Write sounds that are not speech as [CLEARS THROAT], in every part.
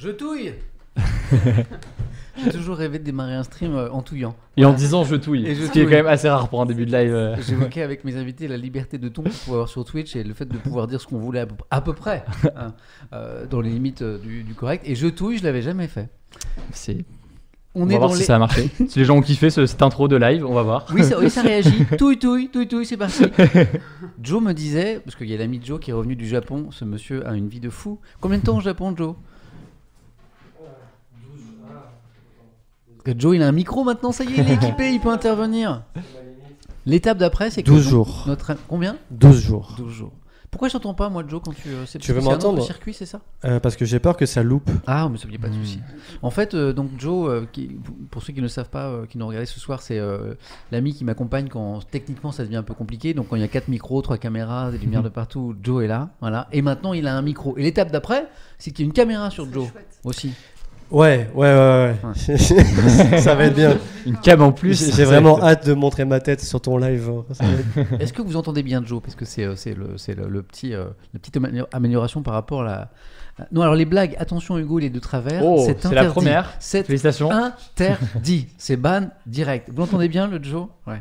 Je touille [LAUGHS] J'ai toujours rêvé de démarrer un stream euh, en touillant. Et en disant je touille. Et je ce qui est touille. quand même assez rare pour un début de live. euh. J'évoquais avec mes invités la liberté de ton qu'on pouvait avoir sur Twitch et le fait de pouvoir dire ce qu'on voulait à peu, à peu près, hein, euh, dans les limites euh, du, du correct. Et je touille, je l'avais jamais fait. C'est- On, On, est va voir dans si les... ça a marché. [LAUGHS] si les gens ont kiffé ce- cette intro de live, on va voir. Oui ça, oui, ça réagit. [LAUGHS] touille, touille, touille, touille, c'est parti. Joe me disait, parce qu'il y a l'ami de Joe qui est revenu du Japon, ce monsieur a une vie de fou. Combien de temps au Japon, Joe Parce que Joe, il a un micro maintenant, ça y est, il est [LAUGHS] équipé, il peut intervenir. L'étape d'après, c'est que 12 donc, jours. Notre... Combien 12 jours. 12 jours. Pourquoi je t'entends pas, moi, Joe, quand tu. euh, Tu veux m'entendre circuit, c'est ça Euh, parce que j'ai peur que ça loupe. Ah, mais ça pas de Hmm. souci. En fait, euh, donc Joe, euh, qui, pour ceux qui ne le savent pas, euh, qui nous regardent ce soir, c'est euh, l'ami qui m'accompagne quand techniquement ça devient un peu compliqué. Donc quand il y a quatre micros, trois caméras, des lumières [LAUGHS] de partout, Joe est là, voilà. Et maintenant il a un micro. Et l'étape d'après, c'est qu'il y a une caméra sur Joe aussi. Ouais, ouais, ouais, ouais. [LAUGHS] ça va être bien. Une cam en plus. J'ai vraiment hâte de montrer ma tête sur ton live. hein. Être- [LAUGHS] Est-ce que vous entendez bien Joe? Parce que c'est euh, le, c'est le, le petit, euh, la petite amé- amélioration par rapport à la. Non, alors les blagues, attention Hugo, il est de travers. Oh, c'est c'est la interdit. première. C'est Félicitations. interdit. C'est ban direct. Vous l'entendez bien, le Joe? Ouais.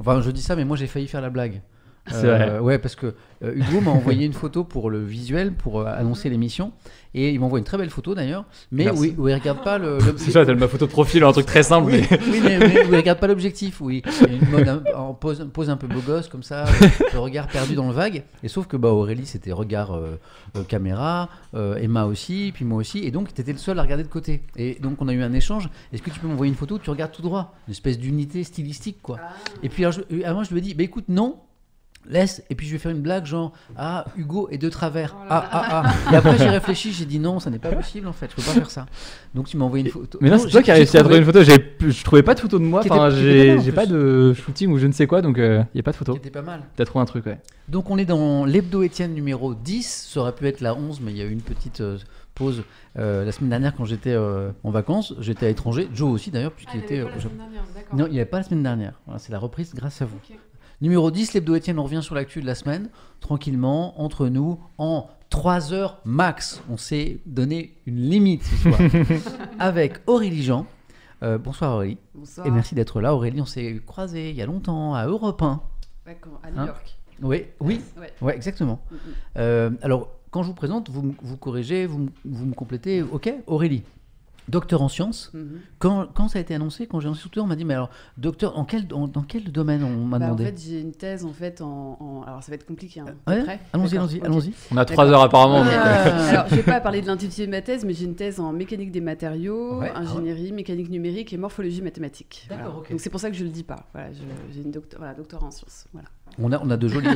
Enfin, je dis ça, mais moi j'ai failli faire la blague. C'est vrai. Ouais, parce que euh, Hugo m'a envoyé une photo pour le visuel, pour euh, annoncer l'émission. Et il m'envoie une très belle photo d'ailleurs, mais où, il- où il regarde pas le. le- C'est ça, t'as ma photo de profil, un truc très simple. oui, mais- oui, mais, mais où il regarde pas l'objectif. Oui, il y a une mode un- en pose, pose un peu beau gosse comme ça, euh, le regard perdu dans le vague. Et sauf que bah, Aurélie c'était regard euh, euh, caméra, euh, Emma aussi, puis moi aussi. Et donc tu étais le seul à regarder de côté. Et donc on a eu un échange. Est-ce que tu peux m'envoyer une photo où tu regardes tout droit? Une espèce d'unité stylistique quoi. Et puis alors, je, à moi je lui ai dit, bah écoute non. Laisse, et puis je vais faire une blague genre Ah, Hugo est de travers. Ah, ah, ah. Et après j'ai réfléchi, j'ai dit non, ça n'est pas possible en fait, je peux pas faire ça. Donc tu m'as envoyé une photo. Mais non, c'est toi qui as réussi à trouver trouvé- une photo. Je trouvais pas de photo de moi. Enfin, était- était j'ai pas de shooting ou je ne sais quoi, donc il n'y a pas de photo. qui était pas mal. T'as trouvé un truc, ouais. Donc on est dans l'hebdo Étienne numéro 10, ça aurait pu être la 11, mais il y a eu une petite euh, pause euh, la semaine dernière quand j'étais euh, en vacances, j'étais à l'étranger, Joe aussi d'ailleurs, puisqu'il était euh, au Japon. Non, il n'y avait pas la semaine dernière, Voilà, c'est la reprise grâce à vous. Numéro 10, l'hebdo Étienne, on revient sur l'actu de la semaine, tranquillement, entre nous, en 3 heures max. On s'est donné une limite ce soir. [LAUGHS] Avec Aurélie Jean. Euh, bonsoir Aurélie. Bonsoir. Et merci d'être là Aurélie, on s'est croisés il y a longtemps à Europe 1. Ouais, quand- à New Hein York. Oui, oui, Ouais. ouais, exactement. Mm, mm. Euh, alors, quand je vous présente, vous, vous corrigez, vous, vous me complétez. Ok, Aurélie, docteur en sciences. Mhm. Quand, quand ça a été annoncé, quand j'ai annoncé sur Twitter, on m'a dit, mais alors, docteur, en quel, en- dans quel domaine on m'a Bah, en demandé? fait, j'ai une thèse en fait en, en- alors ça va être compliqué. Hein. Ouais, Allons-y, allons-y, allons-y. On a trois heures apparemment. Ok. euh, Alors, je vais pas parler de l'intitulé de ma thèse, mais j'ai une thèse en mécanique des matériaux, Ouais, ah ouais. ingénierie, mécanique numérique et morphologie mathématique. D'accord, Voilà. ok. Donc c'est pour ça que je le dis pas. Voilà, j'ai une docteur, voilà, doctorat en sciences. Voilà. On a, on a de jolis,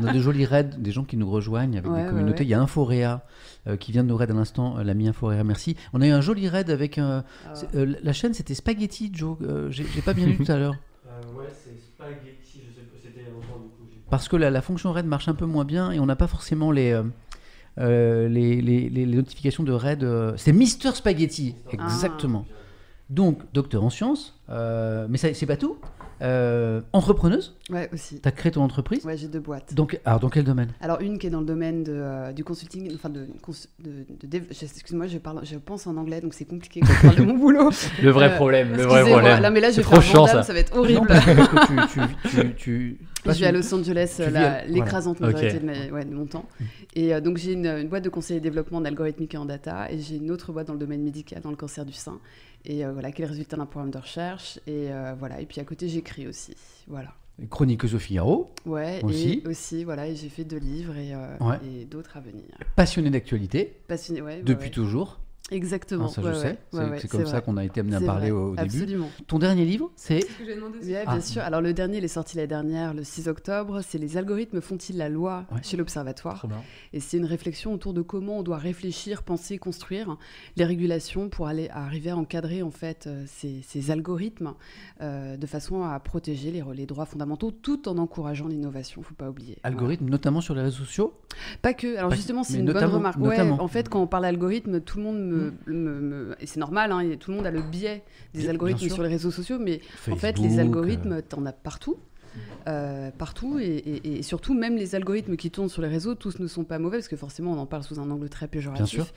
on a de jolis raids, des gens qui nous rejoignent avec Ouais, des communautés. ouais. Il y a Inforéa euh, qui vient de nous raid à l'instant, euh, l'ami Inforéa, merci. On a eu un joli raid avec euh, euh, la chaîne, c'était Spaghetti Joe. euh, j'ai pas bien lu [LAUGHS] tout à l'heure. ouais, c'est spaghetti, je sais pas, c'était il y a longtemps du coup. Parce que la, la fonction RAID marche un peu moins bien et on n'a pas forcément les, euh, euh, les, les- notifications de RAID. euh, C'est Mister Spaghetti, exactement. Donc, docteur en sciences, euh, mais ça- c'est pas tout. Euh, entrepreneuse, ouais, aussi. tu as créé ton entreprise. Ouais, j'ai deux boîtes. Donc, alors, dans quel domaine? Alors une qui est dans le domaine de, euh, du consulting, enfin de, de, de excuse-moi, je parle, je pense en anglais, donc c'est compliqué quand je parle de mon boulot. [LAUGHS] Le vrai Euh, problème, le vrai problème. Là, mais là, je vais trop faire chiant, ça. ça va être horrible. tu, tu, tu, Je vis à Los Angeles, l'écrasante voilà. majorité de, ma- ouais, de mon temps. Et euh, donc j'ai une, une boîte de conseil et développement en algorithmique et en data, et j'ai une autre boîte dans le domaine médical, dans le cancer du sein. Et euh, voilà, qui est le résultat d'un programme de recherche. Et euh, voilà, et puis à côté j'écris aussi. Voilà. Chroniqueuse au Figaro, Ouais, Aussi. et aussi, voilà, et j'ai fait deux livres et, euh, Ouais. et d'autres à venir. passionnée d'actualité, Passionné, ouais. ouais, depuis ouais. toujours. Exactement. Ah, ça, ouais, je ouais, sais. ouais, C'est comme ça qu'on a été amené à parler vrai, au, au début. Absolument. Ton dernier livre, c'est ce que j'ai demandé aussi. Oui, Ah. bien sûr. Alors le dernier, il est sorti l'année dernière, le 6 octobre. C'est Les algorithmes font-ils la loi Ouais. chez l'Observatoire bien. Et c'est une réflexion autour de comment on doit réfléchir, penser, construire les régulations pour aller arriver à encadrer en fait euh, ces, ces algorithmes euh, de façon à protéger les, les droits fondamentaux tout en encourageant l'innovation. Faut pas oublier. algorithme, notamment sur les réseaux sociaux? Pas que. Alors Pas- justement, c'est une bonne remarque. en fait, quand on parle d'algorithme, tout le monde me, me- me- et c'est normal, hein, tout le monde a le biais des Bien- algorithmes bien sur les réseaux sociaux, mais en fait, les euh, algorithmes, t'en as partout. euh, partout et, et- et surtout même les algorithmes qui tournent sur les réseaux, tous ne sont pas mauvais parce que forcément on en parle sous un angle très péjoratif. Bien sûr.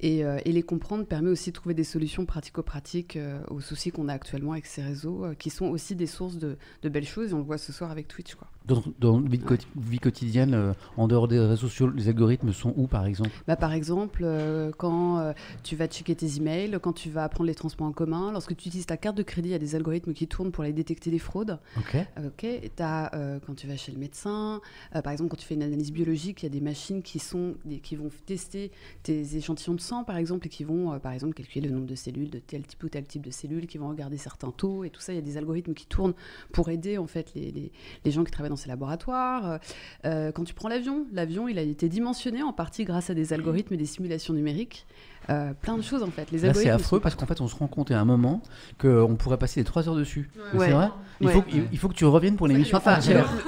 Et, euh, et les comprendre permet aussi de trouver des solutions pratico-pratiques euh, aux soucis qu'on a actuellement avec ces réseaux, euh, qui sont aussi des sources de, de belles choses. Et on le voit ce soir avec Twitch. Quoi. Dans, dans vie, quotidienne, euh, en dehors des réseaux sociaux, les algorithmes sont où par exemple? Bah, par exemple, euh, quand euh, tu vas checker tes emails, quand tu vas prendre les transports en commun, lorsque tu utilises ta carte de crédit, il y a des algorithmes qui tournent pour aller détecter les fraudes. Ok. Ok, Et t'as, euh, quand tu vas chez le médecin, par exemple, quand tu fais une analyse biologique, il y a des machines qui, sont, des- qui vont tester tes échantillons de sang, par exemple, et qui vont, par exemple, calculer le nombre de cellules de tel type ou tel type de cellules, qui vont regarder certains taux et tout ça. Il y a des algorithmes qui tournent pour aider, en fait, les, les- les gens qui travaillent dans ces laboratoires. Euh, euh, quand tu prends l'avion, l'avion, il a été dimensionné en partie grâce à des algorithmes et des simulations numériques. Euh, plein de choses, en fait. Les Là, c'est affreux sont parce qu'en fait, on se rend compte à un moment qu'on pourrait passer des 3 heures dessus. Ouais. C'est vrai? Il, Ouais. faut, que- il, il faut que tu reviennes pour l'émission Enfin,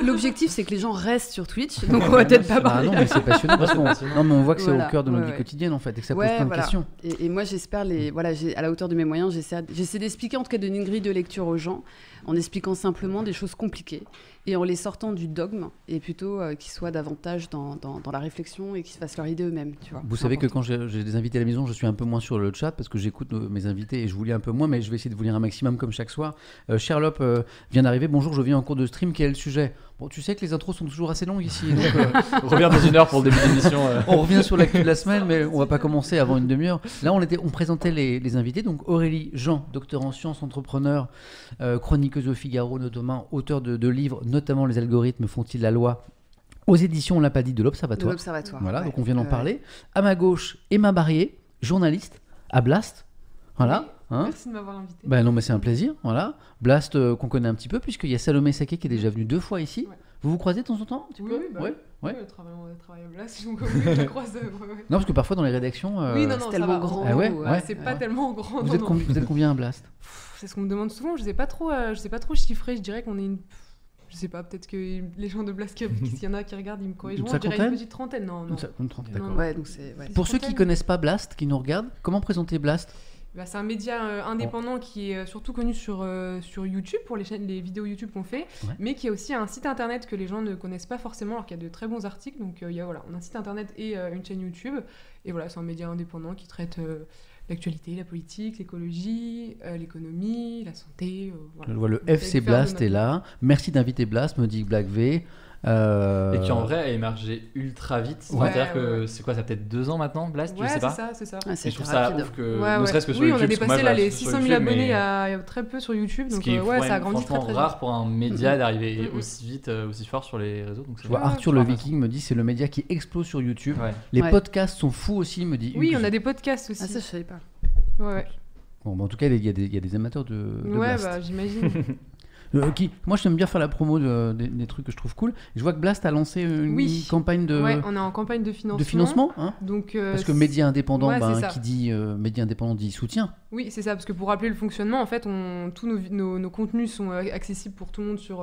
l'objectif, c'est que les gens restent sur Twitch, donc on va peut-être pas parler. non, mais c'est passionnant parce qu'on [LAUGHS] non, mais on voit que c'est Voilà, au cœur de notre ouais, vie ouais. quotidienne en fait et que ça pose plein de voilà. questions. Et, et moi, j'espère, les, voilà, j'ai- à la hauteur de mes moyens, j'essaie j'essaie d'expliquer, en tout cas, de donner une grille de lecture aux gens, en expliquant simplement des choses compliquées et en les sortant du dogme, et plutôt euh, qu'ils soient davantage dans, dans, dans la réflexion et qu'ils se fassent leur idée eux-mêmes. Tu vois. Vous savez que quand j'ai des invités à la maison, je suis un peu moins sur le chat parce que j'écoute euh, mes invités et je vous lis un peu moins, mais je vais essayer de vous lire un maximum comme chaque soir. Euh, Sherlock euh, vient d'arriver. Bonjour, je viens en cours de stream. Quel est le sujet? Bon, tu sais que les intros sont toujours assez longues ici. donc, [LAUGHS] euh, On revient dans une heure pour le début d'émission. euh. on revient sur l'actu de la semaine, mais on va pas commencer avant une demi-heure. Là, on, était, on présentait les, les invités. Donc Aurélie Jean, docteur en sciences, entrepreneur, euh, chroniqueuse au Figaro, notamment auteur de, de livres, notamment Les algorithmes font-ils la loi? Aux éditions, on l'a pas dit, de De l'Observatoire. l'observatoire. Voilà, ouais. donc on vient d'en parler. À ma gauche, Emma Barrier, journaliste à Blast. Voilà. Hein. Merci de m'avoir invité. Ben non, mais c'est un plaisir. Voilà. Blast euh, qu'on connaît un petit peu, puisqu'il y a Salomé Saké qui est déjà venu deux fois ici. Ouais. Vous vous croisez de temps en temps un petit oui, peu oui, bah Ouais. oui. ouais. Oui, travaille, on travaille à Blas, [LAUGHS] donc je croise. euh, ouais. Non, parce que parfois dans les rédactions. euh, Oui, non, non, C'est tellement va. grand. Ah ouais, ouais. ouais. C'est pas tellement grand. Vous non, êtes, non. combi- vous êtes combien à Blast? C'est ce qu'on me demande souvent. Je sais pas trop, euh, je sais pas trop chiffrer. Je dirais qu'on est une. Je sais pas, peut-être que les gens de Blas, s'il y en a qui regardent, ils me corrigeront. Une Je dirais cinquantaine une petite trentaine. Non, non. Une trentaine, Non, d'accord. non. Ouais, donc c'est. ouais. Pour ceux qui connaissent pas Blast, qui nous regardent, comment présenter Blast? Bah, c'est un média euh, indépendant qui est euh, surtout connu sur, euh, sur YouTube pour les, chaînes, les vidéos YouTube qu'on fait, Ouais. mais qui a aussi un site internet que les gens ne connaissent pas forcément alors qu'il y a de très bons articles. Donc il y a voilà, on a un site internet et une chaîne YouTube. Et voilà, c'est un média indépendant qui traite l'actualité, la politique, l'écologie, euh, l'économie, la santé. euh, voilà. Je vois le avec FC Blast est là. Merci d'inviter Blast, me dit Black V. Euh, Et qui en vrai a émergé ultra vite. Ouais. C'est-à-dire Ouais, que c'est quoi, ça a peut-être deux ans maintenant, Blast Ouais, Je sais c'est ça, c'est ça. Ah, Et c'est je trouve ça rapide. ouf que, Ouais, ne serait-ce que sur oui, YouTube. on a dépassé là les sur 600 000 YouTube, abonnés mais il y a, il y a très peu sur YouTube. Ce Donc qui est euh, ouais, ça a franchement grandi très très vite. rare pour un média d'arriver aussi vite, euh, aussi fort sur les réseaux. Donc Je c'est vois Ouais, Arthur le. Viking me dit c'est le média qui explose sur YouTube. Les podcasts sont fous aussi, me dit. Oui, on a des podcasts aussi. Ah, ça, je savais pas. Ouais, ouais. Bon, bah, en tout cas, il y, a des- il y a des amateurs de, de Ouais, Blast. bah j'imagine. [LAUGHS] Euh, qui, moi, j'aime bien faire la promo de- des, des trucs que je trouve cool. Je vois que Blast a lancé une Oui. campagne de, Ouais, on est en campagne de financement. de financement. hein. Donc, euh, Parce que média indépendant, Ouais, ben, c'est ça. qui dit euh, média indépendant dit soutien. Oui, c'est ça, parce que pour rappeler le fonctionnement, en fait, on, tous nos, nos- nos contenus sont euh, accessibles pour tout le monde sur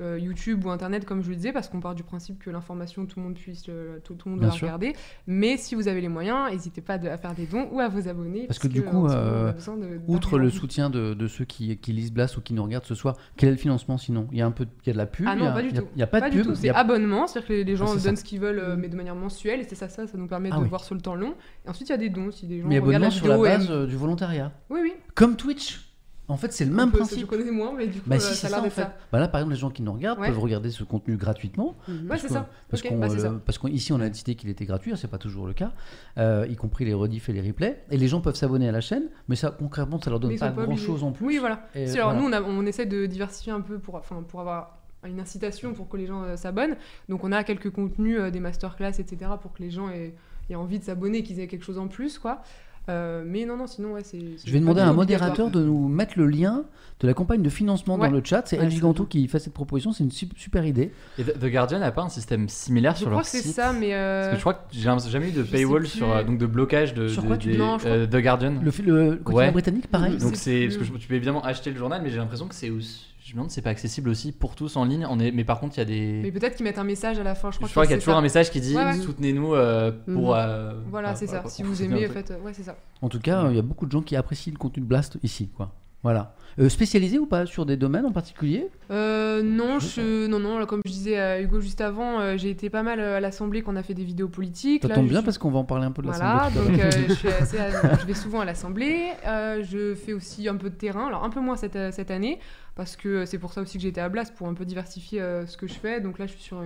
euh, YouTube ou Internet, comme je le disais, parce qu'on part du principe que l'information, tout le monde puisse, le- tout, tout le monde Bien doit sûr. regarder. Mais si vous avez les moyens, n'hésitez pas de- à faire des dons ou à vous abonner. Parce que du coup, euh, de- Outre le soutien de, de ceux qui, qui lisent Blast ou qui nous regardent ce soir, quel est le financement sinon? Il y a un peu, il y a de la pub. Ah il y non, a- pas du il y a- tout. Il n'y a pas, de du pub. c'est y a- abonnement, c'est-à-dire que les, les gens Ah, donnent ça. ce qu'ils veulent, euh, Mm. mais de manière mensuelle, et c'est ça, ça, ça nous permet Ah de oui. voir sur le temps long. Et ensuite, il y a des dons, si des gens Mais abonnement sur la et base du volontariat. Oui, oui. Comme Twitch. En fait, c'est le même peu, principe. Je connais moins, mais du coup, Bah euh, si, ça a l'air en fait. Bah là, par exemple, les gens qui nous regardent Ouais. peuvent regarder ce contenu gratuitement. Mhm. Ouais, Parce c'est ça. Parce qu'on bah, euh, qu'ici on a décidé qu'il était gratuit, hein, c'est pas toujours le cas, euh, y compris les rediffs et les replays. Et les gens peuvent s'abonner à la chaîne, mais ça concrètement ça leur donne pas sont pas grand obligés. chose en plus. Oui, voilà. Et Si, alors voilà. nous, on, a- on essaie de diversifier un peu pour, enfin, pour avoir une incitation pour que les gens euh, s'abonnent. Donc on a quelques contenus, euh, des masterclass, etc., pour que les gens aient, aient envie de s'abonner, qu'ils aient quelque chose en plus, quoi. Euh, mais non, non, sinon, ouais, c'est. Je vais demander à un modérateur de nous mettre le lien de la campagne de financement Ouais. dans le chat. C'est Ouais, El c'est Giganto qui fait cette proposition, c'est une sup- super idée. Et The Guardian n'a pas un système similaire Je sur crois leur que c'est site ça, mais. euh, Parce que je crois que j'ai jamais eu de je paywall sur euh, donc de blocage de, Sur de- quoi tu- des, Non, je euh, The Guardian. Le, fi- le quotidien Ouais. britannique, pareil. Donc C'est parce que je- tu peux évidemment acheter le journal, mais j'ai l'impression que c'est aussi- je me demande si c'est pas accessible aussi pour tous en ligne. On est, mais par contre il y a des. Mais peut-être qu'ils mettent un message à la fin, je je crois, crois, que qu'il y a toujours ça. un message qui dit Ouais, ouais. soutenez-nous euh, pour. Mhm. euh, Voilà, c'est ça. Si vous aimez, en fait, ouais, c'est ça. En tout cas, il y a beaucoup de gens qui apprécient le contenu de Blast ici. Quoi. Voilà. Euh, spécialisé ou pas sur des domaines en particulier? Euh, non, je, non, non, comme je disais à Hugo juste avant, euh, j'ai été pas mal euh, à l'Assemblée quand on a fait des vidéos politiques. Ça tombe bien parce qu'on va en parler un peu de Voilà, l'Assemblée. tout à donc je, suis [LAUGHS] assez à- je vais souvent à l'Assemblée. Je fais aussi un peu de terrain, alors un peu moins cette, cette année, parce que c'est pour ça aussi que j'étais à Blas, pour un peu diversifier ce que je fais. Donc là, je suis sur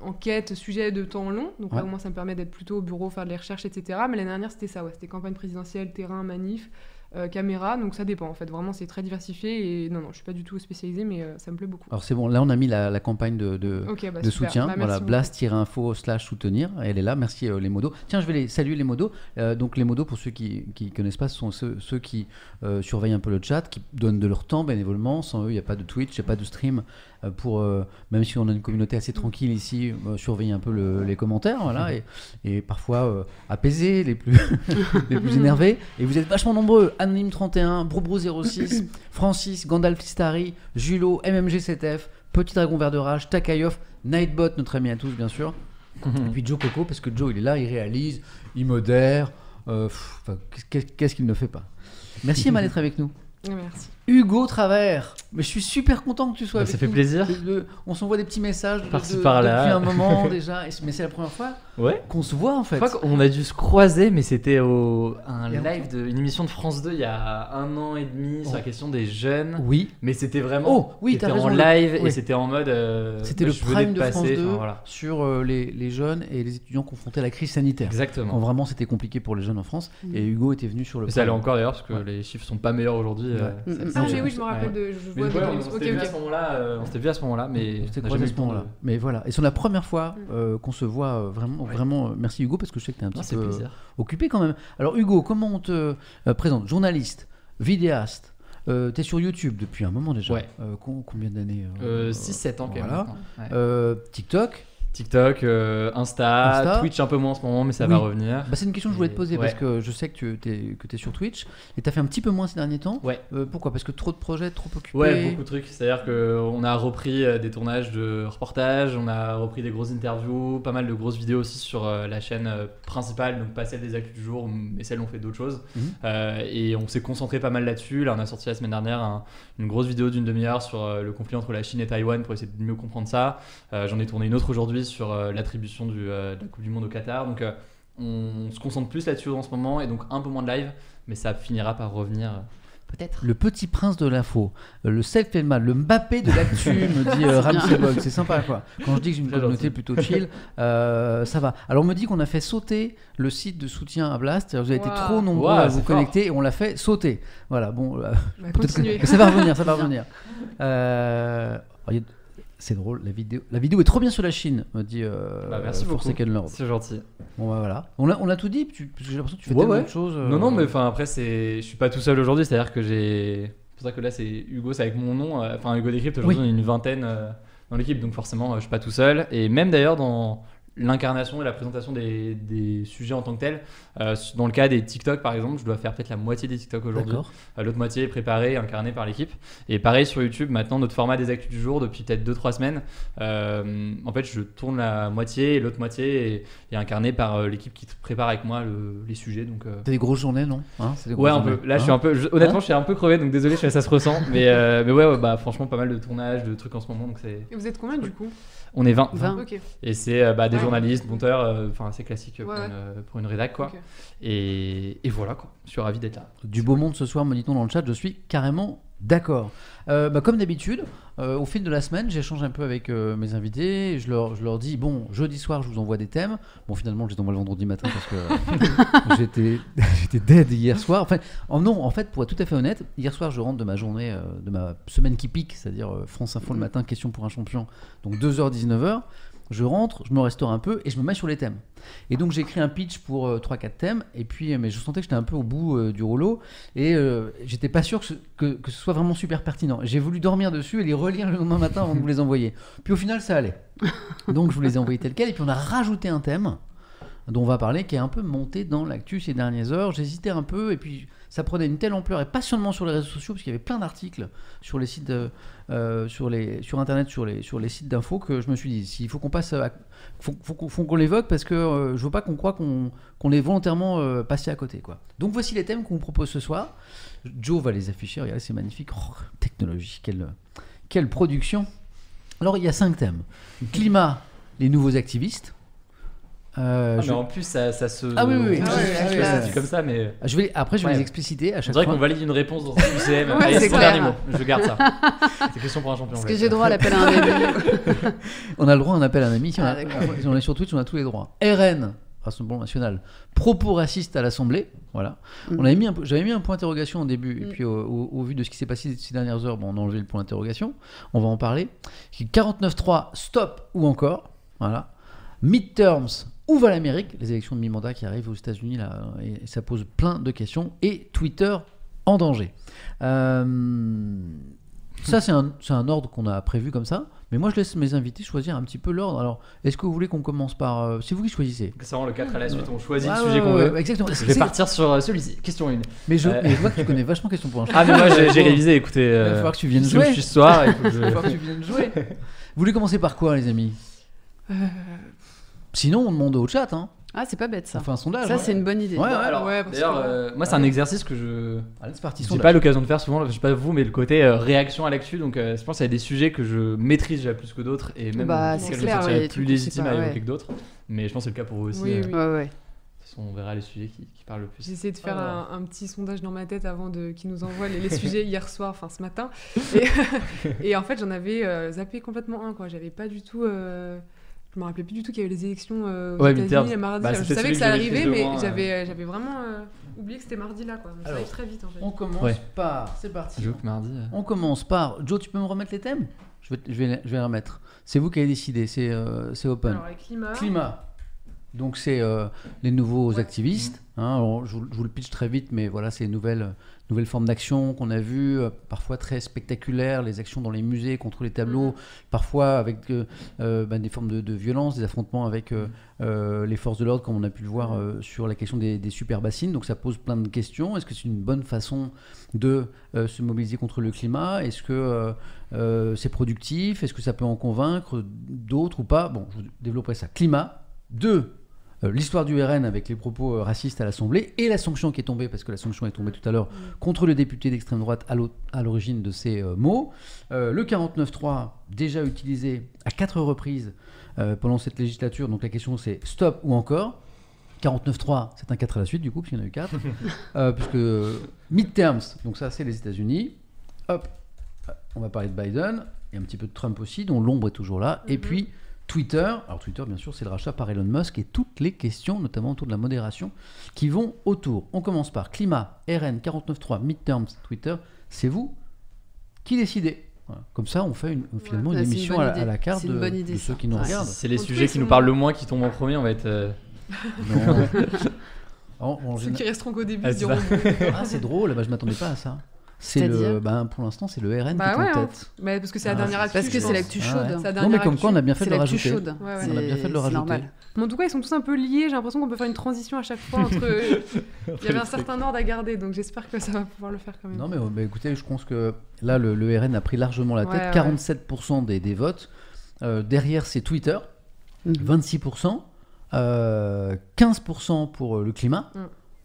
enquête, sujet de temps long. Donc Ouais. là, au moins, ça me permet d'être plutôt au bureau, faire des recherches, etc. Mais l'année dernière, c'était ça, ouais, c'était campagne présidentielle, terrain, manif. Euh, caméra, donc ça dépend en fait. Vraiment, c'est très diversifié et non, non, je suis pas du tout spécialisée, mais euh, ça me plaît beaucoup. Alors c'est bon, là on a mis la, la campagne de, de, bah, de soutien. Bah, voilà, blast-info slash soutenir. Elle est là. Merci euh, les modos. Tiens, je vais les saluer les modos. Donc les modos, pour ceux qui ne connaissent pas, ce sont ceux, ceux qui surveillent un peu le chat, qui donnent de leur temps bénévolement. Sans eux, il n'y a pas de Twitch, il n'y a pas de stream. Euh, pour, euh, même si on a une communauté assez tranquille ici, euh, surveiller un peu le- les commentaires. Voilà, et, et parfois euh, apaiser les plus, [LAUGHS] les plus [LAUGHS] énervés. Et vous êtes vachement nombreux. Anonyme 31, Broubro06, [COUGHS] Francis, Gandalf Listari, Julo, MMG7F, Petit Dragon Vert de Rage, Takayoff, Nightbot, notre ami à tous, bien sûr. Et puis Joe Coco, parce que Joe, il est là, il réalise, il modère. euh, qu'est-ce qu'il ne fait pas Merci Emma d'être avec nous. Merci. Hugo Travers, mais je suis super content que tu sois Bah, avec ça fait nous. plaisir. On s'envoie des petits messages de- Par-ci, de- par-là. depuis un moment [LAUGHS] déjà, et- mais c'est la première fois Ouais. qu'on se voit en Je fait. crois qu'on a dû se croiser, mais c'était au un live de une émission de France 2 il y a un an et demi sur la Oh. question des jeunes. Oui, Mais c'était vraiment. Oh, oui, t'as raison, en live oui. et c'était en mode. euh, c'était bah, le prime de passer, France 2 enfin, voilà. sur euh, les, les jeunes et les étudiants confrontés à la crise sanitaire. Quand Exactement. vraiment c'était compliqué pour les jeunes en France, Mm. et Hugo était venu sur le ça allait encore d'ailleurs parce que Ouais. les chiffres sont pas meilleurs aujourd'hui. euh, Ah, mais oui, je me rappelle ouais. de. Je, je Mais vois ouais, de- on ok, s'était vu à ok. ce moment-là, euh, on s'était vu à ce moment-là, mais On jamais eu le temps de- Mais voilà, et c'est la première fois Mm. euh, qu'on se voit euh, vraiment, Ouais. vraiment. euh, merci Hugo parce que je sais que tu es un Non, petit c'est peu plaisir. occupé quand même. Alors Hugo, comment on te euh, présente? Journaliste, vidéaste. Euh, T'es sur YouTube depuis un moment déjà. Ouais. Euh, com- combien d'années Euh, 6-7 ans quand même. voilà. maintenant. Ouais. Euh, TikTok. TikTok, euh, Insta, Insta. Twitch un peu moins en ce moment, mais ça Oui. va revenir. Bah, c'est une question que je voulais te poser parce que je sais que tu es, que es sur Twitch et tu as fait un petit peu moins ces derniers temps. Ouais. Euh, pourquoi? Parce que trop de projets, trop occupés. Ouais, beaucoup de trucs. C'est-à-dire qu'on a repris euh, des tournages de reportages, on a repris des grosses interviews, pas mal de grosses vidéos aussi sur la chaîne principale, donc pas celle des actus du jour, mais celle où on fait d'autres choses. Mhm. Euh, et on s'est concentré pas mal là-dessus. Là, on a sorti la semaine dernière un- une grosse vidéo d'une demi-heure sur le conflit entre la Chine et Taïwan pour essayer de mieux comprendre ça. J'en ai tourné une autre aujourd'hui sur euh, l'attribution du, euh, de la Coupe du Monde au Qatar. Donc euh, on se concentre plus là-dessus en ce moment et donc un peu moins de live, mais ça finira par revenir peut-être. Le petit prince de l'info, le self man, le Mbappé de l'actu, [LAUGHS] me dit euh, Ramsey. C'est sympa quoi. Quand je dis que j'ai une communauté gentil. plutôt chill, euh, ça va. Alors on me dit qu'on a fait sauter le site de soutien à Blast. Vous avez été Waouh. trop nombreux à vous connecter et on l'a fait sauter. Voilà, bon, euh, Bah, que ça va revenir, ça va [LAUGHS] revenir. Euh, C'est drôle, la vidéo, la vidéo est trop bien sur la Chine, me dit euh, Bah, merci beaucoup. C'est gentil. Bon, bah, voilà. On a, on a tout dit, tu- parce que j'ai l'impression que tu fais Ouais, tellement ouais. de choses. euh, Non, non, mais enfin après, je suis pas tout seul aujourd'hui, c'est-à-dire que j'ai. C'est pour ça que là, c'est Hugo, c'est avec mon nom. euh, Enfin, Hugo Décrypte, aujourd'hui, Oui. on est une vingtaine euh, dans l'équipe, donc forcément, je suis pas tout seul. Et même d'ailleurs, dans l'incarnation et la présentation des, des sujets en tant que tels, euh, dans le cas des TikTok par exemple, je dois faire peut-être la moitié des TikTok aujourd'hui. D'accord. Euh, L'autre moitié est préparée, incarnée par l'équipe. Et pareil sur YouTube, maintenant, notre format des actus du jour, depuis peut-être 2-3 semaines, euh, en fait, je tourne la moitié et l'autre moitié est, est incarnée par euh, l'équipe qui prépare avec moi le- les sujets. Donc, euh, T'as des grosses journées, non? Hein, c'est des grosses Ouais, un peu. Là, je Hein suis un peu. je- honnêtement, Hein je suis un peu crevé, donc désolé, je sais, ça se ressent. Mais, euh, mais ouais, ouais, bah, franchement, pas mal de tournages, de trucs en ce moment. Donc c'est... Et vous êtes combien du coup? On est 20. 20. Ok. Et c'est euh, bah, des Ouais. journalistes, monteurs, euh, enfin, assez classique euh, Ouais, pour. Une, pour une rédac, quoi. Et, et voilà, quoi. Je suis ravi d'être là. Du beau monde ce soir, me dit-on dans le chat, je suis carrément d'accord. Euh, bah, comme d'habitude, euh, au fil de la semaine, j'échange un peu avec euh, mes invités. Je leur, je leur dis, bon, jeudi soir, je vous envoie des thèmes. Bon, finalement, je les envoie le vendredi matin parce que [LAUGHS] j'étais, [LAUGHS] j'étais dead hier soir. Enfin, en, non, en fait, pour être tout à fait honnête, hier soir, je rentre de ma journée, de ma semaine qui pique, c'est-à-dire France Info le matin, question pour un champion. Donc 2h, 19h. Je rentre, je me restaure un peu et je me mets sur les thèmes. Et donc j'ai écrit un pitch pour 3-4 thèmes, et puis euh, mais je sentais que j'étais un peu au bout euh, du rouleau, et euh, j'étais pas sûr que ce, que ce soit vraiment super pertinent. J'ai voulu dormir dessus et les relire le lendemain matin avant de vous les envoyer. Puis au final ça allait. Donc je vous les ai envoyés tels quels, et puis on a rajouté un thème dont on va parler, qui est un peu monté dans l'actu ces dernières heures. J'hésitais un peu, et puis ça prenait une telle ampleur, et pas seulement sur les réseaux sociaux, parce qu'il y avait plein d'articles sur les sites, euh, sur, les, sur Internet, sur les, sur les sites d'infos, que je me suis dit, s'il faut qu'on passe à- qu'on l'évoque, parce que euh, je veux pas qu'on croit qu'on qu'on est volontairement euh, passé à côté. Quoi. Donc voici les thèmes qu'on vous propose ce soir. Joe va les afficher, regardez, c'est magnifique. Oh, technologie, quelle, quelle production. Alors il y a cinq thèmes. Climat, les nouveaux activistes. Euh, Ah, je- mais en plus, ça, ça se. Ah oui, oui, oui. Ah ça comme ça, mais. je vais, après, je vais Ouais. les expliciter à On chaque dirait fois. qu'on valide une réponse dans ce [LAUGHS] UCM. Ouais, Allez, c'est mon clair. dernier mot. Je garde ça. C'est question pour un champion. Est-ce que j'ai droit à l'appel à un ami [LAUGHS] On a le droit à un appel à un ami. Si on, Ah, a- d'accord. si on est sur Twitch, on a tous les droits. RN, Rassemblement National, propos racistes à l'Assemblée. Voilà. Mm. On avait mis un J'avais mis un point d'interrogation au début, et Mm. puis au, au- au vu de ce qui s'est passé ces dernières heures, bon, on a enlevé le point d'interrogation. On va en parler. 49.3, stop ou encore. Voilà. Midterms, où va l'Amérique? Les élections de mi-mandat qui arrivent aux États-Unis, là, et, ça pose plein de questions. Et Twitter en danger. Euh, ça, c'est un, c'est un ordre qu'on a prévu comme ça. Mais moi, je laisse mes invités choisir un petit peu l'ordre. Alors, est-ce que vous voulez qu'on commence par. euh, c'est vous qui choisissez. C'est vraiment le 4 à la suite, on choisit le sujet ouais, qu'on ouais, veut. Exactement. Je vais c'est- partir sur euh, celui-ci. Question 1. Mais je, Euh, mais je vois que tu connais vachement question pour un [LAUGHS] Ah, mais moi j'ai révisé, écoutez. Il va euh, falloir que tu viennes je jouer. suis ce soir. Il [LAUGHS] va falloir que je- tu viennes jouer. Vous voulez commencer par quoi, les amis? Euh, Sinon, on demande au chat. Hein. Ah, c'est pas bête ça. On fait un sondage. Ça, c'est une bonne idée. Ouais, ouais. Alors, Ouais, d'ailleurs, que- euh, moi c'est un exercice que je. Allez, c'est parti. J'ai pas l'occasion de faire souvent, je sais pas vous, mais le côté euh, réaction à l'actu, donc euh, je pense qu'il y a des sujets que je maîtrise déjà plus que d'autres, et même Bah, c'est lesquels je clair, me sentirais ouais, plus légitime pas- à ouais. évoquer que d'autres. Mais je pense que c'est le cas pour vous aussi. Oui, euh, oui. Ouais, ouais. de toute façon, on verra les sujets qui, qui parlent le plus. J'ai essayé de faire Ah. un, un petit sondage dans ma tête avant de qu'ils nous envoient les, les [LAUGHS] sujets hier soir, enfin ce matin. [LAUGHS] Et, [LAUGHS] et en fait, j'en avais euh, zappé complètement un. quoi. J'avais pas du tout. Je me rappelais plus du tout qu'il y avait les élections euh, aux Ouais, États-Unis mardi. Bah, je savais que ça arrivait, mais euh. j'avais j'avais vraiment euh, oublié que c'était mardi là. Quoi. Donc ça arrive très vite en fait. On commence Ouais. par. C'est parti. Que mardi. On commence par. Joe, tu peux me remettre les thèmes? Je vais, je, vais, les- je vais les remettre. C'est vous qui avez décidé. C'est euh, c'est open. Alors, les climats. Climat. Donc c'est euh, les nouveaux activistes. hein. Je, vous, je vous le pitch très vite, mais voilà, c'est les nouvelles, nouvelles formes d'action qu'on a vues, euh, parfois très spectaculaires, les actions dans les musées contre les tableaux, Mhm. parfois avec euh, bah, des formes de, de violence, des affrontements avec les forces de l'ordre, comme on a pu le voir sur la question des, des super bassines. Donc ça pose plein de questions. Est-ce que c'est une bonne façon de se mobiliser contre le climat? Est-ce que c'est productif? Est-ce que ça peut en convaincre d'autres ou pas? Bon, je vous développerai ça. Climat. Deux, euh, l'histoire du RN avec les propos euh, racistes à l'Assemblée et la sanction qui est tombée, parce que la sanction est tombée tout à l'heure, contre le député d'extrême droite à l'origine de ces euh, mots. Euh, le 49.3, déjà utilisé à quatre reprises euh, pendant cette législature. Donc la question c'est stop ou encore 49.3, c'est un 4 à la suite du coup, puisqu'il y en a eu 4. [LAUGHS] euh, puisque euh, midterms, donc ça c'est les États-Unis. Hop, euh, on va parler de Biden et un petit peu de Trump aussi, dont l'ombre est toujours là. Et Mhm. puis Twitter. Alors Twitter, bien sûr, c'est le rachat par Elon Musk et toutes les questions, notamment autour de la modération, qui vont autour. On commence par climat, RN 49.3, midterms, Twitter. C'est vous qui décidez. Voilà. Comme ça, on fait une- finalement Ouais, une une émission à, à la carte C'est une de, bonne idée, de ceux qui nous Ouais. regardent. C'est les sujets cas, qui nous parlent le moins qui tombent en premier, on va être. euh, [LAUGHS] Non. En- en Ceux qui resteront qu'au début Ah, diront. Ah, c'est drôle, bah, je m'attendais pas à ça. C'est le, ben, pour l'instant, c'est le RN Bah qui est ouais, en hein. tête. Bah, parce que c'est la Ah, dernière actu. Parce que c'est l'actu Ah chaude. ouais. C'est la Non, mais comme quoi, on a bien fait de le rajouter. chaude. Ouais, ouais. On a bien fait de le rajouter. normal. Mais en tout cas, ils sont tous un peu liés. J'ai l'impression qu'on peut faire une transition à chaque fois entre. [LAUGHS] Il y avait un certain ordre à garder, donc j'espère que ça va pouvoir le faire quand même. Non, mais, mais écoutez, je pense que là, le, le RN a pris largement la tête. Ouais, ouais. 47% des, des votes. Euh, derrière, c'est Twitter, Mhm. 26%. euh, 15% pour euh, le climat. Mm.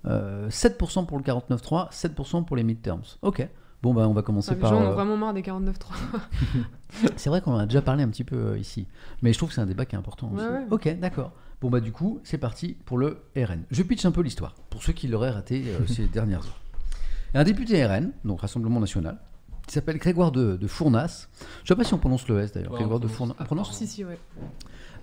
Euh, 7% pour le 49.3. 7% pour les midterms. Ok. Bon, bah, on va commencer Ah, les par. gens en euh, ont vraiment marre des 49.3. [LAUGHS] [LAUGHS] C'est vrai qu'on en a déjà parlé un petit peu euh, ici. Mais je trouve que c'est un débat qui est important aussi. Ouais, ouais. Ok, d'accord. Bon, bah, du coup, c'est parti pour le RN. Je pitch un peu l'histoire, pour ceux qui l'auraient raté euh, [LAUGHS] ces dernières heures. Un député RN, donc Rassemblement National, qui s'appelle Grégoire de, de Fournas. Je ne sais pas si on prononce le S d'ailleurs. Ouais, Grégoire de prononce. Fournas. Ah, on prononce si, si, ouais.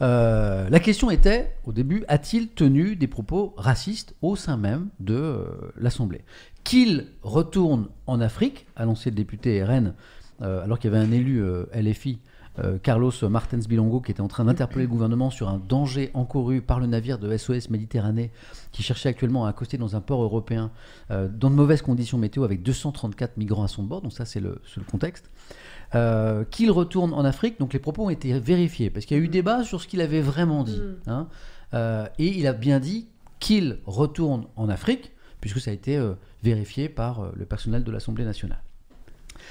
Euh, la question était, au début, a-t-il tenu des propos racistes au sein même de euh, l'Assemblée? Qu'il retourne en Afrique, a lancé le député RN, euh, alors qu'il y avait un élu LFI, Carlos Martens Bilongo, qui était en train d'interpeller le gouvernement sur un danger encouru par le navire de SOS Méditerranée, qui cherchait actuellement à accoster dans un port européen dans de mauvaises conditions météo avec 234 migrants à son bord. Donc ça, c'est le contexte. Euh, qu'il retourne en Afrique. Donc les propos ont été vérifiés parce qu'il y a eu débat sur ce qu'il avait vraiment dit. Mm. hein. Euh, et il a bien dit qu'il retourne en Afrique puisque ça a été euh, vérifié par le personnel de l'Assemblée nationale.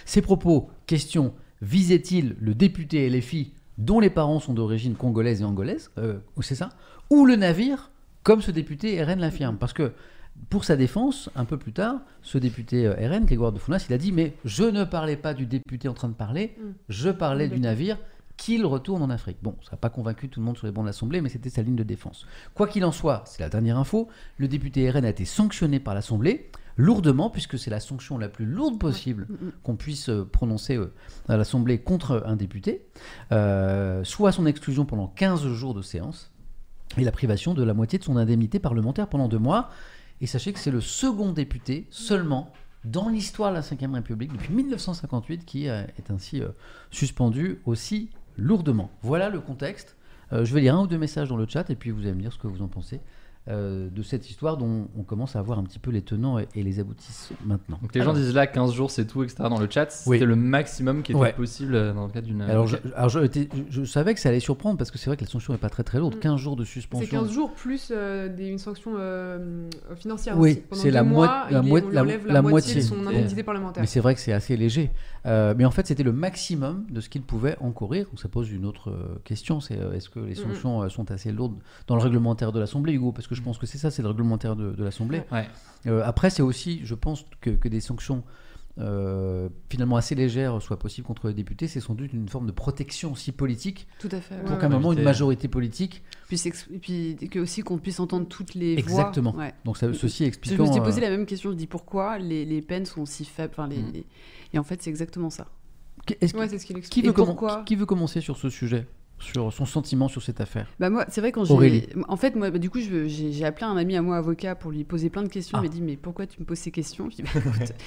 Ces propos, question, visaient-ils le député LFI dont les parents sont d'origine congolaise et angolaise, ou c'est ça, ou le navire, comme ce député RN l'affirme? Parce que pour sa défense, un peu plus tard, ce député euh, RN, Grégoire de Founas, il a dit Mais je ne parlais pas du député en train de parler, Mm. je parlais du navire qu'il retourne en Afrique. Bon, ça n'a pas convaincu tout le monde sur les bancs de l'Assemblée, mais c'était sa ligne de défense. Quoi qu'il en soit, c'est la dernière info, le député RN a été sanctionné par l'Assemblée, lourdement, puisque c'est la sanction la plus lourde possible Mm, mm. qu'on puisse euh, prononcer euh, à l'Assemblée contre un député, euh, soit son exclusion pendant 15 jours de séance, et la privation de la moitié de son indemnité parlementaire pendant deux mois. Et sachez que c'est le second député seulement dans l'histoire de la Ve République depuis 1958 qui euh, est ainsi euh, suspendu aussi lourdement. Voilà le contexte. Euh, je vais lire un ou deux messages dans le chat et puis vous allez me dire ce que vous en pensez euh, de cette histoire dont on commence à voir un petit peu les tenants et, et les aboutisses maintenant. Donc les gens Alors- disent là 15 jours c'est tout, etc. dans le chat. C'était Oui. le maximum qui était Ouais. possible euh, dans le cadre d'une. Alors, je, alors je, savais que ça allait surprendre parce que c'est vrai que la sanction n'est pas très très lourde. Mm. 15 jours de C'est suspension. 15 jours plus euh, des- une sanction euh, financière Oui, c'est la mois, moi- la la- enlève la la, moitié de son indemnité parlementaire. Mais c'est vrai que c'est assez léger. Euh, mais en fait, c'était le maximum de ce qu'il pouvait encourir. Donc ça pose une autre euh, question c'est euh, est-ce que les Mhm. sanctions euh, sont assez lourdes dans le réglementaire de l'Assemblée, Hugo? Parce que je pense que c'est ça, c'est le réglementaire de, de l'Assemblée. Ouais. Euh, après, c'est aussi, je pense, que, que des sanctions euh, finalement assez légères soient possibles contre les députés. C'est sans doute une forme de protection aussi politique Tout à fait. pour Ouais, qu'à un ouais. moment, une majorité politique. Puis, c'est ex- et puis que aussi qu'on puisse entendre toutes les Exactement. voix. Ouais. Donc ça, ceci Je expliquant. me suis posé euh, la même question. Je dis pourquoi les, les peines sont si faibles. Enfin, les, Mm. les- Et en fait, c'est exactement ça. est-ce que- Ouais, c'est ce qui, explique. veut qui veut commencer sur ce sujet? Sur son sentiment sur cette affaire Bah moi, c'est vrai quand j'ai, en fait, moi, bah, du coup, j'ai appelé un ami à moi avocat pour lui poser plein de questions. Ah. Il m'a dit mais pourquoi tu me poses ces questions? [LAUGHS] Bah,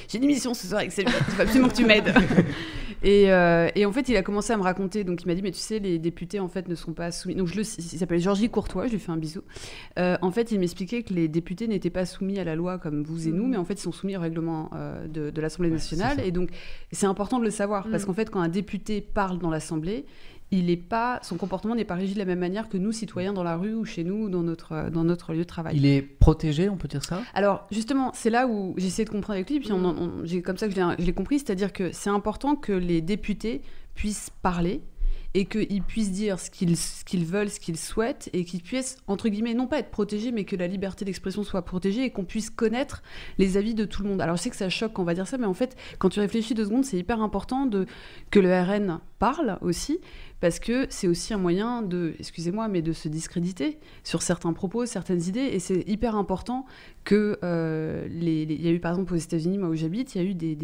j'ai une émission ce soir avec Sylvie, il faut absolument que tu m'aides. [LAUGHS] et, euh, et en fait, il a commencé à me raconter. Donc il m'a dit mais tu sais, les députés en fait ne sont pas soumis. Donc je le, il s'appelle Georgie Courtois. Je lui fais un bisou. Euh, en fait, il m'expliquait que les députés n'étaient pas soumis à la loi comme vous et nous, Mhm. mais en fait, ils sont soumis au règlement euh, de, de l'Assemblée nationale. Et donc c'est important de le savoir parce Mhm. qu'en fait, quand un député parle dans l'Assemblée il est pas, son comportement n'est pas régi de la même manière que nous, citoyens, dans la rue ou chez nous ou dans notre, euh, dans notre lieu de travail. Il est protégé, on peut dire ça? Alors, justement, c'est là où j'ai essayé de comprendre avec lui, puis on, en- on- j'ai comme ça que je l'ai- je l'ai compris, c'est-à-dire que c'est important que les députés puissent parler et qu'ils puissent dire ce qu'ils qu'ils veulent, ce qu'ils souhaitent, et qu'ils puissent, entre guillemets, non pas être protégés, mais que la liberté d'expression soit protégée et qu'on puisse connaître les avis de tout le monde. Alors, je sais que ça choque quand on va dire ça, mais en fait, quand tu réfléchis deux secondes, c'est hyper important de, que le RN parle aussi, parce que c'est aussi un moyen de, excusez-moi, mais de se discréditer sur certains propos, certaines idées, et c'est hyper important que euh, il y a eu par exemple aux États-Unis, moi où j'habite, il y a eu des-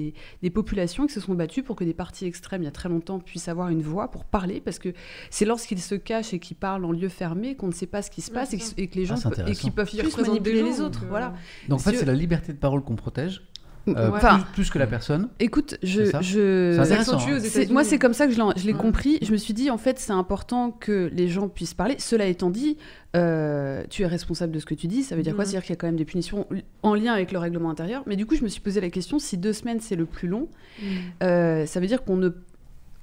des populations qui se sont battues pour que des partis extrêmes, il y a très longtemps, puissent avoir une voix pour parler, parce que c'est lorsqu'ils se cachent et qu'ils parlent en lieu fermé qu'on ne sait pas ce qui se Ouais, passe et, que- ça. et que les Ah, gens pe- et qu'ils peuvent représente manipuler les autres. donc, euh, Voilà. Donc en fait, c'est la liberté de parole qu'on protège, euh, Enfin, plus, plus que la personne. écoute, je, je... Hein. moi, c'est comme ça que je l'ai Ouais. compris. Je me suis dit, en fait, c'est important que les gens puissent parler. Cela étant dit, euh, tu es responsable de ce que tu dis. Ça veut dire quoi? Mhm. C'est-à-dire qu'il y a quand même des punitions en lien avec le règlement intérieur. Mais du coup, je me suis posé la question si deux semaines, c'est le plus long, Mm. euh, ça veut dire qu'on ne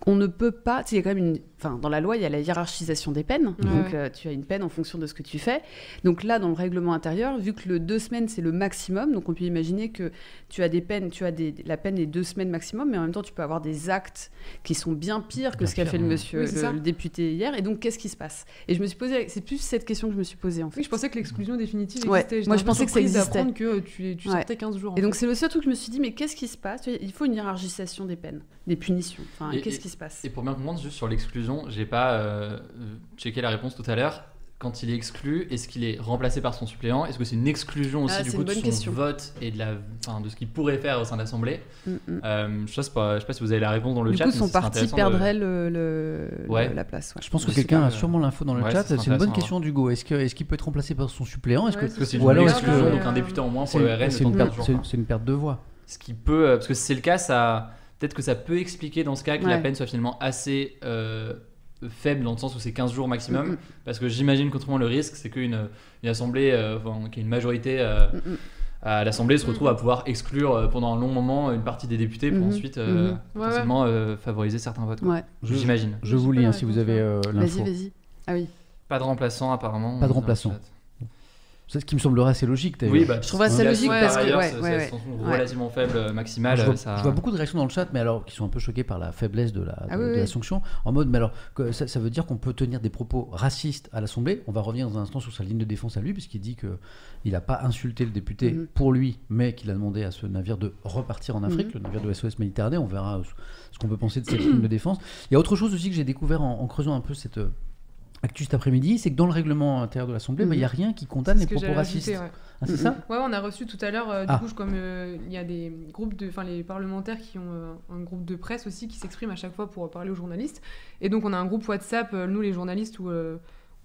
on ne peut pas. tu sais, Il y a quand même une. Enfin, dans la loi, il y a la hiérarchisation des peines. Donc, euh, tu as une peine en fonction de ce que tu fais. Donc là, dans le règlement intérieur, vu que le deux semaines c'est le maximum, donc on peut imaginer que tu as des peines, tu as des, la peine est deux semaines maximum, mais en même temps, tu peux avoir des actes qui sont bien pires que ce qu'a fait le monsieur, Oui, le, député hier. Et donc, qu'est-ce qui se passe? Et je me suis posé. C'est plus cette question que je me suis posée en fait. Oui, je pensais que l'exclusion définitive existait. Moi, je pensais que ça existait. d'apprendre que tu, tu Ouais. sortais 15 jours. Et donc c'est le seul truc que je me suis dit, mais qu'est-ce qui se passe? Il faut une hiérarchisation des peines, des punitions. Enfin, Et- qu'est-ce qui se passe? Et pour bien comprendre, juste sur l'exclusion, j'ai pas euh, checké la réponse tout à l'heure. Quand il est exclu, est-ce qu'il est remplacé par son suppléant? Est-ce que c'est une exclusion aussi Ah, du coup de son question. vote et de, la, enfin, de ce qu'il pourrait faire au sein de l'Assemblée? Mm, mm. euh, Je sais pas, je sais pas si vous avez la réponse dans le Du chat. coup, mais son parti de- perdrait le, le- Ouais. le- la place. ouais. Je pense que quelqu'un a sûrement l'info dans le ouais, chat. C'est une bonne question d'Hugo. Est-ce que- est-ce qu'il peut être remplacé par son suppléant? Est-ce Ouais, que c'est Ou une alors, exclusion, donc un député en moins c'est pour le RN, c'est le temps une, de perte- 15 jours. c'est- quoi. c'est une perte de voix Ce qui peut, euh, parce que si c'est le cas, ça peut-être que ça peut expliquer dans ce cas que la peine soit finalement assez euh, faible dans le sens où c'est 15 jours maximum. Parce que j'imagine qu'autrement le risque, c'est qu'une une assemblée, euh, enfin, qu'il y ait une majorité euh, à l'assemblée se retrouve à pouvoir exclure euh, pendant un long moment une partie des députés pour ensuite euh, potentiellement euh, favoriser certains votes. Ouais. Je- J'imagine. Je Je vous lis hein, si vous avez euh, Vas-y, l'info. vas-y. Ah oui. Pas de remplaçant apparemment. Pas de remplaçant. C'est ce qui me semblerait assez logique. Oui, bah, Je ça la- logique par parce que- ouais, c'est- ouais, ouais. relativement faible, euh, maximale. je, vois, ça... je vois beaucoup de réactions dans le chat, mais alors qui sont un peu choquées par la faiblesse de la, Ah de, oui, de oui. la sanction. En mode, mais alors, que ça, ça veut dire qu'on peut tenir des propos racistes à l'Assemblée. On va revenir dans un instant sur sa ligne de défense à lui, puisqu'il dit que il n'a pas insulté le député Mhm. pour lui, mais qu'il a demandé à ce navire de repartir en Afrique, Mhm. le navire de SOS Méditerranée. On verra ce qu'on peut penser de cette ligne de défense. Il y a autre chose aussi que j'ai découvert en, en creusant un peu cette euh, actu cet après-midi, c'est que dans le règlement intérieur de l'Assemblée, Mhm. bah, il n'y a rien qui condamne les propos racistes. ouais. Ah, c'est Mhm. ça Ouais, on a reçu tout à l'heure, euh, du Ah. coup, comme euh, il y a des groupes de, enfin les parlementaires qui ont euh, un groupe de presse aussi qui s'expriment à chaque fois pour parler aux journalistes. Et donc on a un groupe WhatsApp, nous les journalistes, où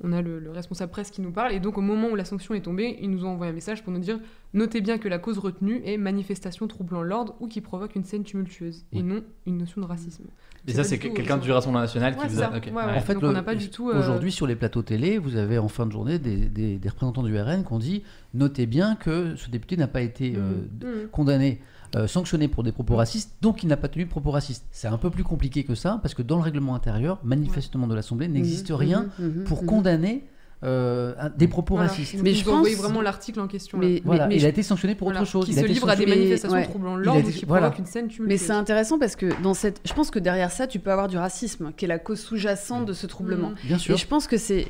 on a le, le responsable presse qui nous parle. Et donc au moment où la sanction est tombée, ils nous ont envoyé un message pour nous dire notez bien que la cause retenue est manifestation troublant l'ordre ou qui provoque une scène tumultueuse, et non une notion de racisme. Et ça, c'est quelqu'un du Rassemblement National qui vous a. Ouais. En fait, Donc le- on n'a pas du tout, euh, Aujourd'hui, sur les plateaux télé, vous avez en fin de journée des, des- des représentants du RN qui ont dit notez bien que ce député n'a pas été euh, d- Mhm. condamné, euh, sanctionné pour des propos racistes, donc il n'a pas tenu de propos racistes. C'est un peu plus compliqué que ça, parce que dans le règlement intérieur, manifestement de l'Assemblée, n'existe Mhm, rien mhm, mhm, pour condamner euh, des propos Voilà. racistes. Mais je pense- vraiment l'article en question. là. Mais, Voilà, mais- mais il je- a été sanctionné pour Voilà, autre chose. Qui Il a se été livre à des manifestations ouais. troublant l'ordre été- qui voilà. provoquent une scène Mais c'est intéressant parce que dans cette, je pense que derrière ça, tu peux avoir du racisme, qui est la cause sous-jacente de ce troublement. Mhm. Bien sûr. Et je pense que c'est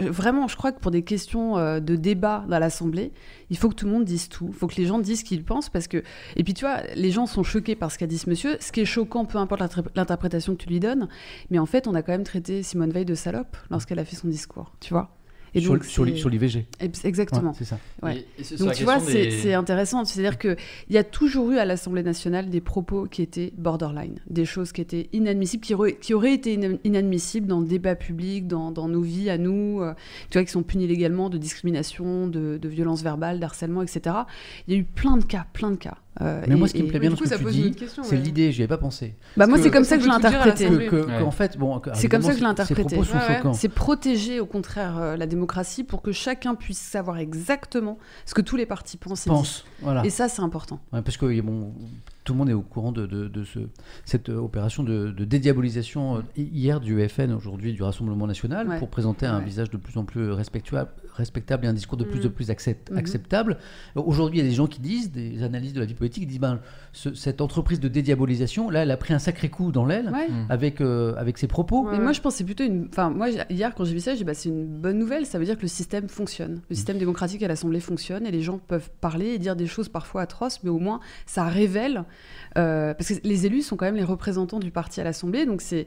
vraiment, je crois que pour des questions euh, de débat dans l'Assemblée, il faut que tout le monde dise tout. Il faut que les gens disent ce qu'ils pensent parce que. Et puis tu vois, les gens sont choqués par ce qu'a dit ce monsieur. Ce qui est choquant, peu importe l'inter- l'interprétation que tu lui donnes, mais en fait, on a quand même traité Simone Veil de salope lorsqu'elle a fait son discours. Tu vois. Et sur, donc, sur sur l'IVG. Exactement. Ouais, c'est ça. Ouais. Et- et Donc tu vois, des- c'est intéressant. C'est-à-dire qu'il y a toujours eu à l'Assemblée nationale des propos qui étaient borderline, des choses qui étaient inadmissibles, qui auraient, qui auraient été ina- inadmissibles dans le débat public, dans, dans nos vies à nous, euh, tu vois, qui sont punis légalement de discrimination, de, de violence verbale, d'harcèlement, etc. Il y a eu plein de cas, plein de cas. Euh, Mais et- moi, ce qui me plaît bien dans ce ça que tu dis, c'est ouais. l'idée, j'y avais pas pensé. Bah moi, c'est comme ça que je l'ai interprété. Que, que- Ouais. que, en fait, bon, C'est comme ça que je l'ai Ces interprété. propos sont Ouais, ouais. choquants. C'est protéger au contraire euh, la démocratie pour que chacun puisse savoir exactement ce que tous les partis pensent. et Pense. Voilà. disent. Et ça, c'est important. Ouais, parce que bon, tout le monde est au courant de, de- de ce, cette euh, opération de, de dédiabolisation euh, hi- hier du FN, aujourd'hui du Rassemblement National, Ouais. pour présenter un Ouais. visage de plus en plus respectable et un discours de plus en plus accept- Mhm. acceptable. Aujourd'hui, il y a des gens qui disent, des analystes de la vie politique, qui disent ben, ce- cette entreprise de dédiabolisation, là, elle a pris un sacré coup dans l'aile Ouais. Mm. avec, euh, avec ses propos. Ouais. Mais moi, je pense que c'est plutôt une. Enfin, moi, hier, quand j'ai vu ça, j'ai dit, bah, c'est une bonne nouvelle. Ça veut dire que le système fonctionne. Le système démocratique à l'Assemblée fonctionne et les gens peuvent parler et dire des choses parfois atroces, mais au moins, ça révèle. Euh, parce que les élus sont quand même les représentants du parti à l'Assemblée. Donc, c'est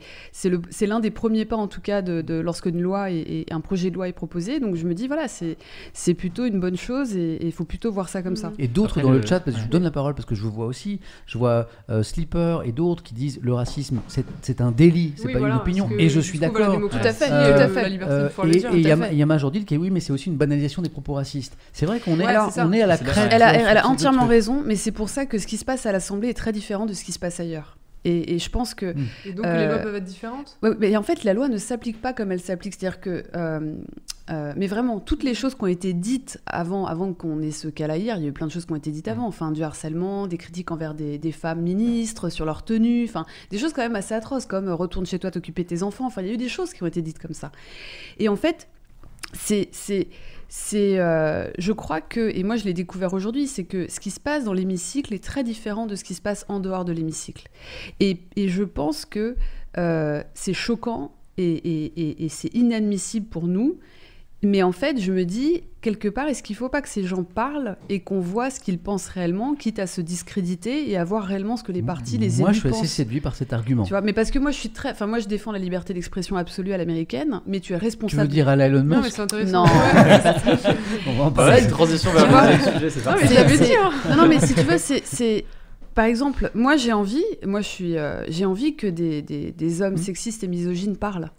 l'un des premiers pas, en tout cas, de, de- lorsque une loi et, un projet de loi est proposé. Donc, je me dis, voilà, c'est c'est plutôt une bonne chose et il faut plutôt voir ça comme ça. Et d'autres dans le, le- chat, parce que je vous donne la parole parce que je vous vois aussi, je vois euh, Slipper et d'autres qui disent le racisme c'est c'est un délit, c'est Oui, pas voilà, une opinion. que Et je suis d'accord. Tout à fait, tout euh, à fait. La liberté de Euh, et le dire. et il y, a- y Majordil qui est oui, mais c'est aussi une banalisation des propos racistes. C'est vrai qu'on est, Ouais, on est à la crête. Elle a, elle entièrement raison, mais c'est pour ça que ce qui se passe à l'Assemblée est très différent de ce qui se passe ailleurs. Et, et je pense que Et donc Euh, les lois peuvent être différentes? Ouais, mais en fait, la loi ne s'applique pas comme elle s'applique. C'est-à-dire que. euh, euh, mais vraiment, toutes les choses qui ont été dites avant, avant qu'on ait ce cas-là hier, il y a eu plein de choses qui ont été dites avant. Enfin, du harcèlement, des critiques envers des, des femmes ministres sur leur tenue, enfin, des choses quand même assez atroces, comme euh, retourne chez toi t'occuper de tes enfants. Enfin, il y a eu des choses qui ont été dites comme ça. Et en fait, c'est. C'est euh, je crois que, et moi je l'ai découvert aujourd'hui, c'est que ce qui se passe dans l'hémicycle est très différent de ce qui se passe en dehors de l'hémicycle. Et, je pense que euh, c'est choquant et c'est inadmissible pour nous. Mais en fait, je me dis, quelque part, est-ce qu'il ne faut pas que ces gens parlent et qu'on voit ce qu'ils pensent réellement, quitte à se discréditer et à voir réellement ce que les partis, les Moi, élus je suis assez pensent séduit par cet argument. tu vois, mais parce que moi, je suis très, enfin, moi, je défends la liberté d'expression absolue à l'américaine, mais tu es Tu veux responsable. dire à Elon Non, mais Musk c'est intéressant. Non. [LAUGHS] On va en parler. une transition vers le sujet, c'est Non, parti. mais je l'avais dit. Non, non, mais si tu veux, c'est, c'est- par exemple, moi, j'ai envie, moi, je suis, euh, j'ai envie que des, des, des hommes Mhm. sexistes et misogynes parlent,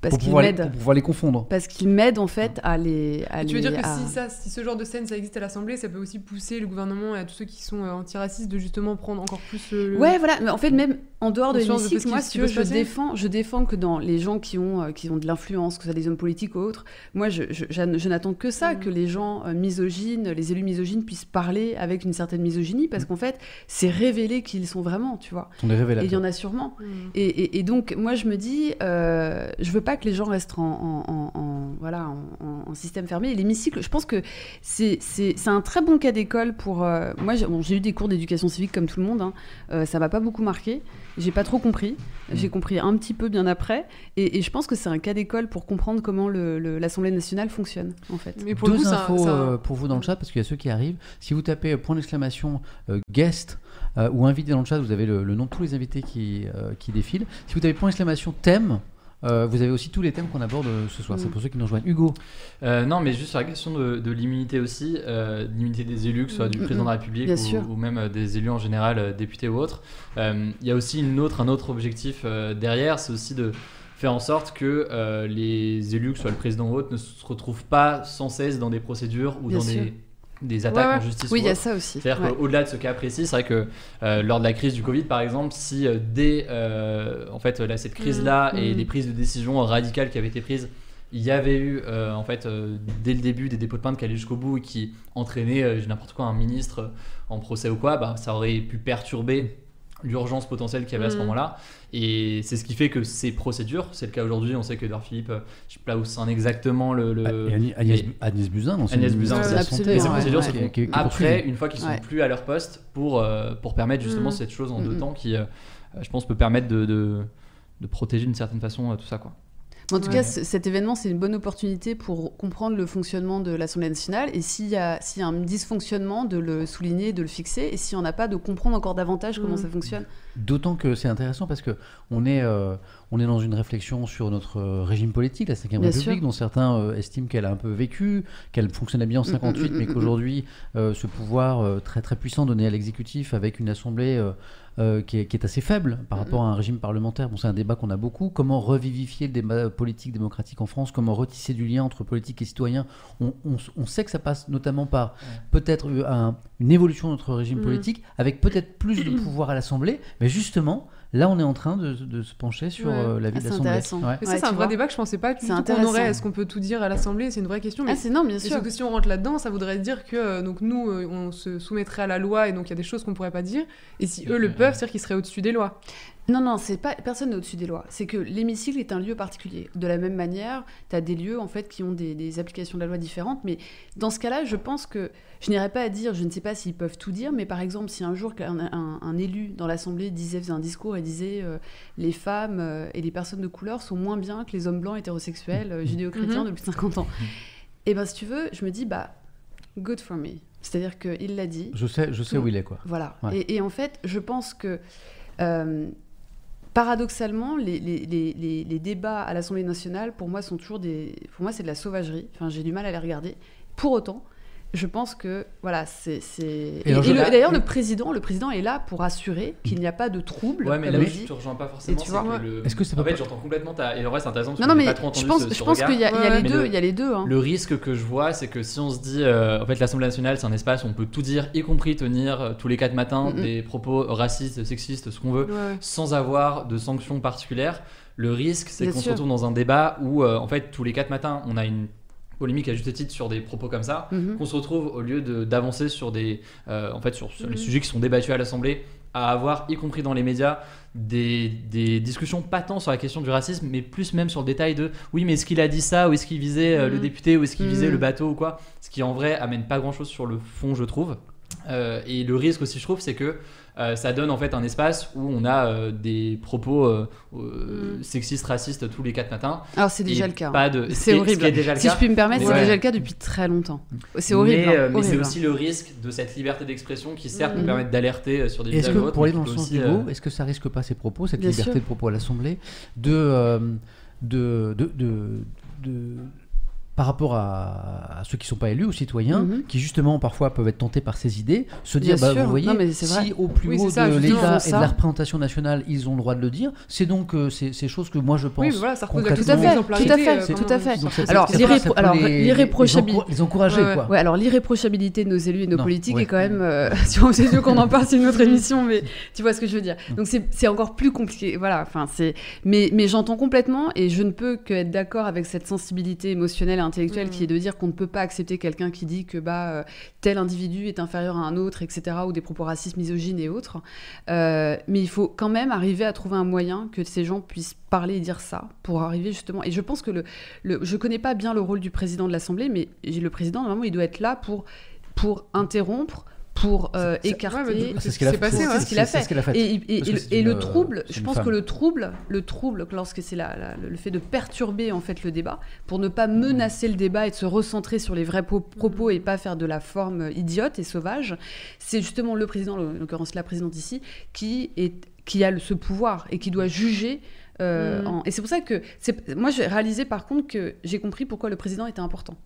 parce pour qu'ils pouvoir, les, pour pouvoir les confondre. parce qu'ils m'aident en fait à les, à Tu veux les- dire que à- si, ça, si ce genre de scène ça existe à l'Assemblée, ça peut aussi pousser le gouvernement et à tous ceux qui sont euh, antiracistes de justement prendre encore plus le. le- Ouais, voilà. Mais en fait, même en dehors de de l'hémicycle, ce qui- moi, si tu veux, je défends, je défends que dans les gens qui ont, euh, qui ont de l'influence, que ce soit des hommes politiques ou autres, moi, je, je- n'attends que ça, Mhm. que les gens euh, misogynes, les élus misogynes puissent parler avec une certaine misogynie, parce qu'en fait, c'est révéler qui ils sont vraiment, tu vois. On est Et il y en a sûrement. Mm. Et, et- et donc, moi, je me dis, euh, je veux pas que les gens restent en, en- en- en- voilà, en, en- en système fermé. Et l'hémicycle, je pense que c'est c'est- c'est un très bon cas d'école pour. euh, moi, j'ai bon, j'ai eu des cours d'éducation civique comme tout le monde. Hein. Euh, ça m'a pas beaucoup marqué. J'ai pas trop compris. J'ai compris un petit peu bien après. Et, et je pense que c'est un cas d'école pour comprendre comment le- le- l'Assemblée nationale fonctionne, en fait. Mais pour Deux infos euh, pour vous dans le chat, parce qu'il y a ceux qui arrivent. Si vous tapez euh, point d'exclamation euh, guest euh, ou invité dans le chat, vous avez le, le nom de tous les invités qui, euh, qui défilent. Si vous tapez point d'exclamation thème, euh, vous avez aussi tous les thèmes qu'on aborde euh, ce soir. Mm. C'est pour ceux qui nous rejoignent. Hugo, Euh, non, mais juste sur la question de, de l'immunité aussi, euh, l'immunité des élus, que ce soit du Mm, président de la mm, République ou, même des élus en général, députés ou autres. Euh, Il y a aussi une autre, un autre objectif euh, derrière, c'est aussi de faire en sorte que euh, les élus, que ce soit le président ou autre, ne se retrouvent pas sans cesse dans des procédures ou Bien dans sûr. des, des attaques Ouais, ouais. en justice. Oui, ou il y a ça aussi. C'est-à-dire Ouais. qu'au-delà de ce cas précis, c'est vrai que euh, lors de la crise du Covid, par exemple, si euh, dès euh, en fait, là, cette crise-là et Mhm. les prises de décision radicales qui avaient été prises, il y avait eu en fait dès le début des dépôts de plainte qui allaient jusqu'au bout et qui entraînaient n'importe quoi un ministre en procès ou quoi, bah, ça aurait pu perturber l'urgence potentielle qu'il y avait à ce Mhm. moment-là. Et c'est ce qui fait que ces procédures, c'est le cas aujourd'hui, on sait que Edouard Philippe, euh, je sais pas où c'est exactement le... le- Ah, Agnès, Buzyn, c'est Agnès Buzyn, et ces ouais, procédures ouais. se qui- font qui- qui est après, une fois qu'ils sont Ouais. plus à leur poste, pour, euh, pour permettre justement Mhm. cette chose en deux temps qui, euh, je pense, peut permettre de, de, de protéger d'une certaine façon euh, tout ça. Quoi. En tout Ouais. cas, cet événement, c'est une bonne opportunité pour comprendre le fonctionnement de l'Assemblée nationale et s'il y, a- s'il y a un dysfonctionnement, de le souligner, de le fixer, et s'il n'y en a pas, de comprendre encore davantage comment Mm. ça fonctionne. D'autant que c'est intéressant parce que on est, euh, on est dans une réflexion sur notre euh, régime politique, la 5 Bien République, sûr. dont certains euh, estiment qu'elle a un peu vécu, qu'elle fonctionnait bien en Mm, 58, mm, mm, mais qu'aujourd'hui, euh, ce pouvoir euh, très très puissant donné à l'exécutif avec une assemblée euh, qui, est, qui est assez faible par Mm, rapport à un régime parlementaire. Bon, c'est un débat qu'on a beaucoup. Comment revivifier le débat politique démocratique en France? Comment retisser du lien entre politique et citoyen on, on- on sait que ça passe notamment par peut-être euh, un- une évolution de notre régime Mhm. politique, avec peut-être plus de [CLEARS THROAT] pouvoir à l'Assemblée, mais justement, là on est en train de, de se pencher sur Ouais. euh, la vie Ah, de c'est l'Assemblée. intéressant. Ouais. Mais ça, Ouais, c'est un vrai vois. débat que je pensais pas du tout qu'on intéressant. aurait. Est-ce qu'on peut tout dire à l'Assemblée? C'est une vraie question. Mais Ah, c'est non, bien sûr. sauf que si on rentre là-dedans, ça voudrait dire que euh, donc nous, euh, on se soumettrait à la loi et donc il y a des choses qu'on pourrait pas dire. Et si eux le peuvent, c'est-à-dire qu'ils seraient au-dessus des lois. Non, non, c'est pas personne n'est au-dessus des lois. C'est que l'hémicycle est un lieu particulier. De la même manière, tu as des lieux en fait qui ont des, des applications de la loi différentes. Mais dans ce cas-là, je pense que je n'irais pas à dire, je ne sais pas s'ils peuvent tout dire, mais par exemple, si un jour un, un- un élu dans l'Assemblée disait, faisait un discours et disait euh, les femmes euh, et les personnes de couleur sont moins bien que les hommes blancs hétérosexuels euh, judéo-chrétiens Mhm. depuis 50 ans. Et ben si tu veux, je me dis, bah, good for me. C'est-à-dire qu'il l'a dit. Je sais, je sais Tout- où il est quoi. Voilà. Ouais. Et, et en fait, je pense que paradoxalement, les, débats à l'Assemblée nationale, pour moi, sont toujours des. Pour moi, c'est de la sauvagerie. J'ai du mal à les regarder. Pour autant. Je pense que voilà, c'est. Et, d'ailleurs, le président, le président est là pour assurer qu'il n'y a pas de trouble. Ouais, mais là où je te rejoins pas forcément. Ouais. le- Est-ce que ça En peut fait, pas- j'entends complètement ta. Et le reste, c'est intéressant parce Non, que non, mais pas trop je entendu pense, ce, je ce pense qu'il y a, il y a Ouais, les mais deux. le- Il y a les deux. hein. Le risque que je vois, c'est que si on se dit, euh, en fait, l'Assemblée nationale, c'est un espace où on peut tout dire, y compris tenir euh, tous les quatre matins des propos racistes, sexistes, ce qu'on veut, Ouais. sans avoir de sanctions particulières. Le risque, c'est qu'on se retrouve dans un débat où, euh, en fait, tous les quatre matins, on a une polémique à juste titre sur des propos comme ça, Mhm. qu'on se retrouve au lieu de- d'avancer sur des, euh, en fait, sur, sur les Mhm. sujets qui sont débattus à l'Assemblée, à avoir, y compris dans les médias, des, des discussions pas tant sur la question du racisme, mais plus même sur le détail de oui, mais est-ce qu'il a dit ça, ou est-ce qu'il visait euh, le Mhm. député, ou est-ce qu'il visait le bateau ou quoi, ce qui en vrai amène pas grand-chose sur le fond, je trouve. Euh, et le risque aussi, je trouve, c'est que euh, ça donne en fait un espace où on a euh, des propos euh, Mhm. sexistes, racistes tous les quatre matins. Alors, c'est déjà le cas. Pas de, ce C'est horrible. Ce qui est déjà le Si cas. je puis me permettre, c'est ouais. déjà le cas depuis très longtemps. C'est horrible. Mais, hein, mais c'est aussi le risque de cette liberté d'expression qui, certes, Mhm. peut permettre d'alerter euh, sur des Est-ce que, pour aller dans le sens euh, est-ce que ça risque pas ces propos, cette Bien liberté sûr. de propos à l'Assemblée, de, euh, de, de, de- de- par rapport à, à ceux qui ne sont pas élus, aux citoyens, Mhm. qui justement parfois peuvent être tentés par ces idées, se dire, bah, vous voyez, Non, mais c'est vrai. si au plus Oui, haut ça, de l'État et de la représentation nationale, ils ont le droit de le dire, c'est donc euh, ces, ces choses que moi je pense. Oui, voilà, ça Tout à fait, tout à fait, euh, tout à fait. Alors, ça- ça- l'irrépro- ça peut alors, les- encourager, Ouais, ouais. quoi. Ouais, alors l'irréprochabilité de nos élus et de nos Non, politiques ouais. est quand même. euh, si on c'est sûr qu'on en parle, c'est une autre émission, mais tu vois ce que je veux dire. Mm. Donc c'est encore plus compliqué. Voilà, enfin c'est. Mais, mais j'entends complètement et je ne peux qu'être d'accord avec cette sensibilité émotionnelle intellectuelle Mm. qui est de dire qu'on ne peut pas accepter quelqu'un qui dit que bah, euh, tel individu est inférieur à un autre, etc., ou des propos racistes, misogynes et autres. Euh, mais il faut quand même arriver à trouver un moyen que ces gens puissent parler et dire ça pour arriver justement. Et je pense que le, le je connais pas bien le rôle du président de l'Assemblée, mais le président normalement il doit être là pour pour interrompre, pour euh, écarter. C'est ce qu'il a fait. ce qu'elle a fait. Et, et- Parce que et- c'est et une, le euh, trouble, je pense femme. que le trouble, le trouble, lorsque c'est le fait de perturber en fait le débat, pour ne pas menacer le débat et de se recentrer sur les vrais po- propos et pas faire de la forme idiote et sauvage, c'est justement le président, en l'occurrence la présidente ici, qui est qui a le- ce pouvoir et qui doit juger. euh, en- Et c'est pour ça que moi j'ai réalisé par contre que j'ai compris pourquoi le président était important.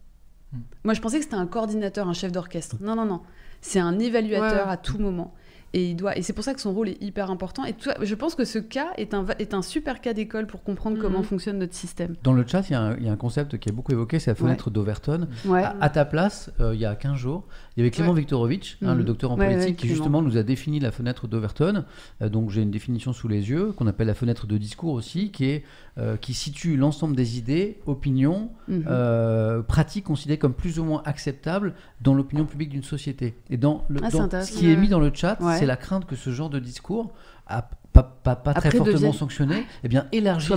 Mhm. Moi je pensais que c'était un coordinateur, un chef d'orchestre. Non non non, c'est un évaluateur Ouais. à tout moment. Et, il doit, et c'est pour ça que son rôle est hyper important. Et tout je pense que ce cas est un, est un super cas d'école pour comprendre Mhm. comment fonctionne notre système. Dans le chat, il y, a un- il y a un concept qui est beaucoup évoqué, c'est la fenêtre d'Overton. Ouais. À, à ta place, euh, il y a 15 jours, il y avait Clément Ouais. Viktorovitch, hein, Mhm. le docteur en Ouais, politique, ouais, qui justement nous a défini la fenêtre d'Overton. Euh, donc j'ai une définition sous les yeux, qu'on appelle la fenêtre de discours aussi, qui, est, euh, qui situe l'ensemble des idées, opinions, Mhm. euh, pratiques considérées comme plus ou moins acceptables dans l'opinion publique d'une société. Et dans, le, Ah, dans- ce qui est Ouais. mis dans le chat, Ouais. c'est la crainte que ce genre de discours, a- pas, pas, pas très fortement sanctionné, eh bien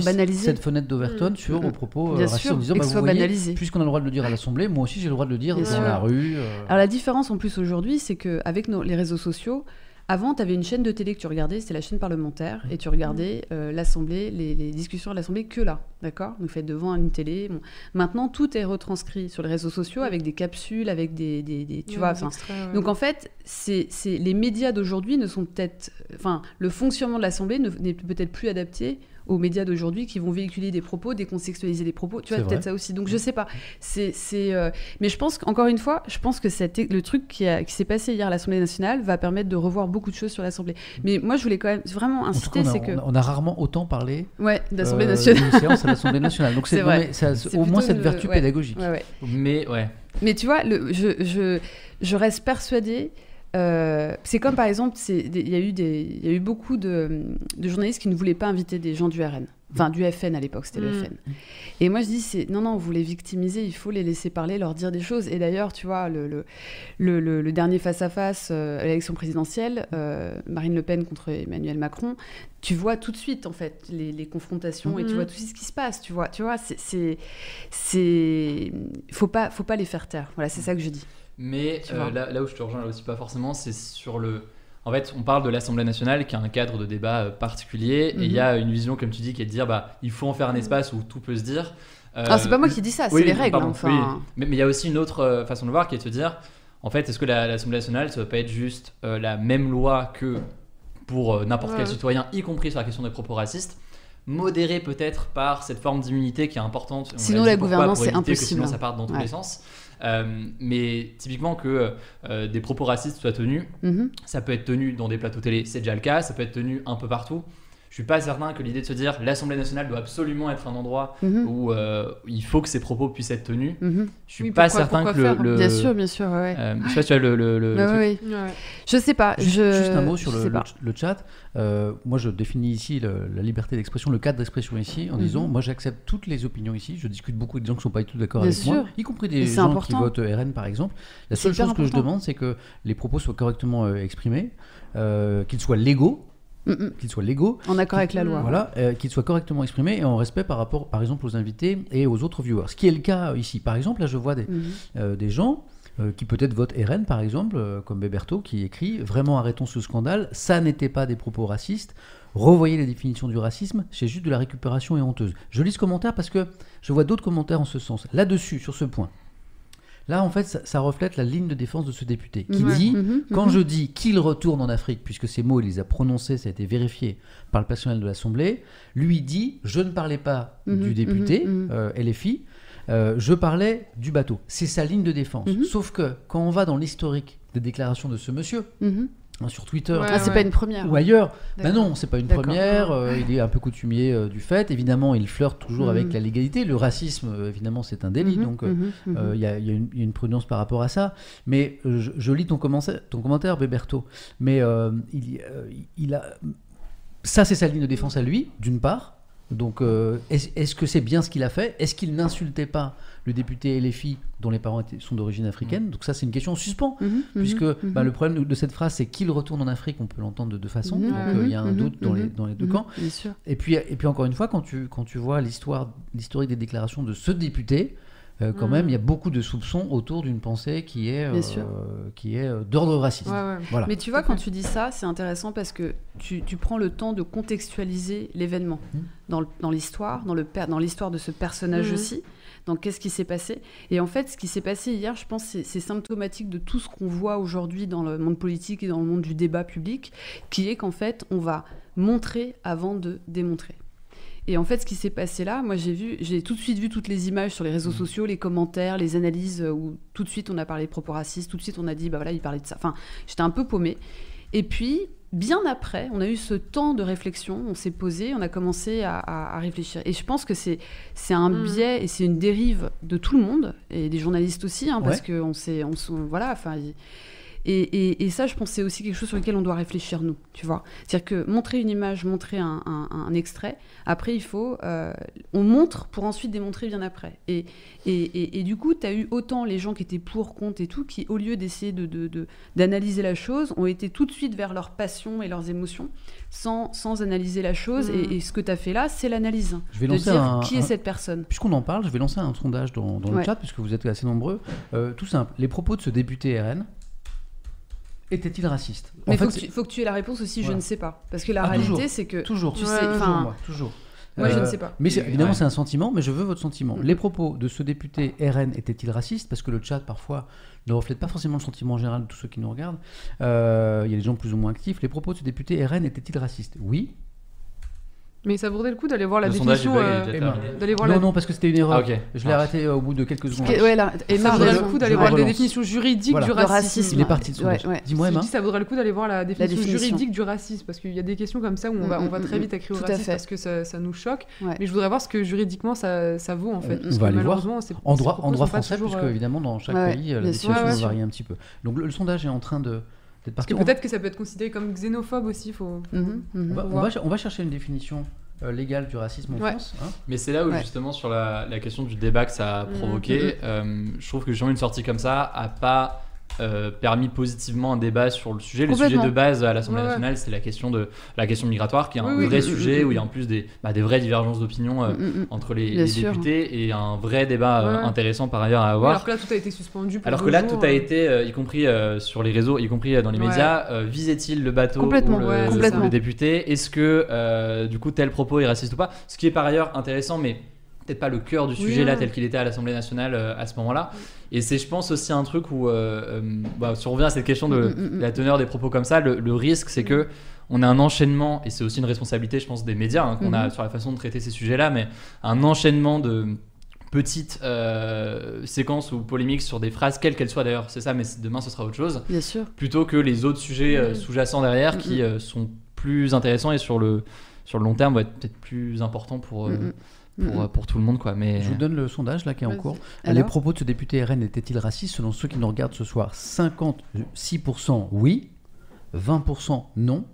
banalisé. cette fenêtre d'Overton Mhm. sur aux propos euh, Bien racistes sûr, en disant bah, vous voyez, puisqu'on a le droit de le dire à l'Assemblée, moi aussi j'ai le droit de le dire Bien dans sûr. la rue. euh. Alors la différence en plus aujourd'hui, c'est qu'avec les réseaux sociaux, avant, tu avais une chaîne de télé que tu regardais, c'était la chaîne parlementaire, et tu regardais euh, l'Assemblée, les, les discussions à l'Assemblée que là, d'accord? Donc faites devant une télé. Bon. Maintenant, tout est retranscrit sur les réseaux sociaux avec des capsules, avec des... des- des- tu Ouais, vois, des enfin, extraits, ouais. Donc en fait, c'est les médias d'aujourd'hui ne sont peut-être, enfin, le fonctionnement de l'Assemblée ne- n'est peut-être plus adapté aux médias d'aujourd'hui qui vont véhiculer des propos, décontextualiser des propos. Tu vois, peut-être ça aussi. Donc je sais pas. C'est, c'est, euh, mais je pense qu'encore une fois, je pense que cette- le truc qui, qui s'est passé hier à l'Assemblée nationale va permettre de revoir beaucoup de choses sur l'Assemblée. Mais moi, je voulais quand même vraiment insister, cas, on a, c'est que on a- rarement autant parlé ouais, d'Assemblée euh, nationale. d'une séance à l'Assemblée nationale. Donc [LAUGHS] c'est au moins cette vertu ouais. pédagogique. Ouais, ouais. Mais ouais. Mais tu vois, le, je, je, je reste persuadée. Euh, c'est comme par exemple, il y, a eu des- il y a eu beaucoup de, de journalistes qui ne voulaient pas inviter des gens du RN. Enfin, du FN à l'époque, c'était le Mm. FN. Et moi, je dis, non, non, vous les victimisez, il faut les laisser parler, leur dire des choses. Et d'ailleurs, tu vois, le, le, le, le- le dernier face-à-face euh, à l'élection présidentielle, euh, Marine Le Pen contre Emmanuel Macron, tu vois tout de suite, en fait, les, les confrontations et tu Mhm. vois tout ce qui se passe, tu vois. Tu vois, c'est... c'est- c'est- Faut pas, faut pas les faire taire. Voilà, c'est ça que je dis. Mais euh, là, là où je te rejoins là aussi pas forcément, c'est sur le. En fait, on parle de l'Assemblée nationale qui a un cadre de débat euh, particulier et il y a une vision, comme tu dis, qui est de dire bah il faut en faire un espace où tout peut se dire. Euh, Ah, c'est pas moi qui dis ça, c'est oui, les règles. pardon, enfin. oui. Mais il y a aussi une autre euh, façon de voir qui est de se dire en fait, est-ce que la- l'Assemblée nationale, ça va pas être juste euh, la même loi que pour euh, n'importe quel citoyen, y compris sur la question des propos racistes modérée peut-être par cette forme d'immunité qui est importante. On Sinon, l'a gouvernance, c'est impossible. Sinon, ça parte dans tous Ouais. les sens. Euh, mais typiquement que euh, des propos racistes soient tenus, Mhm. ça peut être tenu dans des plateaux télé, c'est déjà le cas, ça peut être tenu un peu partout. Je suis pas certain que l'idée de se dire l'Assemblée nationale doit absolument être un endroit Mhm. où euh, il faut que ces propos puissent être tenus. Mhm. Je suis Oui, pas pourquoi- certain pourquoi que le, faire le- Bien sûr, bien sûr, ouais. euh, je sais pas tu as le, le- truc. ouais. Je sais pas. Juste, je... juste un mot sur le, chat. Euh, moi, je définis ici le- la liberté d'expression, le cadre d'expression ici, en Mhm. disant moi, j'accepte toutes les opinions ici. Je discute beaucoup avec des gens qui ne sont pas du tout d'accord Bien avec moi, sûr. y compris des gens important. qui votent RN, par exemple. La seule chose que je demande, c'est que les propos soient correctement euh, exprimés, euh, qu'ils soient légaux, Qu'ils soient légaux, En accord avec la loi. voilà, euh, qu'ils soient correctement exprimés et en respect par rapport, par exemple, aux invités et aux autres viewers. Ce qui est le cas ici. Par exemple, là, je vois des, Mhm. euh, des gens euh, qui peut-être votent RN, par exemple, euh, comme Beberto, qui écrit Vraiment arrêtons ce scandale, ça n'était pas des propos racistes. Revoyez les définitions du racisme, c'est juste de la récupération et honteuse. Je lis ce commentaire parce que je vois d'autres commentaires en ce sens. Là-dessus, sur ce point. Là, en fait, ça, ça reflète la ligne de défense de ce député qui dit Mhm. quand Mhm. je dis qu'il retourne en Afrique, puisque ces mots, il les a prononcés, ça a été vérifié par le personnel de l'Assemblée, lui dit Je ne parlais pas Mhm, du député, euh, LFI, euh, je parlais du bateau. C'est sa ligne de défense. Sauf que quand on va dans l'historique des déclarations de ce monsieur, sur Twitter Ouais. Ah, c'est pas une première. ou ailleurs, ben non, c'est pas une première, euh, il est un peu coutumier euh, du fait. Évidemment, il flirte toujours avec la légalité. Le racisme, euh, évidemment, c'est un délit, donc. euh, Il y, a- il y a une- il y a une prudence par rapport à ça. Mais euh, je, je lis ton, commentaire, ton commentaire, Béberto. Mais euh, il, y- euh, il a. Ça, c'est sa ligne de défense à lui, d'une part. Donc, euh, est-ce que c'est bien ce qu'il a fait? Est-ce qu'il n'insultait pas le député LFI dont les parents étaient- sont d'origine africaine? Donc ça, c'est une question en suspens. Mhm, Puisque mhm, bah, mhm. le problème de cette phrase, c'est qu'il retourne en Afrique, on peut l'entendre de deux façons. Donc euh, il y a un doute dans, les, dans les deux camps. Bien sûr. Et puis, et puis encore une fois, quand tu, quand tu vois l'histoire, l'historique des déclarations de ce député, euh, quand même, il y a beaucoup de soupçons autour d'une pensée qui est, euh, sûr. qui est euh, d'ordre raciste. Ouais, ouais. Voilà. Mais tu vois, quand tu dis ça, c'est intéressant parce que tu, tu prends le temps de contextualiser l'événement Mhm. dans, l'histoire, dans, le per- dans l'histoire de ce personnage Mhm. aussi. Donc, qu'est-ce qui s'est passé? Et en fait, ce qui s'est passé hier, je pense, c'est symptomatique de tout ce qu'on voit aujourd'hui dans le monde politique et dans le monde du débat public, qui est qu'en fait, on va montrer avant de démontrer. Et en fait, ce qui s'est passé là, moi j'ai vu, j'ai tout de suite vu toutes les images sur les réseaux sociaux, les commentaires, les analyses euh, où tout de suite on a parlé de propos racistes, tout de suite on a dit bah voilà il parlait de ça. Enfin, j'étais un peu paumée. Et puis bien après, on a eu ce temps de réflexion, on s'est posé, on a commencé à, à- à réfléchir. Et je pense que c'est c'est un Mm. biais et c'est une dérive de tout le monde et des journalistes aussi, hein, parce Ouais. que on s'est, on, voilà, enfin. Et, et- et ça, je pense, c'est aussi quelque chose sur lequel on doit réfléchir, nous, tu vois. C'est-à-dire que montrer une image, montrer un, un- un extrait, après, il faut... euh, on montre pour ensuite démontrer bien après. Et, et, et- et du coup, tu as eu autant les gens qui étaient pour, contre et tout, qui, au lieu d'essayer de, de- de- d'analyser la chose, ont été tout de suite vers leur passion et leurs émotions, sans, sans analyser la chose. Et, et ce que tu as fait là, c'est l'analyse. Je vais De lancer dire un- qui est cette personne. Puisqu'on en parle, je vais lancer un sondage dans, dans le Ouais. chat, puisque vous êtes assez nombreux. Euh, tout simple, les propos de ce député RN étaient-ils racistes En Mais il fait, faut, que tu- faut que tu aies la réponse aussi, Voilà. je ne sais pas. Parce que la Ah, réalité, toujours. c'est que... Toujours, tu Ouais, sais, toujours, enfin, moi, toujours. Moi, je Euh, ne sais pas. Mais évidemment, ouais. c'est un sentiment, mais je veux votre sentiment. Mm. Les propos de ce député RN étaient-ils racistes Parce que le chat, parfois, ne reflète pas forcément le sentiment général de tous ceux qui nous regardent. Euh, Il y a des gens plus ou moins actifs. Les propos de ce député RN étaient-ils racistes? Oui. Mais ça vaudrait le coup d'aller voir la Le définition. euh, voir Non, la. non, parce que c'était une erreur. Ah. Je l'ai arrêté euh, au bout de quelques secondes. Que- ouais, là, Emma Ça a vaudrait le coup d'aller voir la définition juridique Voilà. du Le racisme. racisme. Il est parti de. Ouais, ouais. Dis-moi, Je Emma. dis, ça vaudrait le coup d'aller voir la définition, définition. juridique du racisme, parce qu'il y a des questions comme ça où on va, on va très vite écrire au racisme parce que ça, ça nous choque. Ouais. Mais je voudrais voir ce que juridiquement ça, ça vaut en fait. On va aller voir. En droit, français, puisque euh, évidemment, dans chaque pays, la bien sûr. définition Ouais, va ouais. varier un petit peu. Donc le, sondage est en train de Parce parti. que On- peut-être que ça peut être considéré comme xénophobe aussi. Faut... Mhm, mhm. On va, Faut on voir. va ch- on va chercher une définition euh, légale du racisme en Ouais. France. hein. Mais c'est là où Ouais. justement sur la, la question du débat que ça a Mhm. provoqué, euh, je trouve que justement une sortie comme ça a pas euh, permis positivement un débat sur le sujet. Le sujet de base à l'Assemblée Ouais, ouais. nationale, c'est la question de la question migratoire, qui est un Oui, vrai sujet où il y a en plus des, bah, des vraies divergences d'opinion euh, Mhm, mhm. entre les, députés et un vrai débat euh, intéressant par ailleurs à avoir. alors que là, tout a été suspendu. pour Alors que là, jours, tout a été, y compris sur les réseaux, y compris dans les médias, visait-il le bateau Complètement, ou le, député? Est-ce que du coup tel propos est raciste ou pas? Ce qui est par ailleurs intéressant, mais peut-être pas le cœur du Oui, sujet là tel qu'il était à l'Assemblée nationale euh, à ce moment-là. Et c'est, je pense, aussi un truc où, euh, euh, bah, si on revient à cette question de Mm, mm, mm. la teneur des propos comme ça, le, le risque c'est que on a un enchaînement, et c'est aussi une responsabilité, je pense, des médias hein, qu'on a Mhm. sur la façon de traiter ces sujets-là, mais un enchaînement de petites euh, séquences ou polémiques sur des phrases, quelles qu'elles soient d'ailleurs, c'est ça, mais demain ce sera autre chose, Bien sûr. plutôt que les autres sujets Mhm. sous-jacents derrière qui euh, sont plus intéressants et sur le, sur le long terme vont être peut-être plus importants pour. Pour, euh, pour tout le monde. Quoi. Mais... Je vous donne le sondage là qui est en cours. Alors Les propos de ce député RN étaient-ils racistes Selon ceux qui nous regardent ce soir, 56% oui, 20% non,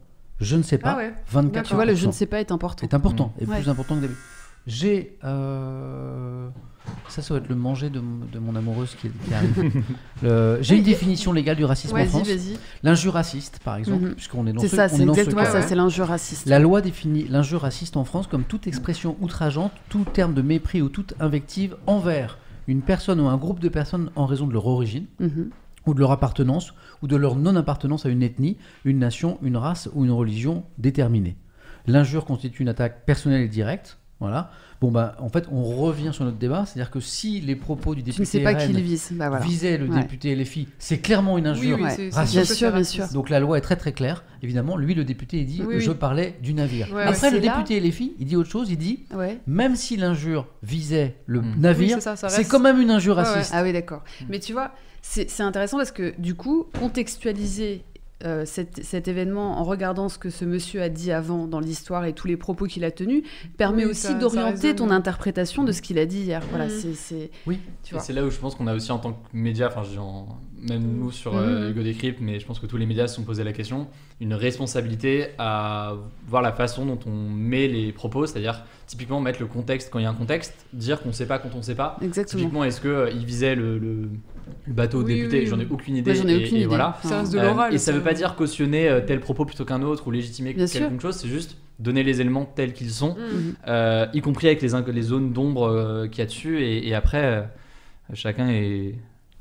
je ne sais pas, Ah ouais. 24%. Tu vois, le je ne sais pas est important. est important, et Ouais. plus important que d'habitude. J'ai. euh, Ça, ça va être le manger de, mon- de mon amoureuse qui, qui arrive. Le- J'ai une définition légale du racisme en Vas-y, France. vas-y. L'injure raciste, par exemple, Mhm. puisqu'on est dans C'est ce, ça, on c'est est dans ce exactement cas. ça, c'est l'injure raciste. La loi définit l'injure raciste en France comme toute expression outrageante, tout terme de mépris ou toute invective envers une personne ou un groupe de personnes en raison de leur origine Mhm. ou de leur appartenance ou de leur non-appartenance à une ethnie, une nation, une race ou une religion déterminée. L'injure constitue une attaque personnelle et directe. Voilà. Bon, bah, en fait, on revient sur notre débat, c'est-à-dire que si les propos du député sais pas RN le vise. Bah voilà. visaient le Ouais. député LFI, c'est clairement une Oui, injure oui, c'est raciste. Bien sûr bien sûr. donc la loi est très très claire. Évidemment, lui, le député, il dit Oui, je oui. parlais du navire. Ouais, Après, le là- député LFI, il dit autre chose. Il dit Ouais. même si l'injure visait le Mm. navire, Oui, c'est reste- quand même une injure raciste. Ah oui, d'accord. Mais tu vois, c'est c'est intéressant parce que du coup, contextualiser euh, cet, cet événement, en regardant ce que ce monsieur a dit avant dans l'histoire et tous les propos qu'il a tenus, permet Oui, aussi d'orienter ton interprétation de ce qu'il a dit hier. Voilà, Mhm. c'est- c'est. Oui. Tu Et vois. c'est là où je pense qu'on a aussi en tant que média, enfin même nous sur euh, Mhm. Hugo Décrypte, mais je pense que tous les médias se sont posés la question, une responsabilité à voir la façon dont on met les propos, c'est-à-dire typiquement mettre le contexte quand il y a un contexte, dire qu'on sait pas quand on sait pas. Exactement. Typiquement, est-ce qu'il visait le, le- le bateau Oui, oui, J'en ai aucune idée. Ai et- aucune et idée. voilà. Ça de Euh, et ça veut pas dire cautionner euh, tel propos plutôt qu'un autre ou légitimer Bien sûr. quelque chose, c'est juste donner les éléments tels qu'ils sont, Mm. Euh, y compris avec les, les zones d'ombre euh, qu'il y a dessus, et, et après, chacun est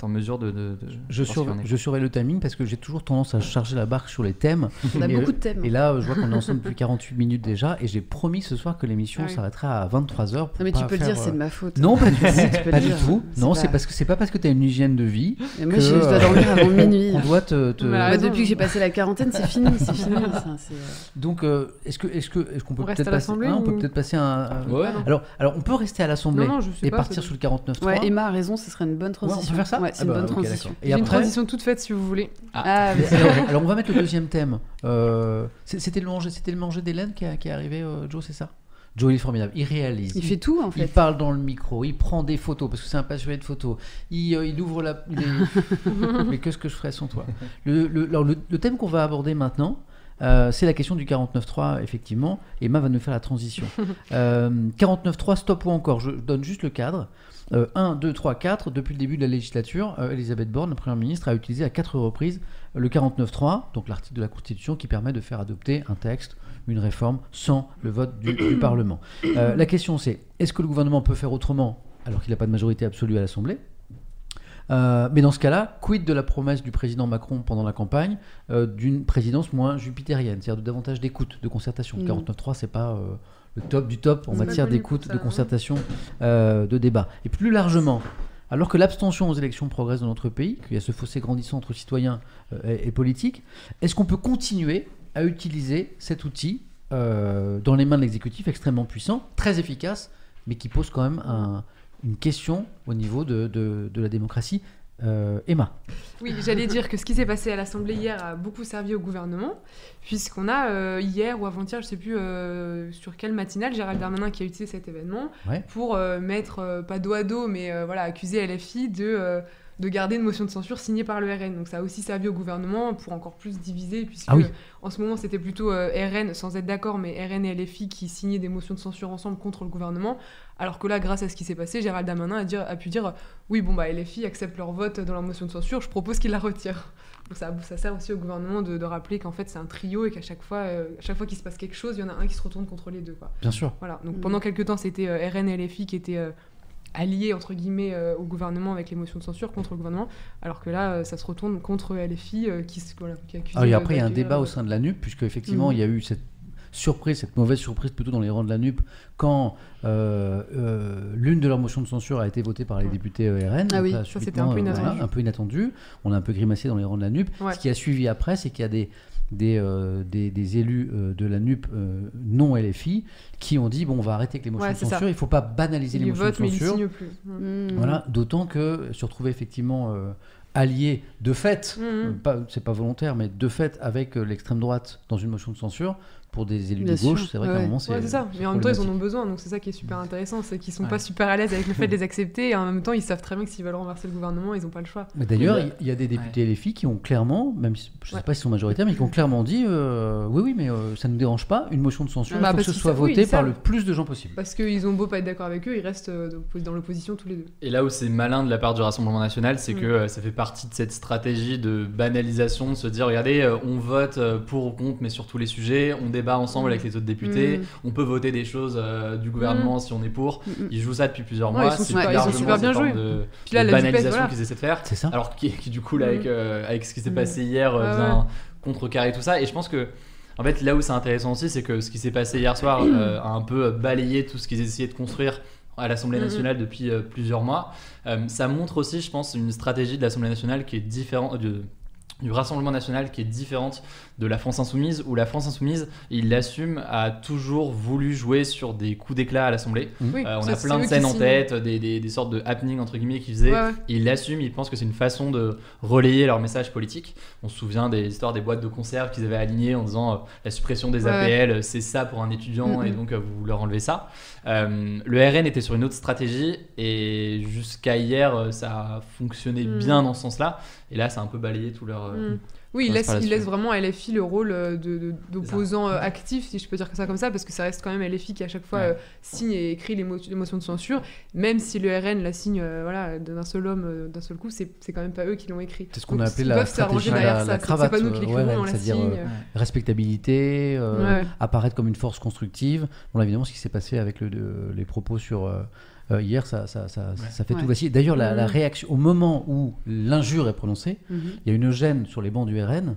en mesure de. de- de- Je, surveille- est. je le timing parce que j'ai toujours tendance à charger la barque sur les thèmes. On a Et, beaucoup euh, de thèmes. Et là, je vois qu'on est ensemble depuis 48 minutes déjà et j'ai promis ce soir que l'émission Ah oui. s'arrêtera à 23h. Non, mais tu peux le dire, c'est de ma faute. Non, pas du [LAUGHS] tout. Pas du tout. Non, c'est parce que c'est pas parce que tu as une hygiène de vie Et moi, que, je, dois euh, dormir avant [LAUGHS] minuit. qu'on doit te. te- Bah, Bah, depuis que j'ai passé la quarantaine, c'est fini, c'est fini. [LAUGHS] ça, euh, Donc, euh, est-ce que est-ce que est-ce qu'on peut peut-être à passer l'Assemblée hein, On peut peut-être passer un. Ouais. Alors, alors, on peut rester à l'Assemblée et partir sur le 49.3. Ouais, Emma a raison, ce serait une bonne Ouais, on transition. peut faire ça Ouais, c'est Ah une bah, bonne ok, transition. Et une transition toute faite si vous voulez. Ah, [LAUGHS] mais- alors, alors, on va mettre le deuxième thème. Euh, c'était le manger, c'était le manger d'Hélène qui, est arrivé, euh, Joe, c'est ça? Joe, il est formidable. Il réalise. il fait tout en Il fait. parle dans le micro, il prend des photos parce que c'est un passionné de photos. Il, euh, il ouvre la. il [LAUGHS] Mais qu'est-ce que je ferais sans toi? Le, le- alors, le- le thème qu'on va aborder maintenant, euh, c'est la question du 49.3, effectivement. Emma va nous faire la transition. [LAUGHS] Euh, 49.3, stop ou encore? Je donne juste le cadre. Euh, 1, 2, 3, 4. Depuis le début de la législature, euh, Elisabeth Borne, la Première ministre, a utilisé à quatre reprises le 49.3, donc l'article de la Constitution qui permet de faire adopter un texte, une réforme, sans le vote du, du [COUGHS] Parlement. Euh, la question c'est, est-ce que le gouvernement peut faire autrement alors qu'il n'a pas de majorité absolue à l'Assemblée? Euh, mais dans ce cas-là, quid de la promesse du président Macron pendant la campagne euh, d'une présidence moins jupitérienne, c'est-à-dire de davantage d'écoute, de concertation. Mm. 49.3, c'est pas euh, le top du top en matière d'écoute, de concertation, de débat. Et plus largement, alors que l'abstention aux élections progresse dans notre pays, qu'il y a ce fossé grandissant entre citoyens et, et politiques, est-ce qu'on peut continuer à utiliser cet outil euh, dans les mains de l'exécutif extrêmement puissant, très efficace, mais qui pose quand même un- une question au niveau de, de- de la démocratie Euh, Emma. Oui, j'allais dire que ce qui s'est passé à l'Assemblée hier a beaucoup servi au gouvernement, puisqu'on a euh, hier ou avant-hier, je sais plus euh, sur quelle matinale, Gérald Darmanin qui a utilisé cet événement Ouais. pour mettre, pas dos à dos, mais voilà, accuser LFI de, de garder une motion de censure signée par le RN. Donc ça a aussi servi au gouvernement pour encore plus diviser, puisque Ah oui. en ce moment c'était plutôt euh, RN, sans être d'accord, mais RN et LFI qui signaient des motions de censure ensemble contre le gouvernement. Alors que là, grâce à ce qui s'est passé, Gérald Darmanin a, dire- a pu dire oui, bon, bah, LFI accepte leur vote dans leur motion de censure, je propose qu'ils la retirent. Donc ça, ça sert aussi au gouvernement de, de rappeler qu'en fait c'est un trio et qu'à chaque fois, euh, à chaque fois qu'il se passe quelque chose, il y en a un qui se retourne contre les deux. Quoi. Bien sûr. Voilà. Donc Mm. pendant quelques temps, c'était euh, RN et LFI qui étaient alliés entre guillemets euh, au gouvernement avec les motions de censure contre le gouvernement, alors que là, euh, ça se retourne contre LFI euh, qui, voilà, qui accuse. Alors, et euh, après, il y a un débat au sein de la NUP, puisque effectivement, Mhm. il y a eu cette surprise, cette mauvaise surprise plutôt dans les rangs de la NUP, quand l'une de leurs motions de censure a été votée par les députés RN. Ah oui, ça, c'était un peu voilà, inattendu. un peu inattendu. On a un peu grimacé dans les rangs de la NUP. Ouais. Ce qui a suivi après, c'est qu'il y a des, des, euh, des, des élus euh, de la NUP euh, non LFI qui ont dit bon, on va arrêter avec les motions Ouais, de ça. censure, il ne faut pas banaliser les motions de mais ils censure. signent plus. Mm. Mm. Voilà, d'autant que se retrouver effectivement allié de fait, pas- c'est pas volontaire, mais de fait avec l'extrême droite dans une motion de censure, pour des élus Bien de gauche, c'est vrai ouais, qu'à un moment c'est. Ouais, c'est ça. Mais en même temps, ils en ont besoin, donc c'est ça qui est super intéressant, c'est qu'ils sont Ouais. pas super à l'aise avec le fait de les [LAUGHS] accepter, et en même temps, ils savent très bien que s'ils veulent renverser le gouvernement, ils n'ont pas le choix. Mais d'ailleurs, il y a des députés LFI qui ont clairement, même si, je ne sais Ouais. pas s'ils sont majoritaires, mais qui ont clairement dit euh, oui, oui, mais euh, ça ne nous dérange pas, une motion de censure, Bah, faut que ce soit savent- oui, par le plus de gens possible. Parce qu'ils ont beau pas être d'accord avec eux, ils restent euh, dans l'opposition tous les deux. Et là où c'est malin de la part du Rassemblement national, c'est Mm. que euh, ça fait partie de cette stratégie de banalisation, de se dire regardez, euh, on vote euh, pour ou contre, mais sur tous les sujets, on débat ensemble Mm. avec les autres députés, Mm. on peut voter des choses euh, du gouvernement si on est pour. Mm, mm. Ils jouent ça depuis plusieurs Ouais, mois, ils sont c'est super- ils sont super bien joués. de, Puis là, de la banalisation voilà. qu'ils essaient de faire. C'est ça Alors qui, qui, du coup là Mm. avec, euh, avec ce qui s'est Mm. passé hier euh, vient ouais. contrecarrer tout ça et je pense que en fait là où c'est intéressant aussi c'est que ce qui s'est passé hier soir euh, a un peu balayé tout ce qu'ils essayaient de construire à l'Assemblée nationale depuis euh, plusieurs mois. Euh, ça montre aussi je pense une stratégie de l'Assemblée nationale qui est différente du Rassemblement national qui est différente de la France insoumise, où la France insoumise, il l'assume, a toujours voulu jouer sur des coups d'éclat à l'Assemblée. Oui, Euh, on ça, a plein de scènes en tête, des, des- des sortes de happenings entre guillemets qu'ils faisaient. Ouais, ouais. Il l'assume, il pense que c'est une façon de relayer leur message politique. On se souvient des histoires des boîtes de conserve qu'ils avaient alignées en disant euh, la suppression des Ouais, APL, euh, c'est ça pour un étudiant Mhm. et donc euh, vous leur enlevez ça. Euh, le RN était sur une autre stratégie et jusqu'à hier ça a fonctionné Mhm. bien dans ce sens-là. Et là, ça a un peu balayé tout leur. Mm. Oui, il Ouais, laisse, il vraiment à LFI le rôle euh, de- de- d'opposant euh, actif, si je peux dire ça comme ça, parce que ça reste quand même LFI qui à chaque fois Ouais. euh, signe et écrit les, mo- les motions de censure, même si le RN la signe euh, voilà, d'un seul homme, euh, d'un seul coup, c'est quand même pas eux qui l'ont écrit. C'est ce qu'on a appelé la stratégie, la- la c'est- c'est cravate, pas nous qui l'écrivons, ouais, on la c'est-à-dire, signe. respectabilité, Ouais. apparaître comme une force constructive. Bon, là, évidemment, ce qui s'est passé avec le- les propos sur euh, euh, hier, ça, ça, ça, ça fait Ouais. tout vaciller. D'ailleurs, la, la Mhm. réaction, au moment où l'injure est prononcée, Mhm. il y a une gêne sur les bancs du RN.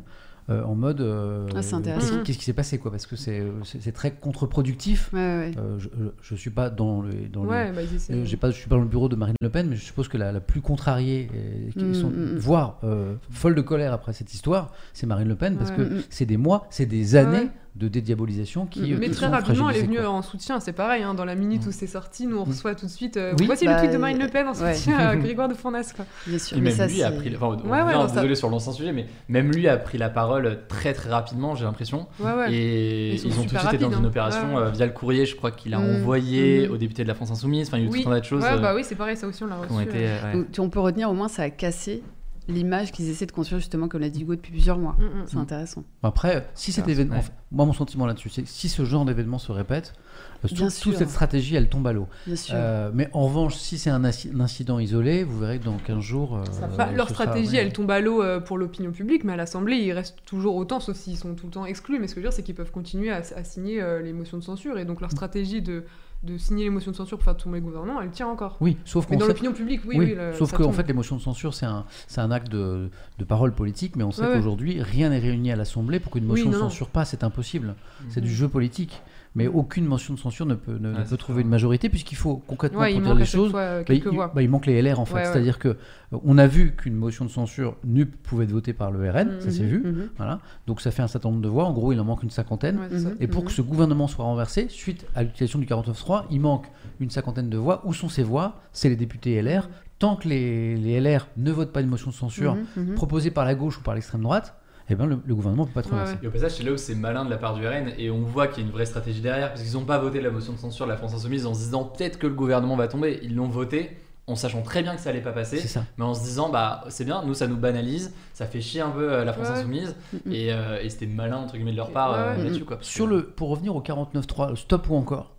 euh, en mode euh, Ah, c'est intéressant. qu'est-ce qui- s'est passé quoi? Parce que c'est euh, c'est très contre-productif Ouais, ouais. Euh, je, je, suis pas dans le dans le- Ouais, bah, essaient. euh, j'ai pas, je suis pas dans le bureau de Marine Le Pen, mais je suppose que la, la plus contrariée, et qui Mm, sont, mm, mm. voire euh, folle de colère après cette histoire, c'est Marine Le Pen, parce Ouais. que c'est des mois, c'est des années Ouais. De dédiabolisation qui. Euh, Mais qui très rapidement, elle est venue quoi. en soutien, c'est pareil, hein, dans la minute Mm. où c'est sorti, nous on Mm. reçoit tout de suite. euh, Oui. voici Bah, le tweet de Marine Le Pen en ouais. soutien à [LAUGHS] Grégoire de Fournas. Quoi. Bien sûr. Et mais même ça, lui a pris, enfin, on Ouais, ouais, non, ça- désolé sur l'ancien sujet, mais même lui a pris la parole très très rapidement, j'ai l'impression. Ouais, ouais. Et Ils ont tout de suite été dans une hein. opération euh, via le courrier, je crois qu'il a Mm. envoyé Mhm. aux députés de la France Insoumise. Enfin, il y a eu tout un tas de choses Ouais, bah oui, c'est pareil, ça aussi on l'a reçu. on peut retenir au moins ça a cassé l'image qu'ils essaient de construire justement comme l'a dit Hugo depuis plusieurs mois. Mm, mm. C'est intéressant. Après, si cet événement, ouais. enfin, moi mon sentiment là-dessus, c'est que si ce genre d'événement se répète, euh, tout- toute cette stratégie, elle tombe à l'eau. Bien sûr. Euh, mais en revanche, si c'est un, inci- un incident isolé, vous verrez que dans 15 jours. euh, Bah, leur sera- stratégie, ouais. elle tombe à l'eau euh, pour l'opinion publique, mais à l'Assemblée, ils restent toujours autant, sauf s'ils sont tout le temps exclus. Mais ce que je veux dire, c'est qu'ils peuvent continuer à, à signer euh, les motions de censure. Et donc leur stratégie de, de signer les motions de censure pour faire tomber le gouvernement, elle tient encore. Oui, sauf Mais qu'on dans sait- l'opinion publique, oui, Oui, oui. le- sauf qu'en fait, les motions de censure, c'est un, c'est un acte de, de parole politique, mais on sait Ouais, qu'aujourd'hui, rien n'est réuni à l'Assemblée pour qu'une motion de censure passe, c'est impossible. C'est Mhm. du jeu politique. Mais aucune motion de censure ne peut, ne, ne Ouais, peut c'est trouver une majorité, puisqu'il faut concrètement, Ouais, pour dire manque les choses, fois euh, bah, il, bah, il manque les LR en fait. Ouais. C'est-à-dire que euh, on a vu qu'une motion de censure NUP pouvait être votée par le RN, ça Mhm. s'est vu. Mhm. Voilà. Donc ça fait un certain nombre de voix. En gros, il en manque une cinquantaine. Ouais. Mhm. Et pour que ce gouvernement soit renversé, suite à l'utilisation du 49.3, il manque une cinquantaine de voix. Où sont ces voix? C'est les députés LR. Tant que les, les LR ne votent pas une motion de censure Mhm, mhm. proposée par la gauche ou par l'extrême droite, eh ben le, le gouvernement ne peut pas être Ouais. Et au passage, c'est là où c'est malin de la part du RN et on voit qu'il y a une vraie stratégie derrière parce qu'ils n'ont pas voté la motion de censure de la France Insoumise en se disant peut-être que le gouvernement va tomber. Ils l'ont voté en sachant très bien que ça allait pas passer, ça. mais en se disant bah c'est bien, nous ça nous banalise, ça fait chier un peu euh, la France Ouais. Insoumise et, euh, et c'était malin entre guillemets de leur part euh, Ouais, ouais. là-dessus quoi. Sur le, pour revenir au 49.3, stop ou encore,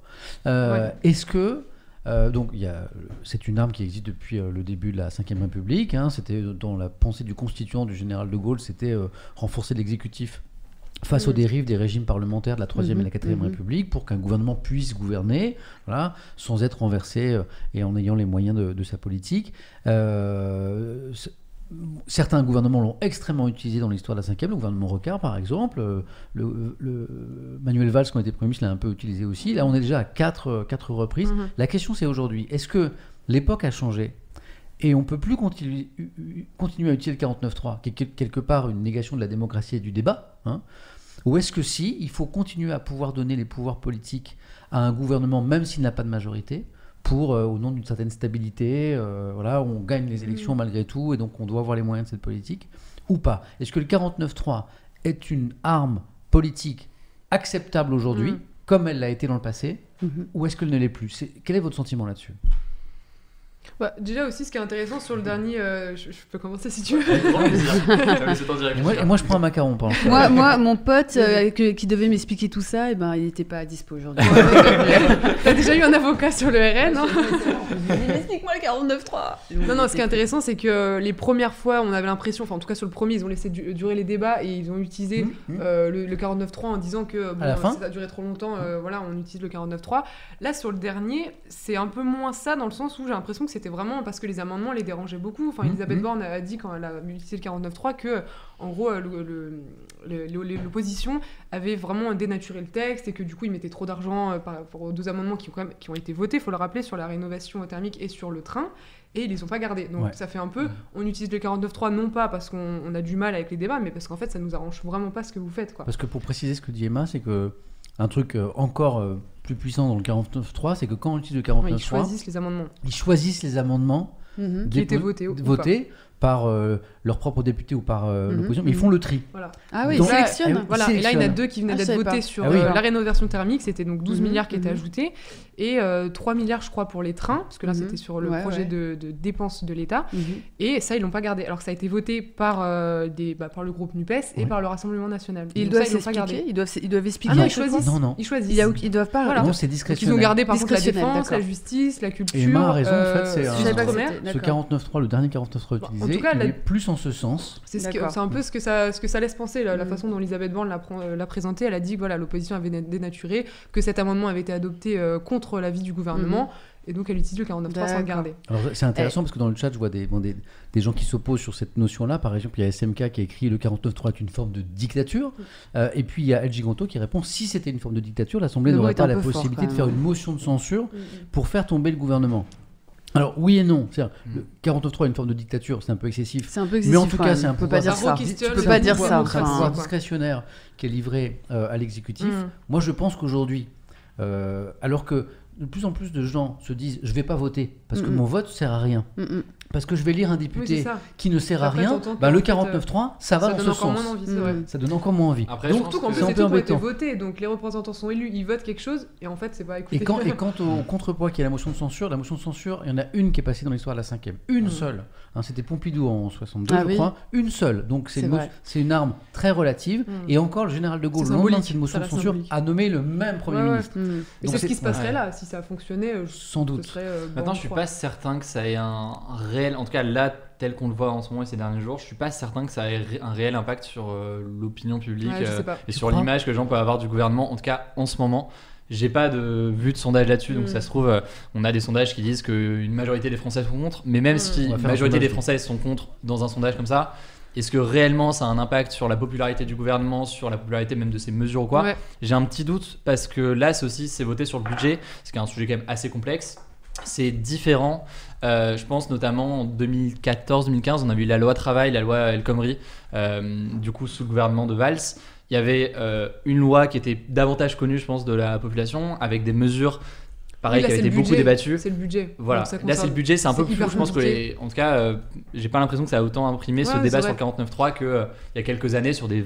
euh, est-ce que euh, donc c'est une arme qui existe depuis euh, le début de la Ve République. hein, c'était dans la pensée du constituant du général de Gaulle, c'était euh, renforcer l'exécutif face aux Mhm. dérives des régimes parlementaires de la Troisième et la Mhm, Quatrième mhm. République pour qu'un gouvernement puisse gouverner, voilà, sans être renversé euh, et en ayant les moyens de, de sa politique. Euh, Certains gouvernements l'ont extrêmement utilisé dans l'histoire de la cinquième, le gouvernement Rocard par exemple, euh, le, le- Manuel Valls qui a été Premier ministre l'a un peu utilisé aussi. Là on est déjà à quatre, euh, quatre reprises. Mhm. La question c'est aujourd'hui, est-ce que l'époque a changé et on peut plus continuer, continuer à utiliser le 49.3, qui est quel- quelque part une négation de la démocratie et du débat hein? Ou est-ce que si, il faut continuer à pouvoir donner les pouvoirs politiques à un gouvernement, même s'il n'a pas de majorité, pour, euh, au nom d'une certaine stabilité, euh, voilà, on gagne les élections malgré tout, et donc on doit avoir les moyens de cette politique, ou pas Est-ce que le 49.3 est une arme politique acceptable aujourd'hui, Mm. comme elle l'a été dans le passé, Mhm. ou est-ce qu'elle ne l'est plus? Quel est votre sentiment là-dessus? Bah, déjà aussi, ce qui est intéressant sur le dernier, euh, je, je peux commencer si tu veux. Ça [LAUGHS] et moi, et moi, je prends un macaron pendant moi, moi, mon pote euh, que- qui devait m'expliquer tout ça, eh ben, il n'était pas à dispo aujourd'hui. [LAUGHS] T'as déjà eu un avocat sur le RN, hein Explique-moi le 49.3 Non, non, ce qui est intéressant, c'est que euh, les premières fois, on avait l'impression, enfin en tout cas sur le premier, ils ont laissé du- durer les débats et ils ont utilisé Mmh, mmh. euh, le, le 49.3 en disant que bon, À la fin ça a duré trop longtemps, euh, voilà, on utilise le 49.3. Là, sur le dernier, c'est un peu moins ça dans le sens où j'ai l'impression que c'était vraiment parce que les amendements les dérangeaient beaucoup. Enfin, Mhm, Elisabeth mhm. Borne a dit quand elle a utilisé le 49.3 que, en gros, euh, l'opposition avait vraiment dénaturé le texte et que du coup, ils mettaient trop d'argent euh, par rapport aux deux amendements qui ont, quand même, qui ont été votés, il faut le rappeler, sur la rénovation thermique et sur le train. Et ils les ont pas gardés. Donc Ouais. ça fait un peu, on utilise le 49.3 non pas parce qu'on on a du mal avec les débats, mais parce qu'en fait ça nous arrange vraiment pas ce que vous faites. Quoi. Parce que pour préciser ce que dit Emma, c'est que un truc euh, encore euh, plus puissant dans le 49.3, c'est que quand on utilise le Ouais, ils 49.3, choisissent les amendements ils choisissent les amendements Mhm. qui étaient votés. ou- votés par euh, leurs propres députés ou par euh, Mhm. l'opposition, mais ils font le tri. Voilà. Ah oui, Donc- ils sélectionnent. Voilà, et là il y en a deux qui venaient Ah, d'être votés pas. sur Ah oui. euh, la rénovation thermique, c'était donc 12 Mhm, milliards qui étaient ajoutés, et euh, 3 milliards je crois pour les trains, parce que là Mhm. c'était sur le Ouais, projet ouais. De, de dépenses de l'État, Mhm. et ça ils l'ont pas gardé, alors que ça a été voté par, euh, des, bah, par le groupe NUPES et par le Rassemblement National. Et ils Donc doivent ça, l'ont pas s'expliquer, gardé. ils doivent, ils doivent expliquer. Ah non, ils choisissent. Non, non. Ils choisissent. Il y a, ils doivent pas. Voilà. Non, c'est Donc, ils ont gardé par contre la Discrétionnel, défense, la justice, la culture. Emma a raison, en fait, euh, c'est Ce d'accord. 49.3, le dernier 49.3 Bon, en utilisé, tout cas, il la- est plus en ce sens. C'est ce un peu ce que ça, ce que ça laisse penser, la, la Mm. façon dont Elisabeth Borne l'a pr- euh, l'a présenté. Elle a dit que voilà, l'opposition avait dé- dénaturé, que cet amendement avait été adopté euh, contre l'avis du gouvernement, et donc elle utilise le 49.3 sans le garder. Alors c'est intéressant parce que dans le chat, je vois des, bon, des, des gens qui s'opposent sur cette notion-là. Par exemple, il y a SMK qui a écrit le 49.3 est une forme de dictature. Euh, et puis il y a El Giganto qui répond si c'était une forme de dictature, l'Assemblée n'aurait pas la peu fort, possibilité de faire une motion de censure pour faire tomber le gouvernement. Alors oui et non. C'est-à-dire, Mm. Le 49.3 est une forme de dictature, c'est un peu excessif. C'est un peu Mais en tout cas, c'est un On peut pas dire Ça Tu peux pas dire ça. C'est un pouvoir discrétionnaire qui est livré euh, à l'exécutif. Mm. Moi, je pense qu'aujourd'hui, alors que de plus en plus de gens se disent je vais pas voter parce que mon vote sert à rien. Parce que je vais lire un député qui ne sert à rien, bah, le fait, 49.3, ça va ça dans donne ce encore moins sens. envie, c'est Mm. vrai. Ça donne encore moins envie. Après, Donc, Surtout qu'en que plus, c'est un c'est peu tout qui a été embêtant. voté, donc les représentants sont élus, ils votent quelque chose, et en fait, c'est pas écouté. Et quand, [LAUGHS] et quant au contrepoids qui est la motion de censure, la motion de censure, il y en a une qui est passée dans l'histoire de la cinquième. Une Mm. seule. Hein, C'était Pompidou en 62, Ah je oui. crois. Une seule. Donc c'est une, arme très relative. Mm. Et encore, le général de Gaulle, le lendemain de cette motion de censure, a nommé le même Premier ministre. Mm. Et Donc c'est ce qui se passerait là, si ça fonctionnait. euh, Sans doute. euh, Maintenant, bon, je suis pas certain que ça ait un réel, en tout cas là, tel qu'on le voit en ce moment et ces derniers jours, je suis pas certain que ça ait un réel impact sur euh, l'opinion publique Ouais, euh, et Tu sur l'image que les gens peuvent avoir du gouvernement, en tout cas en ce moment. J'ai pas de vue de sondage là-dessus, donc ça se trouve, euh, on a des sondages qui disent qu'une majorité des Français sont contre, mais même Mm. si une un majorité des sondage. Français sont contre dans un sondage comme ça, est-ce que réellement ça a un impact sur la popularité du gouvernement, sur la popularité même de ses mesures ou quoi? Ouais. J'ai un petit doute parce que là, c'est aussi c'est voté sur le budget, ce qui est un sujet quand même assez complexe. C'est différent. Euh, je pense notamment en 2014-2015, on a eu la loi travail, la loi El Khomri, euh, du coup sous le gouvernement de Valls. Il y avait euh, une loi qui était davantage connue, je pense, de la population, avec des mesures, pareil, Oui, là, qui le été beaucoup budget. débattues. C'est le budget. Voilà, là c'est le budget, c'est un peu plus. Je pense que, les- en tout cas, euh, j'ai pas l'impression que ça a autant imprimé ce débat sur le 49.3 qu'il y a quelques années sur des.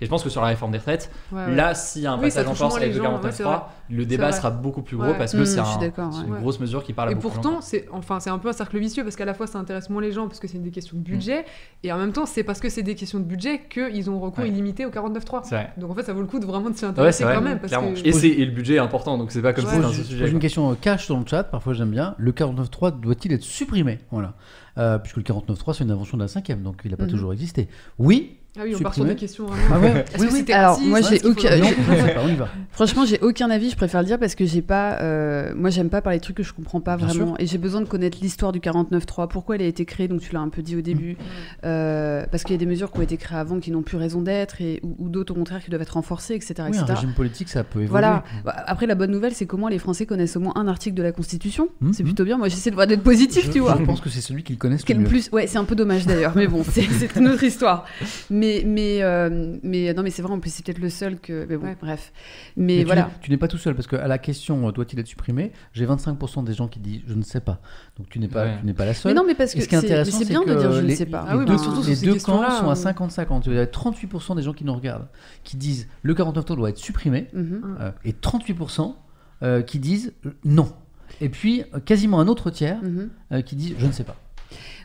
Et je pense que sur la réforme des retraites, Ouais, ouais. Là, s'il y a un Oui, passage en force avec le gens, ouais, c'est 49.3, vrai. le débat sera beaucoup plus gros Ouais. parce que Mmh, c'est un- une grosse mesure qui parle à Et beaucoup gens. pourtant, c'est enfin c'est un peu un cercle vicieux parce qu'à la fois ça intéresse moins les gens parce que c'est des questions de budget et en même temps c'est parce que c'est des questions de budget qu'ils ont recours illimité au 49.3. C'est vrai. Donc en fait ça vaut le coup de vraiment de s'y intéresser quand même Et, c'est- et le budget est important, donc c'est pas comme si c'était un sujet. une question euh, cash dans le chat, parfois j'aime bien. Le 49.3 doit-il être supprimé? Voilà. Euh, puisque le 49.3 c'est une invention de la cinquième, donc il n'a pas Mhm. toujours existé. Oui. Ah oui, on part sur des questions vraiment. Ah ouais. [LAUGHS] Est-ce oui, que oui. c'était Alors, moi, j'ai aucun- Non, je sais pas, on y va. [LAUGHS] Franchement, j'ai aucun avis, je préfère le dire parce que j'ai pas. euh, moi, j'aime pas parler de trucs que je comprends pas Bien vraiment. Et j'ai besoin de connaître l'histoire du 49.3, pourquoi elle a été créée, donc tu l'as un peu dit au début. Euh, parce qu'il y a des mesures qui ont été créées avant qui n'ont plus raison d'être, et, ou, ou d'autres au contraire qui doivent être renforcées, etc. Oui, un régime politique, ça peut évoluer. Voilà. Bah, Après, la bonne nouvelle, c'est comment les Français connaissent au moins un article de la Constitution. Mhm. C'est plutôt bien. Moi, j'essaie de voir d'être positif, Je, tu vois. je pense que c'est celui qu'ils connaissent le plus Ouais, c'est un peu dommage d'ailleurs, mais bon, c'est c'est une autre histoire. Mais [LAUGHS] mais euh, mais non, mais c'est vrai en plus c'est peut-être le seul que. Mais bon, Ouais. bref. Mais, Mais tu voilà. n'es- tu n'es pas tout seul parce qu'à la question euh, doit-il être supprimé, j'ai 25% des gens qui disent je ne sais pas. Donc tu n'es pas, Ouais. tu n'es pas la Mais seule. non, mais parce que ce qui est c'est mais intéressant, c'est c'est bien que de dire je ne sais pas. les Ah oui, deux, les ces deux camps sont à euh, 50-50. Il y a 38% des gens qui nous regardent qui disent le 49 tours doit être supprimé Mhm. euh, et 38% euh, qui disent non. Et puis quasiment un autre tiers Mhm. euh, qui disent je ne sais pas.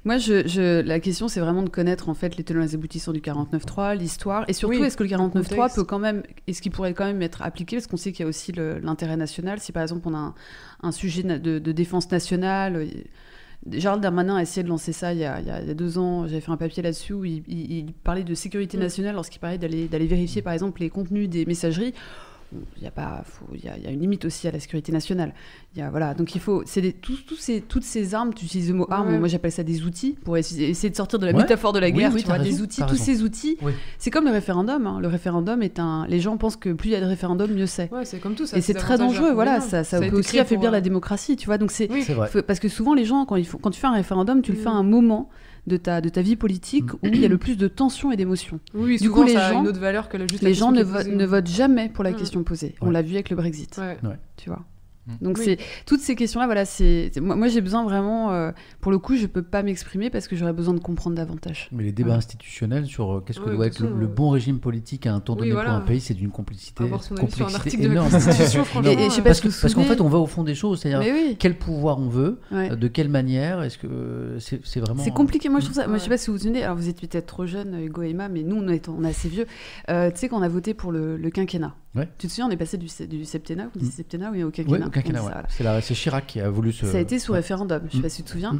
Moi, je, je- la question, c'est vraiment de connaître en fait les tenants et les aboutissants du 49.3, l'histoire, et surtout, Oui, est-ce que le 49.3 contexte. peut quand même, est-ce qu'il pourrait quand même être appliqué, parce qu'on sait qu'il y a aussi l'intérêt national. Si par exemple on a un, un sujet de, de défense nationale, euh, Gérald Darmanin a essayé de lancer ça il y a, il y deux ans. J'avais fait un papier là-dessus où il, il- il parlait de sécurité nationale lorsqu'il parlait d'aller vérifier par exemple les contenus des messageries. Il y a pas, faut- il y, a- il y a une limite aussi à la sécurité nationale. Il y a, voilà, donc il faut, c'est tous, tous ces, toutes ces armes. Tu utilises le mot arme, Ouais. moi j'appelle ça des outils pour essayer, essayer de sortir de la Ouais. métaphore de la guerre. oui, tu t'as vois, raison, des outils, tous raison. ces outils. Oui. C'est comme le référendum. hein. Le référendum est un. Les gens pensent que plus il y a de référendums, mieux c'est. Ouais, c'est comme tout ça. Et c'est très dangereux, voilà, ça, ça a peut aussi affaiblir la euh, démocratie, tu vois. Donc c'est Oui. C'est vrai. faut- parce que souvent les gens quand ils font, quand tu fais un référendum, tu le Mm. fais à un moment de ta de ta vie politique où il y a le plus de tensions et d'émotions. Oui, Du coup, les ça a gens- une autre valeur que la juste la Les gens question ne, vo- ne votent jamais pour la Mm. question posée. On l'a vu avec le Brexit, Ouais. tu vois. Mm. Donc Oui. c'est toutes ces questions-là, voilà, c'est c'est- moi, moi, j'ai besoin vraiment, euh, pour le coup, je peux pas m'exprimer parce que j'aurais besoin de comprendre davantage. Mais les débats Ouais. institutionnels sur euh, qu'est-ce que Ouais, doit être le, bon régime politique à un temps oui, donné voilà. pour un pays, c'est d'une complexité la énorme. Constitution, [LAUGHS] Et- franchement. et je sais pas parce qu'en fait, on va au fond des choses, c'est-à-dire oui, quel pouvoir on veut, ouais. euh, de quelle manière, est-ce que euh, c'est vraiment. C'est compliqué, moi je trouve ça. Moi je sais pas si vous vous souvenez, alors vous êtes peut-être trop jeune, Hugo et Emma, mais nous on est, on est assez vieux. Euh, tu sais, quand on a voté pour le, le quinquennat, Ouais. tu te souviens, on est passé du, du septennat, ou du Mm. septennat oui, au quinquennat. au quinquennat, Donc, ouais. ça, voilà. C'est Chirac qui a voulu se. Ça a été sous ouais. référendum, je sais Mm. pas si tu te souviens.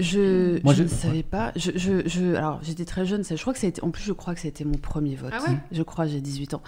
Je, Moi, je je- ne savais pas. Je, je, je- alors, j'étais très jeune. Ça, je crois que ça a été. En plus, je crois que ça a été mon premier vote. Ah ouais Je crois, j'ai 18 ans.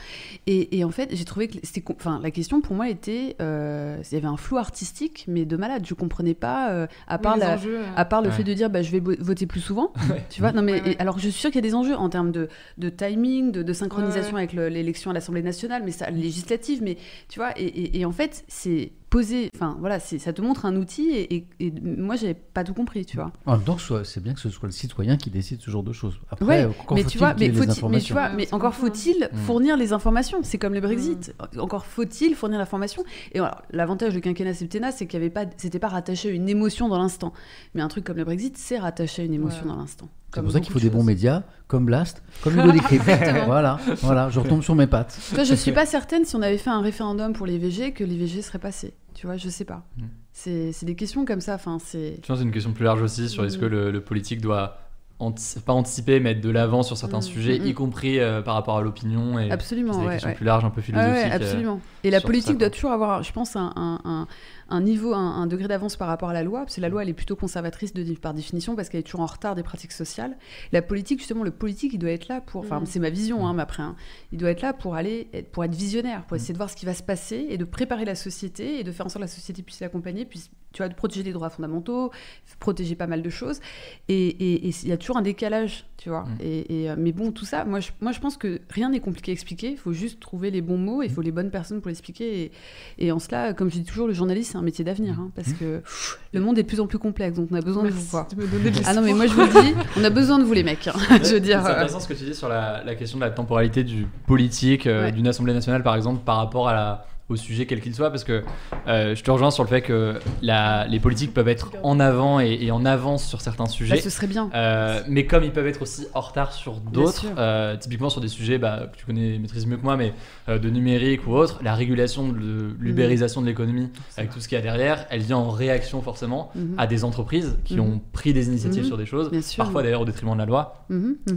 Et, et en fait, j'ai trouvé que c'était. Enfin, la question pour moi était. euh, il y avait un flou artistique, mais de malade. Je comprenais pas. euh, à part les la, enjeux, euh, à part le Ouais. fait de dire bah, je vais voter plus souvent, [LAUGHS] tu vois. Non mais Ouais, ouais. et- alors je suis sûre qu'il y a des enjeux en termes de, de timing, de, de synchronisation Ouais, avec le- l'élection à l'Assemblée nationale, mais ça législative, mais tu vois. Et, et- et en fait c'est posé, enfin voilà, c'est- ça te montre un outil et, et- et moi j'avais pas tout compris, tu vois. En même temps, que ce soit- c'est bien que ce soit le citoyen qui décide ce genre de choses. Après, Ouais, encore mais faut-il tu vois, mais, les faut-il- mais tu vois, mais encore faut-il Mm. fournir les informations. C'est comme le Brexit. Encore faut-il fournir l'information. Et alors, l'avantage du quinquennat septennat, c'est qu'il y avait pas, c'était pas rattaché à une émotion dans l'instant. Mais un truc comme le Brexit, c'est rattaché à une émotion Ouais. dans l'instant. C'est pour ça qu'il faut de des bons médias, comme Blast, comme [LAUGHS] Hugo Décrypte. Voilà, voilà, je retombe sur mes pattes. Toi, je suis [LAUGHS] pas certaine si on avait fait un référendum pour l'IVG que l'IVG serait passé. Tu vois, je sais pas. Mm. C'est c'est des questions comme ça. Enfin, c'est. Je pense que c'est une question plus large aussi sur est-ce que Mm. le, le politique doit anti- pas anticiper, mais être de l'avant sur certains Mm. sujets, Mm, mm. y compris euh, par rapport à l'opinion. Et Absolument, c'est des ouais, questions ouais. plus larges, un peu Ah philosophiques. ouais, euh, absolument. Et la politique ça, doit toujours avoir, je pense, un, un- un- un niveau, un, un degré d'avance par rapport à la loi, parce que la loi, elle est plutôt conservatrice de, par définition, parce qu'elle est toujours en retard des pratiques sociales. La politique, justement, le politique, il doit être là pour, enfin, Mhm. c'est ma vision, Mm. hein, mais après, hein, il doit être là pour aller, être- pour être visionnaire, Mm. pour essayer de voir ce qui va se passer et de préparer la société et de faire en sorte que la société puisse l'accompagner, puisse, tu vois, de protéger les droits fondamentaux, protéger pas mal de choses. Et et- et il y a toujours un décalage, tu vois. Mm. Et, et, euh, mais bon, tout ça, moi je, moi, je pense que rien n'est compliqué à expliquer. Il faut juste trouver les bons mots, il faut les bonnes personnes pour l'expliquer. Et, et en cela, comme je dis toujours, le journaliste, c'est un métier d'avenir. hein, parce que pff, le monde est de plus en plus complexe, donc on a besoin de vous voir. de me donner de Ah non, mais moi je vous le dis, on a besoin de vous les mecs. hein. je veux dire. C'est intéressant ce que tu dis sur la, la question de la temporalité du politique, euh, Ouais. d'une assemblée nationale par exemple, par rapport à la, au sujet quel qu'il soit, parce que euh, je te rejoins sur le fait que la, les politiques peuvent être en avant et, et en avance sur certains bah, sujets. ce serait bien. Euh, mais comme ils peuvent être aussi en retard sur d'autres, euh, typiquement sur des sujets bah, que tu connais, maîtrises mieux que moi, mais euh, de numérique ou autre, la régulation de l'ubérisation de l'économie, avec tout ce qu'il y a derrière, elle vient en réaction forcément Mhm. à des entreprises qui Mhm. ont pris des initiatives Mhm. sur des choses, Bien sûr. parfois d'ailleurs au détriment de la loi,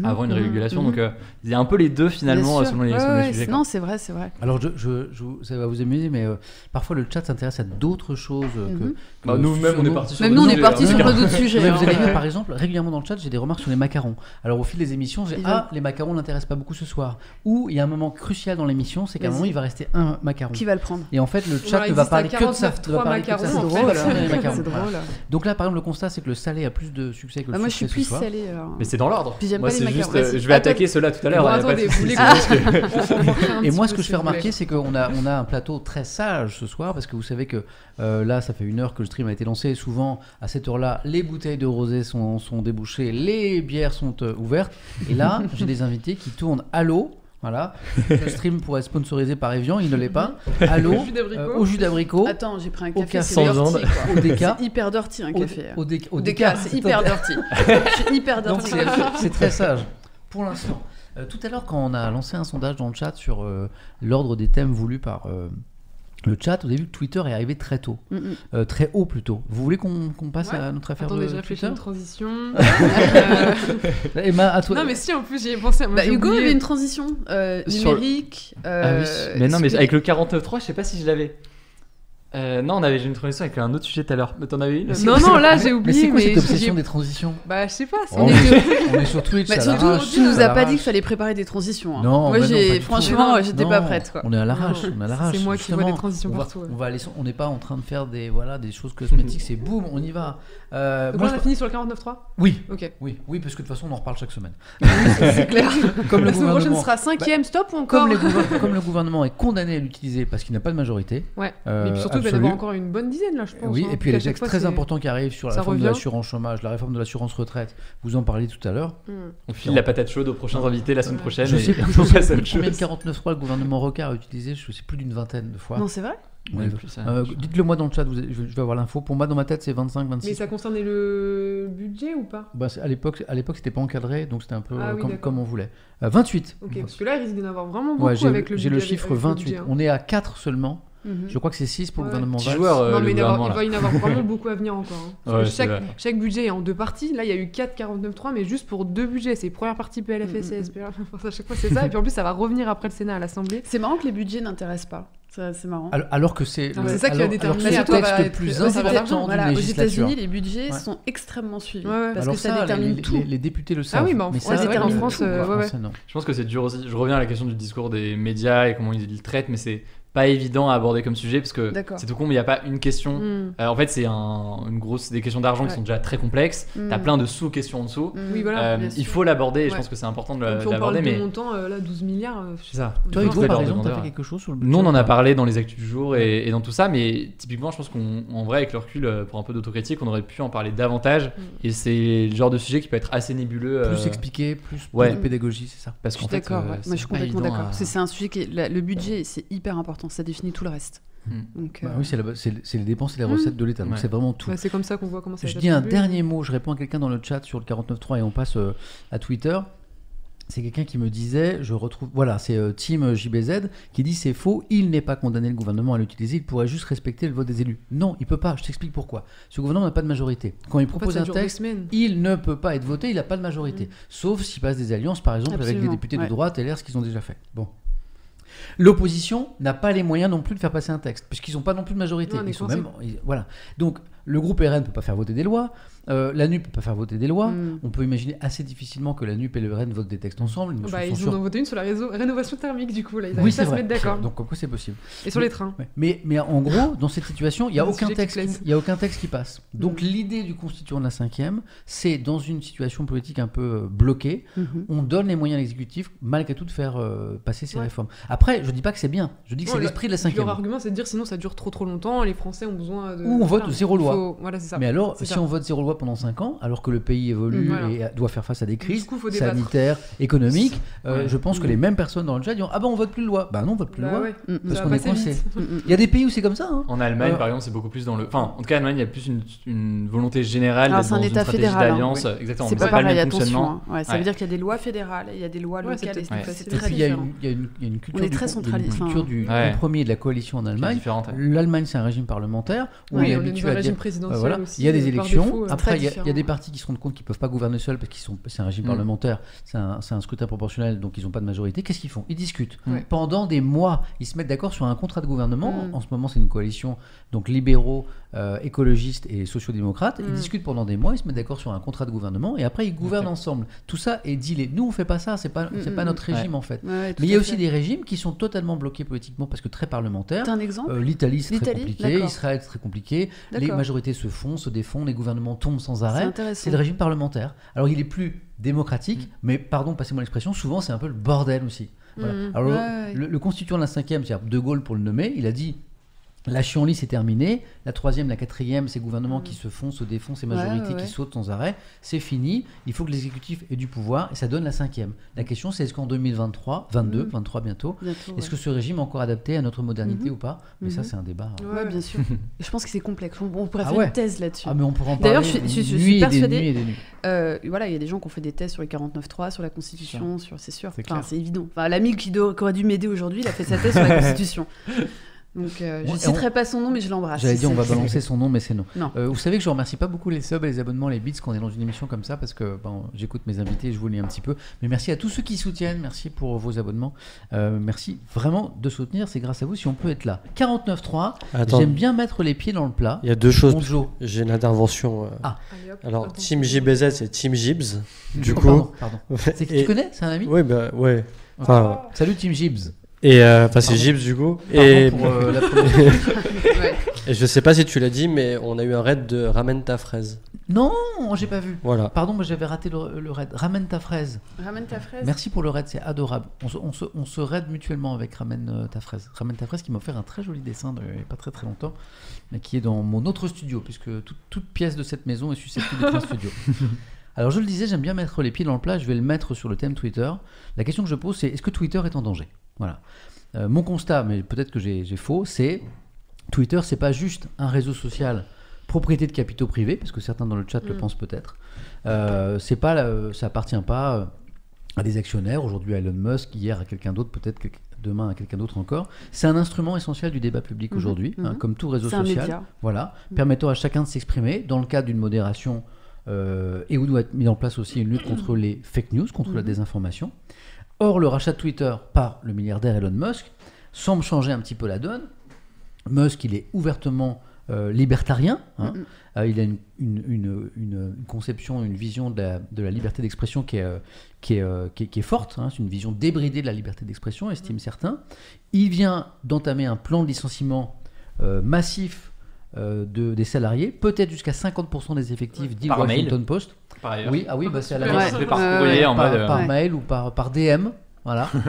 avant une régulation. Donc euh, il y a un peu les deux finalement selon les, Ouais, selon les ouais, sujets. non, c'est vrai, c'est vrai. Alors, je, je, je- ça va vous amuser, mais euh, parfois le chat s'intéresse à d'autres choses euh, que. Mhm. que Bah, Nous-mêmes on est partis sur nous, on est parti hein. sur plein [LAUGHS] d'autres sujets. Mais vous hein. avez vu, par exemple, régulièrement dans le chat, j'ai des remarques sur les macarons. Alors, au fil des émissions, j'ai Ah, les macarons n'intéressent pas beaucoup ce soir. Ou il y a un moment crucial dans l'émission, c'est qu'à un moment, il va rester un macaron. Qui va le prendre Et en fait, le chat ne va parler que de ça. 49, ne va parler que de ça. macarons, C'est drôle. [LAUGHS] Donc là, par exemple, le constat, c'est que le salé a plus de succès que le Bah, moi, je suis plus alors. Mais c'est dans l'ordre. Moi c'est juste, euh, je vais Ah, attaquer ceux-là tout à l'heure. Vous [LAUGHS] Et moi, ce que je fais remarquer, c'est qu'on a, on a un plateau très sage ce soir, parce que vous savez que euh, là, ça fait une heure que le stream a été lancé. Souvent, à cette heure-là, les bouteilles de rosé sont, sont débouchées, les bières sont euh, ouvertes. Et là, [LAUGHS] j'ai des invités qui tournent à l'eau. Voilà. Le stream pourrait être sponsorisé par Evian, il ne l'est pas. [LAUGHS] À l'eau, Au jus d'abricot. euh, au jus d'abricot, Attends, j'ai pris un café, c'est quoi. au déca. C'est hyper dirty un café. au dé- au déca, c'est hyper suis hyper [LAUGHS] c'est c'est très sage pour l'instant. Euh, tout à l'heure, quand on a lancé un sondage dans le chat sur euh, l'ordre des thèmes voulus par euh, le chat, vous avez vu que Twitter est arrivé très tôt, Mm, mm. Euh, très haut plutôt. Vous voulez qu'on passe Ouais. à notre affaire Attendez, de Twitter une transition. [LAUGHS] Emma, à toi. non, mais si, en plus, j'y ai pensé. Moi, Bah, Hugo oublié. avait une transition euh, numérique. Ah oui. Mais non, mais avec le 49.3, je sais pas si je l'avais. Euh, non, on avait j'ai une transition avec un autre sujet tout à l'heure. Mais t'en avais une Non, non, [LAUGHS] là j'ai Mais oublié. c'est quoi mais cette obsession des transitions? Bah, je sais pas. c'est- on, est, [LAUGHS] on est sur Twitch, Bah, surtout, tu nous as pas dit qu'il fallait préparer des transitions. hein. Non, Moi, bah j'ai franchement, j'étais pas prête. Quoi. On est à l'arrache, Non, on est à l'arrache. c'est moi qui vois justement. des transitions on va, partout, ouais. On va aller, on n'est pas en train de faire des voilà des choses cosmétiques, c'est boum, on y va. Euh, Donc moi, on je- a fini sur le 49.3 Oui, Ok. oui, oui, parce que de toute façon on en reparle chaque semaine. C'est clair. [LAUGHS] Comme La semaine prochaine sera cinquième stop ou encore? comme, le gouvernement est condamné à l'utiliser parce qu'il n'a pas de majorité. Ouais. euh, Mais puis surtout, va y avoir encore une bonne dizaine là, je pense. Oui, hein. et puis il y a des textes fois, très importants qui arrivent sur la ça réforme de l'assurance chômage, la réforme de l'assurance retraite. Vous en parlez tout à l'heure. Hmm. On file la patate chaude aux prochains invités la semaine Ouais. prochaine. Je et sais plus, je sais combien de chose. 49.3 le gouvernement Rocard a utilisé, je sais plus d'une vingtaine de fois. Non, c'est vrai Euh. Dites-le moi dans le chat, vous- je vais je vais avoir l'info. Pour moi, dans ma tête, c'est 25, 26. Mais ça concernait le budget ou pas? Bah, à l'époque, à l'époque, c'était pas encadré, donc c'était un peu Ah euh, oui, comme, on voulait. Euh, 28. Ok, parce que là, il risque d'en avoir vraiment beaucoup Ouais, avec le j'ai le budget, chiffre avec le 28. budget, hein. On est à 4 seulement. Mhm. Je crois que c'est 6 pour le gouvernement Petit Valls. joueur, euh, non, le mais il, en va y en avoir vraiment [LAUGHS] beaucoup à venir encore. hein. Parce Ouais, que c'est chaque, budget est en deux parties. Là, il y a eu 4 49.3, mais juste pour deux budgets. C'est première partie PLFSS, Mm, à chaque fois c'est ça. Et puis en plus, ça va revenir après le Sénat à l'Assemblée. C'est marrant que les budgets n'intéressent pas. C'est marrant. Alors, alors que c'est Ah, le- c'est ça qui va alors- déterminer le texte va le plus important Voilà, aux. États-Unis, les budgets Ouais. sont extrêmement suivis Ouais, ouais. parce Alors que ça, ça, détermine les, tout. les- les députés le savent. oui, bah, en mais France, ça, qu'en euh, France, en euh. Je pense que c'est dur aussi. Je reviens à la question du discours des médias et comment ils le traitent, mais c'est pas évident à aborder comme sujet parce que c'est tout con, mais il n'y a pas une question. Hmm. Euh, en fait, c'est un, une grosse, des questions d'argent qui sont déjà très complexes. Mm. T'as plein de sous-questions en dessous. Mm. Oui, voilà. Euh, il faut l'aborder et je pense que c'est important de l'aborder. de Mais montant, euh, là, 12 milliards. euh, c'est ça. Toi, Hugo, fait par exemple, t'as fait quelque chose sur le budget Nous, on en a parlé dans les actus du jour et, et dans tout ça, mais typiquement, je pense qu'en vrai, avec le recul, pour un peu d'autocritique, on aurait pu en parler davantage. Mm. Et c'est le genre de sujet qui peut être assez nébuleux. euh, Plus expliqué, plus, ouais. de pédagogie, c'est ça. Parce qu'en fait, d'accord. je suis complètement d'accord. C'est c'est un sujet qui le budget, c'est hyper important. Ça définit tout le reste. Mm. Donc, Bah euh, oui, c'est la- c'est c'est les dépenses et les Mm. recettes de l'État, donc Ouais. c'est vraiment tout. Bah, c'est comme ça qu'on voit comment ça Je dis un dernier mot, je réponds à quelqu'un dans le chat sur le 49.3 et on passe euh, à Twitter. C'est quelqu'un qui me disait, je retrouve, voilà, c'est euh, Team JBZ qui dit c'est faux, il n'est pas condamné le gouvernement à l'utiliser, il pourrait juste respecter le vote des élus. Non, il peut pas, je t'explique pourquoi. Ce gouvernement n'a pas de majorité. Quand il propose un texte, il ne peut pas être voté, il n'a pas de majorité. Sauf s'il passe des alliances, par exemple, avec les Absolument, députés de droite et l'air, ce qu'ils ont déjà fait. Bon. L'opposition n'a pas les moyens non plus de faire passer un texte, puisqu'ils n'ont pas non plus de majorité. Non, ils sont même, ils- voilà. Donc, le groupe RN ne peut pas faire voter des lois, euh, la NUP ne peut pas faire voter des lois. Mm. On peut imaginer assez difficilement que la NUP et le RN votent des textes ensemble. Bah, ils en censure. ont voté une sur la réseau- rénovation thermique, du coup. Là, ils Oui, c'est se vrai. mettre d'accord. Donc, comme quoi c'est possible. Et sur les trains. Mais, mais en gros, dans cette situation, il n'y a, Un aucun texte qui- plaise. il y a aucun texte qui passe. Donc Mm. l'idée du constituant de la cinquième, c'est dans une situation politique un peu euh, bloquée, mhm. on donne les moyens à l'exécutif, malgré tout, de faire euh, passer ces Ouais. réformes. Après, je dis pas que c'est bien, je dis que c'est le- l'esprit de la cinquième. Leur argument, c'est de dire sinon ça dure trop trop longtemps, les Français ont besoin de. Ou on vote zéro loi. faut- Voilà, c'est ça. Mais alors, si on vote zéro loi pendant 5 ans, alors que le pays évolue Mm, voilà. et a- doit faire face à des crises coup, sanitaires, économiques, euh, Ouais. je pense que Mm. les mêmes personnes dans le chat diront Ah ben on vote plus de loi. Bah non, on vote plus de Bah loi. ouais, Mm, mm. Parce qu'on est coincé. vite. Mm, mm. Il y a des pays où c'est comme ça. hein. En Allemagne, Euh, par exemple, c'est beaucoup plus dans le. Enfin, en tout cas, en Allemagne, il y a plus une, une volonté générale d'être c'est un dans une État stratégie hein. d'alliance. Exactement. C'est pas le même pareil, attention. fonctionnement. hein. Ouais, ça veut dire qu'il y a des lois fédérales, il y a des lois locales. c'est très puis il y, a différent. une, il y a culture, est du, très il y a une centraliste, culture enfin. du Ouais. compromis et de la coalition en Allemagne. L'Allemagne, c'est un régime parlementaire où il est on est habitué dans un à régime dire présidentiel euh, il y a des euh, élections. défaut. Après, il y, a, y des partis qui se rendent compte qu'ils peuvent pas gouverner seuls parce qu'ils sont, c'est un régime Mm. parlementaire, c'est un, scrutin proportionnel, donc ils n'ont pas de majorité. Qu'est-ce qu'ils font? Ils discutent pendant des mois. Ils se mettent d'accord sur un contrat de gouvernement. Mm. En ce moment, c'est une coalition donc libéraux, euh, écologistes et sociaux-démocrates. Ils Mm. discutent pendant des mois. Ils se mettent d'accord sur un contrat de gouvernement et après ils gouvernent ensemble. Tout ça est dealé. Nous, on fait pas ça. C'est pas, c'est Mm, pas mm, notre régime en fait. Ouais, Mais il y a aussi fait. des régimes qui sont totalement bloqués politiquement parce que très parlementaires. Un exemple? Euh, L'Italie, c'est très compliqué. Israël, c'est très compliqué. Les majorités se font, se défont, les gouvernements tombent sans arrêt. C'est le régime parlementaire. Alors, il est plus démocratique, Mm. mais pardon, passez-moi l'expression, souvent c'est un peu le bordel aussi. Voilà. Mm. Alors, Ouais, ouais. le, le constituant de la cinquième, c'est-à-dire De Gaulle pour le nommer, il a dit la chienlit, c'est terminé. La troisième, la quatrième, ces gouvernements Mm. qui se font, se défont, ces majorités ouais, ouais. qui sautent sans arrêt, c'est fini. Il faut que l'exécutif ait du pouvoir et ça donne la cinquième. La question, c'est est-ce qu'en 2023, 22, Mm. 23 bientôt, Bientôt, est-ce ouais. que ce régime est encore adapté à notre modernité Mhm. ou pas? Mais ça, Mhm. c'est un débat. Ouais. Ouais, bien sûr. [LAUGHS] Je pense que c'est complexe. On, on pourrait Ah faire une thèse là-dessus. Ah, mais on pourrait en parler. D'ailleurs, je je suis- je persuadée-. Euh, voilà, il y a des gens qui ont fait des thèses sur les 49.3, sur la Constitution, sur, c'est sûr. C'est Enfin, évident. Enfin, l'ami qui, qui aurait dû m'aider aujourd'hui, il a fait sa thèse sur la [LAUGHS] Constitution. Donc euh, je et citerai pas son nom, mais je l'embrasse. J'allais si dire, on va balancer son nom, mais c'est non. Non. Euh, vous savez que je remercie pas beaucoup les subs et les abonnements, les bits quand on est dans une émission comme ça, parce que bon, j'écoute mes invités, je vous lis un petit peu. Mais merci à tous ceux qui soutiennent, merci pour vos abonnements. Euh, merci vraiment de soutenir, c'est grâce à vous si on peut être là. 49.3, Attends, j'aime bien mettre les pieds dans le plat. il y a deux choses. Bonjour. J'ai une intervention. euh. Ah. Allez, hop, Alors. Team JBZ, c'est Team Jibs. [LAUGHS] Du Oh, coup. pardon, pardon. C'est qui Et- tu connais? C'est un ami? Oui, bah, ouais. Enfin, Salut Team Gibbs. Et euh, enfin, c'est. Jibs du coup. Pardon Et, pour euh, la première- [LAUGHS] Ouais. et je sais pas si tu l'as dit, mais on a eu un raid de Ramène ta fraise. Non, j'ai pas vu. Voilà. Pardon, moi j'avais raté le, le raid. Ramène ta fraise. Ramène ta fraise. Merci pour le raid, c'est adorable. On se, on se, on se raid mutuellement avec Ramène euh, ta fraise. Ramène ta fraise qui m'a offert un très joli dessin de- il n'y a pas très très longtemps, mais qui est dans mon autre studio, puisque toute, toute pièce de cette maison est susceptible d'être un [LAUGHS] studio. Alors je le disais, j'aime bien mettre les pieds dans le plat, je vais le mettre sur le thème Twitter. La question que je pose, c'est est-ce que Twitter est en danger? Voilà. Euh, mon constat, mais peut-être que j'ai faux, c'est Twitter, c'est pas juste un réseau social propriété de capitaux privés, parce que certains dans le chat le Mm. pensent peut-être. Euh, c'est pas, la- ça appartient pas euh, à des actionnaires, aujourd'hui à Elon Musk, hier à quelqu'un d'autre, peut-être que demain à quelqu'un d'autre encore. C'est un instrument essentiel du débat public Mhm, aujourd'hui, hein, mhm. comme tout réseau social. Voilà, Mhm. permettant à chacun de s'exprimer dans le cadre d'une modération euh, et où doit être mis en place aussi une lutte [CLEARS THROAT] contre les fake news, contre la Mhm. désinformation. Or, le rachat de Twitter par le milliardaire Elon Musk semble changer un petit peu la donne. Musk, il est ouvertement euh, libertarien. hein. Euh, il a une, une- une- une- une conception, une vision de la, de la liberté d'expression qui est, euh, qui est, qui est- qui est forte. hein. C'est une vision débridée de la liberté d'expression, estiment certains. Il vient d'entamer un plan de licenciement massif euh, de, des salariés, peut-être jusqu'à 50% des effectifs, dit le Par Washington mail. Post. Par ailleurs. Oui, ah oui, bah, c'est à la Ouais, Ouais, par ouais, courrier ouais. en par, mode. euh, par Ouais. mail ou par, par DM. Voilà. [LAUGHS]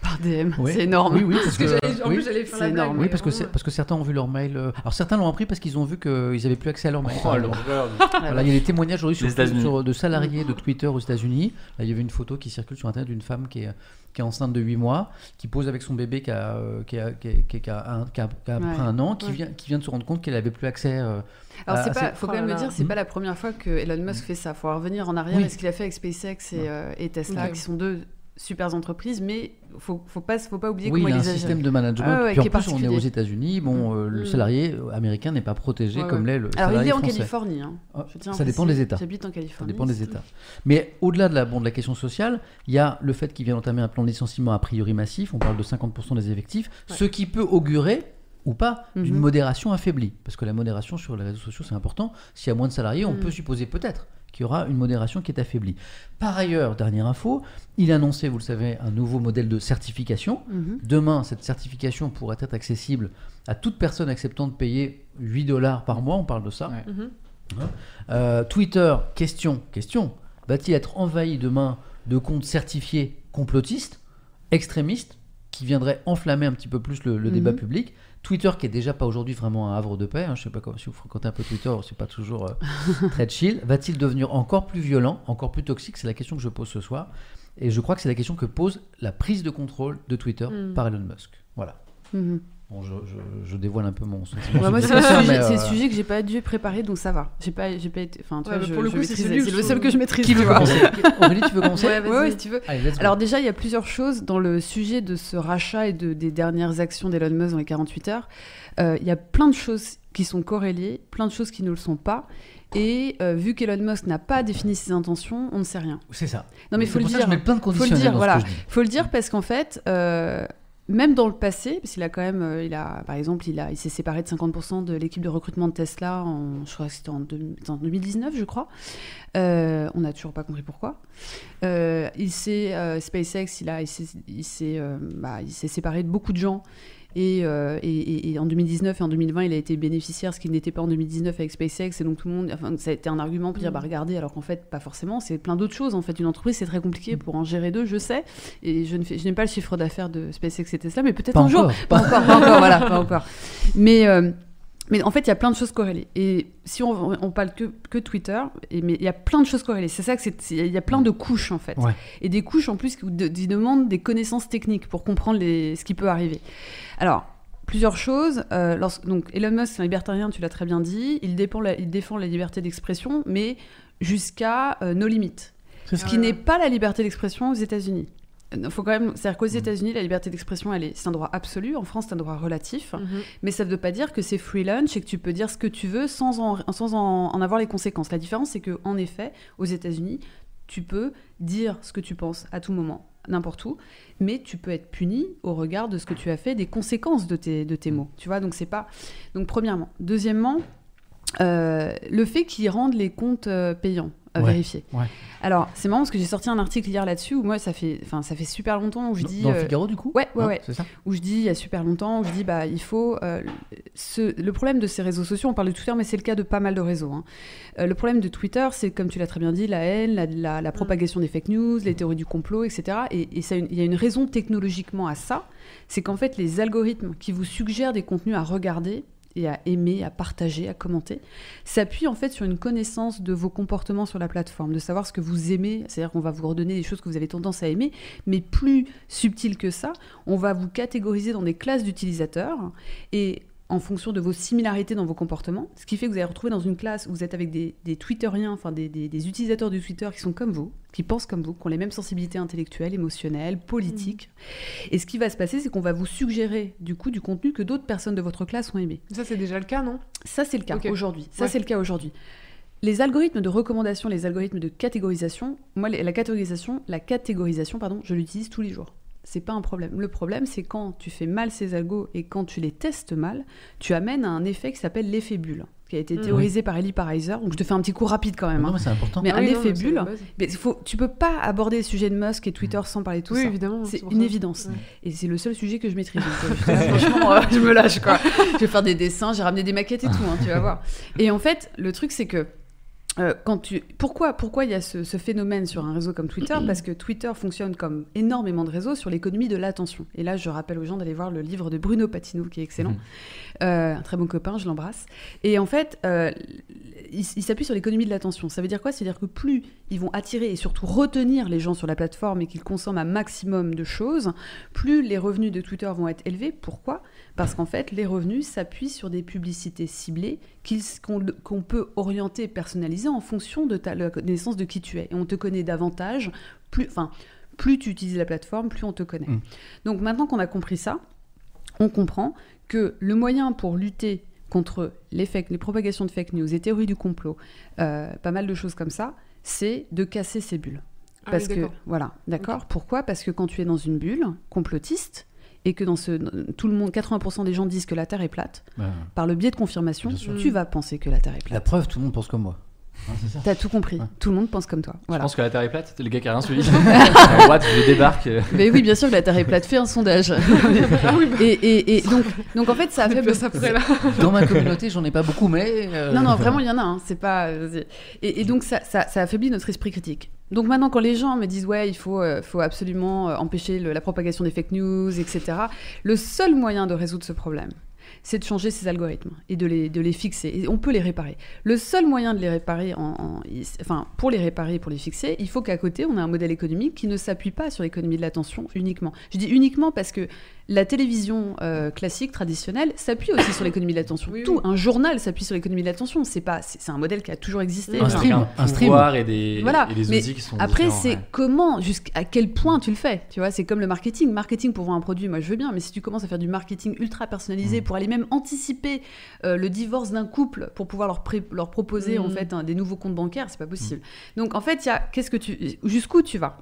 Par DM. Oui. C'est énorme. Oui, oui, parce que que, en oui. plus, j'allais faire blague. Oui, parce que, parce certains ont vu leur mail. euh, Alors certains l'ont appris parce qu'ils ont vu qu'ils n'avaient plus accès à leur mail. Oh, l'horreur. Voilà, il y a des témoignages aujourd'hui sur, sur- de salariés de Twitter aux États-Unis. Là, il y avait une photo qui circule sur Internet d'une femme qui est, qui est enceinte de 8 mois, qui pose avec son bébé qui a, euh, qui a, qui a- qui a- qui a un- qui Ouais. an, qui, Ouais. vient, qui vient de se rendre compte qu'elle avait plus accès. euh, Alors, pas, cette- faut quand même là. dire, c'est Mhm. pas la première fois que Elon Musk fait ça. Faut revenir en arrière Oui. à ce qu'il a fait avec SpaceX et, euh, et Tesla, qui sont deux super entreprises, mais faut, faut pas, faut pas oublier Oui, comment il a il un système de management. Ah ouais, puis en est plus, on est aux États-Unis. Bon, euh, le Mm. salarié euh, américain n'est pas protégé Ouais, comme l'est le Alors, il est en. Californie. hein. Ah, Je tiens à ça dépend des États. J'habite en Ça Californie. dépend des États. Mais au-delà de la, bon, de la question sociale, il y a le fait qu'il vient d'entamer un plan de licenciement a priori massif, on parle de 50% des effectifs, ce qui peut augurer ou pas d'une Mhm. modération affaiblie. Parce que la modération sur les réseaux sociaux, c'est important. S'il y a moins de salariés, on Mhm. peut supposer peut-être qu'il y aura une modération qui est affaiblie. Par ailleurs, dernière info, il a annoncé, vous le savez, un nouveau modèle de certification. Mhm. Demain, cette certification pourrait être accessible à toute personne acceptant de payer 8 dollars par mois, on parle de ça. Ouais. Mhm. Euh, Twitter, question, question, va-t-il être envahi demain de comptes certifiés complotistes, extrémistes, qui viendraient enflammer un petit peu plus le, le Mhm. débat public? Twitter, qui est déjà pas aujourd'hui vraiment un havre de paix, hein, je sais pas comment, si vous fréquentez un peu Twitter, c'est pas toujours euh, [LAUGHS] très chill, va-t-il devenir encore plus violent, encore plus toxique? C'est la question que je pose ce soir. Et je crois que c'est la question que pose la prise de contrôle de Twitter Mhm. par Elon Musk. Voilà. Mhm. Bon, je, je- je dévoile un peu mon sentiment. Ouais, moi, c'est un Twitter, sujet, mais, c'est euh, sujet que j'ai pas dû préparer, donc ça va. J'ai pas, j'ai pas été. Enfin, Ouais, pour le coup, c'est le seul que je maîtrise. Qui tu veut commencer? Aurélie, tu veux commencer? Ouais, Vas-y. ouais, si tu veux. Allez. Alors déjà, il y a plusieurs choses dans le sujet de ce rachat et de, des dernières actions d'Elon Musk dans les 48 heures. Euh, il y a plein de choses qui sont corrélées, plein de choses qui ne le sont pas. Et euh, vu qu'Elon Musk n'a pas défini ses intentions, on ne sait rien. C'est ça. Non mais C'est faut le pour ça dire. Je mets plein de Faut le dire, dans voilà. faut le dire parce qu'en fait, euh, même dans le passé, parce qu'il a quand même, euh, il a, par exemple, il, a, il s'est séparé de 50% de l'équipe de recrutement de Tesla, en, je crois que c'était en, deux- en 2019, je crois. Euh, on n'a toujours pas compris pourquoi. Euh, il s'est, SpaceX, il, a, il, s'est, il, s'est, bah, il s'est séparé de beaucoup de gens. Et, euh, et- en 2019 et en 2020, il a été bénéficiaire, ce qui n'était pas en 2019 avec SpaceX. Et donc tout le monde, enfin, ça a été un argument pour dire, Mm. bah regardez, alors qu'en fait, pas forcément. C'est plein d'autres choses. En fait, une entreprise, c'est très compliqué pour en gérer deux, je sais. Et je n'ai pas le chiffre d'affaires de SpaceX et Tesla, mais peut-être Pas un jour. encore. Pas encore, pas encore, voilà, pas [LAUGHS] encore. Mais, euh, mais en fait, il y a plein de choses corrélées. Et si on, on parle que, que Twitter, et, mais il y a plein de choses corrélées. C'est ça que c'est, il y a plein de couches en fait. Ouais. Et des couches en plus qui, de- qui demandent des connaissances techniques pour comprendre les, ce qui peut arriver. Alors. Plusieurs choses. Euh, lorsque- donc, Elon Musk, c'est un libertarien, tu l'as très bien dit. Il, défend la, il défend la liberté d'expression, mais jusqu'à euh, nos limites. Ce qui n'est pas la liberté d'expression aux États-Unis. Il faut quand même, c'est-à-dire qu'aux. États-Unis, la liberté d'expression, elle est, c'est un droit absolu. En France, c'est un droit relatif. Mhm. Mais ça ne veut pas dire que c'est free lunch et que tu peux dire ce que tu veux sans en, sans en, en avoir les conséquences. La différence, c'est que en effet, aux États-Unis, tu peux dire ce que tu penses à tout moment, n'importe où, mais tu peux être puni au regard de ce que tu as fait, des conséquences de tes, de tes mots. Tu vois, donc c'est pas. Donc premièrement, deuxièmement, euh, le fait qu'ils rendent les comptes euh, payants. Ouais, vérifier. ouais. Alors, c'est marrant parce que j'ai sorti un article hier là-dessus où moi, ça fait, enfin, ça fait super longtemps où je dis. Dans le euh, Figaro, du coup Ouais, ouais, ouais C'est ça où je dis il y a super longtemps, où je dis bah il faut euh, ce- le problème de ces réseaux sociaux, on parle de Twitter, mais c'est le cas de pas mal de réseaux. hein. Euh, le problème de Twitter, c'est comme tu l'as très bien dit, la haine, la, la- la propagation des fake news, les théories du complot, etc. Et, il y a une raison technologiquement à ça, c'est qu'en fait les algorithmes qui vous suggèrent des contenus à regarder et à aimer, à partager, à commenter, s'appuient en fait sur une connaissance de vos comportements sur la plateforme, de savoir ce que vous aimez, c'est-à-dire qu'on va vous redonner des choses que vous avez tendance à aimer, mais plus subtil que ça, on va vous catégoriser dans des classes d'utilisateurs et en fonction de vos similarités dans vos comportements, ce qui fait que vous allez retrouver dans une classe où vous êtes avec des, des Twitteriens, enfin des, des- des utilisateurs du Twitter qui sont comme vous, qui pensent comme vous, qui ont les mêmes sensibilités intellectuelles, émotionnelles, politiques. Et ce qui va se passer, c'est qu'on va vous suggérer du coup du contenu que d'autres personnes de votre classe ont aimé. Ça, c'est déjà le cas, non? Ça, c'est le cas aujourd'hui. Ça, Ouais. c'est le cas aujourd'hui. Les algorithmes de recommandation, les algorithmes de catégorisation, moi, la catégorisation, la catégorisation, pardon, je l'utilise tous les jours. C'est pas un problème. Le problème, c'est quand tu fais mal ces algos et quand tu les testes mal, tu amènes à un effet qui s'appelle l'effet bulle, qui a été Mhm. théorisé par Ellie Pariser. Donc, je te fais un petit cours rapide quand même. Non, hein. mais c'est important. Mais Ah un oui, effet bulle, mais faut, tu peux pas aborder le sujet de Musk et Twitter sans parler de tout Oui, ça. évidemment. C'est une ça. évidence. Ouais. Et c'est le seul sujet que je maîtrise. [LAUGHS] Donc, euh, je- franchement, euh, je me lâche quoi. Je vais faire des dessins, j'ai ramené des maquettes et tout, hein, tu vas voir. Et en fait, le truc c'est que euh, quand tu... pourquoi, pourquoi il y a ce, ce phénomène sur un réseau comme Twitter? Parce que Twitter fonctionne comme énormément de réseaux sur l'économie de l'attention. Et là, je rappelle aux gens d'aller voir le livre de Bruno Patino, qui est excellent. Mhm. Euh, un très bon copain, je l'embrasse. Et en fait, euh, il, il s'appuie sur l'économie de l'attention. Ça veut dire quoi? C'est-à-dire que plus ils vont attirer et surtout retenir les gens sur la plateforme et qu'ils consomment un maximum de choses, plus les revenus de Twitter vont être élevés. Pourquoi? Parce qu'en fait, les revenus s'appuient sur des publicités ciblées qu'on peut orienter et personnaliser en fonction de ta, la connaissance de qui tu es. Et on te connaît davantage, plus, enfin, plus tu utilises la plateforme, plus on te connaît. Mm. Donc maintenant qu'on a compris ça, on comprend que le moyen pour lutter contre les, fake- les propagations de fake news, les théories du complot, euh, pas mal de choses comme ça, c'est de casser ces bulles. Ah Parce oui, que, voilà, d'accord Pourquoi? Parce que quand tu es dans une bulle complotiste, et que dans ce, tout le monde, 80% des gens disent que la Terre est plate, par le biais de confirmation, tu vas penser que la Terre est la plate. preuve, tout le monde pense comme moi. T'as tout compris. Ouais. Tout le monde pense comme toi. Je Voilà. pense que la Terre est plate. Le gars qui a rien suivi. Euh, What Je débarque. euh, Mais oui, bien sûr que la Terre est plate. Fais un sondage. Ah bah, et, et- et donc, donc en fait, ça a fait après là. [LAUGHS] Dans ma communauté, j'en ai pas beaucoup, mais. euh, Non, non, vraiment, il y en a. hein, C'est pas. c'est- Et, et donc, ça, ça, ça affaiblit notre esprit critique. Donc maintenant, quand les gens me disent ouais, il faut, euh, faut absolument euh, empêcher le- la propagation des fake news, etc. Le seul moyen de résoudre ce problème, c'est de changer ces algorithmes et de les, de les fixer. Et on peut les réparer. Le seul moyen de les réparer, en, en- enfin, pour les réparer, pour les fixer, il faut qu'à côté, on ait un modèle économique qui ne s'appuie pas sur l'économie de l'attention uniquement. Je dis uniquement parce que la télévision euh, classique, traditionnelle, s'appuie aussi sur l'économie de l'attention. Oui, Tout, oui. un journal s'appuie sur l'économie de l'attention. C'est pas, c'est c'est un modèle qui a toujours existé. Un Enfin, stream, un un stream. et des, Voilà, et des mais outils qui sont Après, c'est ouais. comment, jusqu'à quel point tu le fais. Tu vois, c'est comme le marketing. Marketing pour vendre un produit, moi je veux bien, mais si tu commences à faire du marketing ultra personnalisé Mm. pour aller même anticiper euh, le divorce d'un couple pour pouvoir leur, pré- leur proposer Mm. en fait un- des nouveaux comptes bancaires, c'est pas Mm. possible. Donc en fait, il y a qu'est-ce que tu, jusqu'où tu vas?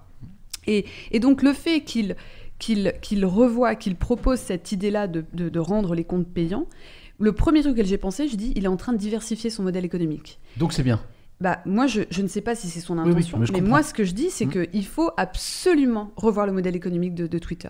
Et, et donc le fait qu'il qu'il qu'il revoie, qu'il propose cette idée-là de, de- de rendre les comptes payants, le premier truc que j'ai pensé, je dis, il est en train de diversifier son modèle économique. Donc c'est bien. Bah, moi, je, je ne sais pas si c'est son oui, intention, mais moi, ce que je dis, c'est Mm. qu'il faut absolument revoir le modèle économique de, de Twitter.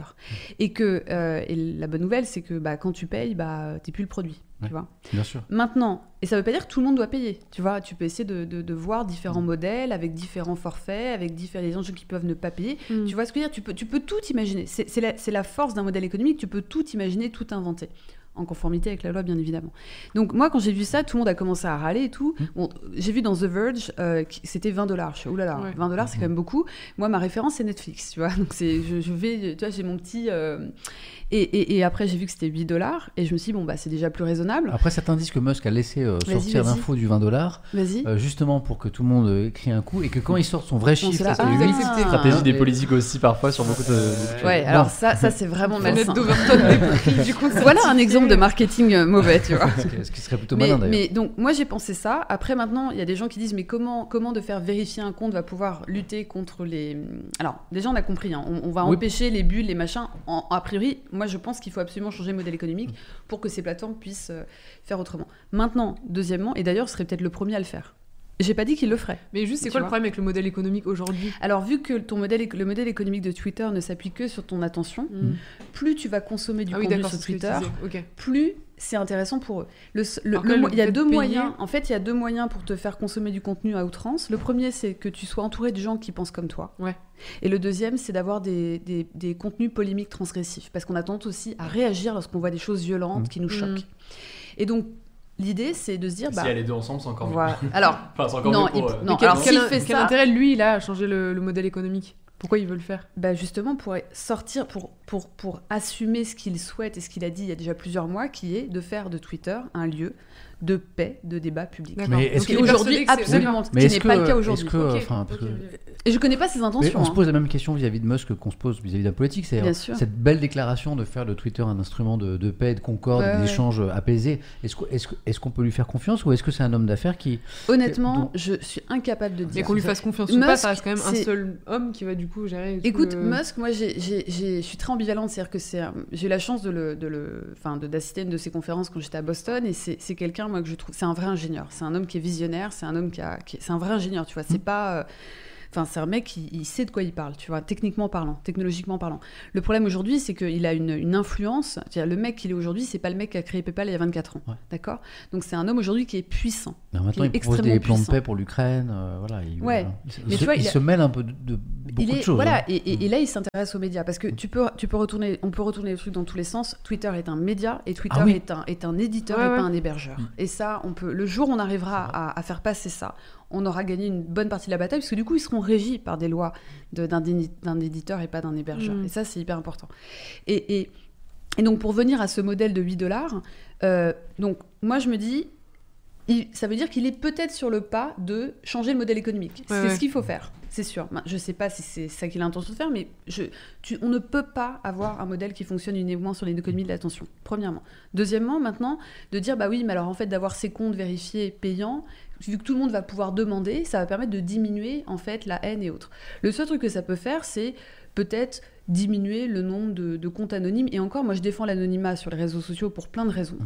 Et que euh, et la bonne nouvelle, c'est que bah, quand tu payes, bah, t'es plus le produit. Ouais. Tu vois Bien sûr. Maintenant, et ça veut pas dire que tout le monde doit payer. Tu vois, tu peux essayer de, de- de voir différents Mm. modèles avec différents forfaits, avec différents gens qui peuvent ne pas payer. Tu vois ce que je veux dire? Tu peux, tu peux tout imaginer. C'est c'est la, c'est la force d'un modèle économique. Tu peux tout imaginer, tout inventer. En conformité avec la loi, bien évidemment. Donc, moi, quand j'ai vu ça, tout le monde a commencé à râler et tout. Mm. Bon, j'ai vu dans The Verge, euh, c'était 20 dollars. Je fais, oulala, Ouais. 20 dollars, c'est quand même beaucoup. Moi, ma référence, c'est Netflix, tu vois. Donc, c'est, je, je vais, tu vois, j'ai mon petit. euh, Et, et- et après, j'ai vu que c'était 8 dollars. Et je me suis dit, bon, bah, c'est déjà plus raisonnable. Après, certains disent que Musk a laissé euh, sortir l'info du 20 dollars, Vas-y. justement pour que tout le monde euh, crie un coup, et que quand il sort son vrai chiffre, la- c'est Ah, 8, accepté. Stratégie des politiques aussi parfois sur beaucoup de. de- Ouais, non. alors ça, ça c'est vraiment [LAUGHS] Manette malsain. d'Overton [LAUGHS] des prix, du coup. Voilà un exemple de marketing euh, mauvais, tu vois. [LAUGHS] ce qui- serait plutôt malin d'ailleurs. mais donc moi j'ai pensé ça. Après maintenant il y a des gens qui disent mais comment comment de faire vérifier un compte va pouvoir lutter contre les. Alors déjà on a compris, hein, on, on va Oui. empêcher les bulles, les machins. En- a priori moi je pense qu'il faut absolument changer le modèle économique pour que ces plateformes puissent euh, faire autrement. Maintenant deuxièmement et d'ailleurs ce serait peut-être le premier à le faire. J'ai pas dit qu'il le ferait. Mais juste, c'est quoi le problème avec le modèle économique aujourd'hui? Alors vu que ton modèle, le modèle économique de Twitter ne s'appuie que sur ton attention, plus tu vas consommer du Ah oui, contenu sur Twitter, plus c'est intéressant pour eux. Le, le- le il y a deux payer- moyens. En fait, il y a deux moyens pour te faire consommer du contenu à outrance. Le premier, c'est que tu sois entouré de gens qui pensent comme toi. Ouais. Et le deuxième, c'est d'avoir des, des- des contenus polémiques transgressifs. Parce qu'on a tendance aussi à réagir lorsqu'on voit des choses violentes Mhm. qui nous Mhm. choquent. Et donc, l'idée, c'est de se dire, Si bah, il y a les deux ensemble, c'est encore mieux. voilà. [LAUGHS] Alors, Enfin, c'est encore Non, mieux pour, il- euh, non, Mais quel, alors, quel- fait quel ça- intérêt, lui, il a à changer le, le modèle économique? Pourquoi il veut le faire? Bah justement, pour sortir, pour, pour, pour assumer ce qu'il souhaite et ce qu'il a dit il y a déjà plusieurs mois, qui est de faire de Twitter un lieu de paix, de débat public. Mais est-ce que- Aujourd'hui, absolument, ce Mais qui est-ce n'est pas le cas aujourd'hui. enfin, que-. Et je connais pas ses Mais intentions. on se hein. pose la même question vis-à-vis de Musk qu'on se pose vis-à-vis de la politique, c'est cette belle déclaration de faire de Twitter un instrument de, de paix, de concorde, Ouais, ouais. d'échange apaisé. Est-ce qu'on est est qu'on peut lui faire confiance ou est-ce que c'est un homme d'affaires qui Honnêtement, Donc- je suis incapable de Mais dire. qu'on lui fasse confiance ou pas, Musk, ça reste quand même un seul homme qui va du coup gérer. Écoute, le- Musk, moi, j'ai- j'ai- j'ai- je suis très ambivalente. C'est-à-dire que j'ai eu la chance de le, de le, enfin, de- d'assister à une de ses conférences quand j'étais à Boston, et c'est, c'est quelqu'un, moi, que je trouve, c'est un vrai ingénieur. C'est un homme qui est visionnaire. C'est un homme qui a, qui est- c'est un vrai ingénieur. Tu vois, c'est pas. Euh, Enfin, c'est un mec qui il sait de quoi il parle, tu vois, techniquement parlant, technologiquement parlant. Le problème aujourd'hui, c'est qu'il a une, une influence. Le mec qu'il est aujourd'hui, c'est pas le mec qui a créé PayPal il y a 24 ans. Ouais. D'accord? Donc, c'est un homme aujourd'hui qui est puissant. Mais temps, Il il propose des plans de paix pour l'Ukraine. euh, voilà, il, Ouais. voilà. Il se- Mais il, tu se, vois, il il a- se mêle un peu de, de beaucoup il est, de choses. Voilà, hein. et, et- et là, il s'intéresse aux médias parce que tu peux, tu peux retourner, on peut retourner les trucs dans tous les sens. Twitter est un média et Twitter Ah oui. est, un, est un éditeur Ouais, et pas un hébergeur. Mm. Et ça, on peut, le jour où on arrivera à, à faire passer ça, on aura gagné une bonne partie de la bataille parce que du coup, ils seront régis par des lois d'un éditeur et pas d'un hébergeur. Mm. Et ça, c'est hyper important. Et, et, et donc, pour venir à ce modèle de 8 dollars, euh, donc moi, je me dis. il- ça veut dire qu'il est peut-être sur le pas de changer le modèle économique. Ouais, c'est ouais. ce qu'il faut faire, c'est sûr. Ben, Je sais pas si c'est ça qu'il a l'intention de faire, mais je, tu- on ne peut pas avoir un modèle qui fonctionne uniquement sur l'économie de l'attention, premièrement. Deuxièmement, maintenant, de dire, bah oui, mais alors en fait, d'avoir ces comptes vérifiés payants, vu que tout le monde va pouvoir demander, ça va permettre de diminuer en fait la haine et autres. Le seul truc que ça peut faire, c'est peut-être diminuer le nombre de, de comptes anonymes. Et encore, moi, je défends l'anonymat sur les réseaux sociaux pour plein de raisons.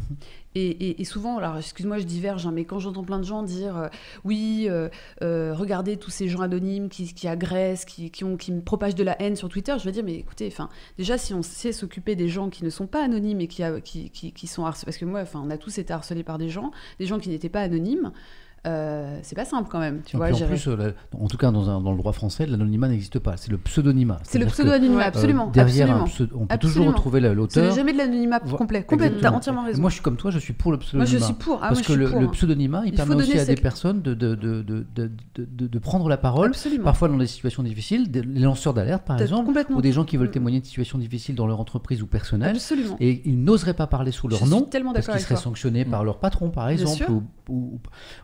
Et, et- et souvent, alors excuse-moi, je diverge, hein, mais quand j'entends plein de gens dire euh, oui, euh, euh, regardez tous ces gens anonymes qui, qui agressent, qui, qui, ont, qui me propagent de la haine sur Twitter, je vais dire, mais écoutez, enfin, déjà, si on sait s'occuper des gens qui ne sont pas anonymes et qui, a- qui, qui, qui sont harcelés, parce que moi, enfin, on a tous été harcelés par des gens, des gens qui n'étaient pas anonymes, euh, c'est pas simple quand même, tu vois. en plus, euh, en tout cas dans, un- dans le droit français, l'anonymat n'existe pas. C'est le pseudonymat. c'est le Ouais. euh, absolument. derrière absolument. un pseudo- on peut Absolument. toujours retrouver l'auteur. jamais de l'anonymat complet. Complet, t'as entièrement raison. Moi, je suis comme toi, je suis pour le Moi, pseudonymat. je suis pour. Ah, Parce moi, que le, hein. pseudonymat, il, Il permet aussi à des personnes de, de, de, de, de, de- de prendre la parole, Absolument. parfois dans des situations difficiles, des- les lanceurs d'alerte par exemple, complètement. ou des gens qui veulent Mm. témoigner de situations difficiles dans leur entreprise ou personnelle, Absolument. et ils n'oseraient pas parler sous leur nom, parce qu'ils seraient sanctionnés par leur patron par exemple, ou, ou,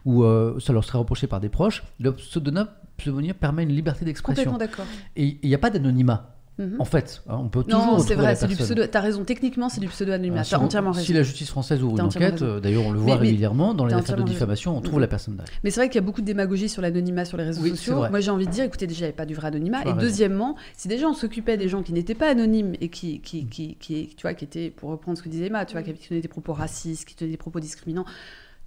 ou, euh, ça leur serait reproché par des proches. Le pseudonyme, pseudonyme permet une liberté d'expression. Complètement d'accord. Et il n'y a pas d'anonymat, Mhm. en fait. hein, On peut toujours Non, c'est vrai, c'est du pseudo. T'as raison, techniquement, c'est du pseudo-anonymat. T'as si entièrement raison. Si la justice française ouvre une enquête, d'ailleurs on le voit Mais- régulièrement dans les affaires de diffamation, on trouve Mhm. la personne derrière. Mais c'est vrai qu'il y a beaucoup de démagogie sur l'anonymat sur les réseaux Oui, sociaux. Moi, j'ai envie de dire, écoutez, déjà, il n'y avait pas du vrai anonymat. Et raison. deuxièmement, si déjà on s'occupait des gens qui n'étaient pas anonymes et qui, qui, qui, qui, tu vois, qui étaient, pour reprendre ce que disait Emma, tu vois, qui tenaient des propos racistes, qui tenaient des propos discriminants,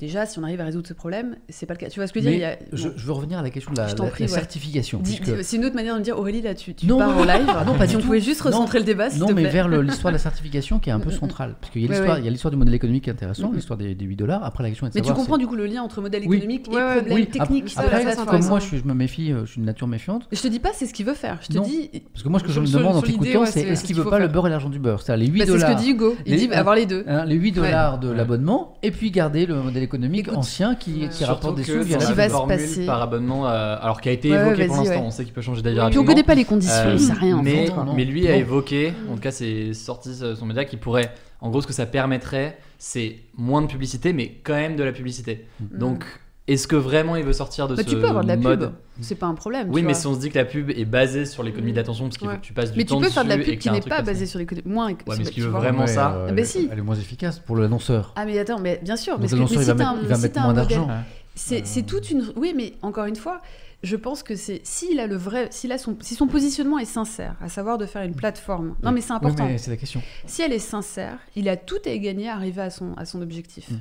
déjà, si on arrive à résoudre ce problème, c'est pas le cas. Tu vois ce que je veux Mais dire Il y a- je, je veux revenir à la question de la, la- prie, la ouais. certification. Puisque- C'est une autre manière de me dire, Aurélie, là, tu, tu Non, pars non, en live. Ah non, pas [LAUGHS] si du on tout. pouvait juste Non. recentrer le débat, Non, te mais plaît. vers le- l'histoire de la [LAUGHS] certification qui est un peu Mm, mm, centrale. Parce qu'il y a l'histoire ouais. il y a l'histoire du modèle économique qui est intéressant, Mm, mm. l'histoire des, des 8 dollars. Après, la question est de Mais tu savoir. comprends c'est- du coup le lien entre modèle Oui. économique Ouais, et ouais. problème Oui, technique. ça, après, ça, c'est comme moi, je, je me méfie, euh, je suis de nature méfiante. Je te dis pas c'est ce qu'il veut faire. Je te Non. dis. Parce que moi, ce que je me demande en t'écoutant, c'est est-ce qu'il veut pas le beurre et l'argent du beurre? C'est-à-dire les 8 Bah, c'est ce dollars. que dit Hugo. Il dit avoir les deux. hein, les 8 Ouais. dollars de l'abonnement et puis garder le modèle économique Écoute, ancien qui, qui rapporte des Surtout sous que via la va se passer. par abonnement, euh, alors qui a été Ouais, évoqué pour l'instant, ouais. on sait qu'il peut changer d'avis Puis on connaît pas les conditions, Euh, il sait rien. en mais, fait. mais lui a évoqué, en tout cas c'est sorti son média, qui pourrait, en gros ce que ça permettrait, c'est moins de publicité, mais quand même de la publicité. Donc est-ce que vraiment il veut sortir de Bah, ce tu peux avoir de la mode pub, c'est pas un problème. Oui, tu mais vois. si on se dit que la pub est basée sur l'économie d'attention, parce qu'il Ouais. faut que tu passes du Mais tu temps peux faire de la dessus et pub qu'il qui n'est pas basée sur l'économie. Moins. Ouais, mais est-ce tu qu'il veut vraiment ça euh, elle, bah est- si. elle est moins efficace pour l'annonceur. Ah mais attends, mais bien sûr, Donc mais, ce que- l'annonceur, mais il si va t'as mettre- un- il va mettre moins d'argent. C'est toute une. Oui, mais encore une fois, je pense que c'est s'il a le vrai, s'il a son, si son positionnement est sincère, à savoir de faire une plateforme. Non, mais c'est important. Oui, mais c'est la question. Si elle est sincère, il a tout à gagner à arriver à son, à son objectif. Mm.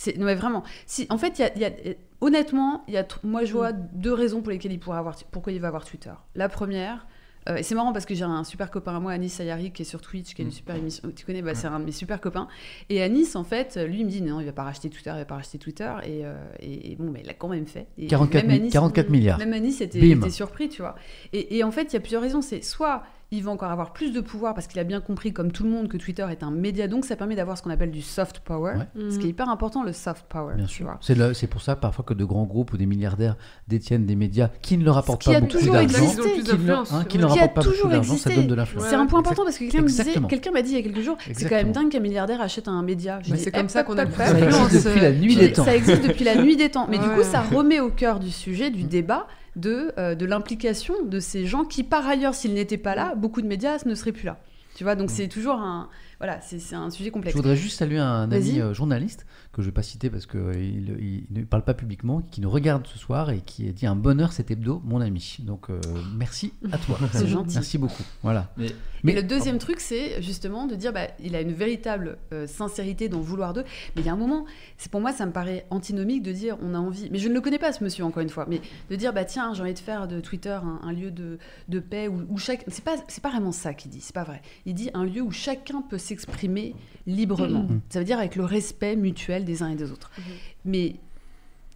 C'est non mais vraiment. Si en fait, il y a, y a- honnêtement, il y a moi je vois deux raisons pour lesquelles il pourrait avoir pourquoi il va avoir Twitter. La première. euh, et c'est marrant parce que j'ai un super copain à moi, Anis Sayari, qui est sur Twitch, qui a une super émission. Tu connais, bah, c'est un de mes super copains. Et Anis, en fait, lui, il me dit non, il va pas racheter Twitter, il va pas racheter Twitter. Et, euh, et- et bon, mais il l'a quand même fait. Et 44, même mi- Anis- 44 milliards. même Anis était surpris, tu vois. Et, et en fait, il y a plusieurs raisons. C'est soit il va encore avoir plus de pouvoir parce qu'il a bien compris, comme tout le monde, que Twitter est un média, donc ça permet d'avoir ce qu'on appelle du soft power, Ouais. ce qui est hyper important, le soft power. Bien sûr. C'est le- c'est pour ça parfois que de grands groupes ou des milliardaires détiennent des médias qui ne leur apportent pas a beaucoup d'argent. Qui ne hein, qui ne leur Qui a apportent pas beaucoup toujours d'argent, ça existé. donne de l'influence. C'est un point important parce que quelqu'un me disait, Exactement. quelqu'un m'a dit il y a quelques jours, c'est quand même dingue qu'un milliardaire achète un média. Dis, c'est comme ça qu'on a. Ça existe depuis la nuit des temps. Ça existe depuis la nuit des temps. Mais du coup, ça remet au cœur du sujet, du débat, de, euh, de l'implication de ces gens qui, par ailleurs, s'ils n'étaient pas là, beaucoup de médias ne seraient plus là. Tu vois, donc c'est toujours un. Voilà, c'est c'est un sujet Je complexe. voudrais juste saluer un ami euh, journaliste que je ne vais pas citer parce qu'il il, ne parle pas publiquement, qui nous regarde ce soir et qui a dit un bonheur cet hebdo, mon ami. Donc euh, merci à toi. [LAUGHS] C'est gentil. Merci beaucoup. Voilà. Mais- Mais- et le deuxième truc, c'est justement de dire, bah, il a une véritable euh, sincérité dans vouloir d'eux. Mais il y a un moment, c'est pour moi, ça me paraît antinomique de dire, on a envie. Mais je ne le connais pas, ce monsieur, encore une fois. Mais de dire, bah tiens, j'ai envie de faire de Twitter un, un lieu de, de paix où, où chaque. C'est pas, c'est pas vraiment ça qu'il dit. C'est pas vrai. Il dit un lieu où chacun peut s'exprimer librement. Mhm. Ça veut dire avec le respect mutuel des uns et des autres. Mhm. Mais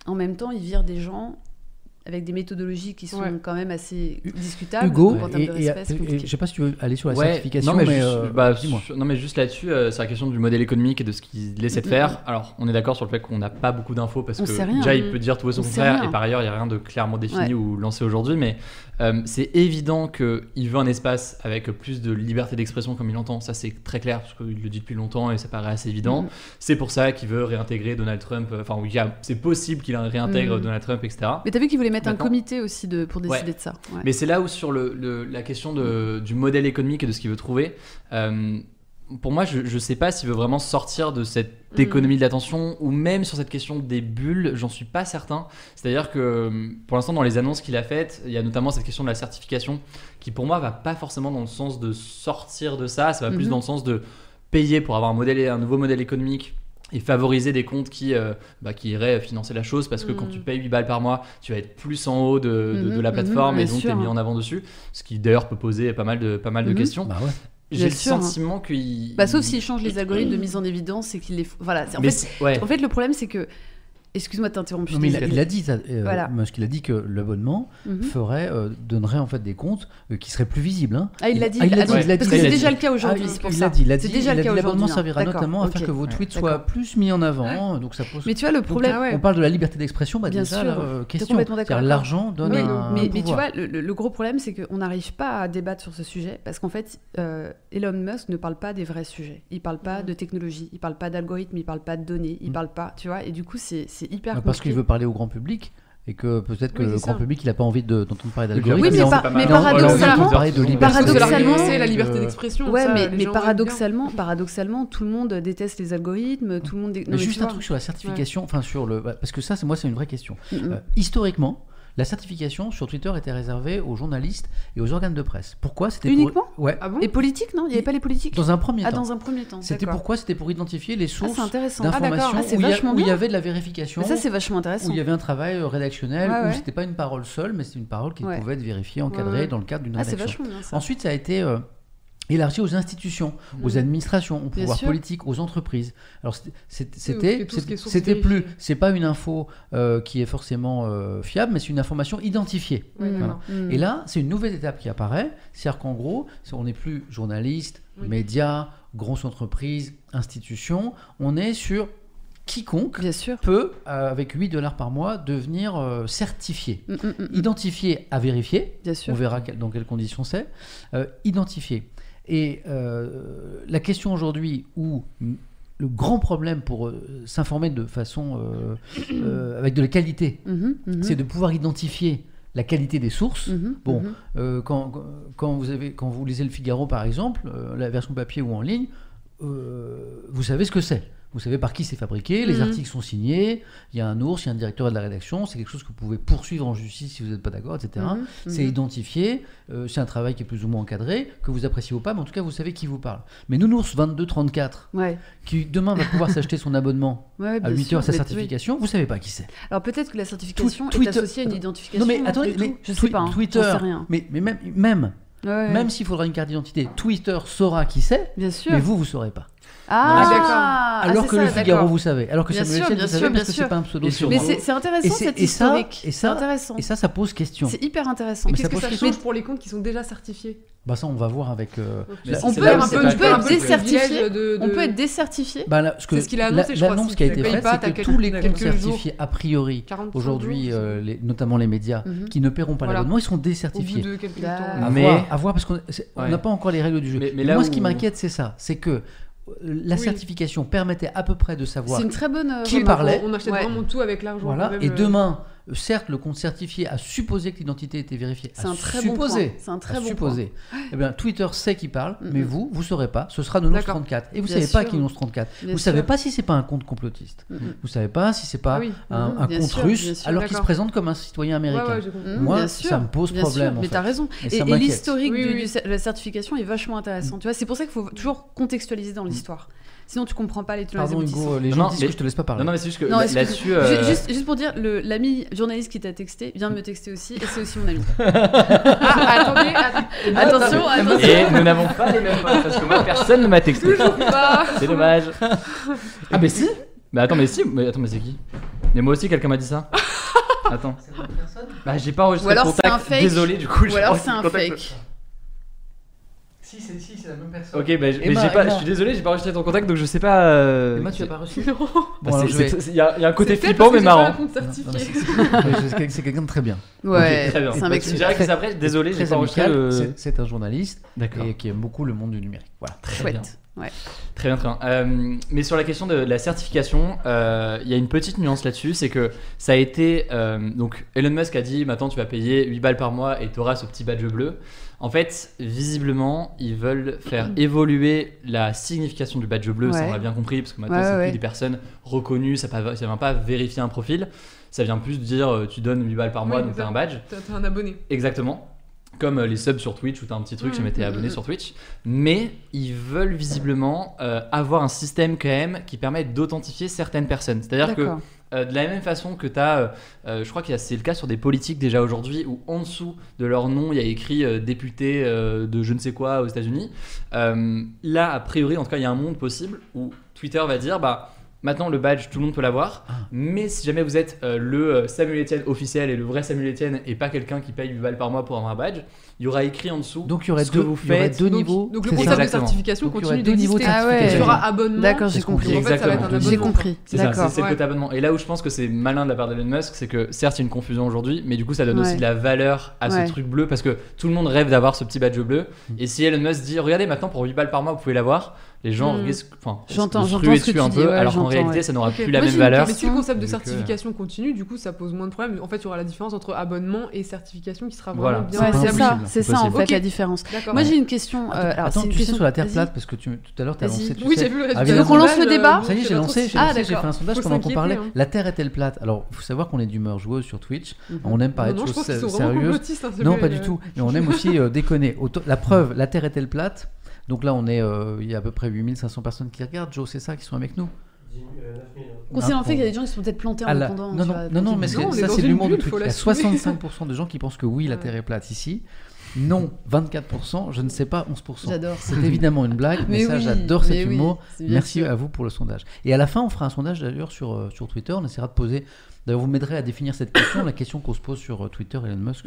en même temps, il vire des gens avec des méthodologies qui sont Ouais. quand même assez discutables. Hugo, en termes et, de et- respect, je sais pas si tu veux aller sur la Ouais, certification, non, mais, mais, juste, euh, bah, non, mais juste là-dessus, euh, c'est la question du modèle économique et de ce qu'il essaie de faire. Alors, on est d'accord sur le fait qu'on n'a pas beaucoup d'infos parce On que rien. déjà, il peut dire tout et son contraire, et par ailleurs, il n'y a rien de clairement défini Ouais. ou lancé aujourd'hui. Mais euh, c'est évident qu'il veut un espace avec plus de liberté d'expression comme il l'entend. Ça, c'est très clair parce qu'il le dit depuis longtemps et ça paraît assez évident. Mm. C'est pour ça qu'il veut réintégrer Donald Trump. euh, Enfin, c'est possible qu'il réintègre Mm. Donald Trump, etc. Mais t'as vu qu'ils voulaient mettre un comité aussi de, pour décider Ouais. de ça. Ouais. Mais c'est là où sur le, le- la question de- du modèle économique et de ce qu'il veut trouver, euh, pour moi, je ne sais pas s'il veut vraiment sortir de cette Mm. économie de l'attention ou même sur cette question des bulles, j'en suis pas certain. C'est-à-dire que euh, pour l'instant, dans les annonces qu'il a faites, il y a notamment cette question de la certification qui pour moi va pas forcément dans le sens de sortir de ça, ça va plus Mhm. dans le sens de payer pour avoir un, modèle, un nouveau modèle économique et favoriser des comptes qui, euh, bah, qui iraient financer la chose parce que quand tu payes 8 balles par mois, tu vas être plus en haut de, de- de Mhm, la mhm, plateforme et donc tu es mis en avant dessus, ce qui d'ailleurs peut poser pas mal de, pas mal de Mhm. questions. Bah ouais. J'ai le sûr, hein. sentiment qu'il... Bah, sauf s'ils changent les algorithmes de mise en évidence et qu'ils les. Voilà. c'est- En Mais fait, ouais. en fait, le problème, c'est que. Excuse-moi de t'interrompre. Non, mais il, il a dit ça, euh, Voilà. parce qu'il a dit que l'abonnement Mhm. ferait, euh, donnerait en fait des comptes euh, qui seraient plus visibles. hein. Ah, il l'a dit. Ah, il l'a ah, dit, il parce dit, que il c'est déjà dit. le cas aujourd'hui. Ah, c'est pour il ça. l'a dit, il C'est dit, déjà il le dit, cas l'abonnement aujourd'hui, hein. servira notamment afin ok. que vos tweets soient plus mis en avant. Donc ça pose. Mais tu vois, le problème. Ouais. On parle de la liberté d'expression, bah Bien déjà, sûr. la euh, question. l'argent donne Mais, un, mais, tu vois, le, gros problème, c'est qu'on n'arrive pas à débattre sur ce sujet parce qu'en fait, euh, Elon Musk ne parle pas des vrais sujets. Il parle pas Mhm. de technologie, il parle pas d'algorithme, il parle pas de données, il Mhm. parle pas, tu vois. Et du coup, c'est c'est hyper Bah, Parce qu'il veut parler au grand public et que peut-être que Oui, le grand ça. public il n'a pas envie de- d'entendre parler d'algorithme. Oui, mais paradoxalement- de c'est la liberté euh, d'expression. Ouais, ça, mais, paradoxalement, paradoxalement, tout le monde déteste les algorithmes, tout le monde. dé- non, Mais mais juste un vois. truc sur la certification, enfin sur le, bah, parce que ça, c'est moi, c'est une vraie question. Mm, mm. Euh, historiquement, la certification sur Twitter était réservée aux journalistes et aux organes de presse. Pourquoi C'était pour- Uniquement Ouais. Ah bon Et politique, non? Il n'y avait pas les politiques Dans un premier Ah, temps. dans un premier temps. C'était pourquoi C'était pour identifier les Ah, sources c'est intéressant. Ah, d'accord. d'informations Ah, c'est où, il y a- vachement où il y bien. avait de la vérification. Mais ça, c'est vachement où intéressant. il y avait un travail euh, rédactionnel Ouais, où ouais. c'était pas une parole seule, mais c'était une parole qui Ouais. pouvait être vérifiée, encadrée Ouais, ouais. dans le cadre d'une Ah, c'est rédaction. vachement bien ça. Ensuite, ça a été euh, élargi aux institutions, aux Mhm. administrations, aux pouvoirs politiques, aux entreprises. Alors c'était- plus, c'est pas une info euh, qui est forcément euh, fiable, mais c'est une information identifiée. Mm. Mm. Et là, c'est une nouvelle étape qui apparaît, c'est-à-dire qu'en gros, on n'est plus journaliste, Oui. médias, grosses entreprises, institutions, on est sur quiconque Bien sûr. peut, euh, avec 8 dollars par mois, devenir euh, certifié. Mm, mm, mm, mm. Identifié à vérifier, Bien on verra quel- dans quelles conditions c'est, euh, identifié. Et euh, la question aujourd'hui où le grand problème pour euh, s'informer de façon euh, avec de la qualité, Mhm, mhm. c'est de pouvoir identifier la qualité des sources. Mhm, Bon, quand, quand, vous avez, quand vous lisez le Figaro, par exemple, la version papier ou en ligne, vous savez ce que c'est. Vous savez par qui c'est fabriqué, les Mhm. articles sont signés, il y a un ours, il y a un directeur de la rédaction, c'est quelque chose que vous pouvez poursuivre en justice si vous n'êtes pas d'accord, etc. Mhm, C'est mhm. identifié, euh, c'est un travail qui est plus ou moins encadré, que vous appréciez ou pas, mais en tout cas vous savez qui vous parle. Mais Nounours 2234, Ouais. qui demain va pouvoir [LAUGHS] s'acheter son abonnement Ouais, à bien 8 sûr, heures sa certification, vous savez pas qui c'est. oui. Alors peut-être que la certification Twi- est Twitter- associée à une identification. Non mais attendez, mais je sais pas. hein, Twitter, sais rien. mais, mais même, même, Ouais, ouais. même s'il faudra une carte d'identité, Twitter saura qui c'est, mais vous, vous saurez pas. Ah, d'accord. ah, Alors que ça, le Figaro, vous savez. Alors que Bien Samuel sûr, Etienne, bien vous savez parce bien que c'est pas un pseudo. Et sur Mais c'est intéressant Et c'est- cette et ça- historique. et C'est ça- intéressant. Et ça, ça pose question. C'est hyper intéressant. Et Mais ça qu'est-ce que ça question. change pour les comptes qui sont déjà certifiés Bah ça, on va voir avec. euh, la- ça, On peut- on on être décertifié. de, On peut être décertifié. Bah là, ce que C'est ce qu'il a annoncé, L'annonce qui a été faite, c'est que tous les comptes certifiés, a priori, 40 aujourd'hui, euh, les- notamment les médias, Mhm. qui ne paieront pas Voilà. l'abonnement, ils sont au bout décertifiés. de quelques temps. À Mais- voir, à voir, parce qu'on Ouais. n'a pas encore les règles du jeu. Mais- mais Et là moi, ce qui m'inquiète, c'est ça. C'est que la Oui. certification permettait à peu près de savoir C'est une très bonne. euh, Qui remarque. parlait On achète Ouais. vraiment tout avec l'argent. Voilà. Et euh, demain, euh, certes, le compte certifié a supposé que l'identité était vérifiée. C'est un très bon supposé, point. C'est un très bon supposé. Eh bien, Twitter sait qui parle, mais vous, vous saurez pas. Ce sera D'accord. 34. Et vous Bien savez pas qui Nounours 34. Bien vous savez sûr. pas si c'est pas un compte complotiste. Mhm. Vous savez pas si c'est pas Ah oui. un, compte sûr, russe, alors qu'il se présente comme un citoyen américain. ouais, Moi, bien ça sûr, me pose problème, mais t'as raison. Et Et, l'historique de la certification est vachement intéressant. Tu vois, c'est pour ça qu'il faut toujours contextualiser dans l'histoire. Sinon, tu comprends pas les tenants Pardon. Hugo, les gens non, disent mais- que je te laisse pas parler. Non, non, mais c'est juste que là-dessus. Euh, Juste, juste pour dire, l'ami journaliste qui t'a texté vient de me texter aussi, et c'est aussi mon ami. [LAUGHS] Ah, attendez, att- attention, attention. Et nous n'avons pas les mêmes potes parce que moi personne ne m'a texté. pas. C'est dommage. Ah, mais si Mais attends, mais si Mais attends, mais c'est qui? Mais moi aussi, quelqu'un m'a dit ça. [LAUGHS] Attends. Bah, j'ai pas enregistré Ou alors le c'est contact. un fake. Désolé, du coup. Ou j'ai alors enregistré c'est un le contact. fake. Si, c'est si, c'est la même personne. Ok, bah, mais Emma, j'ai pas, Emma. je suis désolé, j'ai pas enregistré ton contact donc je sais pas. euh, Emma, tu qui- as pas reçu [LAUGHS] Non. Bon, Bah, alors c'est- je vais- c'est- Il y, a il y a un côté C'est peut-être flippant parce que mais j'ai pas marrant. un compte Non, non, mais certifié. c'est- c'est quel- c'est quelqu'un de très bien. [LAUGHS] Ouais, Ok, très bien. c'est un mec Je super. dirais que c'est après, désolé, j'ai Très pas enregistré amical. le. C'est- C'est un journaliste D'accord. et qui aime beaucoup le monde du numérique. Voilà. Très bien. Chouette. Ouais. Très bien, très bien. Euh, mais sur la question de, la certification, euh, il y a une petite nuance là-dessus, c'est que ça a été... euh, donc Elon Musk a dit, maintenant tu vas payer 8 balles par mois et tu auras ce petit badge bleu. En fait, visiblement, ils veulent faire évoluer la signification du badge bleu, ça on l'a bien compris, parce que maintenant Ouais, c'est ouais. plus des personnes reconnues, ça ne vient pas vérifier un profil, ça vient plus dire euh, tu donnes 8 balles par mois, donc c'est tu as ça. un badge. T'as t'as un abonné. Exactement. Comme euh, les subs sur Twitch où t'as un petit truc, je Mhm. m'étais abonné sur Twitch. Mais ils veulent visiblement euh, avoir un système quand même qui permet d'authentifier certaines personnes. C'est-à-dire que. Euh, de la même façon que t'as, euh, je crois que c'est le cas sur des politiques déjà aujourd'hui où en dessous de leur nom il y a écrit euh, député euh, de je ne sais quoi aux États-Unis. Euh, là, a priori, en tout cas, il y a un monde possible où Twitter va dire bah Maintenant, le badge, tout le monde peut l'avoir. Ah. Mais si jamais vous êtes euh, le euh, Samuel Etienne officiel et le vrai Samuel Etienne et pas quelqu'un qui paye 8 balles par mois pour avoir un badge, il y aura écrit en dessous Donc il y aurait ce que deux, vous il y aurait faites. deux Donc- niveaux. Donc le concept ça de certification Donc, continue aurait deux niveaux de d'exister. Ah ouais. Il y certification. aura abonnement. D'accord, j'ai compris. En fait, ça va être un Exactement. J'ai abonnement. compris. C'est ça, c'est le côté abonnement. Et là où je pense que c'est malin de la part d'Elon Musk, c'est que certes, il y a une confusion aujourd'hui, mais du coup, ça donne Ouais. aussi de la valeur à Ouais. ce truc bleu parce que tout le monde rêve d'avoir ce petit badge bleu. Mm. Et si Elon Musk dit, regardez, maintenant pour 8 balles par mois, vous pouvez l'avoir, les gens Mm. risquent, enfin, J'entends- de se j'entends ruer ce que dessus tu un dis, peu, ouais, alors qu'en réalité, ouais. ça n'aura plus la Moi, même valeur. Mais si le concept de que- certification continue, du coup, ça pose moins de problèmes. En fait, il y aura la différence entre abonnement et certification qui sera Voilà. vraiment bien Ouais, c'est ça. C'est ça en fait la différence. Moi j'ai une question. euh, Attends, alors, attends, une tu sais question- sur la Terre plate parce que tu, tout à l'heure tu as lancé. Tu Oui, sais- j'ai vu le résultat. Ah, du évidemment. Donc, on lance le débat euh, Ça y est, sais j'ai pas lancé, j'ai Ah, fait un sondage pendant qu'on parlait. hein. La Terre est-elle plate? Alors, il faut savoir qu'on est d'humeur joueuse sur Twitch. Mhm. On aime parler de je pense choses sérieuses. hein, Non, Samuel, pas du euh. tout. Mais on aime aussi euh, déconner. La preuve, la Terre est-elle plate? Donc là, on est, euh, il y a à peu près 8500 personnes qui regardent. Joe, c'est ça, qui sont avec nous? Considérant le fait qu'il y a des gens qui sont peut-être plantés en Ah, la- répondant. non, tu non, vois, non, mais ça, c'est l'humour de faut Il y a l'assumer. 65% de gens qui pensent que oui, la. Terre est plate ici. Non, 24%, je ne sais pas, 11%. J'adore. C'est évidemment une blague, [LAUGHS] mais, ça, oui, j'adore cet oui, humour. Merci sûr. à vous pour le sondage. Et à la fin, on fera un sondage d'ailleurs sur, euh, sur Twitter. On essaiera de poser D'ailleurs, vous m'aiderez à définir cette question, la question qu'on se pose sur euh, Twitter, Elon Musk.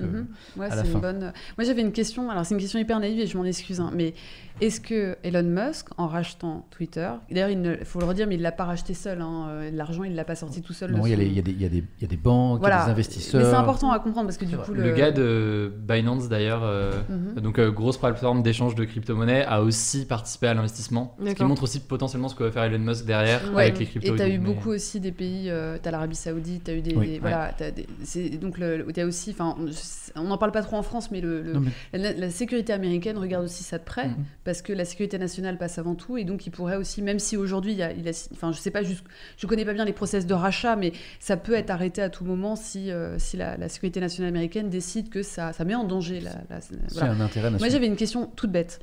Ouais, à la c'est fin. une bonne. Moi, j'avais une question. Alors, c'est une question hyper naïve et je m'en excuse. hein, mais est-ce que Elon Musk, en rachetant Twitter, d'ailleurs, il ne... faut le redire, mais il l'a pas racheté seul. hein, euh, L'argent, il l'a pas sorti tout seul. Non, il y, a son- y des- y y a banques, il y a Voilà. des investisseurs. Mais c'est important à comprendre parce que du coup, Le gars de Binance d'ailleurs, euh, Mhm. donc euh, grosse plateforme d'échange de crypto-monnaies, a aussi participé à l'investissement. Ce qui montre aussi potentiellement ce que va faire Elon Musk derrière Ouais, avec les cryptos. Et tu as eu mais- beaucoup aussi des pays, euh, tu as l'Arabie Saoudite, tu as eu des. Oui. des- voilà, t'as des- donc le, tu as aussi, enfin, on n'en parle pas trop en France, mais, le, le- Non, mais- la, la sécurité américaine regarde aussi ça de près, Mhm. Parce que la sécurité nationale passe avant tout, et donc il pourrait aussi, même si aujourd'hui, il y a, il a- enfin, je sais pas, juste, je connais pas bien les process de rachat, mais ça peut être arrêté à tout moment si, euh, si la, la sécurité nationale américaine décide que ça, ça met en danger la. la- voilà. un intérêt Moi, national. j'avais une question toute bête.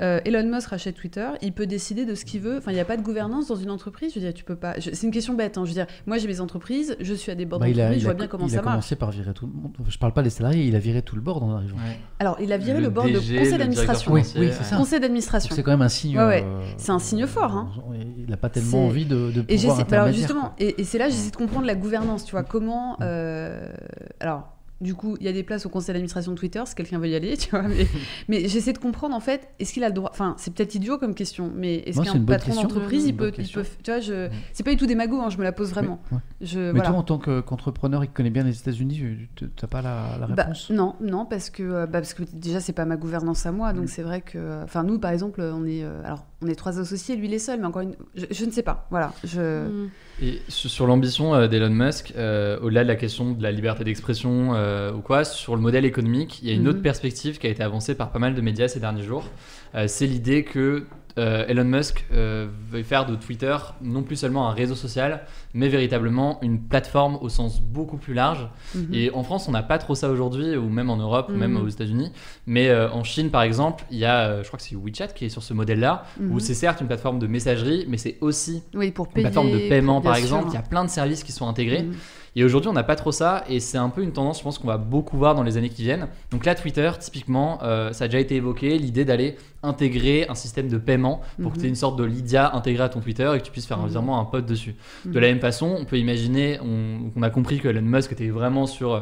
Euh, Elon Musk rachète Twitter, il peut décider de ce qu'il veut. Enfin, il n'y a pas de gouvernance dans une entreprise. Je veux dire, tu peux pas. je- C'est une question bête. hein. Je veux dire, moi, j'ai mes entreprises, je suis à des bords Bah, il a, d'entreprise, il je a- vois bien comment il ça a marche. commencé par virer tout le monde. Je parle pas des salariés, il a viré tout le board en arrivant. Ouais. Alors, il a viré le, Le board de conseil d'administration. Oui, financier, oui, c'est ça. Conseil d'administration. C'est quand même un signe. Ouais, ouais. euh, C'est un signe fort, hein. Il n'a pas tellement envie de, pouvoir alors justement, et, et c'est là j'essaie de comprendre la gouvernance, tu vois, comment... euh, alors, du coup, il y a des places au conseil d'administration de Twitter, si quelqu'un veut y aller, [LAUGHS] tu vois, mais, [LAUGHS] mais j'essaie de comprendre, en fait, est-ce qu'il a le droit... Enfin, c'est peut-être idiot comme question, mais est-ce qu'un patron d'entreprise, il peut, il. Tu vois, je... C'est pas du tout des magots, hein, je me la pose vraiment. Mais, ouais. Je, Mais voilà. toi, en tant que- qu'entrepreneur et qui connaît bien les États-Unis, tu n'as pas la, la Bah, réponse? non, non, parce que, euh, bah, parce que déjà, c'est pas ma gouvernance à moi, donc c'est vrai que... Enfin, nous, par exemple, on est... euh, alors, on est trois associés, lui, il est seul, mais encore une... Je, je ne sais pas, voilà. Je... Et sur l'ambition euh, d'Elon Musk, euh, au-delà de la question de la liberté d'expression euh, ou quoi, sur le modèle économique, il y a une Mhm. autre perspective qui a été avancée par pas mal de médias ces derniers jours. Euh, c'est l'idée que euh, Elon Musk euh, veut faire de Twitter non plus seulement un réseau social, mais véritablement une plateforme au sens beaucoup plus large. Mhm. Et en France, on n'a pas trop ça aujourd'hui, ou même en Europe, ou même Mhm. aux États-Unis. Mais euh, en Chine, par exemple, il y a, je crois que c'est WeChat qui est sur ce modèle-là, Mhm. où c'est certes une plateforme de messagerie, mais c'est aussi Oui, pour une plateforme de paiement, par sûr. exemple. Il y a plein de services qui sont intégrés. Mhm. Et aujourd'hui, on n'a pas trop ça, et c'est un peu une tendance, je pense, qu'on va beaucoup voir dans les années qui viennent. Donc là, Twitter, typiquement, euh, ça a déjà été évoqué, l'idée d'aller intégrer un système de paiement pour que Mhm. tu aies une sorte de Lydia intégrée à ton Twitter et que tu puisses faire un Mhm. virement à un pote dessus. De Mhm. la même façon, on peut imaginer, on, on a compris que Elon Musk était vraiment sur euh,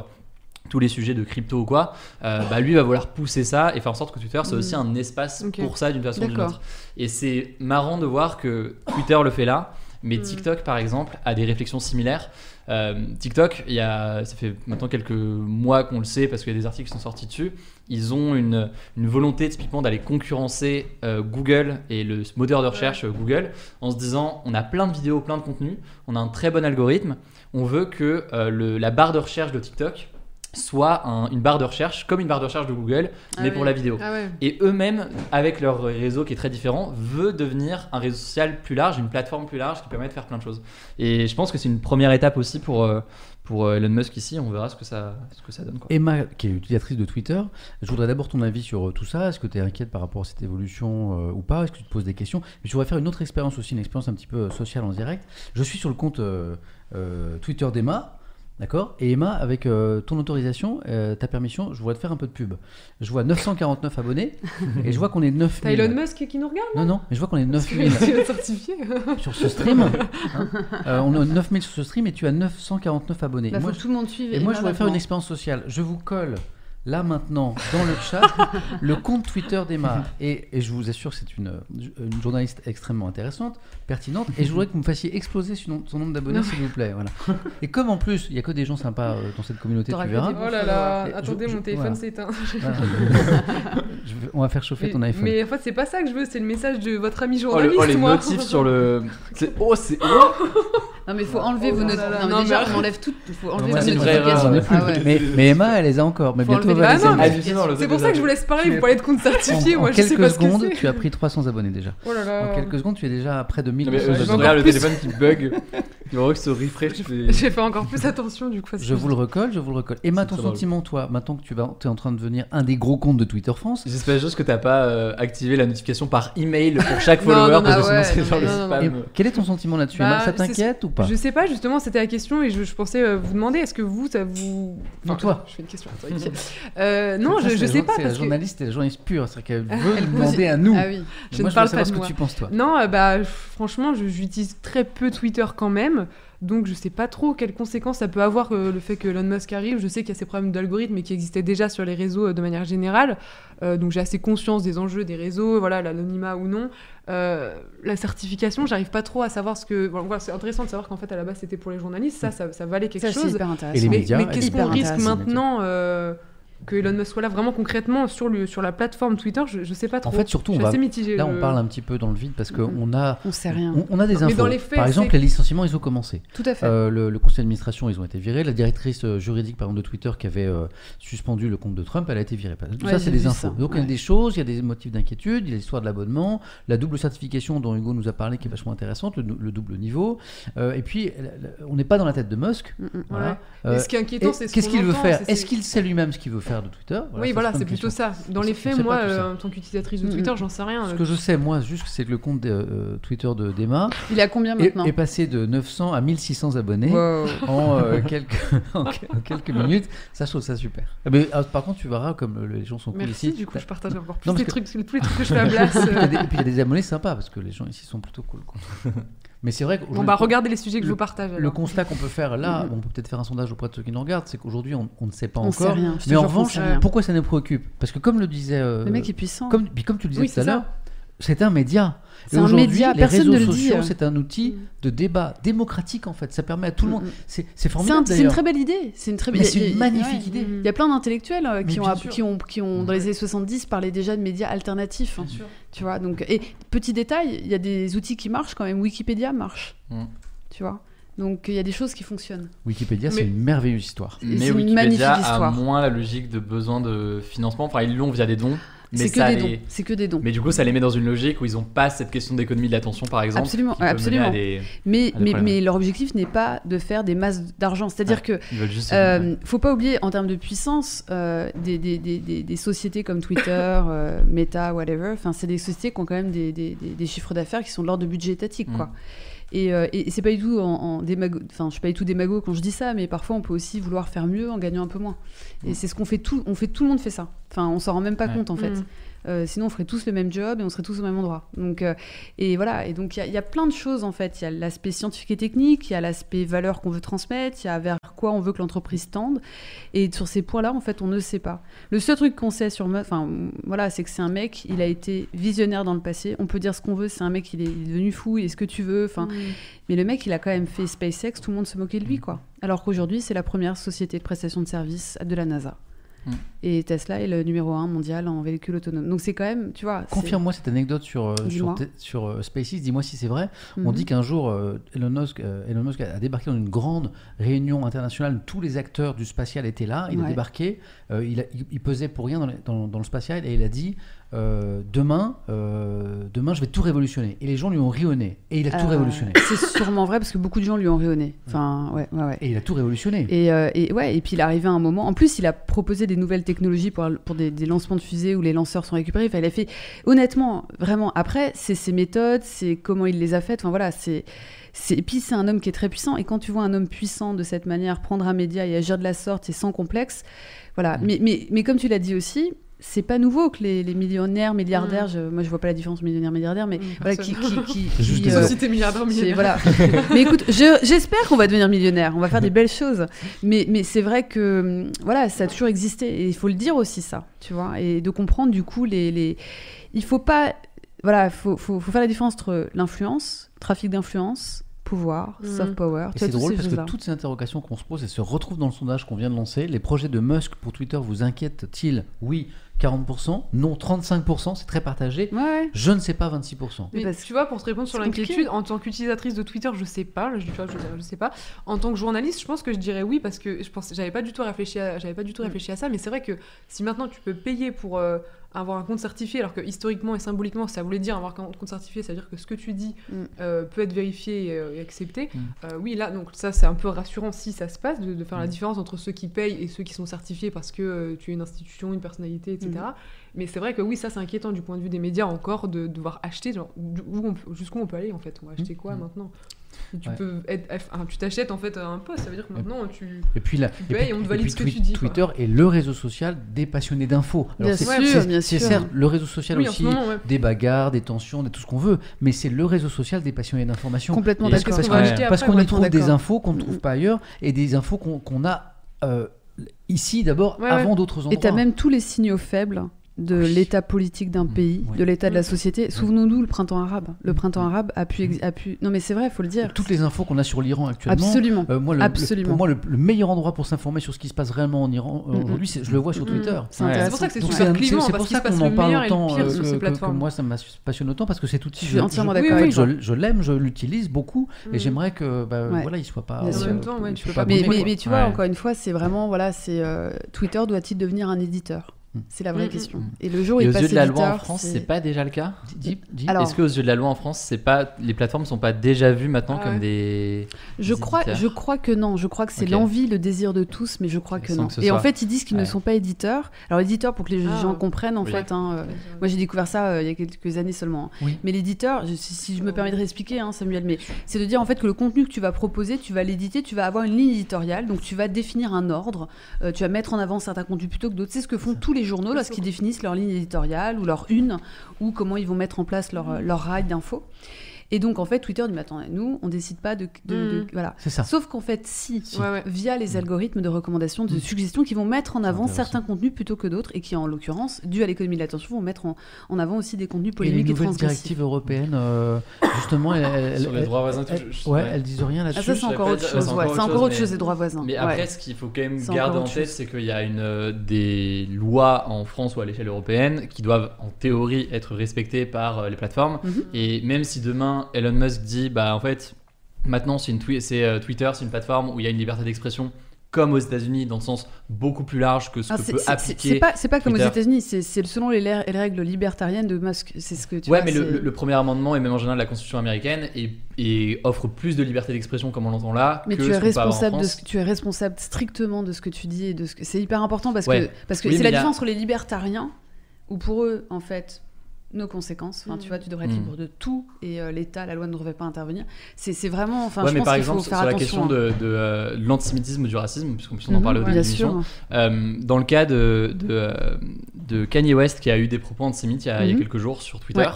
tous les sujets de crypto ou quoi, euh, bah lui va vouloir pousser ça et faire en sorte que Twitter soit Mhm. aussi un espace pour ça d'une façon ou d'une autre. Et c'est marrant de voir que Twitter le fait là, mais Mhm. TikTok par exemple a des réflexions similaires. Euh, TikTok, y a, ça fait maintenant quelques mois qu'on le sait parce qu'il y a des articles qui sont sortis dessus. Ils ont une, volonté typiquement d'aller concurrencer euh, Google et le moteur de recherche euh, Google en se disant on a plein de vidéos, plein de contenus, on a un très bon algorithme, on veut que le- la barre de recherche de TikTok soit un- une barre de recherche comme une barre de recherche de Google, Ah mais oui. pour la vidéo. Ah ouais. Et eux-mêmes, avec leur réseau qui est très différent, veut devenir un réseau social plus large, une plateforme plus large qui permet de faire plein de choses. Et je pense que c'est une première étape aussi pour, euh, pour euh, Elon Musk ici. On verra ce que ça, ce que ça donne. Quoi. Emma, qui est utilisatrice de Twitter, je voudrais d'abord ton avis sur euh, tout ça. Est-ce que tu es inquiète par rapport à cette évolution euh, ou pas? Est-ce que tu te poses des questions? Mais je voudrais faire une autre expérience aussi, une expérience un petit peu sociale en direct. Je suis sur le compte euh, euh, Twitter d'Emma. D'accord? Et Emma, avec euh, ton autorisation, euh, ta permission, je voudrais te faire un peu de pub. Je vois 949 abonnés [LAUGHS] et je vois qu'on est 9000. T'as Elon Musk qui nous regarde Non, non, mais je vois qu'on est Parce que 9000 tu es certifié. [LAUGHS] sur ce stream. [LAUGHS] hein? Euh, on est 9000 sur ce stream et tu as 949 abonnés. Bah, Moi, faut que tout le monde suive. et moi, je voudrais faire une expérience sociale. Je vous colle là maintenant dans le chat [LAUGHS] le compte Twitter d'Emma. Et, et je vous assure que c'est une, une journaliste extrêmement intéressante, pertinente. Et je voudrais que vous me fassiez exploser son, son nombre d'abonnés, s'il vous plaît. Voilà. Et comme en plus, il n'y a que des gens sympas euh, dans cette communauté, tu verras. Oh là là, je- attendez, je- mon téléphone voilà. s'est éteint. Voilà. [LAUGHS] Je vais- on va faire chauffer ton Mais, iPhone. mais en fait, c'est pas ça que je veux, c'est le message de votre ami Oh, le- journaliste, oh, les moi. notifs sur le. c'est- Oh, c'est. oh [LAUGHS] Non, mais il faut enlever Oh vos non, déjà, mais- on enlève tout. Il faut enlever moi, vos notifications. Ah ouais. mais, mais Emma, elle les a encore. Mais Faut bientôt, Ah C'est pour ça que je vous laisse parler, vous parlez de compte certifié, En, moi en je sais quelques pas ce que secondes, tu as pris 300 abonnés déjà. Oh là là. En quelques secondes, tu es déjà à près de 1000 Non, mais, euh, je regarde le téléphone qui bug. [LAUGHS] Il va que ce refresh. J'ai fait encore plus attention du coup. ce Je que vous le recolle, je vous le recolle. Emma, C'est ton sentiment, toi, maintenant que tu vas, es en train de devenir un des gros comptes de Twitter France, J'espère juste que t'as pas euh, activé la notification par email pour chaque [LAUGHS] Non, follower non, parce que non, sinon c'est non, genre le non, non, spam. Et quel est ton sentiment là-dessus Bah, Emma Ça c'est- t'inquiète ou pas Je sais pas, justement, c'était la question et je, je pensais euh, vous demander est-ce que vous, ça vous. Non, toi. Je fais une question. attends, ok. Euh, non, Ça, je, c'est je sais pas. C'est la Parce que... journaliste et la journaliste pure, c'est-à-dire qu'elle [LAUGHS] veut demander à nous. Ah oui. Je ne parle pas ce de que moi. tu penses, toi. Non, euh, bah franchement, je- j'utilise très peu Twitter quand même. Donc je sais pas trop quelles conséquences ça peut avoir euh, le fait que Elon Musk arrive. Je sais qu'il y a ces problèmes d'algorithme mais qui existaient déjà sur les réseaux euh, de manière générale. Euh, donc j'ai assez conscience des enjeux des réseaux, voilà, l'anonymat ou non. Euh, la certification, j'arrive pas trop à savoir ce que. Bon, voilà, c'est intéressant de savoir qu'en fait à la base c'était pour les journalistes, ça, ça, ça valait quelque Ça, c'est chose. hyper Et intéressant. les Mais, médias, mais qu'est-ce qu'on risque maintenant euh, que Elon Musk soit là vraiment concrètement sur, le, sur la plateforme Twitter je, je sais pas trop. En fait, surtout, je on va. Là, on parle un petit peu dans le vide parce Mhm. qu'on a. On sait rien. On, on a des Mais infos. dans les faits, Par exemple, les licenciements, ils ont commencé. Tout à fait. Euh, le, le conseil d'administration, ils ont été virés. La directrice euh, juridique, par exemple, de Twitter, qui avait euh, suspendu le compte de Trump, elle a été virée. Tout Ouais, ça, c'est des infos. ça, Donc, il y a des choses, il y a des motifs d'inquiétude, il y a l'histoire de l'abonnement, la double certification dont Hugo nous a parlé, qui est vachement intéressante, le, le double niveau. Euh, et puis, on n'est pas dans la tête de Musk. Mm, mm. Voilà. Ouais. Euh, Mais ce qui est inquiétant, c'est ce Qu'est-ce qu'on qu'il veut faire? Est-ce qu'il sait lui-même ce qu'il veut faire de Twitter oui, voilà, c'est plutôt ça. Dans les faits, moi, euh, en tant qu'utilisatrice de Mm, Twitter, mm. j'en sais rien. Ce euh, que je sais, moi, juste, c'est que le compte de, euh, Twitter de d'Emma Il est à combien est, maintenant est passé de 900 à 1600 abonnés. Wow. en, euh, [LAUGHS] quelques, en que- en quelques minutes. Ça, je trouve ça super. Ah, Mais, ah, par contre, tu verras comme euh, les gens sont cool Merci, ici. du coup, je partage encore plus Non, les que- trucs, tous les trucs que je fais à Blas. [LAUGHS] Et puis, il y a euh. des- et puis, il y a des abonnés sympas parce que les gens ici sont plutôt cool. quoi. [LAUGHS] Mais c'est vrai que Bon, bah, regardez les sujets que je vous partage. le constat qu'on peut faire là, Mhm. on peut peut-être faire un sondage auprès de ceux qui nous regardent, c'est qu'aujourd'hui on, on ne sait pas On sait encore. rien. je te Mais en revanche, sait rien. pourquoi ça nous préoccupe? Parce que comme le disait, euh, Le mec est puissant. comme, puis comme tu le disais Oui, tout à l'heure, c'est un média. C'est Et un aujourd'hui, média, les personne réseaux ne le dit, sociaux, euh. c'est un outil Mm. de débat démocratique en fait. Ça permet à tout le Mm, monde. mm. C'est c'est C'est un- formidable c'est une très belle idée. C'est une très belle c'est une magnifique ouais. idée. Il y a plein d'intellectuels euh, qui, ont, bien app- sûr. qui ont, qui ont, dans les années 70, parlaient déjà de médias alternatifs. Bien sûr. Tu vois, donc, et petit détail, il y a des outils qui marchent quand même. Wikipédia marche. Tu vois Donc il y a des choses qui fonctionnent. Wikipédia, c'est une merveilleuse histoire. C'est Mais une magnifique Wikipédia a histoire. moins la logique de besoin de financement. Enfin, ils l'ont via des dons. C'est que des les- dons. C'est que des dons. Mais du coup, ça les met dans une logique où ils n'ont pas cette question d'économie de l'attention, par exemple. Absolument, absolument. des- Mais, Ah, leur objectif n'est pas de faire des masses d'argent. C'est-à-dire Ouais. que Ils veulent juste. Euh, faut pas oublier, en termes de puissance, euh, des, sociétés comme Twitter, [COUGHS] euh, Meta, whatever, c'est des sociétés qui ont quand même des, chiffres d'affaires qui sont de l'ordre de budget étatique, quoi. Mm. Et, euh, et, et c'est pas du tout en, en démago... Enfin, je suis pas du tout démago quand je dis ça, mais parfois on peut aussi vouloir faire mieux en gagnant un peu moins. Et Mm. c'est ce qu'on fait tout. On fait tout le monde fait ça. Enfin, on s'en rend même pas Ouais. compte en fait. Mm. Euh, sinon, on ferait tous le même job et on serait tous au même endroit. Donc, euh, et voilà. Et donc, il y a- il y, a plein de choses en fait. Il y a l'aspect scientifique et technique, il y a l'aspect valeur qu'on veut transmettre, il y a vers quoi on veut que l'entreprise tende. Et sur ces points-là, en fait, on ne sait pas. Le seul truc qu'on sait sur enfin, voilà, c'est que c'est un mec. Il a été visionnaire dans le passé. On peut dire ce qu'on veut. C'est un mec. Il est, il est devenu fou. Il est ce que tu veux. Enfin, Mm. mais le mec, il a quand même fait SpaceX. Tout le monde se moquait de lui, quoi. Alors qu'aujourd'hui, c'est la première société de prestation de services de la NASA. Mm. Et Tesla est le numéro un mondial en véhicule autonome. Donc c'est quand même, tu vois. Confirme-moi cette anecdote sur, euh, sur, euh, SpaceX, dis-moi si c'est vrai. On Mhm. dit qu'un jour, euh, Elon, Musk, Elon Musk a débarqué dans une grande réunion internationale tous les acteurs du spatial étaient là. Il a débarqué, euh, il, a- il- il pesait pour rien dans, les- dans- dans le spatial et il a dit euh, demain, euh, demain, je vais tout révolutionner. Et les gens lui ont ri au nez. Et il a tout Euh, révolutionné. [LAUGHS] C'est sûrement vrai parce que beaucoup de gens lui ont rayonné. Enfin, ouais, ouais, ouais. Et il a tout révolutionné. Et, euh, et ouais, et puis il est arrivé à un moment. En plus, il a proposé des nouvelles technologies pour, pour des, des lancements de fusées où les lanceurs sont récupérés. Enfin, il a fait, honnêtement, vraiment. Après, c'est ses méthodes, c'est comment il les a faites. Enfin voilà, c'est. c'est- Et puis c'est un homme qui est très puissant. Et quand tu vois un homme puissant de cette manière prendre un média et agir de la sorte et sans complexe, voilà. Mm. Mais, mais, mais comme tu l'as dit aussi, c'est pas nouveau que les, les millionnaires, milliardaires, Mm. je- moi je vois pas la différence millionnaire, milliardaire, mais Mm, voilà, qui, qui, qui, [LAUGHS] juste qui, euh, Société milliardaire, voilà. [LAUGHS] mais écoute, je- j'espère qu'on va devenir millionnaire. On va faire des belles choses. Mais, mais c'est vrai que hum, voilà, ça a toujours existé et il faut le dire aussi ça, tu vois, et de comprendre du coup les, les... il faut pas voilà, faut, faut, faut faire la différence entre l'influence, trafic d'influence, pouvoir, Mhm. soft power. C'est drôle parce que toutes ces interrogations qu'on se pose, elles se retrouvent dans le sondage qu'on vient de lancer. Les projets de Musk pour Twitter vous inquiètent-ils? Oui, 40%. Non, 35%. C'est très partagé. Ouais, ouais. Je ne sais pas, 26%. Mais parce- tu vois, pour te répondre sur l'inquiétude, en tant qu'utilisatrice de Twitter, je sais pas, je, tu vois, je, je sais pas. En tant que journaliste, je pense que je dirais oui parce que je pense, j'avais pas du tout réfléchi, à, j'avais pas du tout Mm. réfléchi à ça. Mais c'est vrai que si maintenant tu peux payer pour euh, avoir un compte certifié, alors que historiquement et symboliquement, ça voulait dire avoir un compte certifié, c'est-à-dire que ce que tu dis Mm. euh, peut être vérifié et, euh, et accepté. Mm. Euh, oui, là, donc ça, c'est un peu rassurant si ça se passe de, de faire la Mm. différence entre ceux qui payent et ceux qui sont certifiés parce que euh, tu es une institution, une personnalité, etc. Mm. Mais c'est vrai que oui, ça c'est inquiétant du point de vue des médias encore de devoir acheter, genre, d'où on jusqu'où on peut aller en fait. On va acheter quoi maintenant? Tu Ouais. peux être, tu t'achètes en fait un poste. Ça veut dire que maintenant tu. Et puis, là, Tu et puis- et on te et valide puis ce que tu dis, quoi. Twitter est le réseau social des passionnés d'infos. Alors, Bien c'est- sûr, c'est- bien C'est sûr. certes le réseau social Oui, aussi ce moment, ouais. des bagarres, des tensions, de tout ce qu'on veut, mais c'est le réseau social des passionnés d'information. Complètement d'accord. parce qu'on qu'on y trouve des infos qu'on ne trouve pas ailleurs et des infos qu'on qu'on a euh, ici d'abord Ouais, avant ouais. d'autres endroits. Et tu as même tous les signaux faibles de Oui. l'état politique d'un Mm, pays, oui. de l'état de la Mm. société. Souvenons-nous le printemps arabe. Le printemps Mm. arabe a pu, a pu... Non mais c'est vrai, il faut le dire. toutes les infos qu'on a sur l'Iran actuellement. Absolument. euh, moi, le, le- Absolument. pour moi, le, le meilleur endroit pour s'informer sur ce qui se passe réellement en Iran euh, Mm, aujourd'hui, c'est- je le vois sur. Twitter. C'est Ouais. intéressant. C'est pour ça que c'est super c'est- clivant, c'est parce pour ça qu'on en le parle autant, euh, sur que, moi ça me passionne autant parce que cet outil, Je suis entièrement d'accord je, l'aime, je l'utilise beaucoup et j'aimerais que bah, voilà, il soit pas. Euh. En même temps, Mais, tu vois, encore une fois, c'est vraiment, voilà, c'est Twitter doit-il devenir un éditeur? C'est la vraie Mm, question. mm. Et le jour où Et il aux passe yeux de la loi en France, c'est- pas déjà le cas? Dis- dis- Alors- Est-ce qu'aux yeux de la loi en France, c'est pas les plateformes sont pas déjà vues maintenant Ah comme des Je des crois, éditeurs. je crois que non. Je crois que c'est l'envie, le désir de tous, mais je crois que Sans non. que Et en fait, ils disent qu'ils ne sont pas éditeurs. Alors éditeurs, pour que les Ah. gens comprennent, en Oui. fait. hein, euh, moi, j'ai découvert ça euh, il y a quelques années seulement. hein. Oui. Mais l'éditeur, si, si je me permets de réexpliquer, hein, Samuel, mais c'est de dire en fait que le contenu que tu vas proposer, tu vas l'éditer, tu vas avoir une ligne éditoriale, donc tu vas définir un ordre, euh, tu vas mettre en avant certains contenus plutôt que d'autres. C'est ce que font tous les journaux lorsqu'ils définissent leur ligne éditoriale ou leur une, ou comment ils vont mettre en place leur, leur rail d'infos. Et donc en fait, Twitter dit, mais attendez, nous, on décide pas de... de- de- Mhm. voilà. C'est ça. Sauf qu'en fait, si, Ouais, ouais. via les algorithmes de recommandation, de Mm. suggestions qui vont mettre en avant certains contenus plutôt que d'autres, et qui en l'occurrence, dû à l'économie de l'attention, vont mettre en, en avant aussi des contenus Et les polémiques et, nouvelles transgressifs. directives européennes, euh, justement, elles, elles- sur les elles- droits voisins je- ouais, ouais. elles disent rien Ah là-dessus. ça c'est encore autre chose, c'est ouais. encore c'est autre encore chose, autre chose mais- des droits voisins. Mais après, ce qu'il faut quand même garder en tête, c'est qu'il y a une, euh, des lois en France ou à l'échelle européenne qui doivent en théorie être respectées par euh, les plateformes. Mhm. Et même si demain Elon Musk dit, bah en fait, maintenant c'est une twi- c'est euh, Twitter, c'est une plateforme où il y a une liberté d'expression comme aux États-Unis dans le sens beaucoup plus large que ce Ah, que peut appliquer. c'est pas, comme aux. États-Unis, c'est selon les, règles libertariennes de Musk. C'est ce que tu ouais, vois, mais le, premier amendement et même en général la Constitution américaine et, et offre plus de liberté d'expression comme on l'entend là. Mais que tu es responsable de ce tu es responsable strictement de ce que tu dis et de ce que c'est hyper important parce Ouais. que parce que Oui, c'est la a- différence entre les libertariens où pour eux en fait nos conséquences. Enfin, Mm. tu vois, tu devrais être Mm. libre de tout et euh, l'État, la loi ne devrait pas intervenir. C'est vraiment. Enfin, ouais, je mais pense par qu'il exemple, faut sur faire la attention. question hein. de, de, euh, l'antisémitisme ou du racisme, puisqu'on en Mhm, parlait au début de l'émission, euh, dans le cas de, de, euh, de Kanye West qui a eu des propos antisémites il y a, il y a Mhm. quelques jours sur Twitter,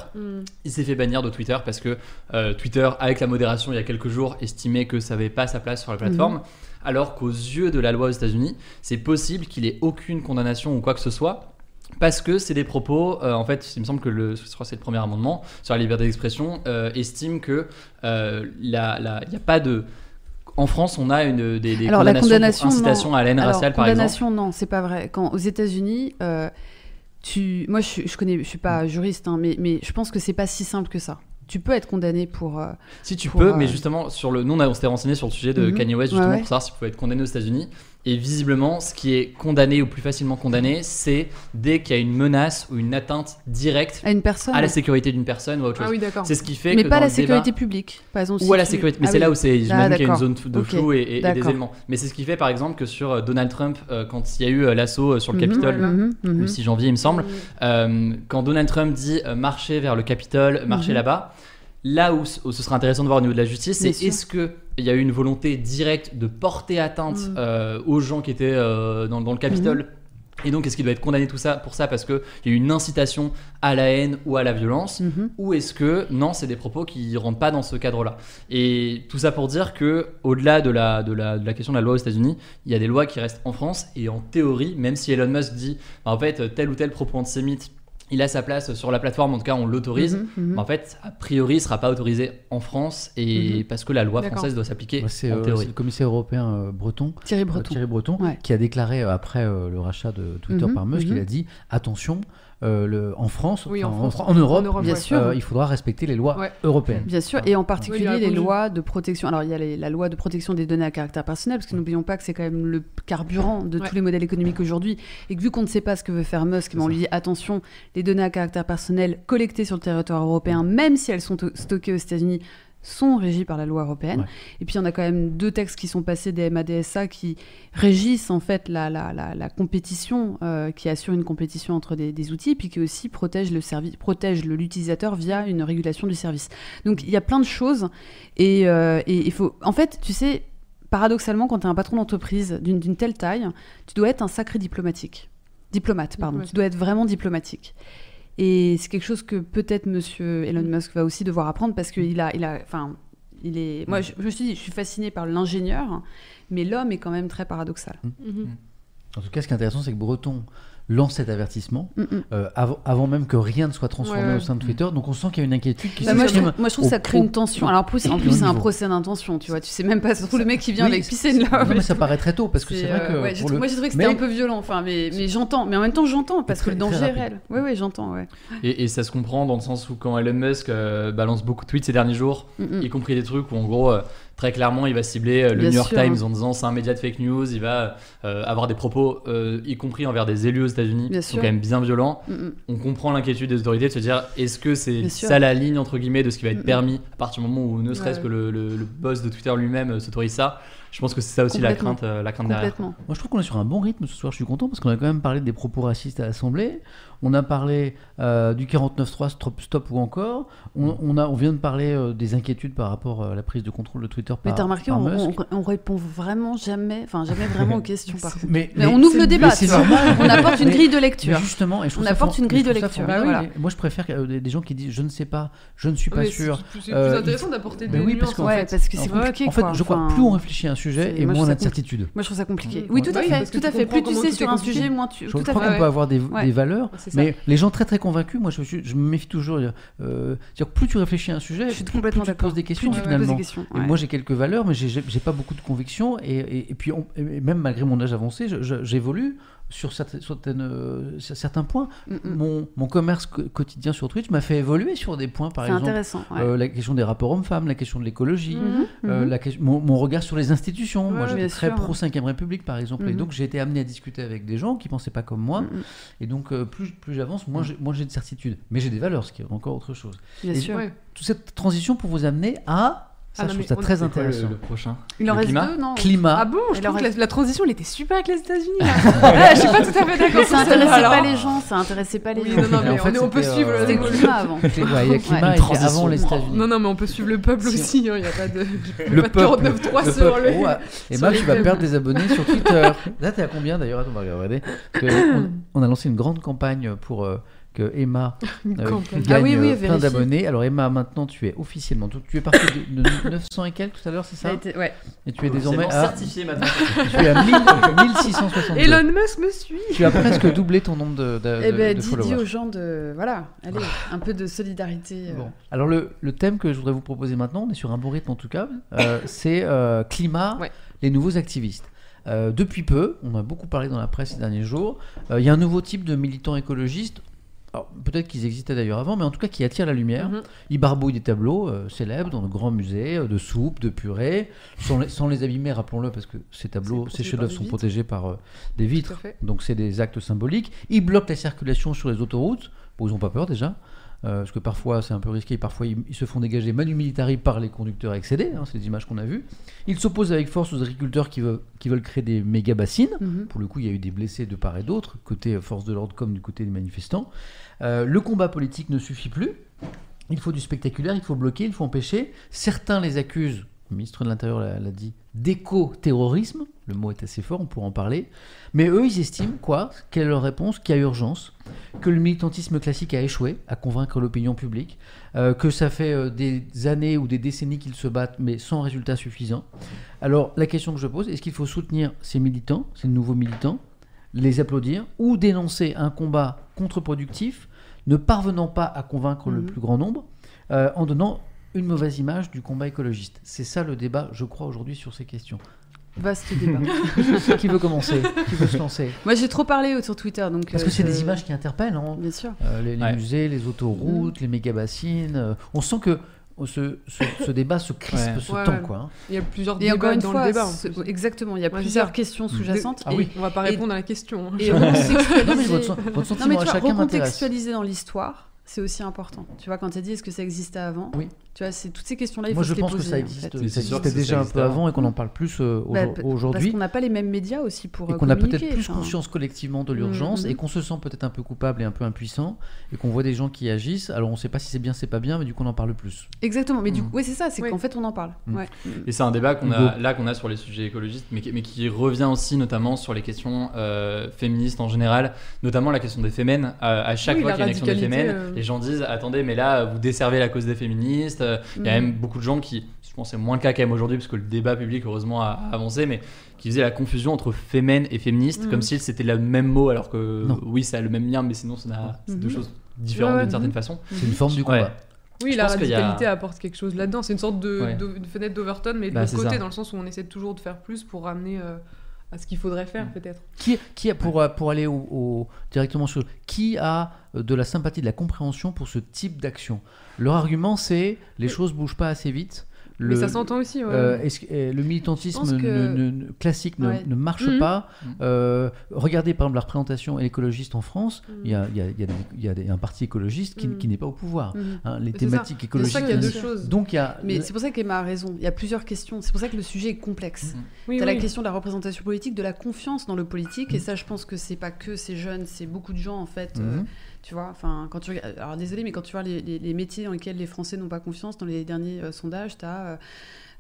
il s'est fait bannir de Twitter parce que euh, Twitter, avec la modération il y a quelques jours, estimait que ça n'avait pas sa place sur la plateforme. Mhm. Alors qu'aux yeux de la loi aux États-Unis, c'est possible qu'il ait aucune condamnation ou quoi que ce soit. Parce que c'est des propos, euh, en fait, il me semble que le, je crois c'est le premier amendement sur la liberté d'expression, euh, estime que euh, la- la- il n'y a pas de. En France, on a une, des, des Alors, la condamnations condamnation, pour incitation à la haine Alors, raciale, par exemple. condamnation, non, c'est pas vrai. Quand aux États-Unis, euh, tu, moi, je, je connais, je suis pas juriste, hein, mais, mais je pense que c'est pas si simple que ça. Tu peux être condamné pour. euh, Si tu pour, peux, euh, mais justement, sur le, nous on, s'était renseigné sur le sujet de Mhm. Kanye West justement ouais. pour savoir s'il pouvait être condamné aux États-Unis. Et visiblement, ce qui est condamné ou plus facilement condamné, c'est dès qu'il y a une menace ou une atteinte directe à une personne. à la sécurité d'une personne ou à autre chose. Ah oui, d'accord. C'est ce qui fait mais que pas dans la débat- sécurité publique, par exemple. ou à la sécurité. Mais Ah c'est oui. là où c'est, j'imagine qu'il y a une zone de Ok. flou et, et- et des éléments. Mais c'est ce qui fait, par exemple, que sur euh, Donald Trump, euh, quand il y a eu euh, l'assaut sur le Mhm, Capitole, mhm, mhm. le 6 janvier, il me semble, Mm. euh, quand Donald Trump dit euh, marcher vers le Capitole, marcher Mhm. là-bas, là où, où ce serait intéressant de voir au niveau de la justice, c'est est-ce que il y a eu une volonté directe de porter atteinte Mhm. euh, aux gens qui étaient euh, dans, dans le Capitole Mhm. et donc, est-ce qu'il doit être condamné tout ça pour ça parce qu'il y a eu une incitation à la haine ou à la violence? Mhm. ou est-ce que non, c'est des propos qui rentrent pas dans ce cadre-là? Et tout ça pour dire que au-delà de la, de, la, de la question de la loi aux États-Unis, il y a des lois qui restent en France et en théorie, même si Elon Musk dit bah, en fait tel ou tel propos antisémite, il a sa place sur la plateforme, en tout cas on l'autorise. Mhm, mhm. en fait, a priori, il sera pas autorisé en France et Mhm. parce que la loi française doit s'appliquer C'est en euh, c'est le commissaire européen euh, breton, Thierry euh, Breton. Thierry Breton, Ouais. qui a déclaré euh, après euh, le rachat de Twitter par Musk, il a dit attention, euh, le, en France, Oui, en France. en, Europe, En Europe, Bien sûr. euh, il faudra respecter les lois Ouais. européennes. Bien sûr, et en particulier les lois de protection. Alors il y a les- la loi de protection des données à caractère personnel, parce que n'oublions pas que c'est quand même le carburant de Ouais. tous les modèles économiques aujourd'hui, et que vu qu'on ne sait pas ce que veut faire Musk, mais on lui dit attention, les données à caractère personnel collectées sur le territoire européen, même si elles sont to- stockées aux États-Unis, sont régis par la loi européenne. Ouais. Et puis, on a quand même deux textes qui sont passés des MADSA qui régissent en fait la, la, la, la compétition, euh, qui assure une compétition entre des, des outils, puis qui aussi protège le service, protège le- l'utilisateur via une régulation du service. Donc, il y a plein de choses. Et euh, et il faut. En fait, tu sais, paradoxalement, quand tu es un patron d'entreprise d'une d'une telle taille, tu dois être un sacré diplomatique. Diplomate, pardon. Tu dois être vraiment diplomatique. Et c'est quelque chose que peut-être Monsieur Elon Musk va aussi devoir apprendre parce qu'il a, il a, enfin, il est. Moi, je, je me suis dit, je suis fascinée par l'ingénieur, mais l'homme est quand même très paradoxal. Mhm. En tout cas, ce qui est intéressant, c'est que Breton lance cet avertissement Mm, mm. euh, avant, avant même que rien ne soit transformé Ouais, au sein de Twitter. Donc on sent qu'il y a une inquiétude qui Bah, moi, je trouve, moi, je trouve que ça crée une tension. Alors, en plus, en plus c'est un procès d'intention, tu vois. Tu sais même pas, surtout le mec qui vient Oui, avec piscine là. Non, mais ça paraît très tôt parce que c'est vrai que euh, ouais, le- Moi, j'ai trouvé que Mais- c'était un peu violent, enfin, mais, mais j'entends. Mais en même temps, j'entends parce que le danger est réel. Oui, oui, j'entends, ouais. Et, et ça se comprend dans le sens où quand Elon Musk euh, balance beaucoup de tweets ces derniers jours, Mm, mm. y compris des trucs où en gros euh, très clairement il va cibler euh, le Bien New York sûr. Times en disant c'est un média de fake news, il va euh, avoir des propos euh, y compris envers des élus aux États-Unis qui sont quand même bien violents. Mm, mm. On comprend l'inquiétude des autorités de se dire est-ce que c'est ça la ligne entre guillemets de ce qui va être Mm. permis à partir du moment où ne serait-ce Ouais. que le, le- le boss de Twitter lui-même s'autorise ça? Je pense que c'est ça aussi la crainte, euh, la crainte derrière. Complètement. Moi, je trouve qu'on est sur un bon rythme ce soir. Je suis content parce qu'on a quand même parlé des propos racistes à l'Assemblée. On a parlé euh, du 49.3 stop, stop ou encore. On, on a, on vient de parler euh, des inquiétudes par rapport euh, à la prise de contrôle de Twitter par Mais t'as remarqué, on, on, on répond vraiment jamais, enfin jamais vraiment aux questions par [LAUGHS] contre. Mais, Mais on ouvre le débat. On apporte une grille de Mais lecture. justement, et je On apporte une grille de lecture. Et Moi, je préfère euh, des des gens qui disent je ne sais pas, je ne suis pas sûr. c'est- C'est Euh, plus il intéressant d'apporter des oui, parce nuances. qu'en en Ouais, fait. parce que c'est compliqué. En fait, je crois plus on réfléchit à un sujet et moi, moins on a trouve de ça certitude. Moi, je trouve ça compliqué. Mm. Oui, tout à fait, tout à fait. Plus tu sais sur un sujet, moins tu. Je crois qu'on peut avoir des, Ouais. des valeurs, mais les gens très très convaincus, moi je, suis- je me méfie toujours. euh, c'est-à-dire plus tu réfléchis à un sujet, Je suis plus tu poses des questions Plus tu te finalement. poses des questions. Et moi j'ai quelques valeurs, mais j'ai- pas beaucoup de convictions. Et, et- et puis on- et même malgré mon âge avancé, je- je- j'évolue sur certaines, certaines, euh, certains points. Mm, mm. Mon, mon commerce co- quotidien sur Twitch m'a fait évoluer sur des points, par C'est exemple intéressant. ouais. euh, la question des rapports hommes-femmes, la question de l'écologie. Mhm, euh, mhm. la question- mon, mon regard sur les institutions. Ouais, Moi, j'étais très sûr. pro 5ème République, par exemple. Et Mhm. donc, j'ai été amené à discuter avec des gens qui pensaient pas comme moi. Et donc, euh, plus, plus j'avance, moins j'ai moins j'ai de certitude. Mais j'ai des valeurs, ce qui est encore autre chose. Bien Et- sûr. Ouais. Toute cette transition pour vous amener à. Ça, Ah non, je trouve mais ça on- très quoi le, intéressant. le prochain Il en Le reste climat deux, non Climat. Ah bon, je trouve leur que la, la transition, elle était super avec les États-Unis. Ouais, [LAUGHS] je suis pas tout à fait d'accord. Ça intéressait pas alors. les gens, ça intéressait pas les Oui, gens. non, non, Mais mais en fait, on, on peut suivre euh, le le climat avant. Ouais, il y a climat était transition. avant les États-Unis. Non, non, mais on peut suivre le peuple Si. aussi. Il n'y a pas de. Le peuple. 49.3 Le sur. Ouais. Et les tu vas perdre des abonnés sur Twitter. Là, t'es à combien d'ailleurs? Attends, on va regarder. [COUGHS] On a lancé une grande campagne pour euh, que Emma [LAUGHS] euh, gagne Ah oui, oui, euh, plein d'abonnés. Alors Emma, maintenant tu es officiellement, tu, tu es parti de, de [LAUGHS] 900 et quelques tout à l'heure, c'est Ça été- ouais. Et tu es désormais à, certifié maintenant. tu es à 1000 1662. Elon Musk me suit. Tu as presque doublé ton nombre de, de, Eh de- ben, de dis, aux gens de. Voilà, allez, un peu de solidarité. euh. Bon. Alors le, le thème que je voudrais vous proposer maintenant, on est sur un bon rythme en tout cas, euh, [LAUGHS] c'est euh, climat, Ouais. les nouveaux activistes. Euh, depuis peu, on a beaucoup parlé dans la presse ces derniers jours, euh, il y a un nouveau type de militants écologistes. Peut-être qu'ils existaient d'ailleurs avant, mais en tout cas qui attirent la lumière. Mhm. Ils barbouillent des tableaux euh, célèbres dans de grands musées, euh, de soupe, de purée, sans les, sans les abîmer, rappelons-le, parce que ces tableaux, ces chefs-d'œuvre sont protégés par euh, des vitres. Donc c'est des actes symboliques. Ils bloquent la circulation sur les autoroutes. Bon, ils n'ont pas peur déjà. Euh, parce que parfois c'est un peu risqué, parfois ils, ils se font dégager manu militari par les conducteurs excédés, hein, c'est des images qu'on a vues. Ils s'opposent avec force aux agriculteurs qui veulent, qui veulent créer des méga bassines. Mhm. Pour le coup, il y a eu des blessés de part et d'autre, côté euh, force de l'ordre comme du côté des manifestants. Euh, le combat politique ne suffit plus. Il faut du spectaculaire, il faut bloquer, il faut empêcher. Certains les accusent, le ministre de l'Intérieur l'a dit, d'éco-terrorisme. Le mot est assez fort, on pourra en parler. Mais eux, ils estiment quoi Quelle est leur réponse? Qu'il y a urgence, que le militantisme classique a échoué à convaincre l'opinion publique, euh, que ça fait euh, des années ou des décennies qu'ils se battent, mais sans résultat suffisant. Alors, la question que je pose, est-ce qu'il faut soutenir ces militants, ces nouveaux militants, les applaudir, ou dénoncer un combat contre-productif, ne parvenant pas à convaincre le Mhm. plus grand nombre, euh, en donnant une mauvaise image du combat écologiste C'est ça le débat, je crois, aujourd'hui sur ces questions. Vaste débat. [LAUGHS] qui veut commencer? Qui veut se lancer? Moi, j'ai trop parlé sur Twitter, donc. Parce euh, que c'est je- des images qui interpellent. hein. Bien sûr. Euh, les, les Ouais. musées, les autoroutes, les méga-bassines. euh, on sent que euh, ce, ce- ce débat se crispe, Ouais. se Ouais, tend. ouais. Quoi, hein. Il y a plusieurs Et encore débats une dans fois, le débat. en ce- exactement, il y a Ouais, c'est plusieurs questions sous-jacentes. Ah et, oui. On va pas Et- répondre à la question. hein. et [LAUGHS] Non, mais votre, Non, tu vois, chacun m'intéresse. recontextualiser dans l'histoire, c'est aussi important. Tu vois, quand tu as dit est-ce que ça existait avant? Oui. Tu vois, c'est toutes ces questions-là, il faut Moi, je se les pense que poser, ça en existe. fait. C'est Ça sûr existait que ça déjà un peu avant. avant et qu'on en parle plus euh, Bah, aujourd'hui. Parce qu'on n'a pas les mêmes médias aussi pour et euh, qu'on a communiquer, peut-être plus enfin. conscience collectivement de l'urgence Mhm. et qu'on se sent peut-être un peu coupable et un peu impuissant et qu'on voit des gens qui agissent. Alors on ne sait pas si c'est bien, c'est pas bien, mais du coup on en parle plus. Exactement, mais du Mm. coup, ouais, c'est ça, c'est Oui. qu'en fait on en parle. Mm. Ouais. Et c'est un débat qu'on a, là qu'on a sur les sujets écologistes, mais qui, mais qui revient aussi notamment sur les questions euh, féministes en général, notamment la question des fémènes. À, à chaque Oui, fois qu'il y a une action des fémènes, euh. les gens disent attendez, mais là vous desservez la cause des féministes. Euh, Il y a Mm. même beaucoup de gens qui, je pense que c'est moins le cas quand même aujourd'hui, parce que le débat public heureusement a, a avancé, mais qui faisaient la confusion entre fémène et féministe, Mm. comme si c'était le même mot, alors que Non. oui, ça a le même lien, mais sinon ça n'a- c'est deux Mhm. choses différentes Ouais, d'une certaine façon. C'est une forme du Ouais. combat. Oui, Je la a- radicalité apporte quelque chose là-dedans. C'est une sorte de, Ouais. de- de fenêtre d'Overton, mais de Bah, l'autre c'est côté, ça. dans le sens où on essaie toujours de faire plus pour ramener euh, à ce qu'il faudrait faire, Mm. peut-être. Qui, qui a pour, euh, pour aller au, au- directement sur qui a euh, de la sympathie, de la compréhension pour ce type d'action? Leur argument c'est les Oui. choses bougent pas assez vite. Le, mais ça s'entend aussi. ouais. euh, est-ce que- euh, le militantisme Je pense que- ne- ne- ne- classique ne, Ouais. ne marche Mhm. pas. Mhm. Euh, regardez par exemple la représentation écologiste en France. Mhm. Il y a, y y y un parti écologiste qui, qui n'est pas au pouvoir. Hein. les c'est thématiques C'est écologiques. ça qu'il y a deux ainsi- choses. Donc il y a Mais c'est pour ça qu'Emma a raison. Il y a plusieurs questions. C'est pour ça que le sujet est complexe. oui, T'as la oui. question de la représentation politique, de la confiance dans le politique, et ça, je pense que c'est pas que ces jeunes, c'est beaucoup de gens en fait. euh. Tu vois, enfin, quand tu regardes, alors désolé, mais quand tu vois les, les- les métiers dans lesquels les Français n'ont pas confiance, dans les derniers euh, sondages, t'as euh,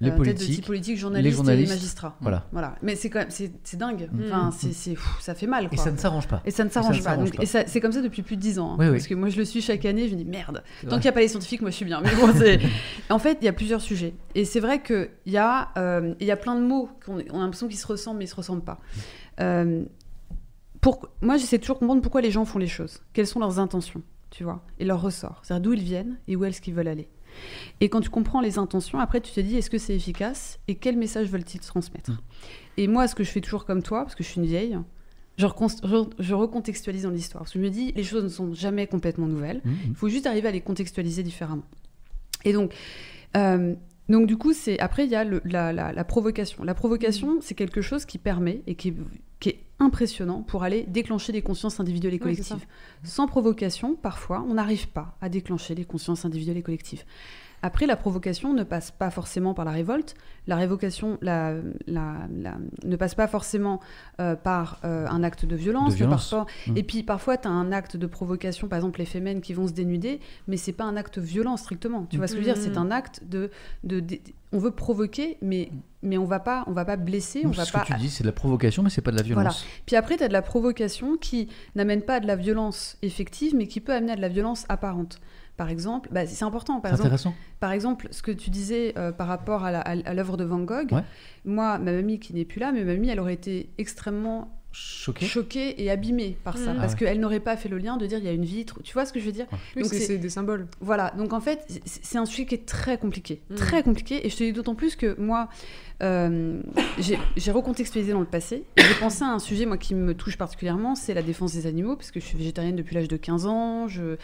Les euh, tête de politiques, type politique, journalistes, les journalistes. et les magistrats. Voilà. Voilà. Mais c'est quand même, c'est dingue. Mhm. Enfin, Mhm. c'est, c'est- ça fait mal. Et ça ne s'arrange pas. Et ça ne s'arrange pas. s'arrange Donc, pas. Et ça- c'est comme ça depuis plus de 10 ans. hein. Oui, oui. Parce que moi, je le suis chaque année, je me dis merde. Tant qu'il n'y a pas les scientifiques, moi, je suis bien. Mais bon, c'est... [LAUGHS] en fait, il y a plusieurs sujets. Et c'est vrai qu'il y, a, euh, y a plein de mots qu'on on a l'impression qu'ils se ressemblent, mais ils ne se ressemblent pas. Euh, pour... Moi, j'essaie toujours de comprendre pourquoi les gens font les choses. Quelles sont leurs intentions, tu vois, et leurs ressorts. C'est-à-dire d'où ils viennent et où est-ce qu'ils veulent aller. Et quand tu comprends les intentions, après, tu te dis est-ce que c'est efficace et quel message veulent-ils transmettre Mm. Et moi, ce que je fais toujours comme toi, parce que je suis une vieille, je, reconst- je- je recontextualise dans l'histoire. Parce que je me dis, les choses ne sont jamais complètement nouvelles. Mhm. Il faut juste arriver à les contextualiser différemment. Et donc, euh, donc du coup, c'est après il y a le- la, la- la provocation. La provocation, c'est quelque chose qui permet et qui est, qui est impressionnant pour aller déclencher des consciences individuelles et collectives. Sans provocation, parfois, on n'arrive pas à déclencher des consciences individuelles et collectives. Après, la provocation ne passe pas forcément par la révolte. La révocation la, la- la- ne passe pas forcément euh, par euh, un acte de violence. De Mm. Et puis parfois, tu as un acte de provocation, par exemple les fémènes qui vont se dénuder, mais c'est pas un acte violent strictement. Tu vois ce que je veux dire? Mm. C'est un acte de, de, de- On veut provoquer, mais, mais on va pas, on va pas blesser, on Non, va ce pas. que tu dis, c'est de la provocation, mais c'est pas de la violence. Puis après, tu as de la provocation qui n'amène pas à de la violence effective, mais qui peut amener à de la violence apparente. Par exemple, bah, c'est important. Par C'est exemple, intéressant. par exemple, ce que tu disais euh, par rapport à l'œuvre de Van Gogh, Ouais. moi, ma mamie qui n'est plus là, mais ma mamie, elle aurait été extrêmement Choqué. choquée et abîmée par ça, Mhm. parce Ah qu'elle n'aurait pas fait le lien de dire il y a une vitre. Tu vois ce que je veux dire donc c'est, des symboles. Voilà, donc en fait, c'est- un sujet qui est très compliqué. Mhm. Très compliqué, et je te dis d'autant plus que moi, euh, j'ai recontextualisé dans le passé. et J'ai pensé à un sujet, moi, qui me touche particulièrement, c'est la défense des animaux, parce que je suis végétarienne depuis l'âge de 15 ans. Je,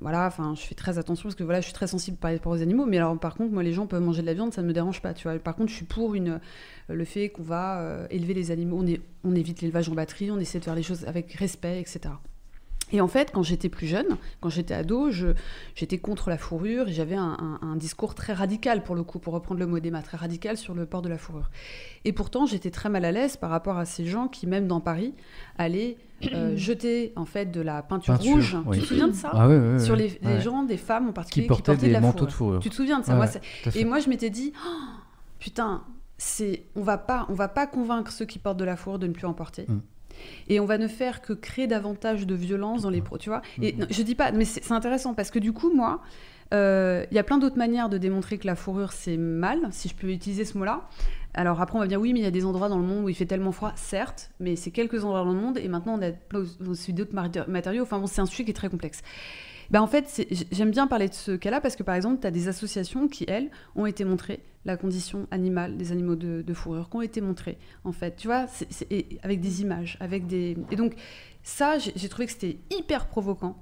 voilà, enfin, je fais très attention parce que voilà, je suis très sensible par rapport aux animaux. Mais alors, par contre, moi, les gens peuvent manger de la viande, ça ne me dérange pas. Tu vois. Par contre, je suis pour une, le fait qu'on va euh, élever les animaux. On évite l'élevage en batterie, on essaie de faire les choses avec respect, etc. Et en fait, quand j'étais plus jeune, quand j'étais ado, j'étais contre la fourrure et j'avais un, un- un discours très radical, pour le coup, pour reprendre le mot d'Emma, très radical sur le port de la fourrure. Et pourtant, j'étais très mal à l'aise par rapport à ces gens qui, même dans Paris, allaient euh, [CLEARS THROAT] jeter en fait de la peinture, Peinture, rouge. oui. Tu te souviens de ça Ah Sur les, gens, des femmes en qui particulier, portaient de des la manteaux fourrure. de fourrure. Tu te souviens de ça Moi. Et moi, je m'étais dit, Oh, putain, c'est, on va pas, on va pas convaincre ceux qui portent de la fourrure de ne plus en porter. Mm. Et on va ne faire que créer davantage de violence dans les pros, tu vois. Et Mm. non, je dis pas, mais c'est intéressant parce que du coup, moi, euh, il y a plein d'autres manières de démontrer que la fourrure c'est mal, si je peux utiliser ce mot-là. Alors après, on va dire oui, mais il y a des endroits dans le monde où il fait tellement froid, certes, mais c'est quelques endroits dans le monde et maintenant on a aussi d'autres maté- matériaux. Enfin bon, c'est un sujet qui est très complexe. Ben, en fait, j'aime bien parler de ce cas-là parce que par exemple, tu as des associations qui, elles, ont été montrées, la condition animale des animaux de, de fourrure, qui ont été montrées, en fait, tu vois, avec des images, avec des... Et donc, ça, j'ai trouvé que c'était hyper provoquant,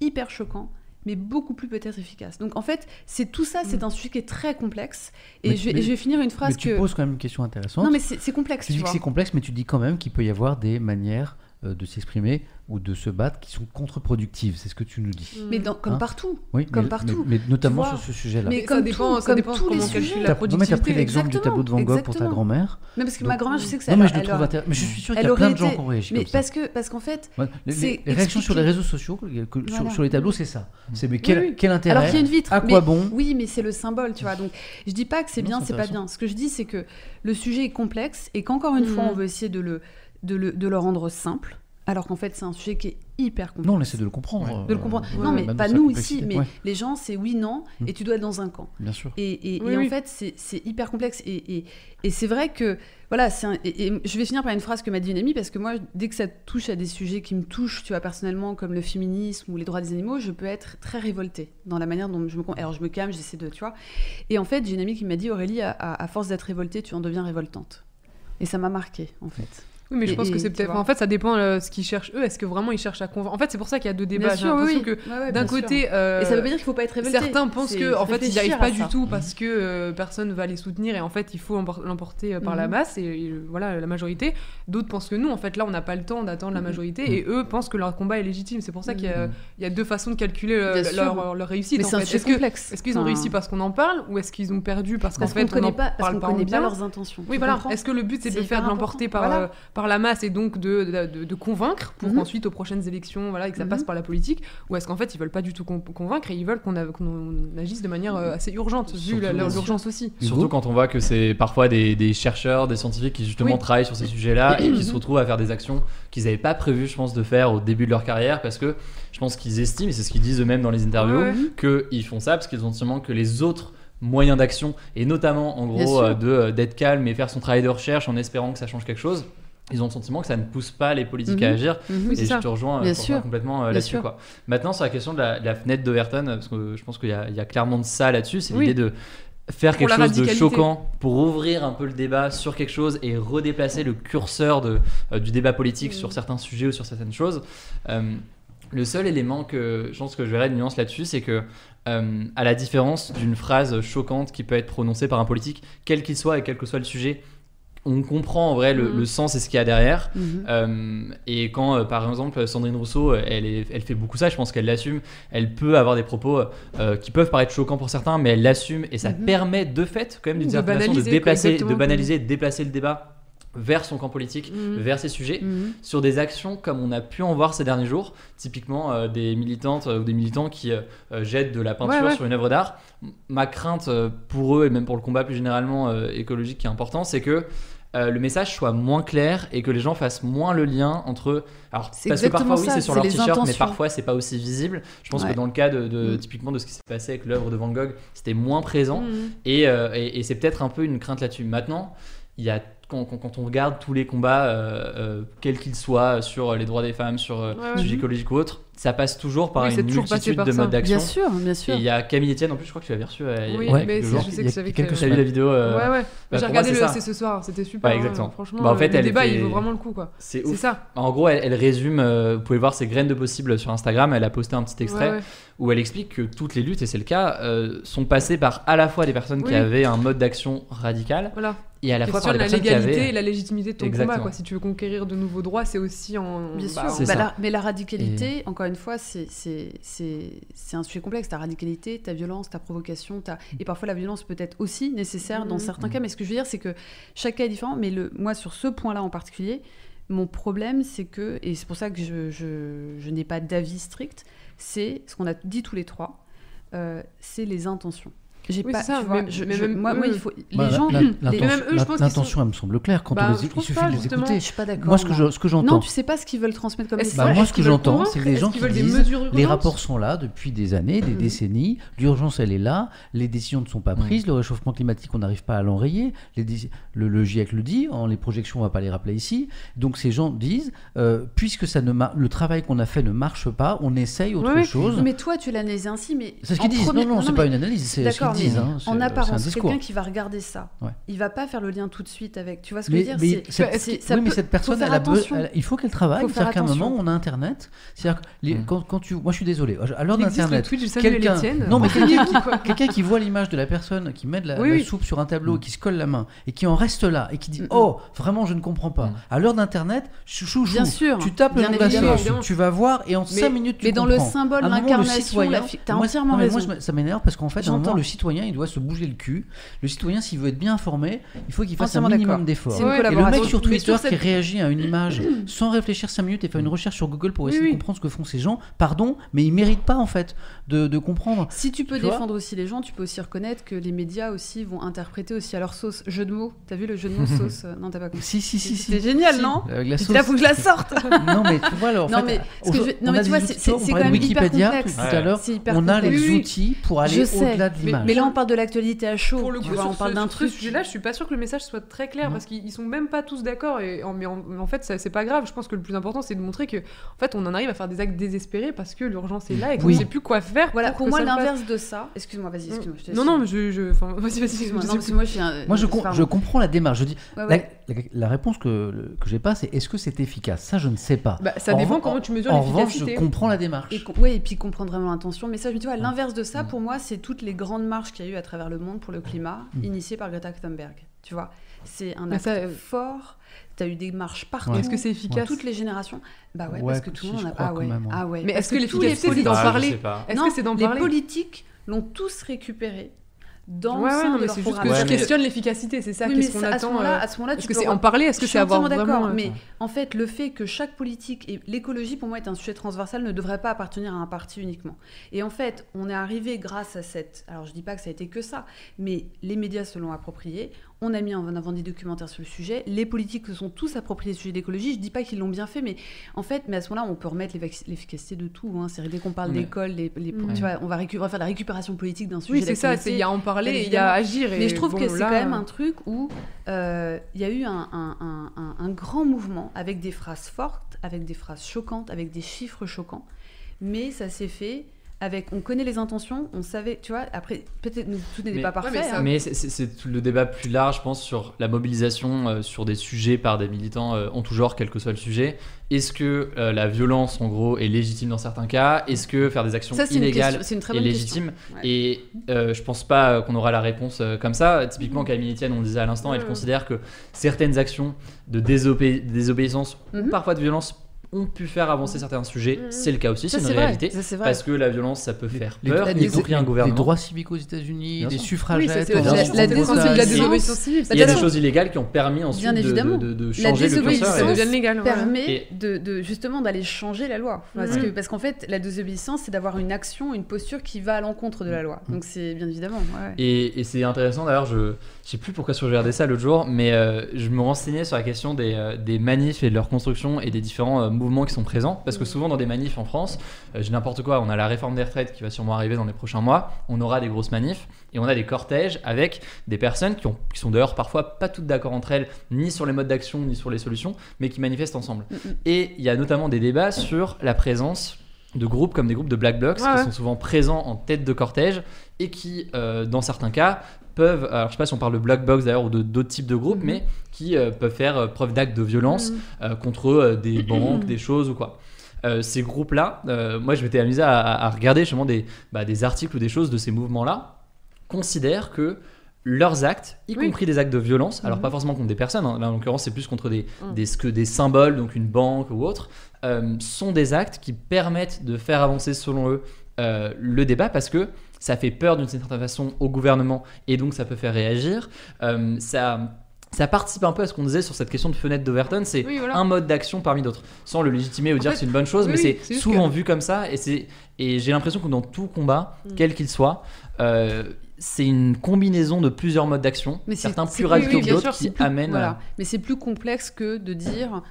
hyper choquant, mais beaucoup plus peut-être efficace. Donc, en fait, c'est tout ça, c'est un sujet qui est très complexe. Et, Mais- je, vais, mais- et je vais finir une Mais phrase tu que... poses quand même une question intéressante. Non, mais c'est complexe, tu tu dis que c'est complexe, mais tu dis quand même qu'il peut y avoir des manières de s'exprimer ou de se battre qui sont contre-productives. C'est ce que tu nous dis. Mais dans- comme Hein partout. Oui, Comme mais, partout. mais- mais notamment sur ce sujet-là. Mais Mais comme ça dépend, tout- ça comme dépend tous les sujets. la T'as- non, mais t'as pris productivité. l'exemple du tableau de Van Gogh pour ta exactement. grand-mère. Non, parce que Donc- ma grand-mère, je sais que ça Non, mais je le trouve intéressant. Mais je suis sûr qu'il y a plein de gens été- qui ont réagi Mais comme ça. parce que, parce qu'en fait, Ouais, les, c'est les- les réactions sur les réseaux sociaux, sur, les tableaux, c'est ça. C'est mais quel, Oui, oui. quel intérêt alors qu'il y a une vitre. À quoi bon Oui, mais c'est le symbole, tu vois. Donc, je dis pas que c'est bien, c'est pas bien. Ce que je dis, c'est que le sujet est complexe et qu'encore une fois, Mhm. on veut essayer de le, de le, de le rendre simple, alors qu'en fait, c'est un sujet qui est hyper complexe. Non, on essaie de le comprendre. de le comprendre. non, mais pas nous ici, mais Ouais, les gens, c'est oui, non, Mhm. et tu dois être dans un camp. bien sûr. Et, et- Oui, et oui. en fait, c'est c'est hyper complexe. Et, et- et c'est vrai que, voilà, c'est un- et, et je vais finir par une phrase que m'a dit une amie, parce que moi, dès que ça touche à des sujets qui me touchent, tu vois, personnellement, comme le féminisme ou les droits des animaux, je peux être très révoltée dans la manière dont je me... Alors, je me calme, j'essaie de, tu vois. Et en fait, j'ai une amie qui m'a dit, Aurélie, à, à- à force d'être révoltée, tu en deviens révoltante. Et ça m'a marqué, en fait. Oui, mais je Et- pense que c'est peut-être. En fait, ça dépend euh, ce qu'ils cherchent eux. Est-ce que vraiment ils cherchent à convaincre En fait, c'est pour ça qu'il y a deux débats. Bien J'ai l'impression oui. que Ouais, ouais, d'un côté, euh, Et ça veut pas dire qu'il faut pas être révolté. certains pensent que en fait ils n'y arrivent pas ça. du tout parce que euh, personne va les soutenir et en fait il faut l'emporter euh, par la Mhm. masse et, et, voilà la majorité. D'autres pensent que nous en fait là on n'a pas le temps d'attendre la Mhm. majorité et eux pensent que leur combat est légitime. C'est pour ça qu'il y a, Mhm. il y a deux façons de calculer euh, leur, leur réussite. Mais c'est que- complexe. Est-ce qu'ils ont réussi parce qu'on en parle ou est-ce qu'ils ont perdu parce qu'en fait ne connaît on en connaît pas bien leurs intentions. oui, voilà. Est-ce que le but c'est de faire de l'emporter par, par la masse et donc de, de, de- de convaincre pour Mhm. qu'ensuite aux prochaines élections, voilà, et que ça Mhm. passe par la politique Ou est-ce qu'en fait ils veulent pas du tout con- convaincre et ils veulent qu'on agisse de manière euh, assez urgente, vu l'urgence aussi Surtout quand on voit que c'est parfois des, des chercheurs, des scientifiques qui justement Oui. travaillent sur ces sujets-là et qui [COUGHS] se retrouvent à faire des actions qu'ils n'avaient pas prévu, je pense, de faire au début de leur carrière parce que je pense qu'ils estiment, et c'est ce qu'ils disent eux-mêmes dans les interviews, Ouais, ouais. qu'ils font ça parce qu'ils ont le sentiment que les autres moyens d'action, et notamment en gros euh, de, euh, d'être calme et faire son travail de recherche en espérant que ça change quelque chose, ils ont le sentiment que ça ne pousse pas les politiques à Mhm. agir Mhm. Oui, et je ça. te rejoins, euh, Bien sûr. complètement euh, là-dessus. Maintenant, sur la question de la, de la fenêtre d'Overton, parce que je pense qu'il y, a- il y a clairement de ça là-dessus, c'est Oui. l'idée de faire quelque chose de choquant pour ouvrir un peu le débat sur quelque chose et redéplacer le curseur de, euh, du débat politique sur certains sujets ou sur certaines choses. Euh, le seul élément que je pense que je verrais de nuance là-dessus, c'est que, euh, à la différence d'une phrase choquante qui peut être prononcée par un politique, quel qu'il soit et quel que soit le sujet, on comprend en vrai le, Mhm. le sens et ce qu'il y a derrière. Mhm. Euh, et quand, euh, par exemple, Sandrine Rousseau, elle, est- elle fait beaucoup ça, je pense qu'elle l'assume. Elle peut avoir des propos euh, qui peuvent paraître choquants pour certains, mais elle l'assume et ça Mhm. permet de fait, quand même, d'une certaine façon, de déplacer, de banaliser, de déplacer le débat vers son camp politique, Mhm. vers ses sujets sur des actions comme on a pu en voir ces derniers jours, typiquement euh, des militantes euh, ou des militants qui euh, jettent de la peinture Ouais, ouais. sur une œuvre d'art. Ma crainte pour eux et même pour le combat plus généralement écologique qui est important, c'est que euh, le message soit moins clair et que les gens fassent moins le lien entre. Alors, parce que parfois, oui, c'est sur leur t-shirt, mais parfois, c'est pas aussi visible. Je pense Ouais. que dans le cas de, de- Mm. typiquement de ce qui s'est passé avec l'œuvre de Van Gogh, c'était moins présent. Et, euh, et- et c'est peut-être un peu une crainte là-dessus. Maintenant, il y a, quand, quand- quand on regarde tous les combats, euh, euh, quels qu'ils soient, sur les droits des femmes, sur euh, Ouais, sujets écologiques ou autres, ça passe toujours par Oui, c'est une multitude par de ça. modes d'action. Bien sûr, bien sûr. Et il y a Camille Etienne, en plus, je crois que tu l'avais reçu euh, il y a Oui, Ouais, mais je sais que avec. quelques euh, vu la vidéo euh, Ouais, ouais. bah, J'ai regardé moi, le c'est ça. c'est ce soir, c'était super. Ouais, hein. exactement. Franchement, Bah, en fait, le elle débat était- il vaut vraiment le coup quoi. C'est ça. En gros, elle, elle résume, euh, vous pouvez voir ses graines de possible sur Instagram, elle a posté un petit extrait Ouais, ouais. où elle explique que toutes les luttes, et c'est le cas, euh, sont passées par à la fois des personnes qui avaient un mode d'action radical Voilà. et à la fois par des la personnes qui légalité avaient. et la légitimité de ton Exactement. combat quoi. Si tu veux conquérir de nouveaux droits, c'est aussi en. Bien bah, sûr, C'est Bah, ça. la- mais la radicalité, encore une fois, c'est- un sujet complexe. Ta radicalité, ta violence, ta provocation, ta... et parfois la violence peut être aussi nécessaire dans Mhm. certains cas. Mais ce que je veux dire, c'est que chaque cas est différent. Mais le, moi, sur ce point-là en particulier, mon problème, c'est que, et c'est pour ça que je, je- je n'ai pas d'avis strict, c'est ce qu'on a dit tous les trois, euh, c'est les intentions. J'ai Oui, pas, ça, tu vois, mais- je- mais je- même moi, il faut, Bah, les gens, la- les- l'intention- même eux, je pense L'intention, elle me semble claire quand Bah, on les, je il suffit pas, de les écouter. je suis pas d'accord. Moi, ce que je- ce que j'entends, Non, tu sais pas ce qu'ils veulent transmettre comme Bah, message. moi, ce que j'entends, c'est que les gens Est-ce qu'ils qui veulent des disent mesures les rapports sont là depuis des années, des Mhm. décennies, l'urgence elle est là, les décisions ne sont pas prises, le réchauffement climatique on n'arrive pas à l'enrayer, les le, le GIEC le dit, en les projections on va pas les rappeler ici, donc ces gens disent, euh, puisque ça ne le travail qu'on a fait ne marche pas, on essaye autre chose. Mais toi, tu l'analyses ainsi, mais C'est ce en qu'ils disent. Non, non, c'est pas une analyse, c'est mais disent. hein, En apparence, quelqu'un qui va regarder ça, Ouais. il va pas faire le lien tout de suite avec. Tu vois ce que Mais, je veux mais dire C'est- cette, c'est- ça oui, mais cette personne, elle a elle- il faut qu'elle travaille. C'est-à-dire qu'à un attention. moment, on a Internet. C'est-à-dire que les- Mm. quand, quand tu, moi, je suis désolé. À l'heure d'Internet, quelqu'un, non mais [LAUGHS] quelqu'un qui, quoi. quelqu'un qui voit l'image de la personne qui met de la, Oui, la oui. soupe sur un tableau, qui se colle la main et qui en reste là et qui dit oh vraiment je ne comprends pas. Mm. À l'heure d'Internet, chouchou, Bien sûr, tu tapes le nom de la évidemment. sauce, Évidemment. tu vas voir et en Mais- 5 minutes tu Mais dans le comprends. symbole, l'incarnation, t'as entièrement mais raison. ça m'énerve parce qu'en fait, à un moment, J'entends. le citoyen, il doit se bouger le cul. Le citoyen, s'il veut être bien informé, il faut qu'il fasse un minimum d'efforts. Et le mec sur Twitter qui réagit à une image [CLEARS THROAT] sans réfléchir 5 minutes et faire une recherche sur Google pour essayer de comprendre ce que font ces gens, pardon, mais ils méritent pas en fait de, de comprendre. Si tu peux Tu défendre aussi les gens, tu peux aussi reconnaître que les médias aussi vont interpréter aussi à leur sauce. Jeu de mots. T'as vu le jeu de mots [LAUGHS] sauce euh, Non, t'as pas compris. Si, si, si. si. C'était génial, Si, non Avec la sauce. là, faut que je la sorte. [LAUGHS] non, mais tu vois, alors, en Non, fait, mais que je non, mais tu vois, c'est- quand même hyper Wikipédia complexe. tout à l'heure. Hyper On a les outils pour aller au-delà de l'image. Mais là, on parle de l'actualité à chaud. Pour le coup, vois, sur on parle d'un sur ce truc. sujet-là, je suis pas sûr que le message soit très clair Non. parce qu'ils ils sont même pas tous d'accord. Et en, mais en, en fait, c'est pas grave. Je pense que le plus important, c'est de montrer que, en fait, on en arrive à faire des actes désespérés parce que l'urgence est là et qu'on Oui. sait plus quoi faire. Voilà, pour moi, l'inverse de ça. Excuse-moi, vas-y, excuse-moi. je te Non, non, mais je. je... Enfin, vas-y, vas-y. Excuse-moi, plus. moi, je suis un. Moi, je, comprends la démarche. Je dis, la, réponse que, que j'ai pas, c'est est-ce que c'est efficace? Ça, je ne sais pas. Bah, ça En dépend comment tu mesures En revanche, je l'efficacité. comprends la démarche. Ouais, et puis comprendre vraiment l'intention. Mais ça, je me dis, Mm. l'inverse de ça, Mm. pour moi, c'est toutes les grandes marches qu'il y a eu à travers le monde pour le climat, Mm. initiées par Greta Thunberg. Tu vois, c'est un acte ça, euh, fort. Tu as eu des marches partout. Ouais. Est-ce que c'est efficace Toutes les générations. Bah ouais, Ouais, parce que tout si, le monde a. Ah ouais. même, ouais. Ah ouais. Mais est-ce que tous les l'efficacité, c'est d'en Ah, parler. Est-ce Non, que c'est d'en les parler politiques l'ont tous récupéré dans Ouais, le ouais, sein non, de mais leur c'est juste que. Ouais, je mais- questionne l'efficacité, c'est ça. Oui, Qu'est-ce qu'on ça, à ce attend moment-là, euh, à ce moment-là, Est-ce tu que peux c'est en parler Est-ce que c'est avoir d'accord, euh, mais en fait, le fait que chaque politique et l'écologie pour moi est un sujet transversal ne devrait pas appartenir à un parti uniquement. Et en fait, on est arrivé grâce à cette. Alors, je dis pas que ça a été que ça, mais les médias se l'ont approprié. On a mis en avant des documentaires sur le sujet. Les politiques se sont tous appropriés le sujet d'écologie. Je dis pas qu'ils l'ont bien fait, mais en fait, mais à ce moment-là, on peut remettre l'effic- l'efficacité de tout. Hein. C'est dès qu'on parle Mais- d'école, les, les- tu vois, on va, on va faire la récupération politique d'un sujet. Oui, c'est ça. Il y a à en parler, il y a agir. et Mais je trouve bon, que c'est là, quand même un truc où euh, il y a eu un, un- un- un- un grand mouvement avec des phrases fortes, avec des phrases choquantes, avec des chiffres choquants. Mais ça s'est fait avec. On connaît les intentions, on savait, tu vois. Après, peut-être tout n'était pas ouais, parfait. mais hein. Mais c'est- le débat plus large, je pense, sur la mobilisation euh, sur des sujets par des militants euh, en tout genre, quel que soit le sujet. Est-ce que euh, la violence, en gros, est légitime dans certains cas? Est-ce que faire des actions Ça, une, illégales question- une est légitime? Ouais. Et euh, je pense pas qu'on aura la réponse euh, comme ça. Typiquement, Camille Etienne, on le disait à l'instant, elle Mhm. considère que certaines actions de désobé- désobéissance ou Mhm. parfois de violence ont pu faire avancer certains sujets. Mhm. C'est le cas aussi, c'est une vrai. réalité. Ça, c'est vrai. Parce que la violence, ça peut faire Les- peur, les- y compris un les gouvernement. droits civiques aux États-Unis, des. Oui, suffragettes. ça, c'est en la, la, la désobéissance de la Bretagne. désobéissance civile. Il y a des choses illégales qui ont permis ensuite Bien de, de- de- de La changer le désobéissance légal. permet Et- de, de- justement d'aller changer la loi. Parce que parce qu'en fait, la désobéissance, c'est d'avoir une action, une posture qui va à l'encontre de la loi. Donc c'est bien évidemment. Et, et c'est intéressant d'ailleurs, je je sais plus pourquoi je regardais ça l'autre jour, mais euh, je me renseignais sur la question des, euh, des manifs et de leur construction et des différents euh, mouvements qui sont présents. Parce que souvent dans des manifs en France, euh, j'ai n'importe quoi, on a la réforme des retraites qui va sûrement arriver dans les prochains mois, on aura des grosses manifs et on a des cortèges avec des personnes qui, ont, qui sont d'ailleurs parfois pas toutes d'accord entre elles, ni sur les modes d'action, ni sur les solutions, mais qui manifestent ensemble. Mm, mm. Et il y a notamment des débats sur la présence de groupes comme des groupes de black blocs Ouais, qui ouais. sont souvent présents en tête de cortège et qui, euh, dans certains cas, peuvent, alors je sais pas si on parle de black box d'ailleurs ou de d'autres types de groupes, Mhm. mais qui euh, peuvent faire euh, preuve d'actes de violence Mhm. euh, contre des [CLEARS THROAT] banques, des choses ou quoi. Euh, ces groupes-là, euh, moi je m'étais amusé à, à regarder justement des, bah, des articles ou des choses de ces mouvements-là, considèrent que leurs actes, y Oui. compris des actes de violence, alors Mhm. pas forcément contre des personnes, hein, là en l'occurrence c'est plus contre des, Mhm. des, que des symboles, donc une banque ou autre, euh, sont des actes qui permettent de faire avancer selon eux le débat parce que ça fait peur d'une certaine façon au gouvernement et donc ça peut faire réagir. Euh, ça, ça participe un peu à ce qu'on disait sur cette question de fenêtre d'Overton, c'est Oui, voilà. un mode d'action parmi d'autres, sans le légitimer ou En dire fait, que c'est une bonne chose, oui, mais oui, c'est souvent que- vu comme ça et, c'est- et j'ai l'impression que dans tout combat, Mm. quel qu'il soit, euh, c'est une combinaison de plusieurs modes d'action, certains plus radicaux que d'autres qui amènent voilà. à- Mais c'est plus complexe que de dire Hmm.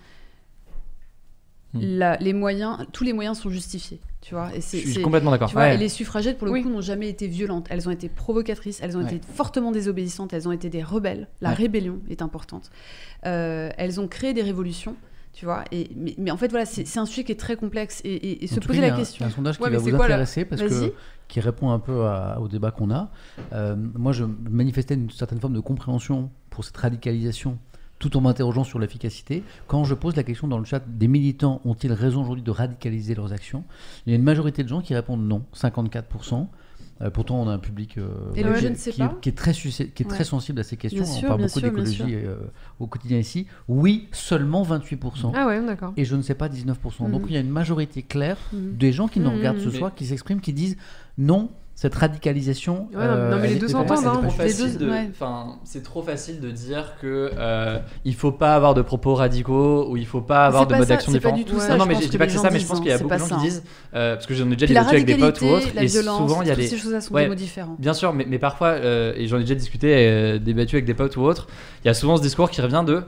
La- les moyens, tous les moyens sont justifiés. Tu vois, et c'est, Je suis complètement d'accord. Ouais. et les suffragettes, pour le Oui. coup, n'ont jamais été violentes. Elles ont été provocatrices, elles ont Ouais. été fortement désobéissantes, elles ont été des rebelles. La Ouais. rébellion est importante. Euh, elles ont créé des révolutions. Tu vois et, mais, mais en fait, voilà, c'est un sujet qui est très complexe. Et, et- et se poser la un- question. il y a un sondage qui Ouais, va vous quoi, là? intéresser parce que qui répond un peu à- au débat qu'on a. Euh, moi, je manifestais une certaine forme de compréhension pour cette radicalisation, tout en m'interrogeant sur l'efficacité. Quand je pose la question dans le chat, des militants ont-ils raison aujourd'hui de radicaliser leurs actions? Il y a une majorité de gens qui répondent non, 54%. Euh, pourtant, on a un public euh, Et qui, sais qui- est très, qui est très Ouais. sensible à ces questions. Bien on sûr, parle beaucoup d'écologie euh, au quotidien ici. Oui, seulement 28%. Ah ouais, d'accord. Et je ne sais pas 19%. Donc Mhm. il y a une majorité claire Mhm. des gens qui nous Mhm. regardent ce Mais- soir, qui s'expriment, qui disent non, cette radicalisation. Ouais, non, non, mais les deux s'entendent, est hein. Les deux- de, ouais. enfin, c'est trop facile de dire que euh, il faut pas avoir de propos radicaux ou il faut pas avoir C'est de pas mode ça, d'action c'est pas différent. du tout Ouais. ça. non, non, je mais je dis pas que c'est ça, mais je pense qu'il y a hein, beaucoup de gens ça, qui hein. disent, euh, parce que j'en ai déjà débattu avec des potes ou autres, et violence, souvent il y a des, ces choses-là sont Ouais. des mots différents. Bien sûr, mais, mais parfois, euh, et j'en ai déjà discuté, euh, débattu avec des potes ou autres, il y a souvent ce discours qui revient de.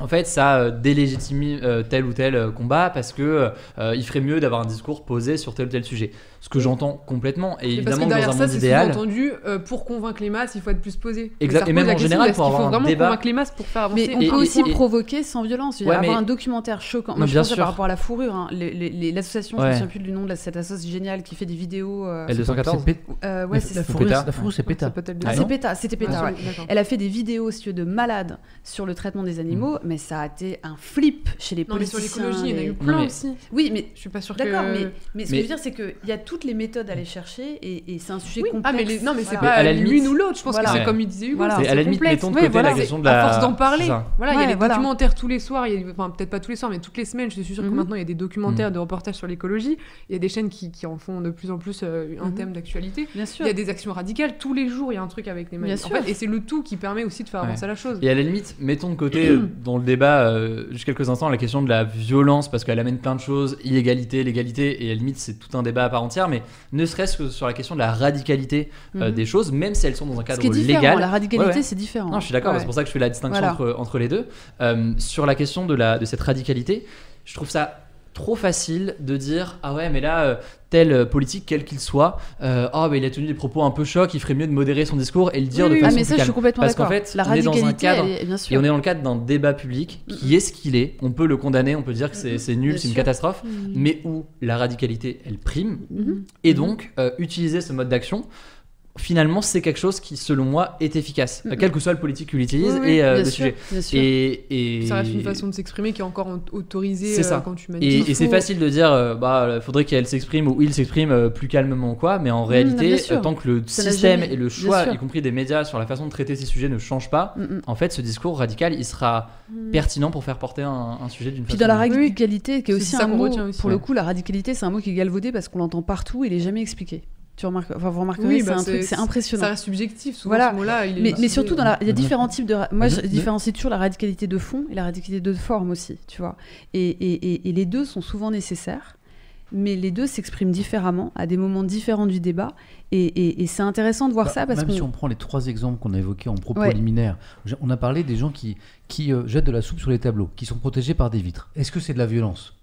En fait, ça euh, délégitime euh, tel ou tel euh, combat parce que euh, il ferait mieux d'avoir un discours posé sur tel ou tel sujet. Ce que j'entends complètement. Et Et parce évidemment, que dans un ça, monde c'est idéal. sous-entendu, euh, pour convaincre les masses, il faut être plus posé. Exact. ça Et même en général, pour avoir faut un vraiment débat- convaincre les masses pour faire avancer Mais on Et- peut et- aussi et- provoquer sans violence. Ouais, dire, avoir mais- un documentaire choquant. Non, Moi, je bien pense sûr. par rapport à la fourrure. hein. L'association, je Ouais. me souviens plus du nom de cette association géniale qui fait des vidéos. euh, L214 C'est pé- euh, la- ouais, c'est la ça. fourrure, c'est. Ça peut être Ah, c'est pétard, c'était ouais. d'accord. Elle a fait des vidéos si tu veux, de malades sur le traitement des animaux. Mais ça a été un flip chez les Non, mais sur politiciens. l'écologie, il y en a les- eu plein Non, mais- aussi. Oui, mais Je suis pas sûre que. d'accord, mais, mais ce que Mais- je veux dire, c'est qu'il y a toutes les méthodes à aller chercher et, et c'est un sujet Oui. complexe. Ah, mais les- non, mais c'est Voilà. Pas à la l'une limite- ou l'autre. Je pense Voilà. que c'est Ouais. comme il disait Hugo. Voilà. c'est à la limite, complexe. mettons de Ouais, côté voilà, la question de À la- force d'en parler, voilà, il y a Ouais, des voilà. documentaires tous les soirs. Enfin, peut-être pas tous les soirs, mais toutes les semaines. Je suis sûre que Mhm. maintenant il y a des documentaires Mhm. de reportages sur l'écologie. Il y a des chaînes qui, en font de plus en plus euh, un Mhm. thème d'actualité. Bien sûr. Il y a des actions radicales. Tous les jours, il y a un truc avec les manifs. Et c'est le tout qui permet aussi de faire Ouais. avancer la chose. Et à la limite, mettons de côté [CLEARS THROAT] euh, le débat, euh, juste quelques instants, la question de la violence, parce qu'elle amène plein de choses, illégalité, légalité, et à la limite, c'est tout un débat à part entière, mais ne serait-ce que sur la question de la radicalité euh, Mhm. des choses, même si elles sont dans un Ce cadre qui est différent, légal. la radicalité, Ouais, ouais. c'est différent. Non, je suis d'accord, Ouais. c'est pour ça que je fais la distinction Voilà. entre, entre les deux. Euh, sur la question de, la, de cette radicalité, je trouve ça trop facile de dire ah ouais mais là euh, tel euh, politique quel qu'il soit euh, bah, il a tenu des propos un peu chocs il ferait mieux de modérer son discours et le dire Oui, de oui. façon Ah, mais plus ça, je calme. suis complètement parce qu'en fait La on est dans un cadre est- et on est dans le cadre d'un débat public qui est ce qu'il est. On peut le condamner on peut dire que c'est nul c'est une catastrophe mais où la radicalité elle prime. Mhm. et donc, euh, utiliser ce mode d'action, finalement, c'est quelque chose qui, selon moi, est efficace, Mhm. euh, quel que soit le politique qu'il utilise Oui, oui, et euh, Bien le sûr, sujet. bien sûr. Et, et... Ça reste une façon de s'exprimer qui est encore en- autorisée C'est euh, ça. quand tu Et, manifestes. et c'est facile de dire, euh, bah, faudrait qu'elle s'exprime ou il s'exprime euh, plus calmement ou quoi, mais en Mhm, réalité, tant que le Ça système et le choix, y compris des médias, sur la façon de traiter ces sujets ne change pas, en fait, ce discours radical, il sera Mm. pertinent pour faire porter un, un sujet d'une Puis façon. dans la radicalité, qui est aussi un mot, pour le coup, la radicalité, c'est un mot qui est galvaudé parce qu'on l'entend partout et il est jamais expliqué. Tu remarques, enfin, vous remarquerez, Oui, c'est bah, un truc, c'est impressionnant. Ça reste subjectif, souvent Voilà. ce mot-là. il est Mais, surtout, dans euh, la, il y a différents types de. Moi, je différencie toujours la radicalité de fond et la radicalité de forme aussi, tu vois. Et, et, et, et les deux sont souvent nécessaires, mais les deux s'expriment différemment à des moments différents du débat. Et, et, et c'est intéressant de voir Bah, ça parce Même si on prend les trois exemples qu'on a évoqués en propos Ouais. liminaires, je- on a parlé des gens qui, qui euh, jettent de la soupe sur les tableaux, qui sont protégés par des vitres. Est-ce que c'est de la violence?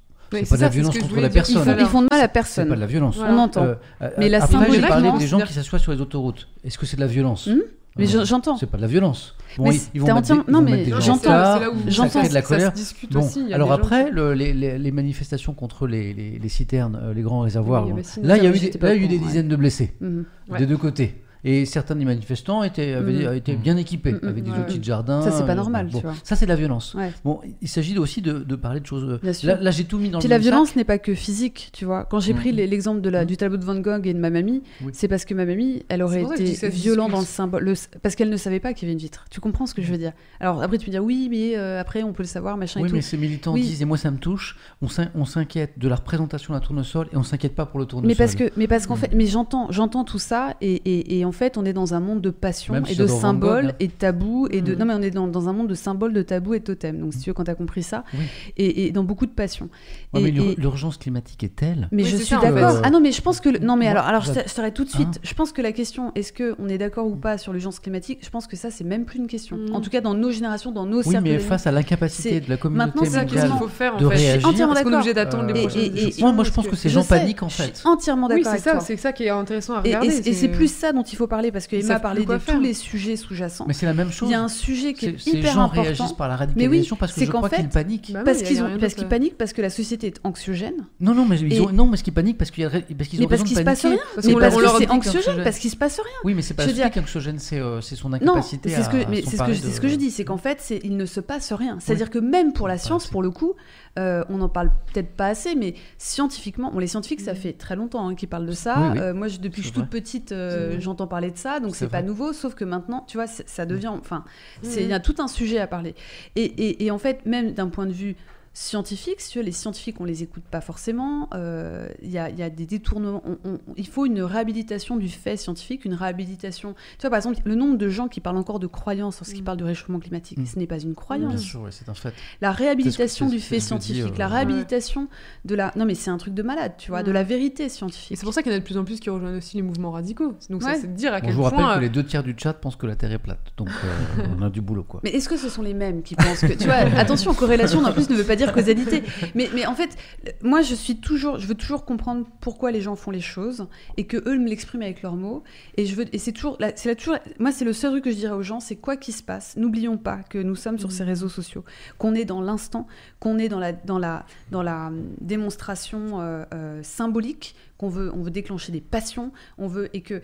C'est pas de la ça, ce violence contre la personne. Ils font, de mal à C'est personne. pas de la violence. On entend. Euh, Mais la après, j'ai parlé des gens qui s'assoient sur les autoroutes. Est-ce que c'est de la violence Hmm Mais je- j'entends. C'est pas de la violence. Bon, Mais ils, c'est- vont mettre des, non, mais j'entends, c'est ça j'entends, de la ça colère. se discute Bon, aussi. alors après, le- les, les- les manifestations contre les, citernes, euh, les grands réservoirs, Oui, bon, bah, là il y a ça, eu, des, là, eu dizaines de blessés. Ouais. des deux côtés. Et certains des manifestants étaient, avaient- étaient bien équipés, Mhm, avec des ouais. outils de jardin. Ça, c'est pas euh, normal, bon, tu vois. Ça, c'est de la violence. Ouais. Bon, il s'agit aussi de, de parler de choses. euh. Là, là, j'ai tout mis dans Puis le la violence n'est pas que physique, tu vois. Quand j'ai Mhm. pris l'exemple de la, du tableau de Van Gogh et de ma mamie, Oui. c'est parce que ma mamie, elle aurait été violente dans le symbole, le- parce qu'elle ne savait pas qu'il y avait une vitre. Tu comprends ce que je veux dire? Alors après, tu peux dire oui, mais euh, après, on peut le savoir, machin Oui, et mais ces militants Oui. disent, et moi ça me touche, on s'in- on s'inquiète de la représentation d'un tournesol et on s'inquiète pas pour le tournesol. Mais parce que, mais parce qu'en fait, mais j'entends, j'entends tout ça et, et, et en fait, on est dans un monde de passion Même et si de symboles hein. et de tabous et de. Mhm. Non, mais on est dans, dans un monde de symboles, de tabous et de totems. Donc, si tu veux, quand t'as compris ça, Oui. et, et dans beaucoup de passion. Ouais, et, mais l'urgence climatique est telle. Mais Oui, je suis d'accord. Euh, Ah non, mais je pense que le- non, mais moi, alors, alors je je t'arrête tout de suite. Hein je pense que la question, est-ce que on est d'accord ou pas sur l'urgence climatique Je pense que ça, c'est même plus une question. Mm. En tout cas, dans nos générations, dans nos Oui, cercles. mais d'amis. face à l'incapacité de la communauté Maintenant, c'est C'est ça mondiale qu'il faut faire en de fait. réagir. entièrement Parce qu'on est d'accord. obligé d'attendre les Euh, prochaines moi, moi, je pense que- que c'est Je Jean sais, panique en je suis fait. entièrement Oui, d'accord c'est avec ça, toi. c'est ça qui est intéressant à regarder. et c'est plus ça dont il faut faut parler parce que Emma quoi de faire. tous les sujets sous-jacents. Mais c'est la même chose. Il y a un sujet qui est Ces hyper gens important. réagissent par la Mais oui, radicalisation parce que c'est je qu'en crois fait- qu'ils paniquent. Bah oui, parce qu'ils ont, parce qu'ils paniquent parce que la société est anxiogène. Non, non, mais ils Et- ont... non, parce qu'ils paniquent parce qu'il a parce qu'ils ont Mais parce raison qu'il de se passe paniquer. rien. Parce Mais parce que c'est anxiogène, parce qu'il se passe rien. Oui, mais c'est pas expliqué dire- qu'anxiogène, c'est euh, c'est son incapacité c'est ce que, c'est ce que, ce je dis, c'est qu'en fait, c'est, il ne se passe rien. C'est-à-dire que même pour la science, pour le coup, euh, on n'en parle peut-être pas assez, mais scientifiquement, bon, les scientifiques, ça fait très longtemps hein, qu'ils parlent de ça. Oui, oui. Euh, moi, je- depuis que je suis toute petite, euh, j'entends parler de ça, donc C'est pas nouveau, sauf que maintenant, tu vois, ça devient, enfin, c'est- il y a tout un sujet à parler. Et, et- et en fait, même d'un point de vue scientifique, si tu veux, les scientifiques, on les écoute pas forcément. euh, Il y, a, il y a des détournements. on- on- il faut une réhabilitation du fait scientifique, une réhabilitation. Tu vois, par exemple, le nombre de gens qui parlent encore de croyances lorsqu'ils Mm. parlement du réchauffement climatique, Mm. ce n'est pas une Bien croyance. sûr, ouais, c'est un fait. La réhabilitation C'est du c'est fait scientifique, euh, la Ouais. réhabilitation de la. Non, mais c'est un truc de malade, tu vois, de Mm. la vérité Et scientifique. c'est pour ça qu'il y en a de plus en plus qui rejoignent aussi les mouvements radicaux. Donc ça, Ouais. c'est de dire à Bon, quel je vous rappelle point. que euh, les deux tiers du chat pensent que la Terre est plate. Donc, euh, [LAUGHS] on a du boulot, quoi. Mais est-ce que ce sont les mêmes qui pensent que. Tu vois, [LAUGHS] attention, corrélation en plus ne veut pas dire causalité. Mais, mais en fait, moi, je suis toujours. Je veux toujours comprendre pourquoi les gens font les choses et que eux me l'expriment avec leurs mots. Et, je veux, et c'est toujours. C'est la, toujours moi, c'est le seul truc que je dirais aux gens c'est quoi qu'il se passe, n'oublions pas que nous sommes sur Mhm. ces réseaux sociaux, qu'on est dans l'instant, qu'on est dans la, dans la, dans la hum, démonstration euh, euh, symbolique, qu'on veut, on veut déclencher des passions, on veut. Et que.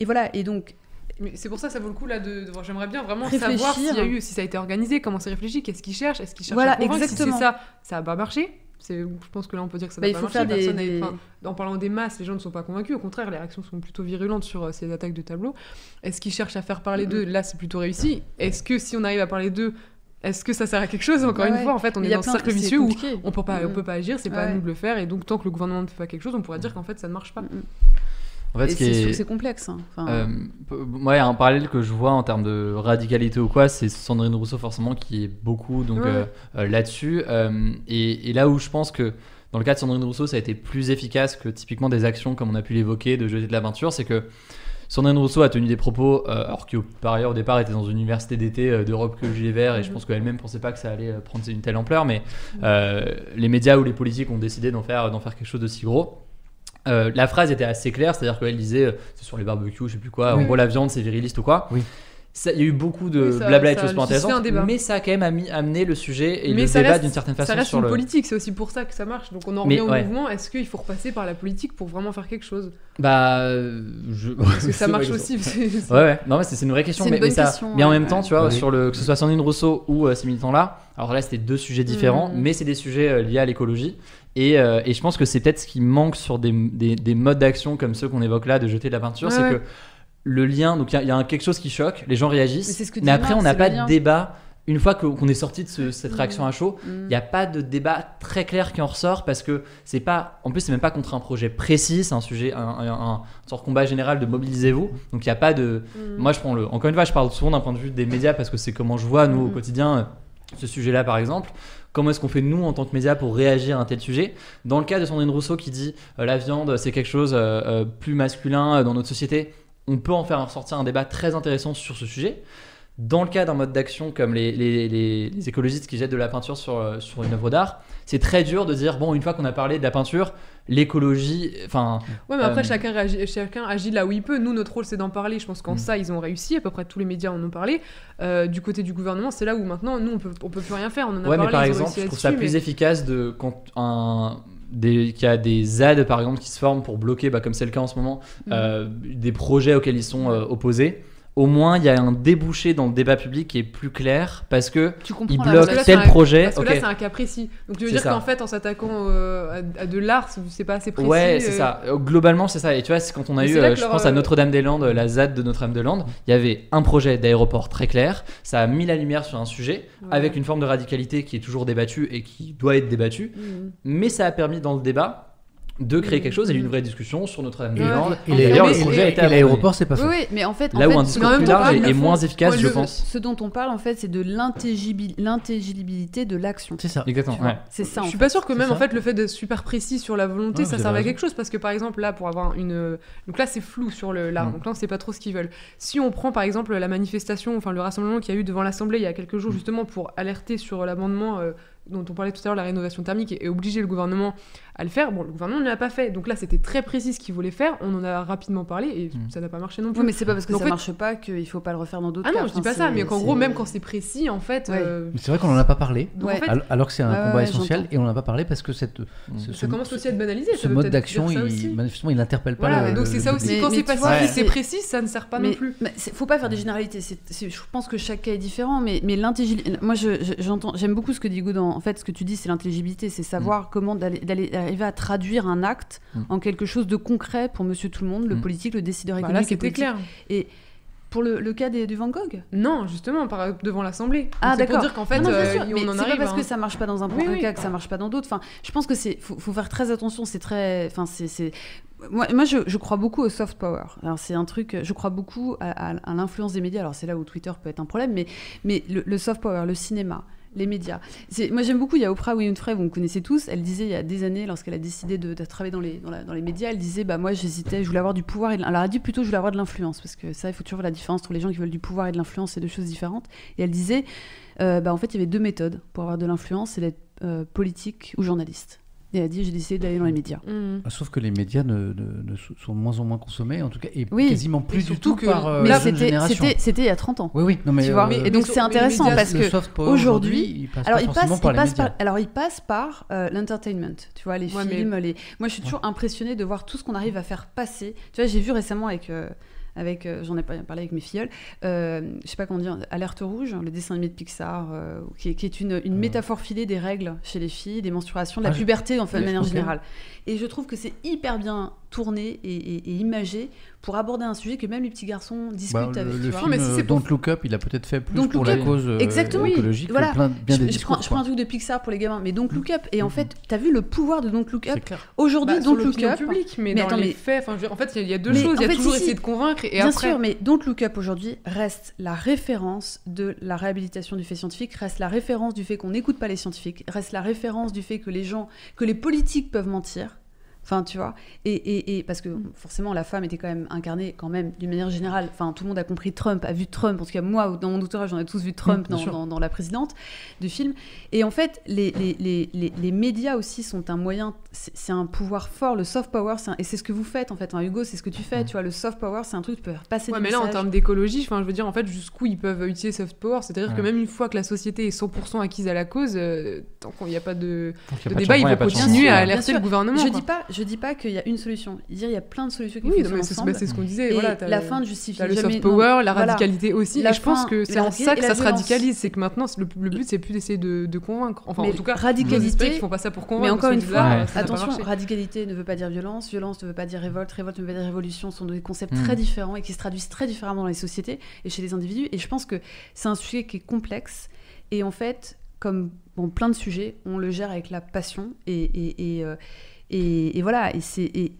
Et voilà, et donc, Mais c'est pour ça que ça vaut le coup là de. de- J'aimerais bien vraiment Réfléchir. savoir s'il y a eu, si ça a été organisé, comment c'est réfléchi, qu'est-ce qu'ils cherchent, est-ce qu'ils cherchent Voilà, à convaincre, exactement. Si c'est ça, ça a pas marché. Je pense que là on peut dire que ça Bah, n'a il pas faut marché. faire des- en parlant des masses, les gens ne sont pas convaincus. Au contraire, les réactions sont plutôt virulentes sur euh, ces attaques de tableaux. Est-ce qu'ils cherchent à faire parler d'eux? Là, c'est plutôt réussi. Est-ce que si on arrive à parler d'eux, est-ce que ça sert à quelque chose Encore Ouais, une fois, en fait, on est dans plein- cercle vicieux où on peut pas, on Mhm. peut pas agir. C'est pas à nous de le faire. Et donc, tant que le gouvernement ne fait pas quelque chose, on pourra dire qu'en fait, ça ne marche pas. Mm, mm. En fait, ce c'est est- c'est complexe. hein. Enfin, Euh, p- moi, il y a un parallèle que je vois en termes de radicalité ou quoi, c'est Sandrine Rousseau forcément qui est beaucoup donc Ouais. euh, euh, là-dessus. Euh, et, et là où je pense que dans le cas de Sandrine Rousseau, ça a été plus efficace que typiquement des actions comme on a pu l'évoquer de jeter de la peinture, c'est que Sandrine Rousseau a tenu des propos, euh, alors qui par ailleurs au départ était dans une université d'été euh, d'Europe que Gilets Verts, et je pense qu'elle-même pensait pas que ça allait prendre une telle ampleur, mais euh, les médias ou les politiques ont décidé d'en faire, d'en faire quelque chose de si gros. Euh, la phrase était assez claire, c'est-à-dire qu'elle disait euh, c'est sur les barbecues, je sais plus quoi, Oui. en gros la viande c'est viriliste ou quoi. Oui. Ça- Il y a eu beaucoup de Oui, ça- blabla et de ça choses pas suscité un intéressantes, débat. mais ça a quand même ami- amené le sujet et mais le ça débat reste, d'une certaine ça façon reste sur une le. politique, c'est aussi pour ça que ça marche. Donc on en Mais, revient au ouais. mouvement. Est-ce qu'il faut repasser par la politique pour vraiment faire quelque chose? Bah, euh, je... Parce que [LAUGHS] ça marche aussi. c'est- c'est- Ouais, ouais, non, mais c'est c'est une vraie question. C'est une mais, mais bonne ça- question, mais en ouais, même temps, tu vois, sur le, que ce soit Sandrine Rousseau ou euh, ces militants-là, alors là, c'était deux sujets différents, Mhm. mais c'est des sujets euh, liés à l'écologie. Et, euh, et je pense que c'est peut-être ce qui manque sur des, des, des modes d'action comme ceux qu'on évoque là, de jeter de la peinture, Ouais, c'est ouais. que le lien, donc il y a- y, quelque chose qui choque, les gens réagissent, Mais c'est ce que mais dit après, on n'a pas de débat. Une fois qu'on est sorti de ce- cette Mhm. réaction à chaud, mm. il n'y a pas de débat très clair qui en ressort parce que c'est pas. En plus, c'est même pas contre un projet précis, c'est un sujet, un, un, sorte de combat général de mobilisez-vous. Donc il n'y a pas de. Mm. Moi, je prends le. Encore une fois, je parle souvent d'un point de vue des médias parce que c'est comment je vois, nous, au quotidien, euh, ce sujet-là, par exemple. Comment est-ce qu'on fait, nous, en tant que médias, pour réagir à un tel sujet Dans le cas de Sandrine Rousseau qui dit euh, la viande, c'est quelque chose euh, euh, plus masculin euh, dans notre société, on peut en faire ressortir un débat très intéressant sur ce sujet. Dans le cas d'un mode d'action comme les, les, les- les écologistes qui jettent de la peinture sur, euh, sur une œuvre d'art, c'est très dur de dire bon, une fois qu'on a parlé de la peinture, l'écologie, enfin, Ouais, mais après, Euh, chacun, réagit, chacun agit là où il peut. Nous, notre rôle, c'est d'en parler. Je pense qu'en Mm. ça, ils ont réussi. À peu près tous les médias en ont parlé. Euh, du côté du gouvernement, c'est là où maintenant, nous, on peut, on peut plus rien faire. On en a Ouais, parlé. mais par exemple, je trouve ça plus efficace de quand un qu'il y a des ZAD par exemple qui se forment pour bloquer, bah, comme c'est le cas en ce moment, Mm. euh, des projets auxquels ils sont euh, opposés. Au moins, il y a un débouché dans le débat public qui est plus clair parce que Tu ils comprends la bloquent Parce que là, tel un- projet. Parce que là, c'est un cas précis. Donc, tu veux dire qu'en fait, en s'attaquant euh, à, à de l'art, c'est- pas assez précis. Ouais, c'est euh, ça. Euh, Globalement, c'est ça. Et tu vois, c'est quand on a Mais eu, euh, je leur, pense à Notre-Dame-des-Landes, la ZAD de Notre-Dame-des-Landes, il y avait un projet d'aéroport très clair. Ça a mis la lumière sur un sujet Ouais. avec une forme de radicalité qui est toujours débattue et qui doit être débattue. Mm. mais ça a permis dans le débat de créer quelque chose et une vraie discussion sur Notre-Dame-des-Landes. Et Et les- D'ailleurs, le projet a été l'aéroport, c'est pas fait. Oui, mais en fait, Là en où fait, un ce- discours plus large est, moins efficace, je pense. ce dont on parle en fait, c'est de l'intelligibi- l'intelligibilité de l'action. C'est ça. Exactement. C'est ça. Je suis pas sûr que même en fait le fait d'être super précis sur la volonté ça serve à quelque chose parce que par exemple là pour avoir une donc là c'est flou sur le l'art Mm. donc là on sait pas trop ce qu'ils veulent. Si on prend par exemple la manifestation enfin le rassemblement qu'il y a eu devant l'Assemblée il y a quelques jours Mm. justement pour alerter sur l'amendement euh, dont on parlait tout à l'heure, la rénovation thermique, et, et obliger le gouvernement à le faire. Bon, le gouvernement ne l'a pas fait. Donc là, c'était très précis ce qu'il voulait faire. On en a rapidement parlé et Mm. ça n'a pas marché non plus. Oui, mais c'est pas parce que Donc, ça en fait- marche pas qu'il faut pas le refaire dans d'autres Ah cas. non, je dis Enfin, pas ça, mais qu'en gros, même quand c'est précis, en fait. Ouais. euh, c'est vrai qu'on n'en a pas parlé. donc Ouais. en fait, al- Alors que c'est un combat ouais, essentiel et on n'en a pas parlé parce que cette, ce, ça ce- commence aussi à être banalisé. ce ça mode d'action, ça il, manifestement, il n'interpelle pas Voilà, le- donc c'est ça aussi. quand c'est précis, ça ne sert pas non plus. faut pas faire des généralités. Je pense que chaque cas est différent, mais, mais l'intelligibilité. Moi, j'aime beaucoup ce que dit Hugo. En fait, ce que tu dis, c'est l'intelligibilité, c'est savoir comment d'aller, arriver à traduire un acte Mm. en quelque chose de concret pour Monsieur Tout le Monde, le Mm. politique, le décideur Bah, là, économique et c'était clair. Pour le, le cas des, du Van Gogh? Non, justement, par, devant l'Assemblée. Ah, c'est pour d'accord. dire qu'en fait, Non, non, bien euh, on mais en c'est arrive. pas parce que ça marche pas dans un, Oui, un oui. cas que ça marche pas dans d'autres. Enfin, je pense que c'est faut, faut faire très attention. C'est très, enfin, c'est, c'est- moi, moi je, je crois beaucoup au soft power. Alors c'est un truc, je crois beaucoup à, à- à l'influence des médias. Alors c'est là où Twitter peut être un problème, mais mais le, le soft power, le cinéma. Les médias. Moi, j'aime beaucoup. Il y a Oprah Winfrey, vous me connaissez tous. Elle disait il y a des années, lorsqu'elle a décidé de, travailler dans les, dans les médias, elle disait bah moi j'hésitais, je voulais avoir du pouvoir. Et de- elle a dit plutôt je voulais avoir de l'influence parce que ça, il faut toujours voir la différence entre les gens qui veulent du pouvoir et de l'influence, c'est deux choses différentes. Et elle disait euh, bah, en fait, il y avait deux méthodes pour avoir de l'influence, c'est d'être euh, politique ou journaliste. Et elle a dit, j'ai décidé d'aller dans les médias. Mm. Sauf que les médias ne, ne- ne sont de moins en moins consommés, en tout cas, et Oui. quasiment plus Et du tout que- par euh, mais la jeune génération. c'était, il y a 30 ans. Oui, oui, non mais Tu vois, euh, et donc c'est intéressant médias, parce que aujourd'hui- il passe alors pas il passe, par il les passe médias. par, alors il passe par euh, l'entertainment, tu vois, les Ouais, mais- films, les. Moi, je suis toujours impressionnée de voir tout ce qu'on arrive à faire passer. Tu vois, j'ai vu récemment avec, euh, avec, euh, j'en ai pas- parlé avec mes filleuls, euh, je sais pas comment dire, Alerte rouge, le dessin animé de Pixar, euh, qui, est, qui est une, une métaphore filée des règles chez les filles, des menstruations, de la Ah, puberté en fait, de manière générale. Et je trouve que c'est hyper bien tourné et, et- et imagé pour aborder un sujet que même les petits garçons discutent Bah, avec. le, tu vois. film mais si euh, Don't Look Up, il a peut-être fait plus Don't pour Look la Up. cause euh, Exactement, oui. écologique Voilà. que plein, bien je, des je discours. prends, je prends un truc de Pixar pour les gamins, mais donc Look Up. Et en Mhm. fait, t'as vu le pouvoir de Don't Look C'est Up clair. Aujourd'hui, Bah, Don't Look Up. publique, mais, Mais dans attends, les mais- faits, enfin, en fait, il y a- deux Mais choses. Il y a fait, toujours si, si. essayer de convaincre et Bien après. sûr, mais Don't Look Up aujourd'hui reste la référence de la réhabilitation du fait scientifique, reste la référence du fait qu'on n'écoute pas les scientifiques, reste la référence du fait que les gens, que les politiques peuvent mentir. Enfin, tu vois, et, et, et parce que forcément la femme était quand même incarnée quand même d'une manière générale. Enfin, tout le monde a compris Trump, a vu Trump. En tout cas, moi, dans mon doctorat, j'en ai tous vu Trump dans, dans, dans la présidente du film. Et en fait, les, les, les, les, les médias aussi sont un moyen, c'est un pouvoir fort. Le soft power, c'est un- et c'est ce que vous faites en fait. Hugo, c'est ce que tu fais. Tu vois, le soft power, c'est un truc, tu peux faire passer Ouais, des mais là, en termes d'écologie, enfin, je veux dire, en fait, jusqu'où ils peuvent utiliser soft power, c'est-à-dire que même une fois que la société est 100% acquise à la cause, euh, tant qu'il n'y a pas de, a de pas débat, changement, il continuer à alerter le gouvernement. Je quoi. dis pas, je dis pas qu'il y a une solution. Dire, il y a plein de solutions qui Oui, fonctionnent ensemble. c'est ce qu'on disait. Et voilà, la fin ne justifie le soft non, power, la voilà. radicalité aussi. La et je pense que c'est en ça que ça se violence. radicalise. C'est que maintenant, le, le but, c'est plus d'essayer de, de convaincre. Enfin, Mais en tout cas, radicalité- qu'ils font pas ça pour convaincre. Mais encore une fois, là, Ouais. attention, radicalité ne veut pas dire violence, violence ne veut pas dire révolte, révolte ne veut pas dire révolution, ce sont des concepts Hmm. très différents et qui se traduisent très différemment dans les sociétés et chez les individus. Et je pense que c'est un sujet qui est complexe. Et en fait, comme bon, plein de sujets, on le gère avec la passion. Et, et, et, euh, et- et voilà, et c'est et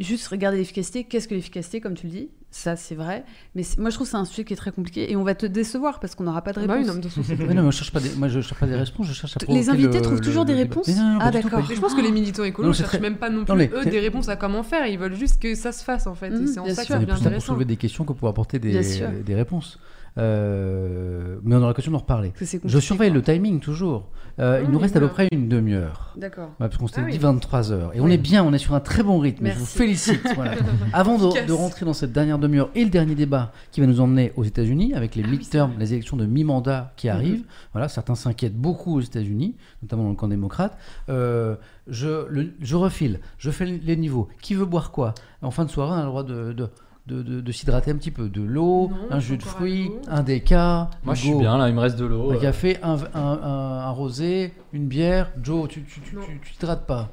juste regarder l'efficacité. Qu'est-ce que l'efficacité, comme tu le dis ça, c'est vrai. Mais moi, je trouve que c'est un sujet qui est très compliqué et on va te décevoir parce qu'on n'aura pas de Bah réponse. oui, non, mais Oui, non, mais je cherche pas des, moi, je cherche pas des réponses, je cherche à Les invités le- trouvent le- toujours des le réponses Mais non, non, Ah, d'accord. je pense que les militants écolos ne cherchent très- même pas non plus, Non, mais eux, des réponses à comment faire. Ils veulent juste que ça se fasse, en fait. Mhm, c'est en bien ça que sûr. ça C'est devient plus ça pour intéressant. soulever des questions que pour apporter des, des réponses. Euh, mais on aura l'occasion d'en reparler. Je surveille quoi. le timing toujours. Euh, il Ah, nous reste à peu voilà. près une demi-heure. D'accord. Ouais, parce qu'on s'était Ah dit oui. 23 heures. Et on est bien, on est sur un très bon rythme. Je vous Merci. félicite. [LAUGHS] voilà. Avant de, rentrer dans cette dernière demi-heure et le dernier débat qui va nous emmener aux États-Unis avec les Ah midterms, les élections de mi-mandat qui Mhm. arrivent. Voilà, certains s'inquiètent beaucoup aux États-Unis, notamment dans le camp démocrate. Euh, je, le- je refile, je fais les niveaux. Qui veut boire quoi? En fin de soirée, on a le droit de. de de, de- de s'hydrater un petit peu, de l'eau, Non, un jus de fruits, un déca, Moi, je suis bien là, il me reste de l'eau. un euh, café, un, un, un- un rosé, une bière. Joe, tu tu, tu, Non. tu- tu t'hydrates pas.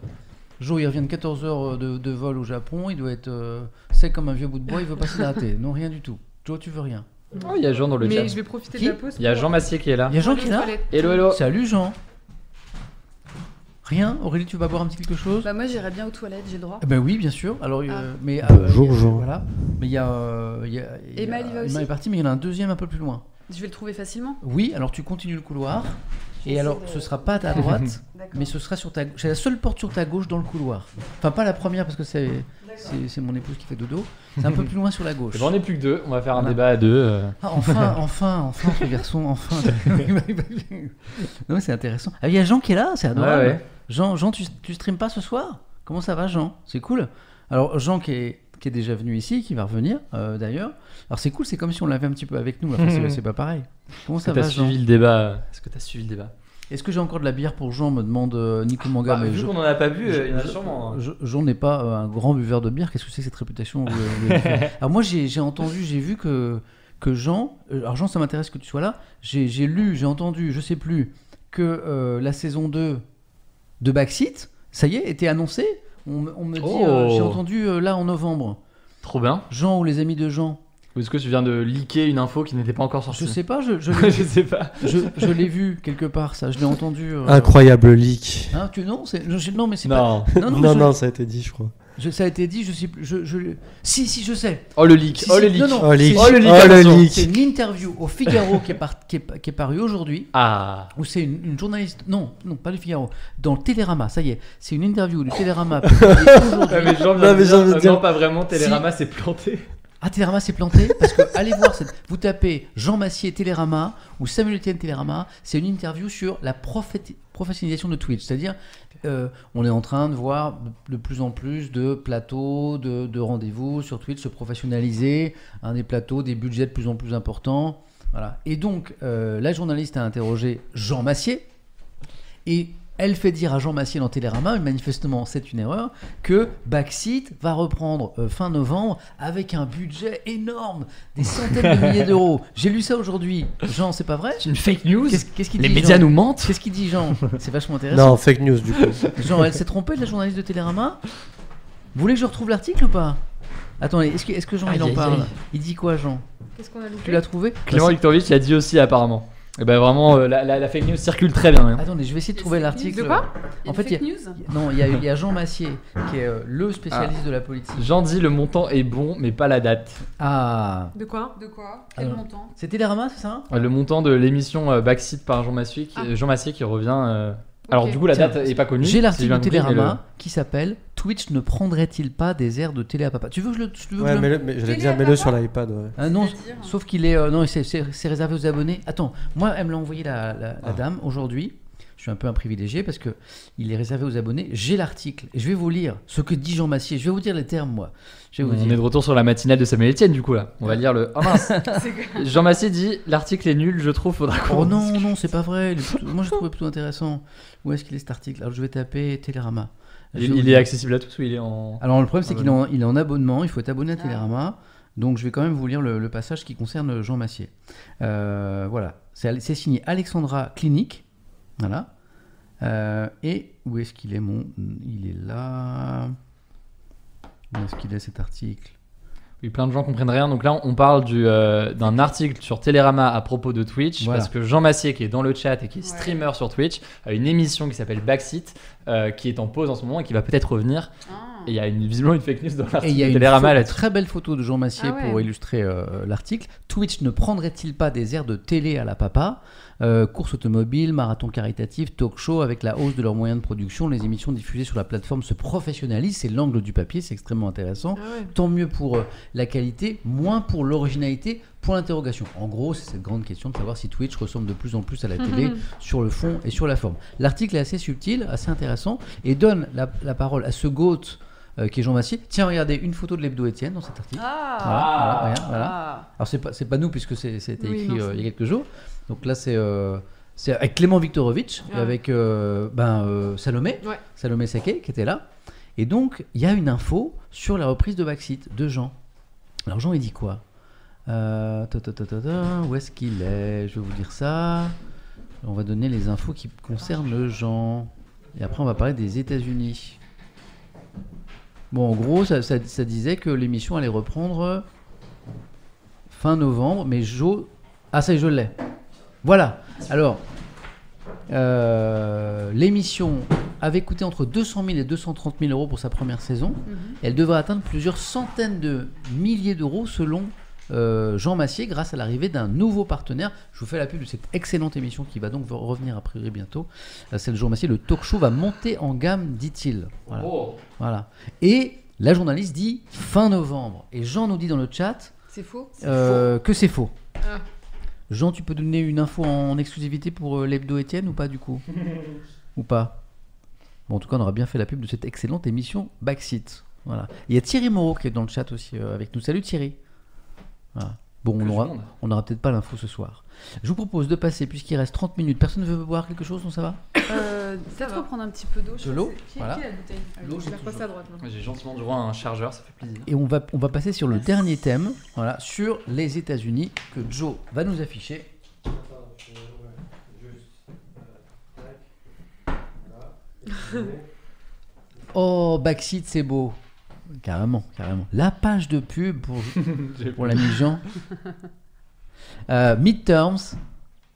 Joe, il revient de 14 heures de, de vol au Japon. Il doit être euh, sec comme un vieux bout de bois. Il veut pas s'hydrater. Non, rien du tout. Joe, tu veux rien. Oh, il y a Jean dans le chat. Mais je vais profiter Qui de la pause. Il y a Jean Massier qui est là. Il y a Jean qui est là. Hello, hello. Salut Jean. Rien Aurélie, tu vas boire un petit quelque chose Bah moi j'irais bien aux toilettes, j'ai le droit. Eh ben oui, bien sûr. Alors, euh, Ah. mais Bonjour, il y a- Jean. Voilà. Mais il y a, euh, il y a- il y a- Emma, elle y va Emma aussi est partie, mais il y en a un deuxième un peu plus loin. Je vais le trouver facilement. Oui. Alors tu continues le couloir. Et alors, de- ce sera pas à ta [LAUGHS] droite, D'accord. mais ce sera sur ta. C'est la seule porte sur ta gauche dans le couloir. Enfin, pas la première parce que c'est c'est c'est mon épouse qui fait dodo. C'est un peu plus loin sur la gauche. [LAUGHS] J'en ai plus que deux, on va faire un Voilà. débat à deux. euh. Ah, enfin, enfin, enfin, ce garçon, enfin. [LAUGHS] non, mais c'est intéressant. Ah, il y a Jean qui est là, c'est adorable. Ouais, ouais. Jean, Jean tu, tu pas ce soir? Comment ça va, Jean? C'est cool. Alors, Jean qui est, qui est déjà venu ici, qui va revenir euh, d'ailleurs. Alors, c'est cool, c'est comme si on l'avait un petit peu avec nous. Enfin, c'est- [LAUGHS] c'est pas pareil. Comment ça va, Jean? suivi le débat? Est-ce que t'as suivi le débat? Est-ce que j'ai encore de la bière pour Jean? Me demande euh, Nico Manga. Bah, mais Vu je- qu'on en a pas bu, euh, il y en a je- sûrement. hein. je- Jean n'est pas un grand buveur de bière. Qu'est-ce que c'est que cette réputation? [LAUGHS] Alors moi, j'ai entendu, j'ai vu que, que Jean... Alors Jean, ça m'intéresse que tu sois là. J'ai j'ai lu, j'ai entendu, je sais plus, que euh, la saison 2 de Backseat, ça y est, était annoncée. On, me- on me dit, Oh. euh, j'ai entendu euh, là en novembre. Trop bien. Jean ou les amis de Jean. Ou est-ce que tu viens de leaker une info qui n'était pas encore sortie Je sais pas, je, je [LAUGHS] sais pas. je, je l'ai vu quelque part, ça. Je l'ai entendu. euh, Incroyable leak. Hein, tu, non, c'est- je- non, mais c'est Non. pas... Non, non, Non, mais non, je- ça a été dit, je crois. Je- ça a été dit, je sais plus. Je, je... Si, si, je sais. Oh le leak. Si, oh si, le leak. non, non, Oh, leak. c'est- Oh, le leak, Oh, le leak. C'est une interview au Figaro qui, est par- qui, est, qui est parue aujourd'hui, Ah. où c'est une, une journaliste, non, non, pas le Figaro, dans le Télérama, ça y est, c'est une interview du Télérama mais [LAUGHS] Jean Non, mais dire, j'ai envie de dire- Non, pas vraiment. Télérama s'est planté. Ah, Télérama s'est planté, parce que allez voir, cette- vous tapez Jean Massier Télérama ou Samuel Etienne Télérama, c'est une interview sur la professionnalisation de Twitch, c'est-à-dire euh, on est en train de voir de, plus en plus de plateaux, de, de rendez-vous sur Twitch se professionnaliser, hein, des plateaux, des budgets de plus en plus importants. Voilà. Et donc, euh, la journaliste a interrogé Jean Massier, et elle fait dire à Jean Massier dans Télérama, et manifestement c'est une erreur, que Backseat va reprendre euh, fin novembre avec un budget énorme, des centaines de milliers [LAUGHS] d'euros. J'ai lu ça aujourd'hui. Jean, c'est pas vrai? C'est une fake news. Qu'est-ce qu'est-ce qu'il Les dit médias Jean? nous mentent. Qu'est-ce qu'il dit Jean? C'est vachement intéressant. Non, fake news, du coup. [LAUGHS] Jean, elle s'est trompée de la journaliste de Télérama? Vous voulez que je retrouve l'article ou pas? Attendez, est-ce que, est-ce que Jean il en aïe, parle? aïe. Il dit quoi Jean? Qu'est-ce qu'on a Tu loupé l'as trouvé? Clément Viktorovitch l'a dit aussi apparemment. Et ben vraiment, euh, la, la- la fake news circule très bien. hein. Attendez, je vais essayer de trouver l'article. De quoi? En fait, il y a- fake news? Non, il y, a- il y a Jean Massier qui est euh, le spécialiste de la politique. Jean dit le montant est bon, mais pas la date. Ah, De quoi? De quoi? Quel Alors. montant? C'est Télérama, c'est ça? Le montant de l'émission euh, Backseat par Jean Massier qui, Ah. Jean Massier qui revient. euh, Alors du coup, la date est pas connue. J'ai l'article de Télérama qui s'appelle Twitch ne prendrait-il pas des airs de télé à papa Tu veux que je le. tu veux que Ouais, je le- mais, le- mais j'allais dire, mets-le sur l'iPad. ouais. Ah non, C'est-à-dire sauf qu'il est. euh, non, c'est- c'est c'est réservé aux abonnés. Attends, moi, elle me l'a envoyé la, la- la Ah. dame aujourd'hui. Je suis un peu un privilégié parce que il est réservé aux abonnés. J'ai l'article et je vais vous lire ce que dit Jean Massier. Je vais vous dire les termes, moi. Je vais vous On est de retour sur la matinale de Samuel Etienne du coup là. On va lire le. Oh mince [LAUGHS] Jean Massier dit l'article est nul, je trouve, faudra qu'on. Oh non, non, c'est pas vrai. Moi, je trouvais plutôt intéressant. Où est-ce qu'il est cet article? Alors, je vais taper Télérama. Il, est accessible à tous ou il est en. Alors le problème c'est qu'il est, en- il est en abonnement, il faut être abonné à Ah. Télérama. Donc je vais quand même vous lire le, le passage qui concerne Jean Massier. Euh, voilà, c'est c'est signé Alexandra Clinique. Voilà. Euh, et où est-ce qu'il est mon... Il est là. Où est-ce qu'il est cet article? Oui, plein de gens comprennent rien. Donc là, on parle du, euh, d'un article sur Télérama à propos de Twitch. Voilà. Parce que Jean Massier, qui est dans le chat et qui est Ouais. streamer sur Twitch, a une émission qui s'appelle Backseat, euh, qui est en pause en ce moment et qui va peut-être revenir. Ah. Et il y a une, visiblement une fake news dans Et il l'article y a de une très belle photo de Jean Massier Ah ouais. pour illustrer euh, l'article. Twitch ne prendrait-il pas des airs de télé à la papa? Euh, Course automobile, marathon caritatif, talk show, avec la hausse de leurs moyens de production, les émissions diffusées sur la plateforme se professionnalisent. C'est l'angle du papier, c'est extrêmement intéressant. Ah ouais. Tant mieux pour euh, la qualité, moins pour l'originalité, pour l'interrogation. En gros, c'est cette grande question de savoir si Twitch ressemble de plus en plus à la télé [LAUGHS] sur le fond et sur la forme. L'article est assez subtil, assez intéressant, et donne la, la parole à ce goat euh, qui est Jean Massier. Tiens, regardez, une photo de l'hebdo Étienne dans cet article. Ah. Voilà, voilà, voilà. Ah. Alors c'est pas, pas nous puisque c'était Oui, écrit non, euh, il y a quelques jours. Donc là c'est euh, c'est avec Clément Viktorovitch et avec ben, Salomé, Ouais. Salomé Saké qui était là. Et donc il y a une info sur la reprise de Backseat de Jean. Alors Jean il dit quoi? Ta, ta, ta, ta, ta, Où est-ce qu'il est? Je vais vous dire ça. On va donner les infos qui concernent Jean. Et après on va parler des États-Unis. Bon, en gros, ça, ça- ça disait que l'émission allait reprendre fin novembre, mais Jo. Ah, ça y est, je l'ai. Voilà. Alors, euh, l'émission avait coûté entre 200 000 et 230 000 euros pour sa première saison. Mhm. Elle devrait atteindre plusieurs centaines de milliers d'euros selon euh, Jean Massier grâce à l'arrivée d'un nouveau partenaire. Je vous fais la pub de cette excellente émission qui va donc revenir a priori bientôt. Euh, C'est le Jean Massier. Le talk show va monter en gamme, dit-il. Voilà. Oh. Voilà. Et La journaliste dit fin novembre. Et Jean nous dit dans le chat C'est faux euh, que c'est faux. Ah. Jean, tu peux donner une info en exclusivité pour l'hebdo Étienne ou pas du coup? [LAUGHS] Ou pas? Bon, en tout cas, on aura bien fait la pub de cette excellente émission Backseat. Voilà. Il y a Thierry Moreau qui est dans le chat aussi euh, avec nous. Salut Thierry. Voilà. Bon, on aura, on aura peut-être pas l'info ce soir. Je vous propose de passer, puisqu'il reste 30 minutes. Personne ne veut boire quelque chose, non ça va euh, [COUGHS] Peut-être va. reprendre un petit peu d'eau. je De l'eau Voilà. qui la bouteille L'eau, Je vais c'est la repasser à droite. J'ai gentiment droit à un chargeur, ça fait plaisir. Et on va, on va passer sur le dernier thème, voilà, sur les États-Unis, que Joe va nous afficher. [LAUGHS] Oh, Backseat, c'est beau. Carrément, carrément. La page de pub pour, [LAUGHS] pour l'ami Jean. Euh, midterms,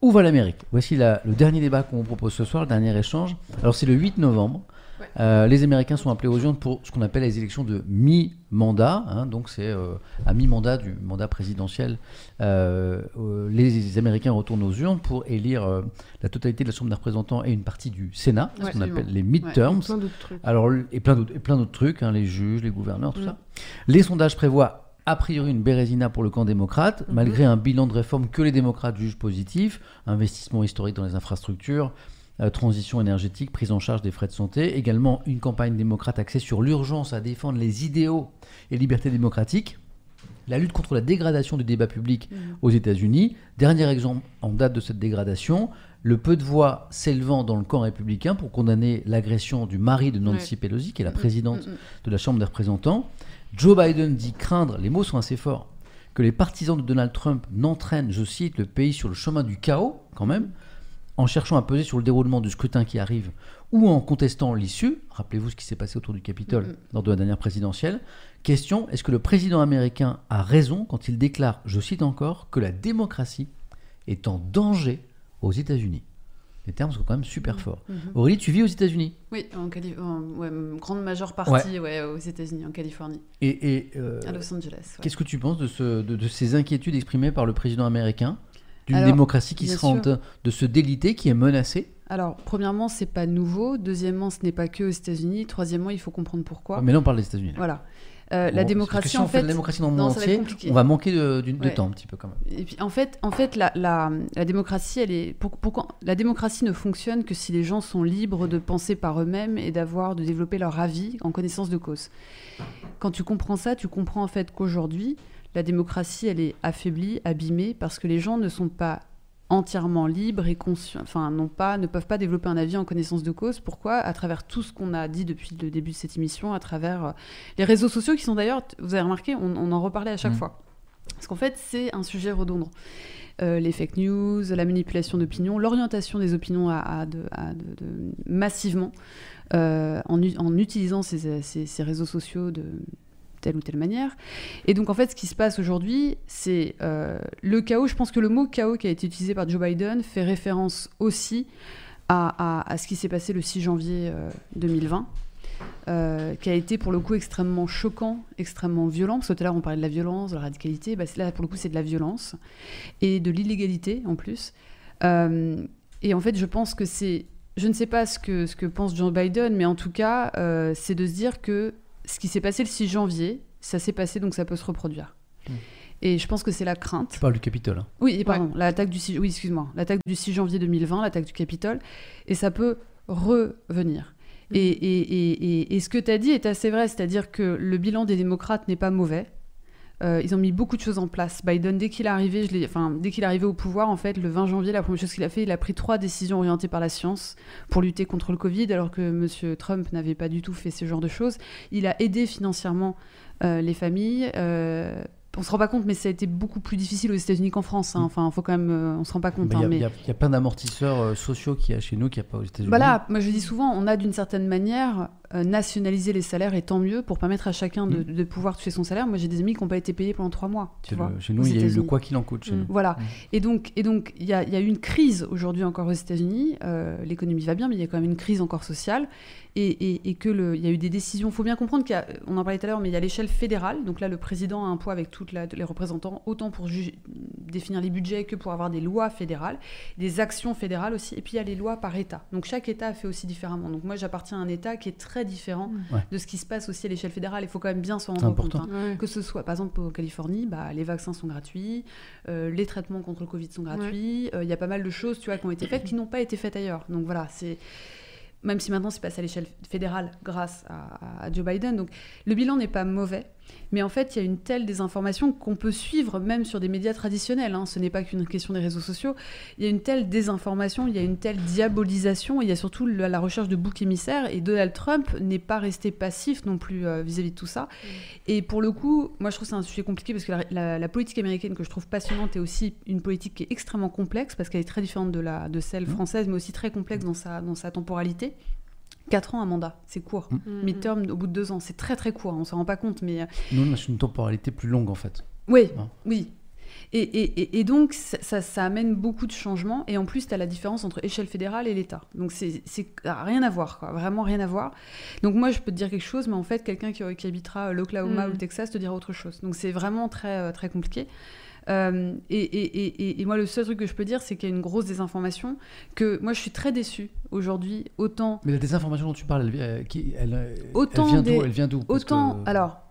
où va l'Amérique? Voici la- le dernier débat qu'on vous propose ce soir, le dernier échange. Alors, c'est le 8 novembre. Ouais. Euh, les Américains sont appelés aux urnes pour ce qu'on appelle les élections de mi-mandat. hein. donc, c'est euh, à mi-mandat du mandat présidentiel. Euh, les Américains retournent aux urnes pour élire la totalité de la Chambre des représentants et une partie du Sénat, ce Ouais, qu'on appelle les midterms. Alors, et plein d'autres, et plein d'autres trucs, hein, les juges, les gouverneurs, tout Mm. ça. Les sondages prévoient a priori une bérésina pour le camp démocrate, Mhm. malgré un bilan de réforme que les démocrates jugent positif, investissement historique dans les infrastructures, transition énergétique, prise en charge des frais de santé, également une campagne démocrate axée sur l'urgence à défendre les idéaux et libertés démocratiques, la lutte contre la dégradation du débat public Mhm. aux États-Unis. Dernier exemple en date de cette dégradation, le peu de voix s'élevant dans le camp républicain pour condamner l'agression du mari de Nancy Pelosi, qui est la présidente Mm, mm. de la Chambre des représentants. Joe Biden dit craindre, les mots sont assez forts, que les partisans de Donald Trump n'entraînent, je cite, le pays sur le chemin du chaos, quand même, en cherchant à peser sur le déroulement du scrutin qui arrive ou en contestant l'issue. Rappelez-vous ce qui s'est passé autour du Capitole lors de la dernière présidentielle. Question est-ce que le président américain a raison quand il déclare, je cite encore, que la démocratie est en danger aux États-Unis? Les termes sont quand même super forts. Mhm. Aurélie, tu vis aux États-Unis? Oui, en Cali- en- ouais, grande majeure partie ouais, aux États-Unis, en Californie, et, et, euh, à Los Angeles. ouais. Qu'est-ce que tu penses de, ce- de- de ces inquiétudes exprimées par le président américain? D'une démocratie qui sûr. train de se déliter, qui est menacée Alors, premièrement, c'est pas nouveau. Deuxièmement, ce n'est pas que aux États-Unis. Troisièmement, il faut comprendre pourquoi. Mais là, on parle des États-Unis. là. Voilà. Euh, Bon, la parce que démocratie, si en fait fait. la démocratie dans le monde entier, on va manquer de, d'une- de Ouais. temps un petit peu quand même. Et puis, en fait, en fait la, la, la démocratie, elle est. pour- la démocratie ne fonctionne que si les gens sont libres de penser par eux-mêmes et d'avoir, de développer leur avis en connaissance de cause. Quand tu comprends ça, tu comprends en fait qu'aujourd'hui, la démocratie, elle est affaiblie, abîmée, parce que les gens ne sont pas entièrement libres et conscients, enfin, non pas, ne peuvent pas développer un avis en connaissance de cause. Pourquoi? À travers tout ce qu'on a dit depuis le début de cette émission, à travers euh, les réseaux sociaux qui sont d'ailleurs, vous avez remarqué, on, on en reparlait à chaque Mhm. fois. Parce qu'en fait, c'est un sujet redondant. Euh, les fake news, la manipulation d'opinion, l'orientation des opinions à, à de- à de- de- massivement euh, en, utilisant ces, ces- ces réseaux sociaux de telle ou telle manière. Et donc en fait, ce qui se passe aujourd'hui, c'est euh, le chaos. Je pense que le mot chaos qui a été utilisé par Joe Biden fait référence aussi à, ce qui s'est passé le 6 janvier euh, 2020. euh, qui a été pour le coup extrêmement choquant, extrêmement violent, parce que tout à l'heure on parlait de la violence, de la radicalité, bah, là pour le coup c'est de la violence et de l'illégalité en plus. Euh, et en fait je pense que c'est, je ne sais pas ce que, ce que pense Joe Biden, mais en tout cas euh, c'est de se dire que ce qui s'est passé le 6 janvier, ça s'est passé donc ça peut se reproduire. Mm. Et je pense que c'est la crainte. Tu parles du Capitole. hein. Oui, et pardon, l'attaque du 6, oui, excuse-moi, l'attaque du 6 janvier 2020, l'attaque du Capitole, et ça peut revenir. Mm. Et, et, et, et- et ce que tu as dit est assez vrai, c'est-à-dire que le bilan des démocrates n'est pas mauvais. Euh, ils ont mis beaucoup de choses en place. Biden, dès qu'il est arrivé, je enfin, dès qu'il arrivé au pouvoir, en fait, le 20 janvier, la première chose qu'il a fait, il a pris trois décisions orientées par la science pour lutter contre le Covid, alors que M. Trump n'avait pas du tout fait ce genre de choses. Il a aidé financièrement euh, les familles. euh, on se rend pas compte, mais ça a été beaucoup plus difficile aux États-Unis qu'en France. hein. Mm. Enfin, faut quand même, euh, on se rend pas compte. Il y, hein, a- mais- y a- il y a plein d'amortisseurs euh, sociaux qu'il y a chez nous qu'il n'y a pas aux États-Unis. Voilà, moi je dis souvent, on a d'une certaine manière euh, nationalisé les salaires et tant mieux pour permettre à chacun de, Mm. de pouvoir toucher son salaire. Moi j'ai des amis qui n'ont pas été payés pendant trois mois. Tu vois, le- chez nous, il y a eu le quoi qu'il en coûte chez Mm. nous. Voilà. Mm. Et donc, et donc, il y y a eu une crise aujourd'hui encore aux États-Unis. Euh, L'économie va bien, mais il y a quand même une crise encore sociale. Et, et, et que le, il y a eu des décisions. Il faut bien comprendre qu'il on en parlait tout à l'heure, mais il y a l'échelle fédérale. Donc là, le président a un poids avec tous les représentants, autant pour définir les budgets que pour avoir des lois fédérales, des actions fédérales aussi. Et puis il y a les lois par État. Donc chaque État fait aussi différemment. Donc moi, j'appartiens à un État qui est très très différent Ouais. de ce qui se passe aussi à l'échelle fédérale. Il faut quand même bien s'en rendre compte. hein. Ouais. Que ce soit, par exemple, en Californie, bah, les vaccins sont gratuits, euh, les traitements contre le Covid sont gratuits. euh, Il y a pas mal de choses, tu vois, qui ont été faites qui n'ont pas été faites ailleurs. Donc voilà, c'est même si maintenant c'est passé à l'échelle fédérale grâce à, à Joe Biden. Donc le bilan n'est pas mauvais, mais en fait il y a une telle désinformation qu'on peut suivre même sur des médias traditionnels. hein. Ce n'est pas qu'une question des réseaux sociaux. Il y a une telle désinformation, il y a une telle diabolisation, il y a surtout la, la recherche de boucs émissaires. Et Donald Trump n'est pas resté passif non plus euh, vis-à-vis de tout ça. Et pour le coup, moi je trouve que c'est un sujet compliqué parce que la, la- la politique américaine que je trouve passionnante est aussi une politique qui est extrêmement complexe parce qu'elle est très différente de, la, de celle française, mais aussi très complexe dans sa, dans sa temporalité. 4 ans un mandat, c'est court. Mm, Midterm au bout de 2 ans, c'est très très court, hein, on s'en rend pas compte. Mais euh, Nous, on a une temporalité plus longue en fait. oui, Ah. oui. Et, et- et- et donc, ça, ça- ça amène beaucoup de changements. Et en plus, tu as la différence entre échelle fédérale et l'État. Donc, c'est c'est- ah, rien à voir, quoi. Vraiment rien à voir. Donc, moi, je peux te dire quelque chose, mais en fait, quelqu'un qui, qui habitera l'Oklahoma Mm. ou le Texas te dira autre chose. Donc, c'est vraiment très, euh, très compliqué. Euh, et, et- et- et- et moi, le seul truc que je peux dire, c'est qu'il y a une grosse désinformation. Que moi, je suis très déçue aujourd'hui. Autant Mais la désinformation dont tu parles, elle, euh, qui- elle, euh, Autant elle vient des- d'où Elle vient d'où? Autant, que- alors,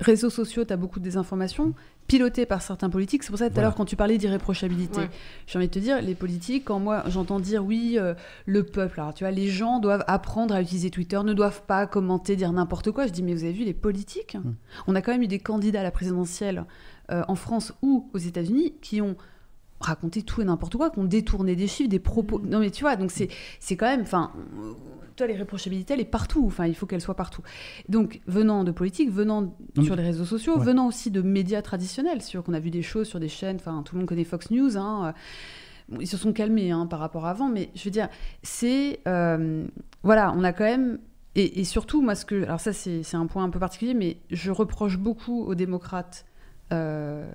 réseaux sociaux, tu as beaucoup de désinformation, pilotée par certains politiques. C'est pour ça, tout à l'heure, quand tu parlais d'irréprochabilité, Ouais. j'ai envie de te dire, les politiques, quand moi j'entends dire oui, euh, le peuple, alors tu vois, les gens doivent apprendre à utiliser Twitter, ne doivent pas commenter, dire n'importe quoi. Je dis, mais vous avez vu les politiques? Mm. On a quand même eu des candidats à la présidentielle euh, en France ou aux États-Unis qui ont raconté tout et n'importe quoi, qui ont détourné des chiffres, des propos. Mm. Non, mais tu vois, donc c'est c'est quand même. Enfin, toi, l'irréprochabilité, elle est partout. Enfin, il faut qu'elle soit partout. Donc, venant de politique, venant Non, sur les réseaux sociaux, Ouais. venant aussi de médias traditionnels, sûr qu'on a vu des choses sur des chaînes. Enfin, tout le monde connaît Fox News. Hein, euh, bon, ils se sont calmés hein, par rapport à avant, mais je veux dire, c'est euh, voilà, on a quand même et, et surtout moi ce que alors ça c'est un point un peu particulier, mais je reproche beaucoup aux démocrates. Euh,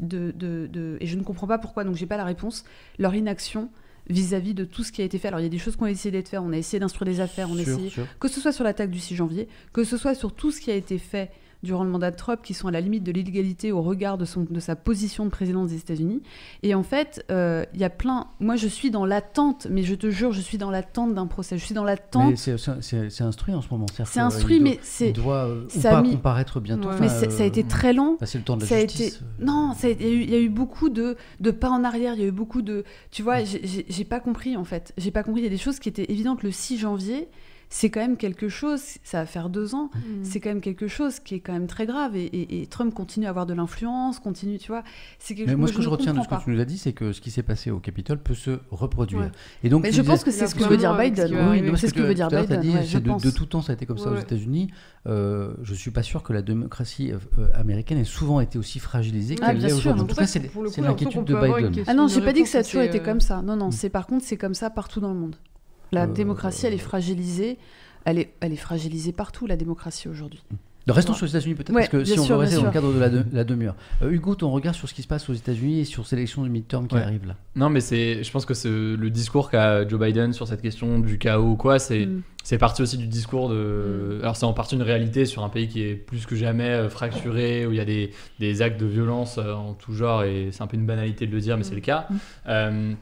de, de- de- et je ne comprends pas pourquoi, donc j'ai pas la réponse, leur inaction vis-à-vis de tout ce qui a été fait. Alors il y a des choses qu'on a essayé d'être faites, on a essayé d'instruire des affaires, on a essayé que ce soit sur l'attaque du 6 janvier, que ce soit sur tout ce qui a été fait durant le mandat de Trump, qui sont à la limite de l'illégalité au regard de, son, de sa position de président des États-Unis. Et en fait, euh, il y a plein. Moi, je suis dans l'attente, mais je te jure, je suis dans l'attente d'un procès. Je suis dans l'attente. c'est- c'est c'est- c'est instruit en ce moment. C'est instruit, mais c'est. Il doit euh, ça pas mis- comparaître bientôt. Ouais. Mais c'est- ça a été euh, très long. passer le temps de la Ça a justice. été non, il y, a eu- il y a eu beaucoup de, de pas en arrière. Il y a eu beaucoup de, tu vois, j'ai j'ai pas compris en fait. J'ai pas compris. Il y a des choses qui étaient évidentes. Le 6 janvier, c'est quand même quelque chose. Ça va faire deux ans. Mm. C'est quand même quelque chose qui est quand même très grave. Et, et- et Trump continue à avoir de l'influence, continue, tu vois. C'est quelque Mais chose. moi, ce que je retiens de ce que tu nous as dit, c'est que ce qui s'est passé au Capitole peut se reproduire. Ouais. Et donc, Mais je disais- pense que c'est a ce que veut dire Biden. Oui, c'est ce que veut dire Biden. dit, ouais, de, pense. de tout temps, ça a été comme ça aux. États-Unis. Euh, je suis pas sûr que la démocratie euh, euh, américaine ait souvent été aussi fragilisée Ah, qu'elle bien l'est sûr. aujourd'hui. En C'est tout cas, c'est l'inquiétude de Biden. Ah non, j'ai pas dit que ça a toujours été euh, comme ça. Non, non, Mm. c'est par contre c'est comme ça partout dans le monde. La Euh, démocratie, elle est fragilisée. Elle est, elle est fragilisée partout, la démocratie aujourd'hui. Restons Ouais. sur les États-Unis peut-être, Ouais, parce que si bien on sûr, veut rester dans le sûr. cadre de la, de- la demi-heure. Euh, Hugo, ton regard sur ce qui se passe aux États-Unis et sur ces élections de midterm qui Ouais. arrivent là. Non, mais c'est, je pense que c'est le discours qu'a Joe Biden sur cette question du chaos ou quoi, c'est, Mm. c'est parti aussi du discours de. Alors, c'est en partie une réalité sur un pays qui est plus que jamais euh, fracturé, où il y a des, des actes de violence euh, en tout genre, et c'est un peu une banalité de le dire, mais c'est le cas. Mm. Euh,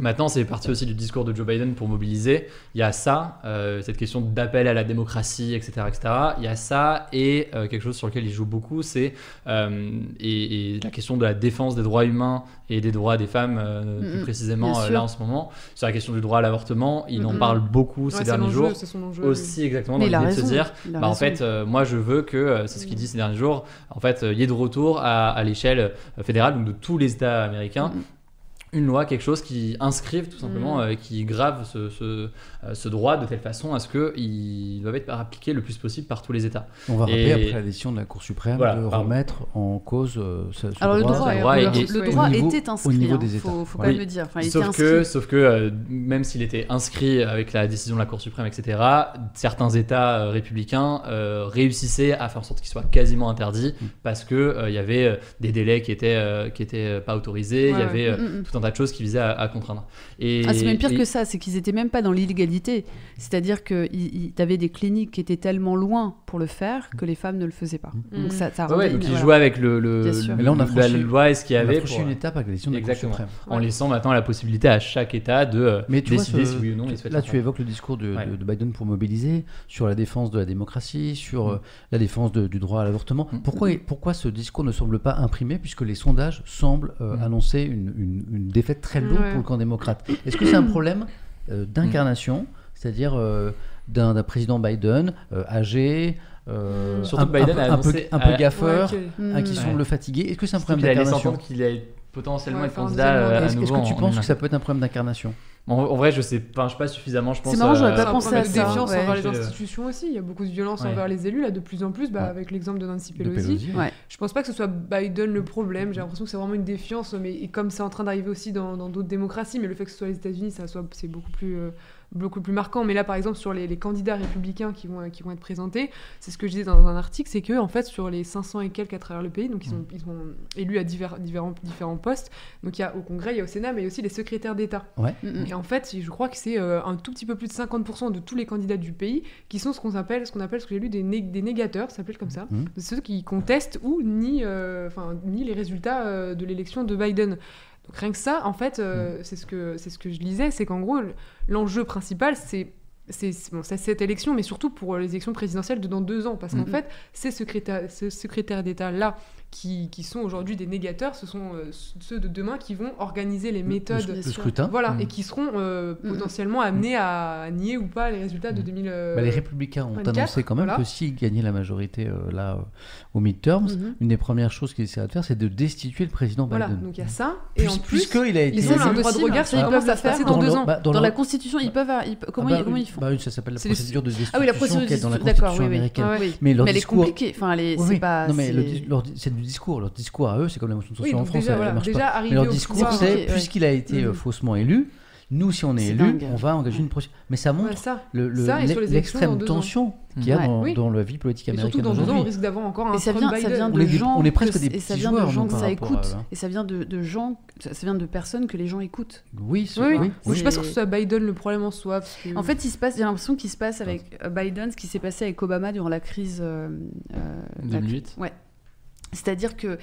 Maintenant, c'est parti aussi du discours de Joe Biden pour mobiliser. Il y a ça, euh, cette question d'appel à la démocratie, etc., etc. Il y a ça et euh, quelque chose sur lequel il joue beaucoup, c'est euh, et, et la question de la défense des droits humains et des droits des femmes, euh, Mhm, plus précisément euh, sûr. là en ce moment. Sur la question du droit à l'avortement, il en parle beaucoup Ouais, ces derniers jours. c'est son enjeu. Aussi exactement dans l'idée de se dire, bah, en fait, moi je veux que, c'est ce qu'il dit ces derniers jours, en fait, il y ait de retour à, à l'échelle fédérale, donc de tous les États américains, Mm. Une loi, quelque chose qui inscrive tout simplement, Mm. euh, qui grave ce, ce, euh, ce droit de telle façon à ce qu'il doit être appliqué le plus possible par tous les États. On va rappeler Et- après la décision de la Cour suprême Voilà, de pardon. remettre en cause euh, ce, ce Alors le droit. le droit le, est- le au droit niveau- était au inscrit. niveau hein, des États. faut, faut quand Oui. même le dire. Enfin, il sauf, était que, inscrit. sauf que euh, même s'il était inscrit avec la décision de la Cour suprême, etc., certains États euh, républicains euh, réussissaient à faire en sorte qu'il soit quasiment interdit Mm. parce que euh, il y avait des délais qui étaient, qui étaient pas autorisés, il y Ouais, avait euh, Mm, tout un un tas de choses qui visaient à, à contraindre. Et, Ah, c'est même pire et- que ça, c'est qu'ils étaient même pas dans l'illégalité. C'est-à-dire que tu avais des cliniques qui étaient tellement loin pour le faire que les femmes ne le faisaient pas. Mm. Donc ça, ça Ouais, donc ils voilà. jouaient avec le, le, Bien sûr. le- Mais là, on a la franchi- loi et ce qu'il y On a avait franchi pour- une étape avec la décision de la Cour Exactement. suprême. en laissant maintenant la possibilité à chaque État de euh, Mais tu vois, décider ce- si oui ou non il souhaite là, tu évoques le discours de, Ouais. de- de Biden pour mobiliser sur la défense de la démocratie, sur euh, la défense de- du droit à l'avortement. Mm. Pourquoi, pourquoi ce discours ne semble pas imprimé puisque les sondages semblent euh, Mm. annoncer une, une- une défaite très lourde Ouais. pour le camp démocrate Est-ce que c'est un [CLEARS THROAT] problème euh, d'incarnation, c'est-à-dire euh, d'un président Biden euh, âgé, euh, Surtout un, que Biden un peu- a un peu, annoncé un peu à- gaffeur, Ouais, ok. Mm. hein, qui Ouais. semble fatigué Est-ce que c'est un problème d'incarnation qu'il allait potentiellement Ouais, candidat à Est-ce nouveau est-ce que tu en penses que ça peut être un problème d'incarnation? En, en vrai, je sais pas, je sais pas suffisamment. Je pense. marrant, j'aurais pas C'est pensé à de ça, défiance ouais. envers les institutions aussi. Il y a beaucoup de violence Ouais. envers les élus, là, de plus en plus, bah, Ouais. avec l'exemple de Nancy de Pelosi. Je pense pas que ce soit Biden le problème. J'ai l'impression que c'est vraiment une défiance, mais et comme c'est en train d'arriver aussi dans dans d'autres démocraties, mais le fait que ce soit les États-Unis, ça soit c'est beaucoup plus euh, beaucoup plus marquant. Mais là, par exemple, sur les, les candidats républicains qui vont qui vont être présentés, c'est ce que je disais dans un article, c'est que en fait sur les 500 et quelques à travers le pays, donc ils sont ils sont élus à divers différents différents postes. Donc il y a au Congrès, il y a au Sénat, mais il y a aussi les secrétaires d'État. Mm, mm. Et en fait, je crois que c'est euh, un tout petit peu plus de 50% de tous les candidats du pays qui sont ce qu'on appelle, ce qu'on appelle, ce que j'ai lu, des, né- des négateurs, ça s'appelle comme ça, ceux qui contestent ou nient, euh, enfin, nient les résultats euh, de l'élection de Biden. Donc rien que ça, en fait, euh, c'est ce que c'est ce que je lisais, c'est qu'en gros, l'enjeu principal, c'est c'est bon, cette élection, mais surtout pour les élections présidentielles de dans deux ans, parce qu'en Mhm. fait, ces secrétaires, ces secrétaires d'État-là, qui, qui sont aujourd'hui des négateurs, ce sont euh, ceux de demain qui vont organiser les Le- méthodes le, le scrutin voilà, Mm. et qui seront euh, Mm. potentiellement amenés à nier ou pas les résultats de Mm. 2000. euh, Bah, les républicains ont 24, annoncé quand même voilà. que s'ils gagnaient la majorité euh, là euh, aux midterms, Mhm. une des premières choses qu'ils essaieraient de faire, c'est de destituer le président Voilà, Biden. donc il y a ça. Et en Puis- plus, puisqu'il a été ils ont un droit de regard ils comment peuvent ça le se passer faire. dans, le- deux ans. bah, Dans le- la Constitution, ils peuvent. ils pe- comment, Ah bah ils, comment ils font bah ça s'appelle la procédure de Ah oui, destitution la procédure dans la de- D'accord, Constitution oui, oui. américaine. Ah. Mais elle est compliquée. Enfin, c'est pas. non mais c'est- le du discours. Leur discours à eux, c'est comme la motion de Oui, censure en France, déjà, elle, voilà, elle marche déjà pas. arriver Mais leur discours, c'est ouais. puisqu'il a été euh, faussement élu, nous, si on est, élu, dingue. on va engager une procédure. Mais ça Ouais, montre ça. le- le- Ça, et sur les l'e- élections dans l'extrême ans. tension qu'il y a Ouais. dans, Oui. dans la vie politique Et surtout américaine dans deux ans, on aujourd'hui. risque d'avoir encore un Et ça Trump vient de gens. on est presque que- des et ça vient de gens que ça écoute. Et ça vient de, de gens. Ça vient de personnes que les gens écoutent. Oui, c'est- Oui, oui, oui. Je suis pas sûre que ce soit Biden le problème en soi. que- En fait, il se passe. J'ai l'impression qu'il se passe avec euh, Biden ce qui s'est passé avec Obama durant la crise. euh, euh, la- 2008. C'est-à-dire que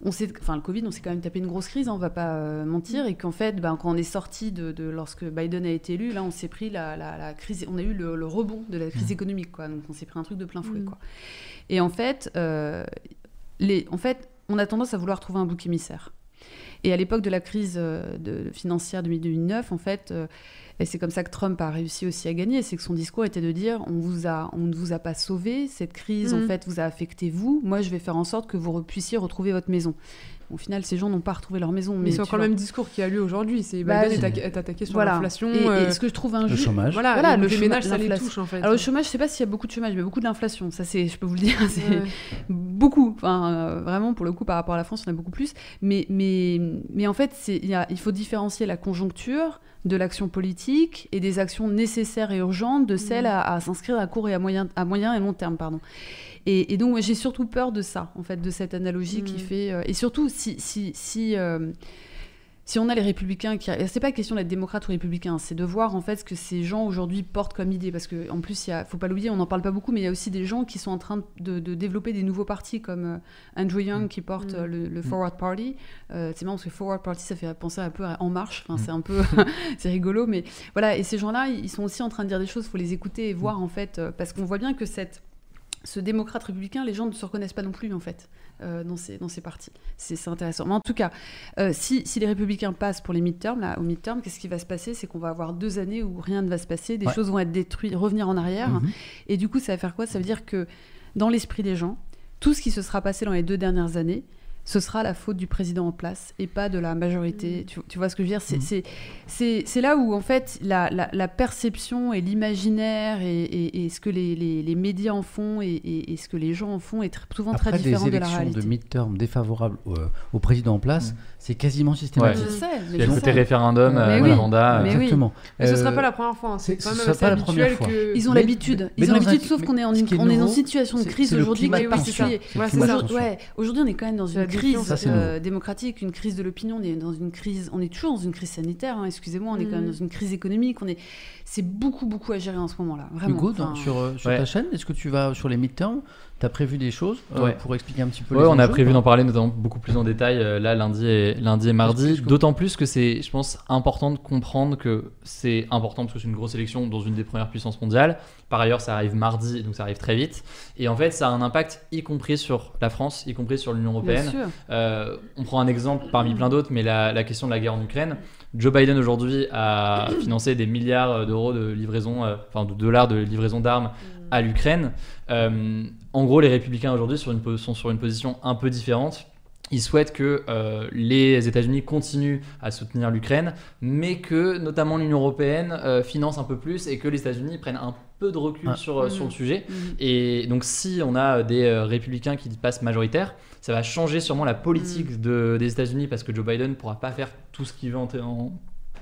on s'est, enfin le Covid, on s'est quand même tapé une grosse crise, hein, on va pas euh, mentir, et qu'en fait, ben, quand on est sorti de, de- lorsque Biden a été élu, là, on s'est pris la, la- la crise, on a eu le, le rebond de la crise économique, quoi. Donc on s'est pris un truc de plein fouet, Mm. quoi. Et en fait, euh, les, en fait, on a tendance à vouloir trouver un bouc émissaire. Et à l'époque de la crise euh, de, financière de 2009, en fait, euh, et c'est comme ça que Trump a réussi aussi à gagner, c'est que son discours était de dire on vous a, on ne vous a pas sauvé, cette crise en Mhm. fait vous a affecté vous. Moi, je vais faire en sorte que vous puissiez retrouver votre maison. Au final, ces gens n'ont pas retrouvé leur maison. Mais Mais c'est encore le même discours qui a lieu aujourd'hui. C'est Bah, Biden est, atta- est attaqué sur Voilà. l'inflation. Et, et euh, ce que je trouve Le injuste. chômage. Voilà, Voilà, le chômage, ménages, ça les touche en fait. Alors le chômage, je sais pas s'il y a beaucoup de chômage, mais beaucoup d'inflation. Ça, c'est, je peux vous le dire, [LAUGHS] c'est Ouais. beaucoup. Enfin, euh, vraiment, pour le coup, par rapport à la France, on a beaucoup plus. Mais, mais, mais en fait, il faut différencier la conjoncture de l'action politique et des actions nécessaires et urgentes de celles à, à s'inscrire à court et à moyen, à moyen et long terme, pardon. Et, et donc, j'ai surtout peur de ça, en fait, de cette analogie qui Mm. fait. euh, et surtout, si, si, si, euh, si on a les républicains qui. C'est pas question d'être démocrate ou républicain, c'est de voir en fait ce que ces gens aujourd'hui portent comme idée. Parce que en plus, il y a, faut pas l'oublier, on n'en parle pas beaucoup, mais il y a aussi des gens qui sont en train de, de développer des nouveaux partis comme euh, Andrew Young qui porte Mm. euh, le, le Forward Party. Euh, c'est marrant parce que Forward Party, ça fait penser un peu à En Marche. Enfin, Mm. c'est un peu. [LAUGHS] c'est rigolo, mais voilà. Et ces gens-là, ils sont aussi en train de dire des choses, il faut les écouter et voir en fait. parce qu'on voit bien que cette ce démocrate républicain, les gens ne se reconnaissent pas non plus en fait euh, dans, ces, dans ces partis. C'est intéressant. Mais en tout cas, euh, si, si les républicains passent pour les midterms, là, au midterm, qu'est-ce qui va se passer? C'est qu'on va avoir deux années où rien ne va se passer, des Ouais. choses vont être détruites, revenir en arrière. Mhm. Et du coup, ça va faire quoi? Ça veut dire que dans l'esprit des gens, tout ce qui se sera passé dans les deux dernières années, ce sera la faute du président en place et pas de la majorité. Tu, tu vois ce que je veux dire? C'est c'est là où, en fait, la, la- la perception et l'imaginaire et, et- et ce que les, les- les médias en font et, et- et ce que les gens en font est souvent Après très des différent de la élections de, réalité. midterm défavorables au, au président en place, Mm. C'est quasiment systématique. Je sais, mais Il y a le côté référendum, euh, oui. mandat. Mais euh. Exactement. Mais ce Euh, sera pas la première fois, hein. c'est quand même assez pas la première habituel fois. que. Ils ont l'habitude. Ils ont l'habitude, sauf qu'on est, en une, qui est on est dans nouveau, une situation de crise aujourd'hui qui est tension. Ouais, aujourd'hui on est quand même dans une crise euh, démocratique, une crise de l'opinion, on est dans une crise, on est toujours dans une crise sanitaire, hein, excusez-moi, on est quand même Mhm. dans une crise économique, on est, c'est beaucoup beaucoup à gérer en ce moment-là, vraiment. Hugo, sur, euh, Ouais. ta chaîne, est-ce que tu vas sur les midterms Tu as prévu des choses euh, Ouais. pour expliquer un petit peu Ouais, les on a prévu d'en parler notamment beaucoup plus en détail euh, là lundi et lundi et mardi. D'autant plus que c'est, je pense, important de comprendre que c'est important parce que c'est une grosse élection dans une des premières puissances mondiales. Par ailleurs, ça arrive mardi, donc ça arrive très vite. Et en fait, ça a un impact y compris sur la France, y compris sur l'Union européenne. Euh, on prend un exemple parmi plein d'autres, mais la, la question de la guerre en Ukraine. Joe Biden aujourd'hui a [COUGHS] financé des milliards d'euros de livraison, enfin de dollars de livraison d'armes à l'Ukraine. En gros, les républicains aujourd'hui sont sur une position un peu différente. Ils souhaitent que euh, les États-Unis continuent à soutenir l'Ukraine, mais que notamment l'Union européenne euh, finance un peu plus et que les États-Unis prennent un peu de recul Ah. sur, euh, sur le sujet. Mhm. Et donc, si on a des euh, républicains qui passent majoritaires, ça va changer sûrement la politique de, des États-Unis parce que Joe Biden ne pourra pas faire tout ce qu'il veut en, en-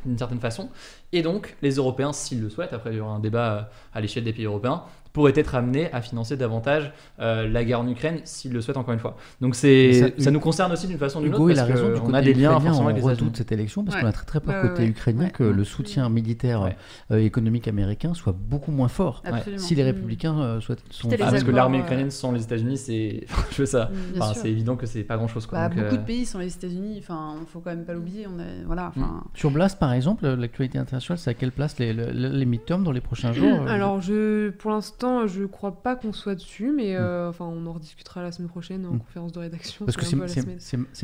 d'une certaine façon. Et donc, les Européens, s'ils le souhaitent, après il y aura un débat à l'échelle des pays européens, pourraient être amenés à financer davantage euh, la guerre en Ukraine s'ils le souhaitent encore une fois. Donc c'est ça, ça- nous concerne aussi d'une façon ou d'une autre a parce raison. Du côté a des liens forcément on avec les redoute cette élection parce Ouais. qu'on a très très peur Ouais, côté ouais. ukrainien Ouais. que le soutien militaire Ouais. euh, économique américain soit beaucoup moins fort. Si les Mm. républicains euh, soient, sont Ah, parce que l'armée ukrainienne sans les États-Unis, c'est [LAUGHS] je veux ça. Enfin, sûr. c'est évident que c'est pas grand chose quoi. Bah, Donc, beaucoup euh, de pays sont les États-Unis. Enfin, faut quand même pas l'oublier. On est, voilà. Enfin, Sur Blast, par exemple, l'actualité internationale, c'est à quelle place les, les, midterms dans les prochains [CLEARS THROAT] jours Alors, je, pour l'instant, je crois pas qu'on soit dessus, mais Mm. euh, enfin, on en rediscutera la semaine prochaine en Mm. conférence de rédaction. Parce que c'est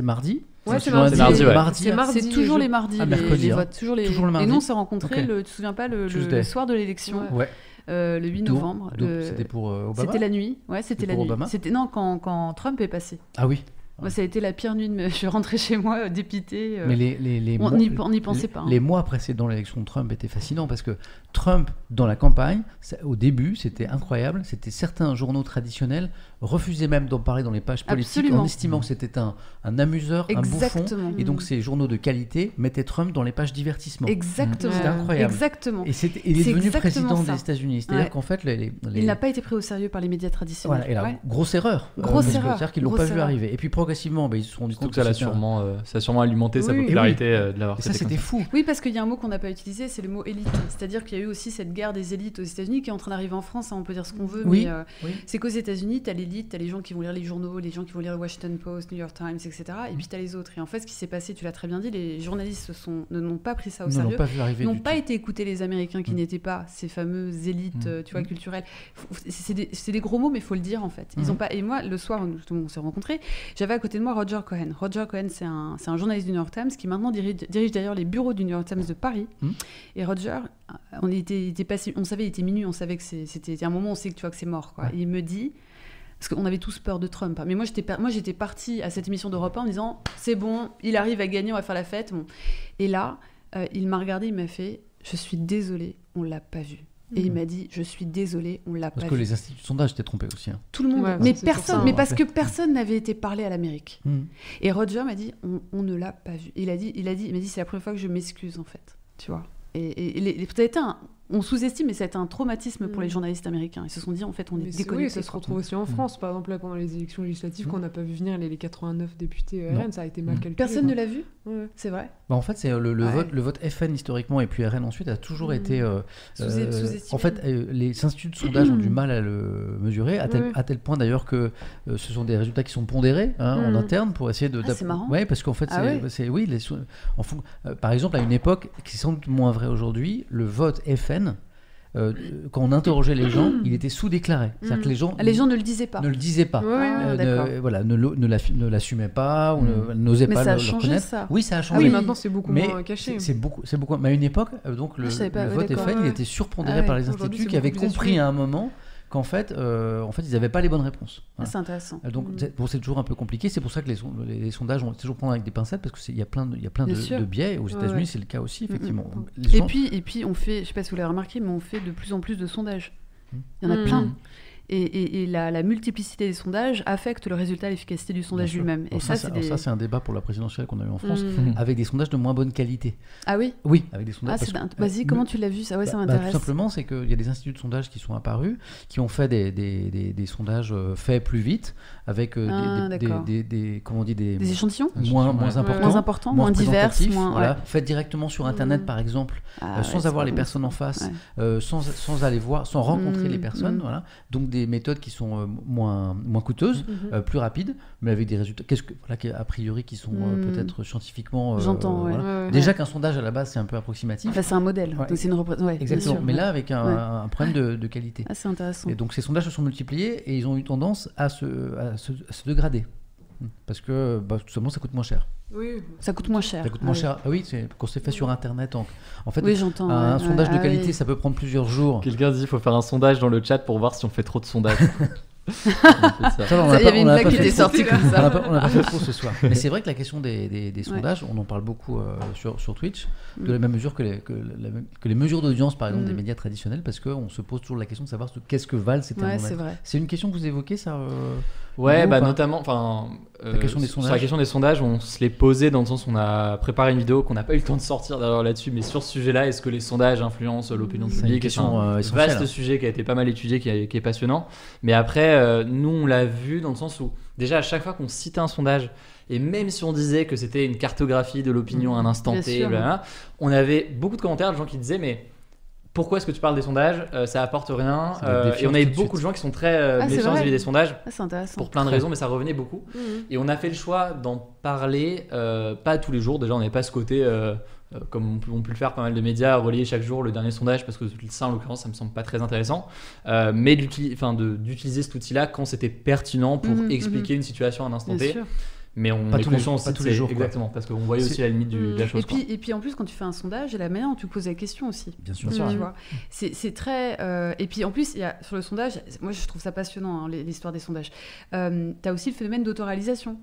mardi Ouais, c'est mardi. dit, C'est mardi, ouais. mardi, C'est hein. mardi. c'est toujours les mardis, Ah, les, mercredi, les hein. votes. Toujours les... Toujours le Et mardi. nous, on s'est rencontrés, Ok. le, tu te souviens pas, le, le- Tuesday. le soir de l'élection, Ouais. Euh, le 8 D'où- novembre. le- C'était pour euh, Obama C'était la nuit. Ouais, c'était la pour nuit. Obama C'était non quand, quand Trump est passé. Ah oui. Moi, ça a été la pire nuit de. [LAUGHS] Je suis rentrée chez moi dépitée. euh, Mais les, les, les on mois- n'y pensait les- pas. hein. Les mois précédant l'élection de Trump étaient fascinants parce que Trump, dans la campagne, ça- au début, c'était incroyable. C'était certains journaux traditionnels refusaient même d'en parler dans les pages politiques Absolument. en estimant que c'était un, un amuseur, un bouffon. Exactement. Et donc ces journaux de qualité mettaient Trump dans les pages divertissement. Exactement. C'était incroyable. Exactement. Et c'était- il est C'est devenu exactement président ça. des États-Unis. C'est-à-dire Ouais. qu'en fait, les, les- les- Il n'a pas été pris au sérieux par les médias traditionnels. Voilà, et là, Ouais. grosse erreur. Euh, Grosse que erreur, C'est-à-dire qu'ils l'ont grosse pas vu arriver. Et puis progressivement, bah, ils se sont compte que ça l'a c'était un- sûrement, euh, ça a sûrement alimenté sa oui. popularité euh, de l'avoir Et ça, c'était fou. Oui, parce qu'il y a un mot qu'on n'a pas utilisé, c'est le mot élite. C'est-à-dire qu'il y a eu aussi cette guerre des élites aux États-Unis qui est en train d'arriver en France. hein, on peut dire ce qu'on veut, Oui, mais euh, oui. c'est qu'aux États-Unis, tu as l'élite, tu as les gens qui vont lire les journaux, les gens qui vont lire le Washington Post, New York Times, etc. Et puis tu as les autres. Et en fait, ce qui s'est passé, tu l'as très bien dit, les journalistes se sont, ne n'ont pas pris ça au l'ont sérieux. pas n'ont pas tout. été écoutés les Américains qui Mm. n'étaient pas ces fameuses élites, Mm. euh, tu vois, culturelles. C'est des, gros mots, mais il faut le dire en fait. Ils Mm. ont pas. Et moi, le soir, où on s'est rencontrés, j'avais à côté de moi Roger Cohen. Roger Cohen, c'est un, un journaliste du New York Times qui maintenant dirige, dirige d'ailleurs les bureaux du New York Times de Paris. Et Roger, on était, il était passé, on savait, il était minuit, on savait que c'était un moment, où on sait que tu vois que c'est mort, quoi. Ouais. Et il me dit. Parce qu'on avait tous peur de Trump. hein. Mais moi, j'étais, moi, j'étais partie à cette émission d'Europe 1 en me disant c'est bon, il arrive à gagner, on va faire la fête. Bon. Et là, euh, il m'a regardé, il m'a fait Je suis désolé, on l'a pas vu. Et il Mhm. m'a dit Je suis désolé, on l'a Parce pas que vu. les instituts de sondage étaient trompés aussi. hein. Tout le monde. Ouais, mais personne, ça, mais parce que personne n'avait été parlé à l'Amérique. Mm. Et Roger m'a dit on, on ne l'a pas vu. Il a dit, il a dit, il m'a dit c'est la première fois que je m'excuse en fait, tu vois. Et, et- et les- les- ça a été un- on sous-estime, mais ça a été un traumatisme pour Mm. les journalistes américains. Ils se sont dit en fait on est déconnectés. oui, ça se retrouve aussi en France. Par exemple, là, pendant les élections législatives, Mm. qu'on n'a pas vu venir les, les 89 députés Non. RN, ça a été mal Mm. calculé. Personne ne l'a vu, Ouais. c'est vrai. Bah, en fait, c'est euh, le, le Ouais. vote, le vote FN historiquement et puis RN ensuite a toujours Mm. été. euh, Sous- euh, en fait, euh, les instituts de sondage ont du mal à le mesurer, à tel, Ouais. à tel point d'ailleurs que ce sont des résultats qui sont pondérés hein, en Mm. interne pour essayer de. Ah, c'est marrant. Ouais, parce qu'en fait, Ah c'est, oui, les en par exemple, à une époque qui doute moins vrai aujourd'hui, le vote FN, euh, quand on interrogeait les gens, il était sous-déclaré. C'est-à-dire Mm. que les gens, Ah, Les gens ne le disaient pas. ne le disaient pas. Ah, Euh, ne, voilà, ne, le- ne l'assumaient pas ou ne- n'osaient Mais pas ça a le, le changé ça. Oui, ça a Ah changé. oui, maintenant c'est beaucoup Mais moins caché. c'est- beaucoup, c'est beaucoup. Mais à une époque, euh, donc le, Ah, je savais pas, le vote FN, il était surpondéré Ah ouais, par les instituts qui avaient compris à un moment qu'en fait, euh, en fait, ils n'avaient pas les bonnes réponses. Ah, Hein. c'est intéressant. Euh, Donc Mm. c'est bon, c'est toujours un peu compliqué. C'est pour ça que les, son- les- les sondages ont toujours prendre avec des pincettes parce qu'il y a plein de, il y a plein de, Bien sûr. de biais. Aux États-Unis, ouais. c'est le cas aussi Mm, effectivement. mm. Les Et gens- puis, et puis on fait, je sais pas si vous l'avez remarqué, mais on fait de plus en plus de sondages. Mm. Il y en a plein. Et, et- et la, la multiplicité des sondages affecte le résultat et l'efficacité du sondage lui-même. Et ça, ça, c'est des... un débat pour la présidentielle qu'on a eu en France, Mm. avec des sondages de moins bonne qualité. Ah oui Oui, avec des sondages. ah. Vas-y, euh, comment tu l'as vu ça? Ouais, ça Bah, bah, m'intéresse. tout simplement, c'est qu'il y a des instituts de sondage qui sont apparus, qui ont fait des, des, des- des sondages euh, faits plus vite, avec euh, des- Ah, des, des, d'accord. des- des- comment on dit, des, Des échantillons moins, Ouais. moins Ouais. importants. Moins importants, moins, divers, moins. voilà, ouais. faits directement sur Internet, Mm. par exemple, Ah, euh, sans avoir les personnes en face, euh, sans, sans aller voir, sans rencontrer Mm, les personnes, voilà. Donc des méthodes qui sont euh, moins, moins coûteuses, Mhm. euh, plus rapides, mais avec des résultats, qu'est-ce que, voilà, a priori, qui sont euh, Mm. peut-être scientifiquement. J'entends, ouais. voilà. Ouais, ouais. Déjà qu'un sondage à la base, c'est un peu approximatif. Enfin, c'est un modèle. Donc c'est une repré- ouais, bien Exactement. sûr, Mais là, avec un, problème de, de qualité. Ah, c'est intéressant. Et donc ces sondages se sont multipliés et ils ont eu tendance à se, à se, à se dégrader. Parce que bah, tout simplement ça coûte moins cher. Oui. Ça coûte moins cher. Ça coûte moins cher. Ah oui, c'est quand c'est fait sur internet. En, en fait, Oui, j'entends. un, ouais, sondage ouais. de Ah qualité, oui. ça peut prendre plusieurs jours. Quelqu'un dit qu'il faut faire un sondage dans le chat pour voir si on fait trop de sondages. [LAUGHS] On fait ça. Ça, on Ça, a Il y avait une a blague qui fait était trop. sortie comme On ça. on n'a pas fait trop ce soir. [LAUGHS] Mais c'est vrai que la question des, des- des sondages, on en parle beaucoup euh, sur, sur Twitch, de la Mm. même mesure que les, que la même- que les mesures d'audience, par exemple, Mm. des médias traditionnels, parce qu'on se pose toujours la question de savoir ce- qu'est-ce que valent ces Ouais. C'est une question que vous évoquez, ça euh, Ouais, bah notamment, enfin, euh, question des sur la question des sondages, on se l'est posé dans le sens où on a préparé une vidéo qu'on n'a pas eu le temps de sortir d'ailleurs là-dessus, mais sur ce sujet-là, est-ce que les sondages influencent l'opinion C'est une publique question, un euh, vaste sujet qui a été pas mal étudié, qui, a- qui est passionnant. Mais après, euh, nous, on l'a vu dans le sens où déjà à chaque fois qu'on citait un sondage, et même si on disait que c'était une cartographie de l'opinion à un instant Bien T, sûr. blablabla, on avait beaucoup de commentaires de gens qui disaient mais pourquoi est-ce que tu parles des sondages Euh, Ça apporte rien. Euh, et on avait de beaucoup de gens qui sont très euh, Ah, méfiants vis-à-vis des sondages Ah, c'est intéressant. pour plein de raisons, mais ça revenait beaucoup. Mhm. Et on a fait le choix d'en parler, euh, pas tous les jours. Déjà, on n'avait pas ce côté, euh, comme on peut, le faire pas mal de médias, relayer chaque jour le dernier sondage, parce que ça, en l'occurrence, ça me semble pas très intéressant. Euh, mais d'utiliser cet outil-là quand c'était pertinent pour Mhm, expliquer une situation à un instant Bien T. sûr. Mais on Pas est tous les- conscient aussi pas de tous les jours, quoi. Exactement, parce qu'on voyait aussi la limite du- de la chose. Et puis, et puis en plus, quand tu fais un sondage, et la manière dont tu poses la question aussi. Bien sûr. Bien sûr. Tu vois, c'est c'est très. euh, et puis en plus, il y a, sur le sondage, moi je trouve ça passionnant, hein, l'histoire des sondages. tu as aussi le phénomène d'autoréalisation.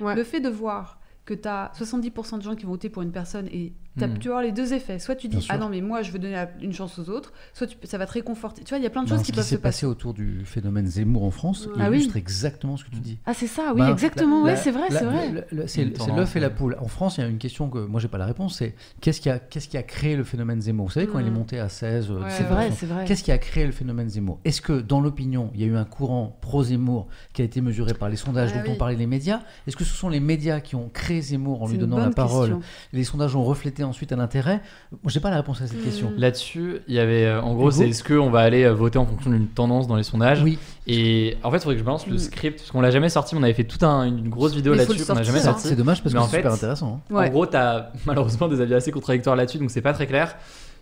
Ouais. Le fait de voir que tu as 70% de gens qui vont voter pour une personne et t'as- Mhm. tu vas avoir les deux effets. Soit tu dis, ah non, mais moi je veux donner une chance aux autres, soit tu- ça va te réconforter. Tu vois, il y a plein de choses ce qui qui peuvent s'est se passer. passé autour du phénomène Zemmour en France Ah oui. illustre exactement ce que tu dis. Ah, c'est ça, oui, Ben, exactement, ouais, c'est vrai, c'est vrai. C'est l'œuf et la poule. En France, il y a une question que moi j'ai pas la réponse, c'est qu'est-ce qui a qu'est-ce qui a créé le phénomène Zemmour? Vous savez quand il est monté à 16 euh, Ouais, C'est 17%, vrai, c'est vrai. Qu'est-ce qui a créé le phénomène Zemmour? Est-ce que dans l'opinion, il y a eu un courant pro-Zemmour qui a été mesuré par les sondages Ah dont ont parlé les médias? Est-ce que ce sont les médias qui ont créé Zemmour en lui donnant la parole? Les sondages ont reflété ensuite un intérêt Moi, j'ai pas la réponse à cette question. Là-dessus, il y avait, euh, en gros, c'est est-ce qu'on va aller euh, voter en fonction d'une tendance dans les sondages Oui, Et en fait, il faudrait que je balance le Mm. script, parce qu'on l'a jamais sorti, mais on avait fait toute un- une grosse vidéo là-dessus qu'on n'a jamais sorti. c'est dommage parce Mais que c'est super intéressant. hein. Ouais. En gros, tu as [LAUGHS] malheureusement des avis assez contradictoires là-dessus, donc c'est pas très clair.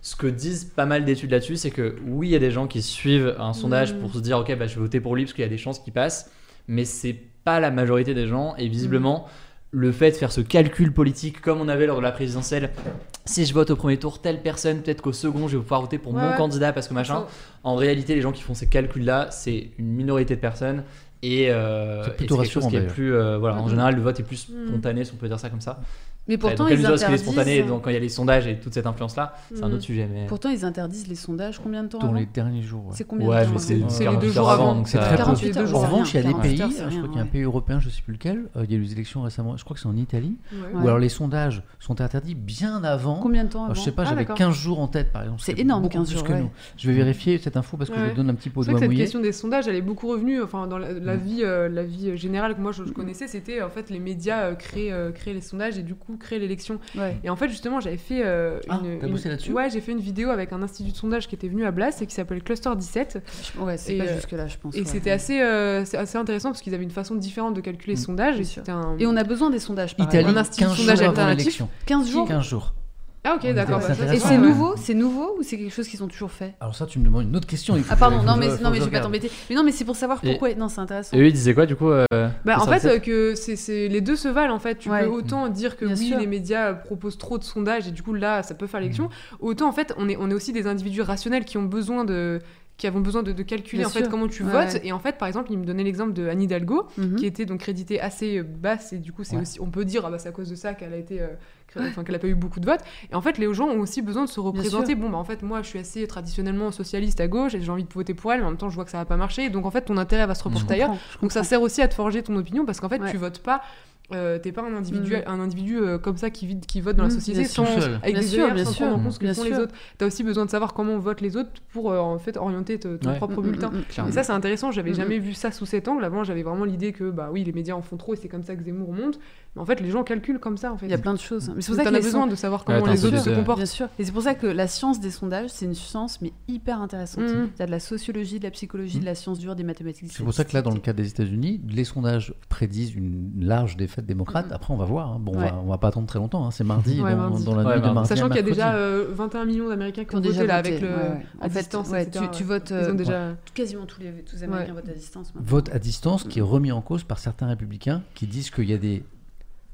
Ce que disent pas mal d'études là-dessus, c'est que oui, il y a des gens qui suivent un sondage Mm. pour se dire, ok, bah, je vais voter pour lui parce qu'il y a des chances qu'il passe, mais c'est pas la majorité des gens, et visiblement, le fait de faire ce calcul politique comme on avait lors de la présidentielle, si je vote au premier tour telle personne, peut-être qu'au second, je vais pouvoir voter pour Ouais, mon ouais. candidat parce que machin. En réalité, les gens qui font ces calculs-là, c'est une minorité de personnes. Et, euh, C'est et plutôt quelque chose rassurant, qui est d'ailleurs. plus. euh, voilà, en Mhm. général, le vote est plus Mhm. spontané, si on peut dire ça comme ça. Mais pourtant, donc, à ils ce qu'il est interdisent. spontané, donc quand il y a les sondages et toute cette influence-là, c'est un Mhm. autre sujet. Mais... Pourtant, ils interdisent les sondages combien de temps Dans avant les derniers jours. ouais. C'est combien Ouais, de temps c'est les 48 deux jours avant, donc c'est très peu. 48 heures, En revanche, il y a des 48 pays, heures, je crois qu'il y a un ouais. pays européen, je sais plus lequel, euh, il y a eu les élections récemment, je crois que c'est en Italie, Ouais. Ouais. où alors les sondages sont interdits bien avant. Combien de temps Alors, avant je sais pas, Ah, j'avais d'accord. 15 jours en tête par exemple. C'est énorme, beaucoup 15 plus jours, que ouais. nous. Je vais vérifier cette info parce que je Ouais. vous donne un petit peu que cette question des sondages, elle est beaucoup revenue. Enfin, dans la, Mm. vie, euh, vie générale que moi je, connaissais, c'était en fait les médias euh, créaient, euh, créaient les sondages et du coup créaient l'élection. Ouais. Et en fait, justement, j'avais fait euh, Ah, une, t'as une- bossé là-dessus? Ouais, j'ai fait une vidéo avec un institut de sondage qui était venu à Blas et qui s'appelle Cluster 17. Ouais, c'est Et, pas euh, jusque-là, je pense. Et ouais. c'était assez, euh, c'est assez intéressant parce qu'ils avaient une façon différente de calculer les Mm. sondages. Et, un... Et on a besoin des sondages, pareil. Italie, Un institut de 15 sondage jours avant alternatif. l'élection. 15 jours 15 jours. Ah, ok, d'accord. bah, Et c'est nouveau C'est nouveau ou c'est quelque chose qu'ils ont toujours fait? Alors ça, tu me demandes une autre question. Ah pardon, non mais, non mais je vais pas t'embêter. Mais non mais c'est pour savoir pourquoi. Non, c'est intéressant. Et eux, ils disaient quoi du coup euh, Bah, en fait, euh, que c'est, c'est- les deux se valent en fait. Tu peux autant dire que oui, les médias proposent trop de sondages et du coup là, ça peut faire l'élection. Autant en fait, on est, on est aussi des individus rationnels qui ont besoin de qui avons besoin de, de calculer Bien en fait sûr. comment tu Ouais, votes. ouais. Et en fait, par exemple, il me donnait l'exemple de Anne Hidalgo, Mhm. qui était donc créditée assez basse et du coup, c'est Ouais. aussi, on peut dire ah bah c'est à cause de ça qu'elle a été, euh, enfin qu'elle a pas eu beaucoup de votes. Et en fait, les gens ont aussi besoin de se représenter. Bon bah en fait, moi, je suis assez traditionnellement socialiste à gauche et j'ai envie de voter pour elle, mais en même temps, je vois que ça va pas marcher. Donc en fait, ton intérêt va se reporter ailleurs. Donc ça sert aussi à te forger ton opinion parce qu'en fait, Ouais. tu votes pas. Euh, t'es pas un individu, Mhm. un individu euh, comme ça qui, vide- qui vote dans la Mhm, société bien sans, avec Bien des sûr, bien sans sûr. prendre en compte ce que Bien font sûr. les autres. T'as aussi besoin de savoir comment votent les autres pour euh, en fait orienter te- ton Ouais. propre Mm, mm, bulletin. mm, mm. Et ça, c'est intéressant. J'avais jamais vu ça sous cet angle. Avant, j'avais vraiment l'idée que, bah oui, les médias en font trop et c'est comme ça que Zemmour monte. Mais en fait, les gens calculent comme ça, en fait. Il y a plein de choses. Mais c'est pour ça as les besoin de savoir Ouais, comment t'as un les autres se comportent. Bien sûr. Et c'est pour ça que la science des sondages, c'est une science mais hyper intéressante. Il y a de la sociologie, de la psychologie, de la science dure, des mathématiques. C'est pour ça que là, dans le cas des États-Unis, les sondages prédisent une large défaite démocrate. Mhm. Après, on va voir. hein. Bon, Ouais. on, va, on va pas attendre très longtemps. hein. C'est mardi, Ouais, dans, mardi. dans la Ouais, nuit de mardi. Sachant qu'il y a déjà euh, 21 millions d'Américains qui ont voté là avec le à En fait, distance, tu- tu votes, Ils ont euh, déjà. quasiment tous les, tous les Américains votent à distance. maintenant. vote à distance qui est remis en cause par certains républicains qui disent qu'il y a des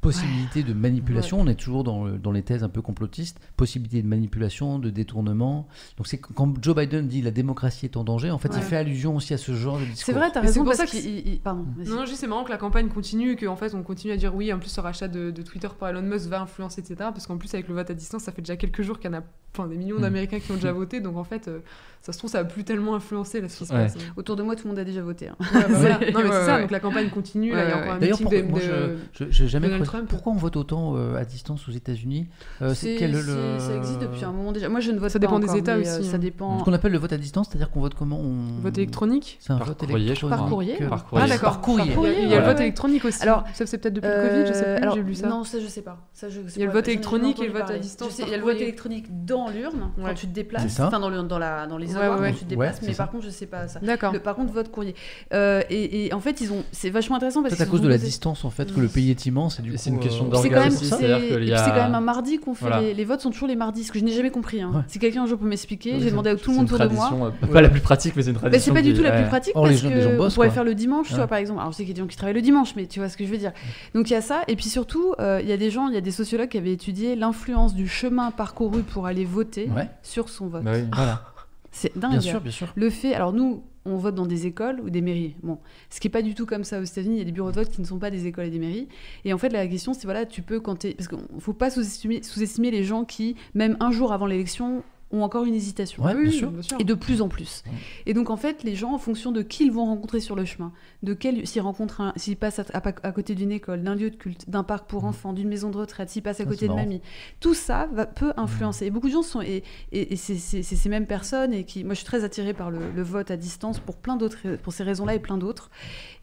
possibilités de manipulation. On est toujours dans, dans les thèses un peu complotistes. Possibilités de manipulation, de détournement. Donc c'est quand Joe Biden dit la démocratie est en danger, en fait, il fait allusion aussi à ce genre de discours. C'est vrai, t'as Mais c'est raison pour parce ça que qu'il. il- Pardon. vas-y. Non, juste c'est marrant que la campagne continue, qu'en fait on continue à dire oui, en plus ce rachat de, de Twitter par Elon Musk va influencer, etc. Parce qu'en plus avec le vote à distance, ça fait déjà quelques jours qu'il y en a enfin, des millions Mm. d'Américains qui ont déjà voté, donc en fait euh, ça se trouve ça va plus tellement influencer là, ce qui se Ouais. passe. Autour de moi, tout le monde a déjà voté. hein. Ouais, bah voilà. [LAUGHS] Non mais c'est ça, ouais. donc la campagne continue, là, il y a Ouais, encore un ouais. D'ailleurs, pourquoi, de, moi, de- je, je- j'ai jamais Donald creusé. Trump. Pourquoi on vote autant euh, à distance aux États-Unis? Euh, C'est- quel le- c'est- Ça existe depuis un moment déjà. Moi, je ne vote Ça pas dépend des encore, États mais, aussi, Ça hein. dépend. Ce qu'on appelle le vote à distance, c'est-à-dire qu'on vote comment on... vote électronique? C'est un Par vote électronique. Par courrier. Par Ah courrier. d'accord. Par courrier. Il y a, a le vote électronique aussi. Alors, ça c'est peut-être depuis le Covid, je sais plus, alors, j'ai lu ça. Non, ça je sais pas. Ça, Il y a le vote électronique et le vote à distance il y a le vote électronique dans l'urne Ouais. quand tu te déplaces. C'est ça. Enfin, dans, le, dans, la, dans les Ouais, ouais, ouais. quand tu te déplaces. Ouais, c'est mais ça. par contre, je sais pas ça. D'accord. Par contre, vote courrier. Euh, et, et en fait, ils ont. C'est vachement intéressant parce Peut-être à qu'ils cause de la distance, en fait, que le pays est immense. et du c'est une question euh, d'organisation. C'est quand même, c'est- c'est un mardi qu'on fait Voilà. les, les votes sont toujours les mardis, ce que je n'ai jamais compris. hein. Ouais. Si quelqu'un un jour peut m'expliquer, j'ai demandé à tout le C'est monde autour de moi. tradition, euh, pas la plus pratique, mais c'est une Mais tradition. c'est pas du tout la plus pratique parce que on pourrait faire le dimanche, tu vois, par exemple. Alors je sais qu'il y a des gens qui travaillent le dimanche, mais tu vois ce que je veux dire. Donc il y a ça, et puis surtout, il y a des gens, il y a des sociologues qui avaient étudié l'influence du chemin parcouru pour aller voter Ouais, sur son vote. Bah oui. voilà. [LAUGHS] C'est dingue. Bien sûr, bien sûr. Le fait, alors nous, on vote dans des écoles ou des mairies. Bon, ce qui est pas du tout comme ça aux États-Unis. Il y a des bureaux de vote qui ne sont pas des écoles et des mairies. Et en fait, la question, c'est voilà, tu peux quand t'es, parce qu'il faut pas sous-estimer, sous-estimer les gens qui, même un jour avant l'élection, ont encore une hésitation. Ouais, Oui, bien oui, sûr. bien sûr. Et de plus en plus. Ouais. Et donc en fait, les gens, en fonction de qui ils vont rencontrer sur le chemin, de quel, s'ils rencontrent, un- s'ils passent à, à- à côté d'une école, d'un lieu de culte, d'un parc pour Mhm. enfants, d'une maison de retraite, s'ils passent à Ça, côté de marrant. mamie, tout ça va, peut influencer. Et beaucoup de gens sont et, et, et c'est ces mêmes personnes et qui, moi, je suis très attirée par le, le vote à distance pour plein d'autres, pour ces raisons-là et plein d'autres.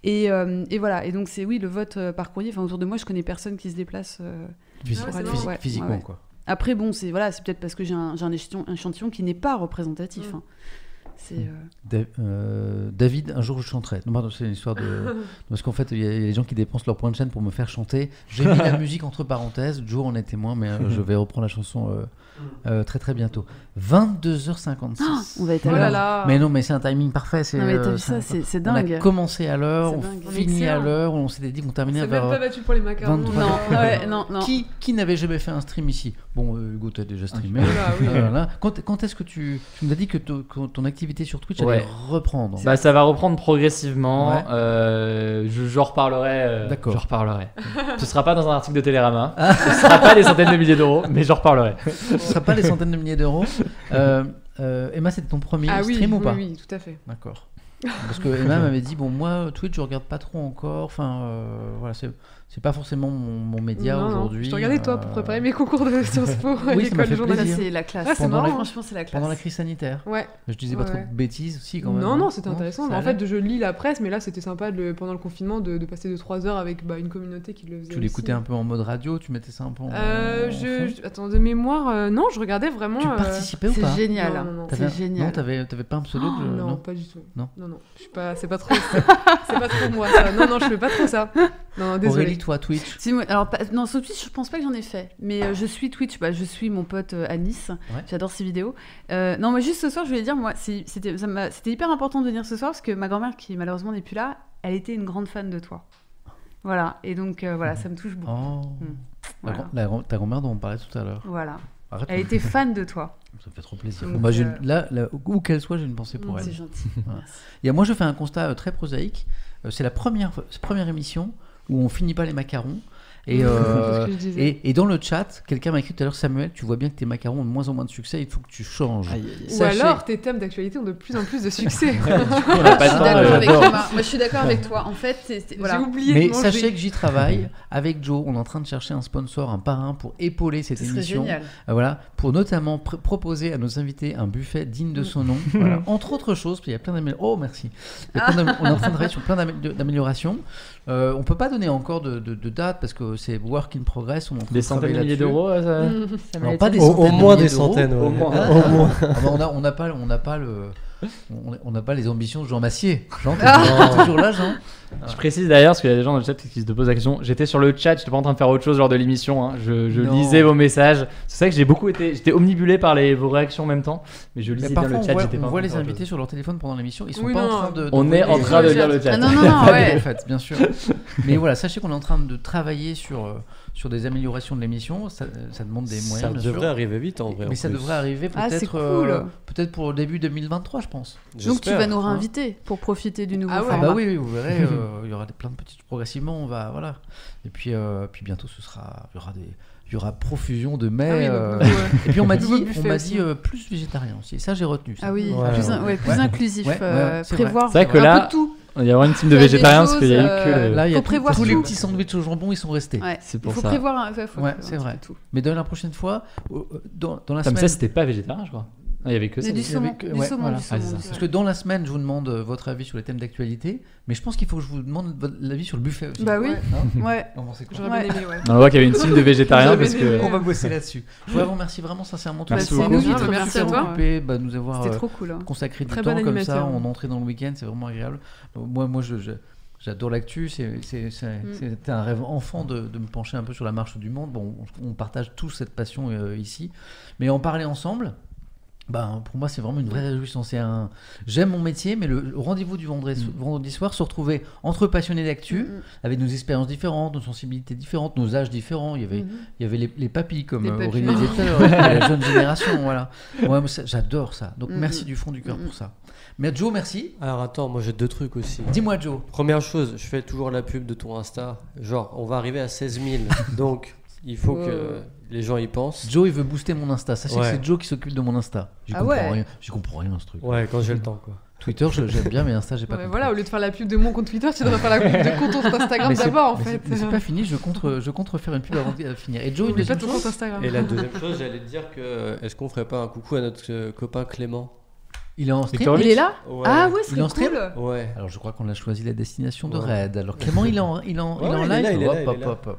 Et, euh, et voilà. Et donc c'est oui, le vote euh, par courrier. Enfin autour de moi, je connais personne qui se déplace. euh, Ah ouais, physiquement, ouais. quoi. Après bon, c'est voilà, c'est peut-être parce que j'ai un, un échantillon, qui n'est pas représentatif. Mm. hein. Mm. euh, Da- euh, David, un jour je chanterai. Non, pardon, c'est une histoire de. [LAUGHS] Parce qu'en fait, il y a des gens qui dépensent leur point de chaîne pour me faire chanter. J'ai mis la [LAUGHS] musique entre parenthèses. Joe en est témoin, mais euh, je vais reprendre la chanson euh, très très bientôt. 22h56. Ah, on va être à l'heure. Mais non, mais c'est un timing parfait. c'est, Non, mais t'as euh, vu c'est un- ça, c'est c'est On a dingue. commencé à l'heure, C'est on dingue. Finit à l'heure, on s'était dit qu'on terminait C'est vers. même pas battu pour les macarons. 23. Non, ouais, non, non. Qui, qui n'avait jamais fait un stream ici? Bon, euh, Hugo, t'as déjà streamé. Oui. Euh, voilà. Quand, quand est-ce que tu. Tu nous as dit que, to- que ton activité sur Twitch allait Ouais. reprendre? Bah, ça va reprendre progressivement. Ouais. Euh, je, j'en reparlerai. euh, D'accord. J'en reparlerai. [LAUGHS] Ce sera pas dans un article de Télérama. Ce sera pas des centaines de milliers d'euros, mais j'en reparlerai. [LAUGHS] Ce ne sera pas des centaines de milliers d'euros. [LAUGHS] Euh, euh, Emma, c'était ton premier Ah oui, stream ou oui, pas oui, tout à fait. D'accord. Parce que Emma [LAUGHS] m'avait dit bon moi Twitch je regarde pas trop encore. Enfin euh, voilà c'est c'est pas forcément mon, mon média aujourd'hui. Je te regardais toi pour euh, préparer mes concours de [LAUGHS] Sciences Po à Oui, l'école de journalisme. plaisir. c'est la classe. Ah, c'est Pendant marrant. la- Franchement, c'est la classe. pendant la crise sanitaire. Ouais. Je disais pas Ouais, trop de bêtises aussi quand même. Non, hein. non, c'était intéressant. en fait, je lis la presse, mais là, c'était sympa de pendant le confinement de, de passer de 3 heures avec bah, une communauté qui le faisait. tu l'écoutais un peu en mode radio, tu mettais ça un peu en. Euh, en je, fond je- Attends, de mémoire, euh, non, je regardais vraiment. Tu euh, participais ou C'est pas génial. Non, non, non. T'avais un- C'est génial. Non, t'avais t'avais pas un pseudo Oh, je- non, pas du tout. Non. non, non. Je suis pas, c'est pas trop, [LAUGHS] c'est c'est pas trop moi ça. Non, non, je fais pas trop ça. Non, désolé. Aurélie, toi, Twitch. Si, moi- alors, pas- non, sur Twitch, je pense pas que j'en ai fait. Mais euh, je suis Twitch, bah, je suis mon pote euh, à Nice. Ouais. J'adore ses vidéos. Euh, non, moi, juste ce soir, je voulais dire, moi, c'était hyper important de venir ce soir parce que ma grand-mère, qui malheureusement n'est plus là, elle était une grande fan de toi. Voilà. Et donc, voilà, ça me touche beaucoup. Oh. Mm. La Voilà. ta grand-mère dont on parlait tout à l'heure. Voilà. Arrête, Elle était [LAUGHS] fan de toi. ça me fait trop plaisir. Donc, Bon, bah, euh, là, là, où qu'elle soit, j'ai une pensée pour Mm, elle. C'est gentil. Voilà. Et moi, je fais un constat euh, très prosaïque. Euh, c'est la première, première émission où on finit pas les macarons. Et, [LAUGHS] euh, et, et dans le chat, quelqu'un m'a écrit tout à l'heure Samuel, tu vois bien que tes macarons ont de moins en moins de succès, il faut que tu changes. Ou Sachez- alors, tes thèmes d'actualité ont de plus en plus de succès. [LAUGHS] Je suis d'accord avec j'adore. Thomas. Moi, je suis d'accord avec toi. En fait, voilà. oublié Mais sachez que j'y travaille avec Joe. On est en train de chercher un sponsor, un parrain pour épauler cette Ce émission. génial. Euh, voilà, pour notamment pr- proposer à nos invités un buffet digne de son nom. Voilà. Entre autres choses, puis il y a plein d'améliorations. Oh, merci. On est en train de travailler sur plein d'améliorations. Euh, on peut pas donner encore de, de, de date parce que c'est work in progress. On Des de centaines de milliers d'euros, ça, [LAUGHS] Mm. dit. Au, au centaines de moins des centaines. ouais. Au moins. Au moins. Ah bah, on n'a pas, on n'a pas le, on on n'a pas les ambitions de Jean Massier. Jean, t'es Ah. toujours là, Jean. Je précise d'ailleurs, parce qu'il y a des gens dans le chat qui se posent la question. J'étais sur le chat, j'étais pas en train de faire autre chose lors de l'émission. hein. Je, lisais vos messages. C'est ça que j'ai beaucoup été. J'étais omnibulé par les, vos réactions en même temps. Mais je Mais lisais bien le on chat. voit, on pas voit train de les invités sur leur téléphone pendant l'émission. Ils sont Oui, pas non. en train de. On est en train de lire chat. le chat. Ah non, non, non, ouais. en fait, bien sûr. Mais voilà, sachez qu'on est en train de travailler sur, euh, sur des améliorations de l'émission. Ça, ça demande des moyens, Ça bien sûr. devrait arriver vite en vrai. Mais en ça plus. devrait arriver Ah, c'est peut-être cool. euh, peut-être pour le début 2023, je pense. Donc tu vas nous hein. réinviter pour profiter du nouveau Ah ouais. Ah format. bah oui, oui, vous verrez, euh, il y aura des, plein de petites progressivement, on va voilà. Et puis euh, puis bientôt ce sera il y aura des il y aura profusion de mets. Ah oui, euh, et puis on m'a [LAUGHS] dit on m'a dit euh, plus végétarien aussi. Ça j'ai retenu. ça. Ah oui, Ouais, plus, ouais. in- ouais, plus Ouais. inclusif, Ouais, ouais, euh, c'est vrai. prévoir C'est vrai que un là- peu de tout. Il y avoir une team de Il a végétariens parce qu'il y a eu que. le- Là, il y a Faut tout- prévoir tous les tout. petits sandwichs au jambon, ils sont restés. Ouais. C'est Il pour faut ça. prévoir un, ouais, faut Ouais, prévoir c'est vrai. tout. Mais dans la prochaine fois, euh, dans, dans la Comme semaine. ça, c'était pas végétarien, je crois. Ah, Il y avait que ça. a du saumon, que- du ouais, saumon, voilà. du Ah, c'est saumon. ça. du Parce que dans la semaine, je vous demande votre avis sur les thèmes d'actualité, mais je pense qu'il faut que je vous demande votre- l'avis sur le buffet aussi. Bah oui. Ouais. Hein Ouais. Non, bon, c'est quoi J'aurais Ouais. bien aimé, ouais. [LAUGHS] On voit qu'il y avait une team de végétariens parce que. On va bosser là-dessus. Je voudrais vous remercier vraiment sincèrement tous Merci qui te Merci à toi. occupé, bah, nous avoir C'était euh, trop cool. hein. consacré du Très temps bon comme ça animateur. en entrée dans le week-end, c'est vraiment agréable. Moi, moi, je, je- j'adore l'actu. C'est, c'est, c'est- Mm. C'était un rêve enfant de, de me pencher un peu sur la marche du monde. Bon, on, on partage tous cette passion euh, ici, mais en parler ensemble. Ben, pour moi, c'est vraiment une vraie réjouissance. Un... J'aime mon métier, mais le, rendez-vous du vendredi, Mm. vendredi soir, se retrouver entre passionnés d'actu, Mm, mm. avec nos expériences différentes, nos sensibilités différentes, nos âges différents. Il y avait, il y avait les, les papilles, comme Les euh, papilles. Aurélie disait tout et [LAUGHS] la jeune génération. Voilà. Ouais, j'adore ça. Donc merci du fond du cœur pour ça. Mais Joe, merci. Alors attends, moi j'ai deux trucs aussi. Dis-moi, Joe. Première chose, je fais toujours la pub de ton Insta. Genre, on va arriver à 16 000. [LAUGHS] donc, il faut que. Les gens y pensent. Joe, il veut booster mon Insta. Sachez que Ouais. c'est Joe qui s'occupe de mon Insta. J'y Ah comprends ouais. rien. J'y comprends rien ce truc. Ouais, quand j'ai le temps, quoi. Twitter, je- j'aime bien, mais Insta, j'ai pas. Compris. voilà, au lieu de faire la pub de mon compte Twitter, tu devrais faire la pub de compte Instagram Mais c'est- d'abord, en mais fait. c'est- Mais c'est pas fini. Je compte, je compte refaire une pub avant de finir. Et Joe, une N'oublie pas deuxième ton chose. compte Instagram. Et la [LAUGHS] deuxième chose, j'allais te dire que euh, est-ce qu'on ferait pas un coucou à notre euh, copain Clément? Il est en stream. Victor Il est là? Ouais. Ah ouais, Il est en c'est stream cool. Ouais. Alors je crois qu'on a choisi la destination de Ouais. Red. Alors Clément, il est en, il est en, il est Ouais, en il est live. là, il est là, Hop, il est hop, là. hop, hop.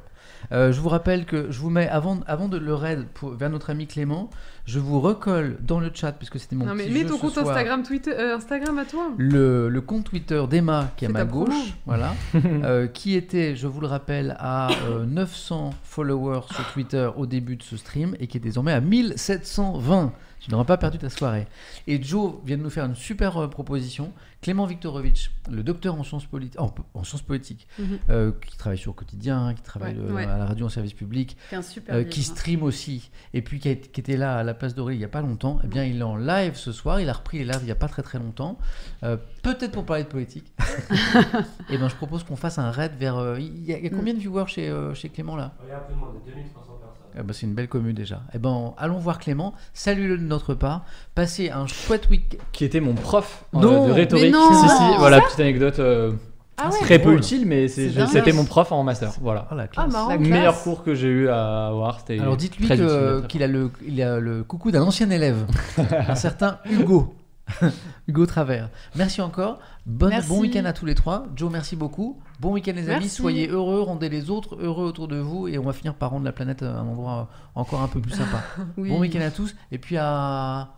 Euh, je vous rappelle que je vous mets avant, avant de le raid pour- vers notre ami Clément, je vous recolle dans le chat puisque c'était mon Non, mais mets jeu ton ce compte soir, Instagram, Twitter, euh, Instagram à toi. le, le compte Twitter d'Emma qui est à ma promo. gauche, voilà, [LAUGHS] euh, qui était, je vous le rappelle, à euh, 900 followers sur Twitter au début de ce stream et qui est désormais à 1720. Tu n'auras pas perdu ta soirée. Et Joe vient de nous faire une super euh, proposition. Clément Viktorovitch, le docteur en sciences, politi- en, en sciences politiques, Mhm. euh, qui travaille sur le quotidien, qui travaille Ouais, euh, ouais. à la radio en service public, C'est un super euh, livre, qui hein. stream aussi, et puis qui, a été- qui était là à la place d'Aurélie il n'y a pas longtemps, eh bien il est en live ce soir, il a repris les lives il n'y a pas très très longtemps, euh, peut-être pour parler de politique. [LAUGHS] et ben je propose qu'on fasse un raid vers... euh, Il y, a- il y a combien de viewers chez, euh, chez Clément là? Il y a un peu de monde, 2300 personnes. Eh ben, C'est une belle commune déjà. Eh ben allons voir Clément, salut-le de notre part, passez un chouette week Qui était mon prof euh, Non, de rhétorique. mais non. si, si, voilà, petite anecdote euh, Ah ouais très peu drôle. utile, mais c'est- C'est je- dingue. c'était mon prof en master. Voilà. La Ah, classe. marrant. La Le classe. meilleur cours que j'ai eu à avoir, c'était. Alors dites-lui très que- utile, très qu'il a le, il a le coucou d'un ancien élève, [LAUGHS] un certain Hugo. [LAUGHS] Hugo Travers. Merci encore. Bonne, Merci. Bon week-end à tous les trois. Joe, merci beaucoup. Bon week-end les amis. Merci. Soyez heureux, rendez les autres heureux autour de vous et on va finir par rendre la planète à un endroit encore un peu plus sympa. [LAUGHS] Oui. Bon week-end à tous. Et puis à...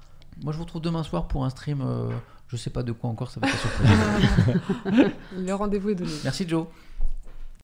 Moi je vous retrouve demain soir pour un stream. euh, je sais pas de quoi encore, ça va être surprise. [LAUGHS] Le rendez-vous est donné. merci Joe.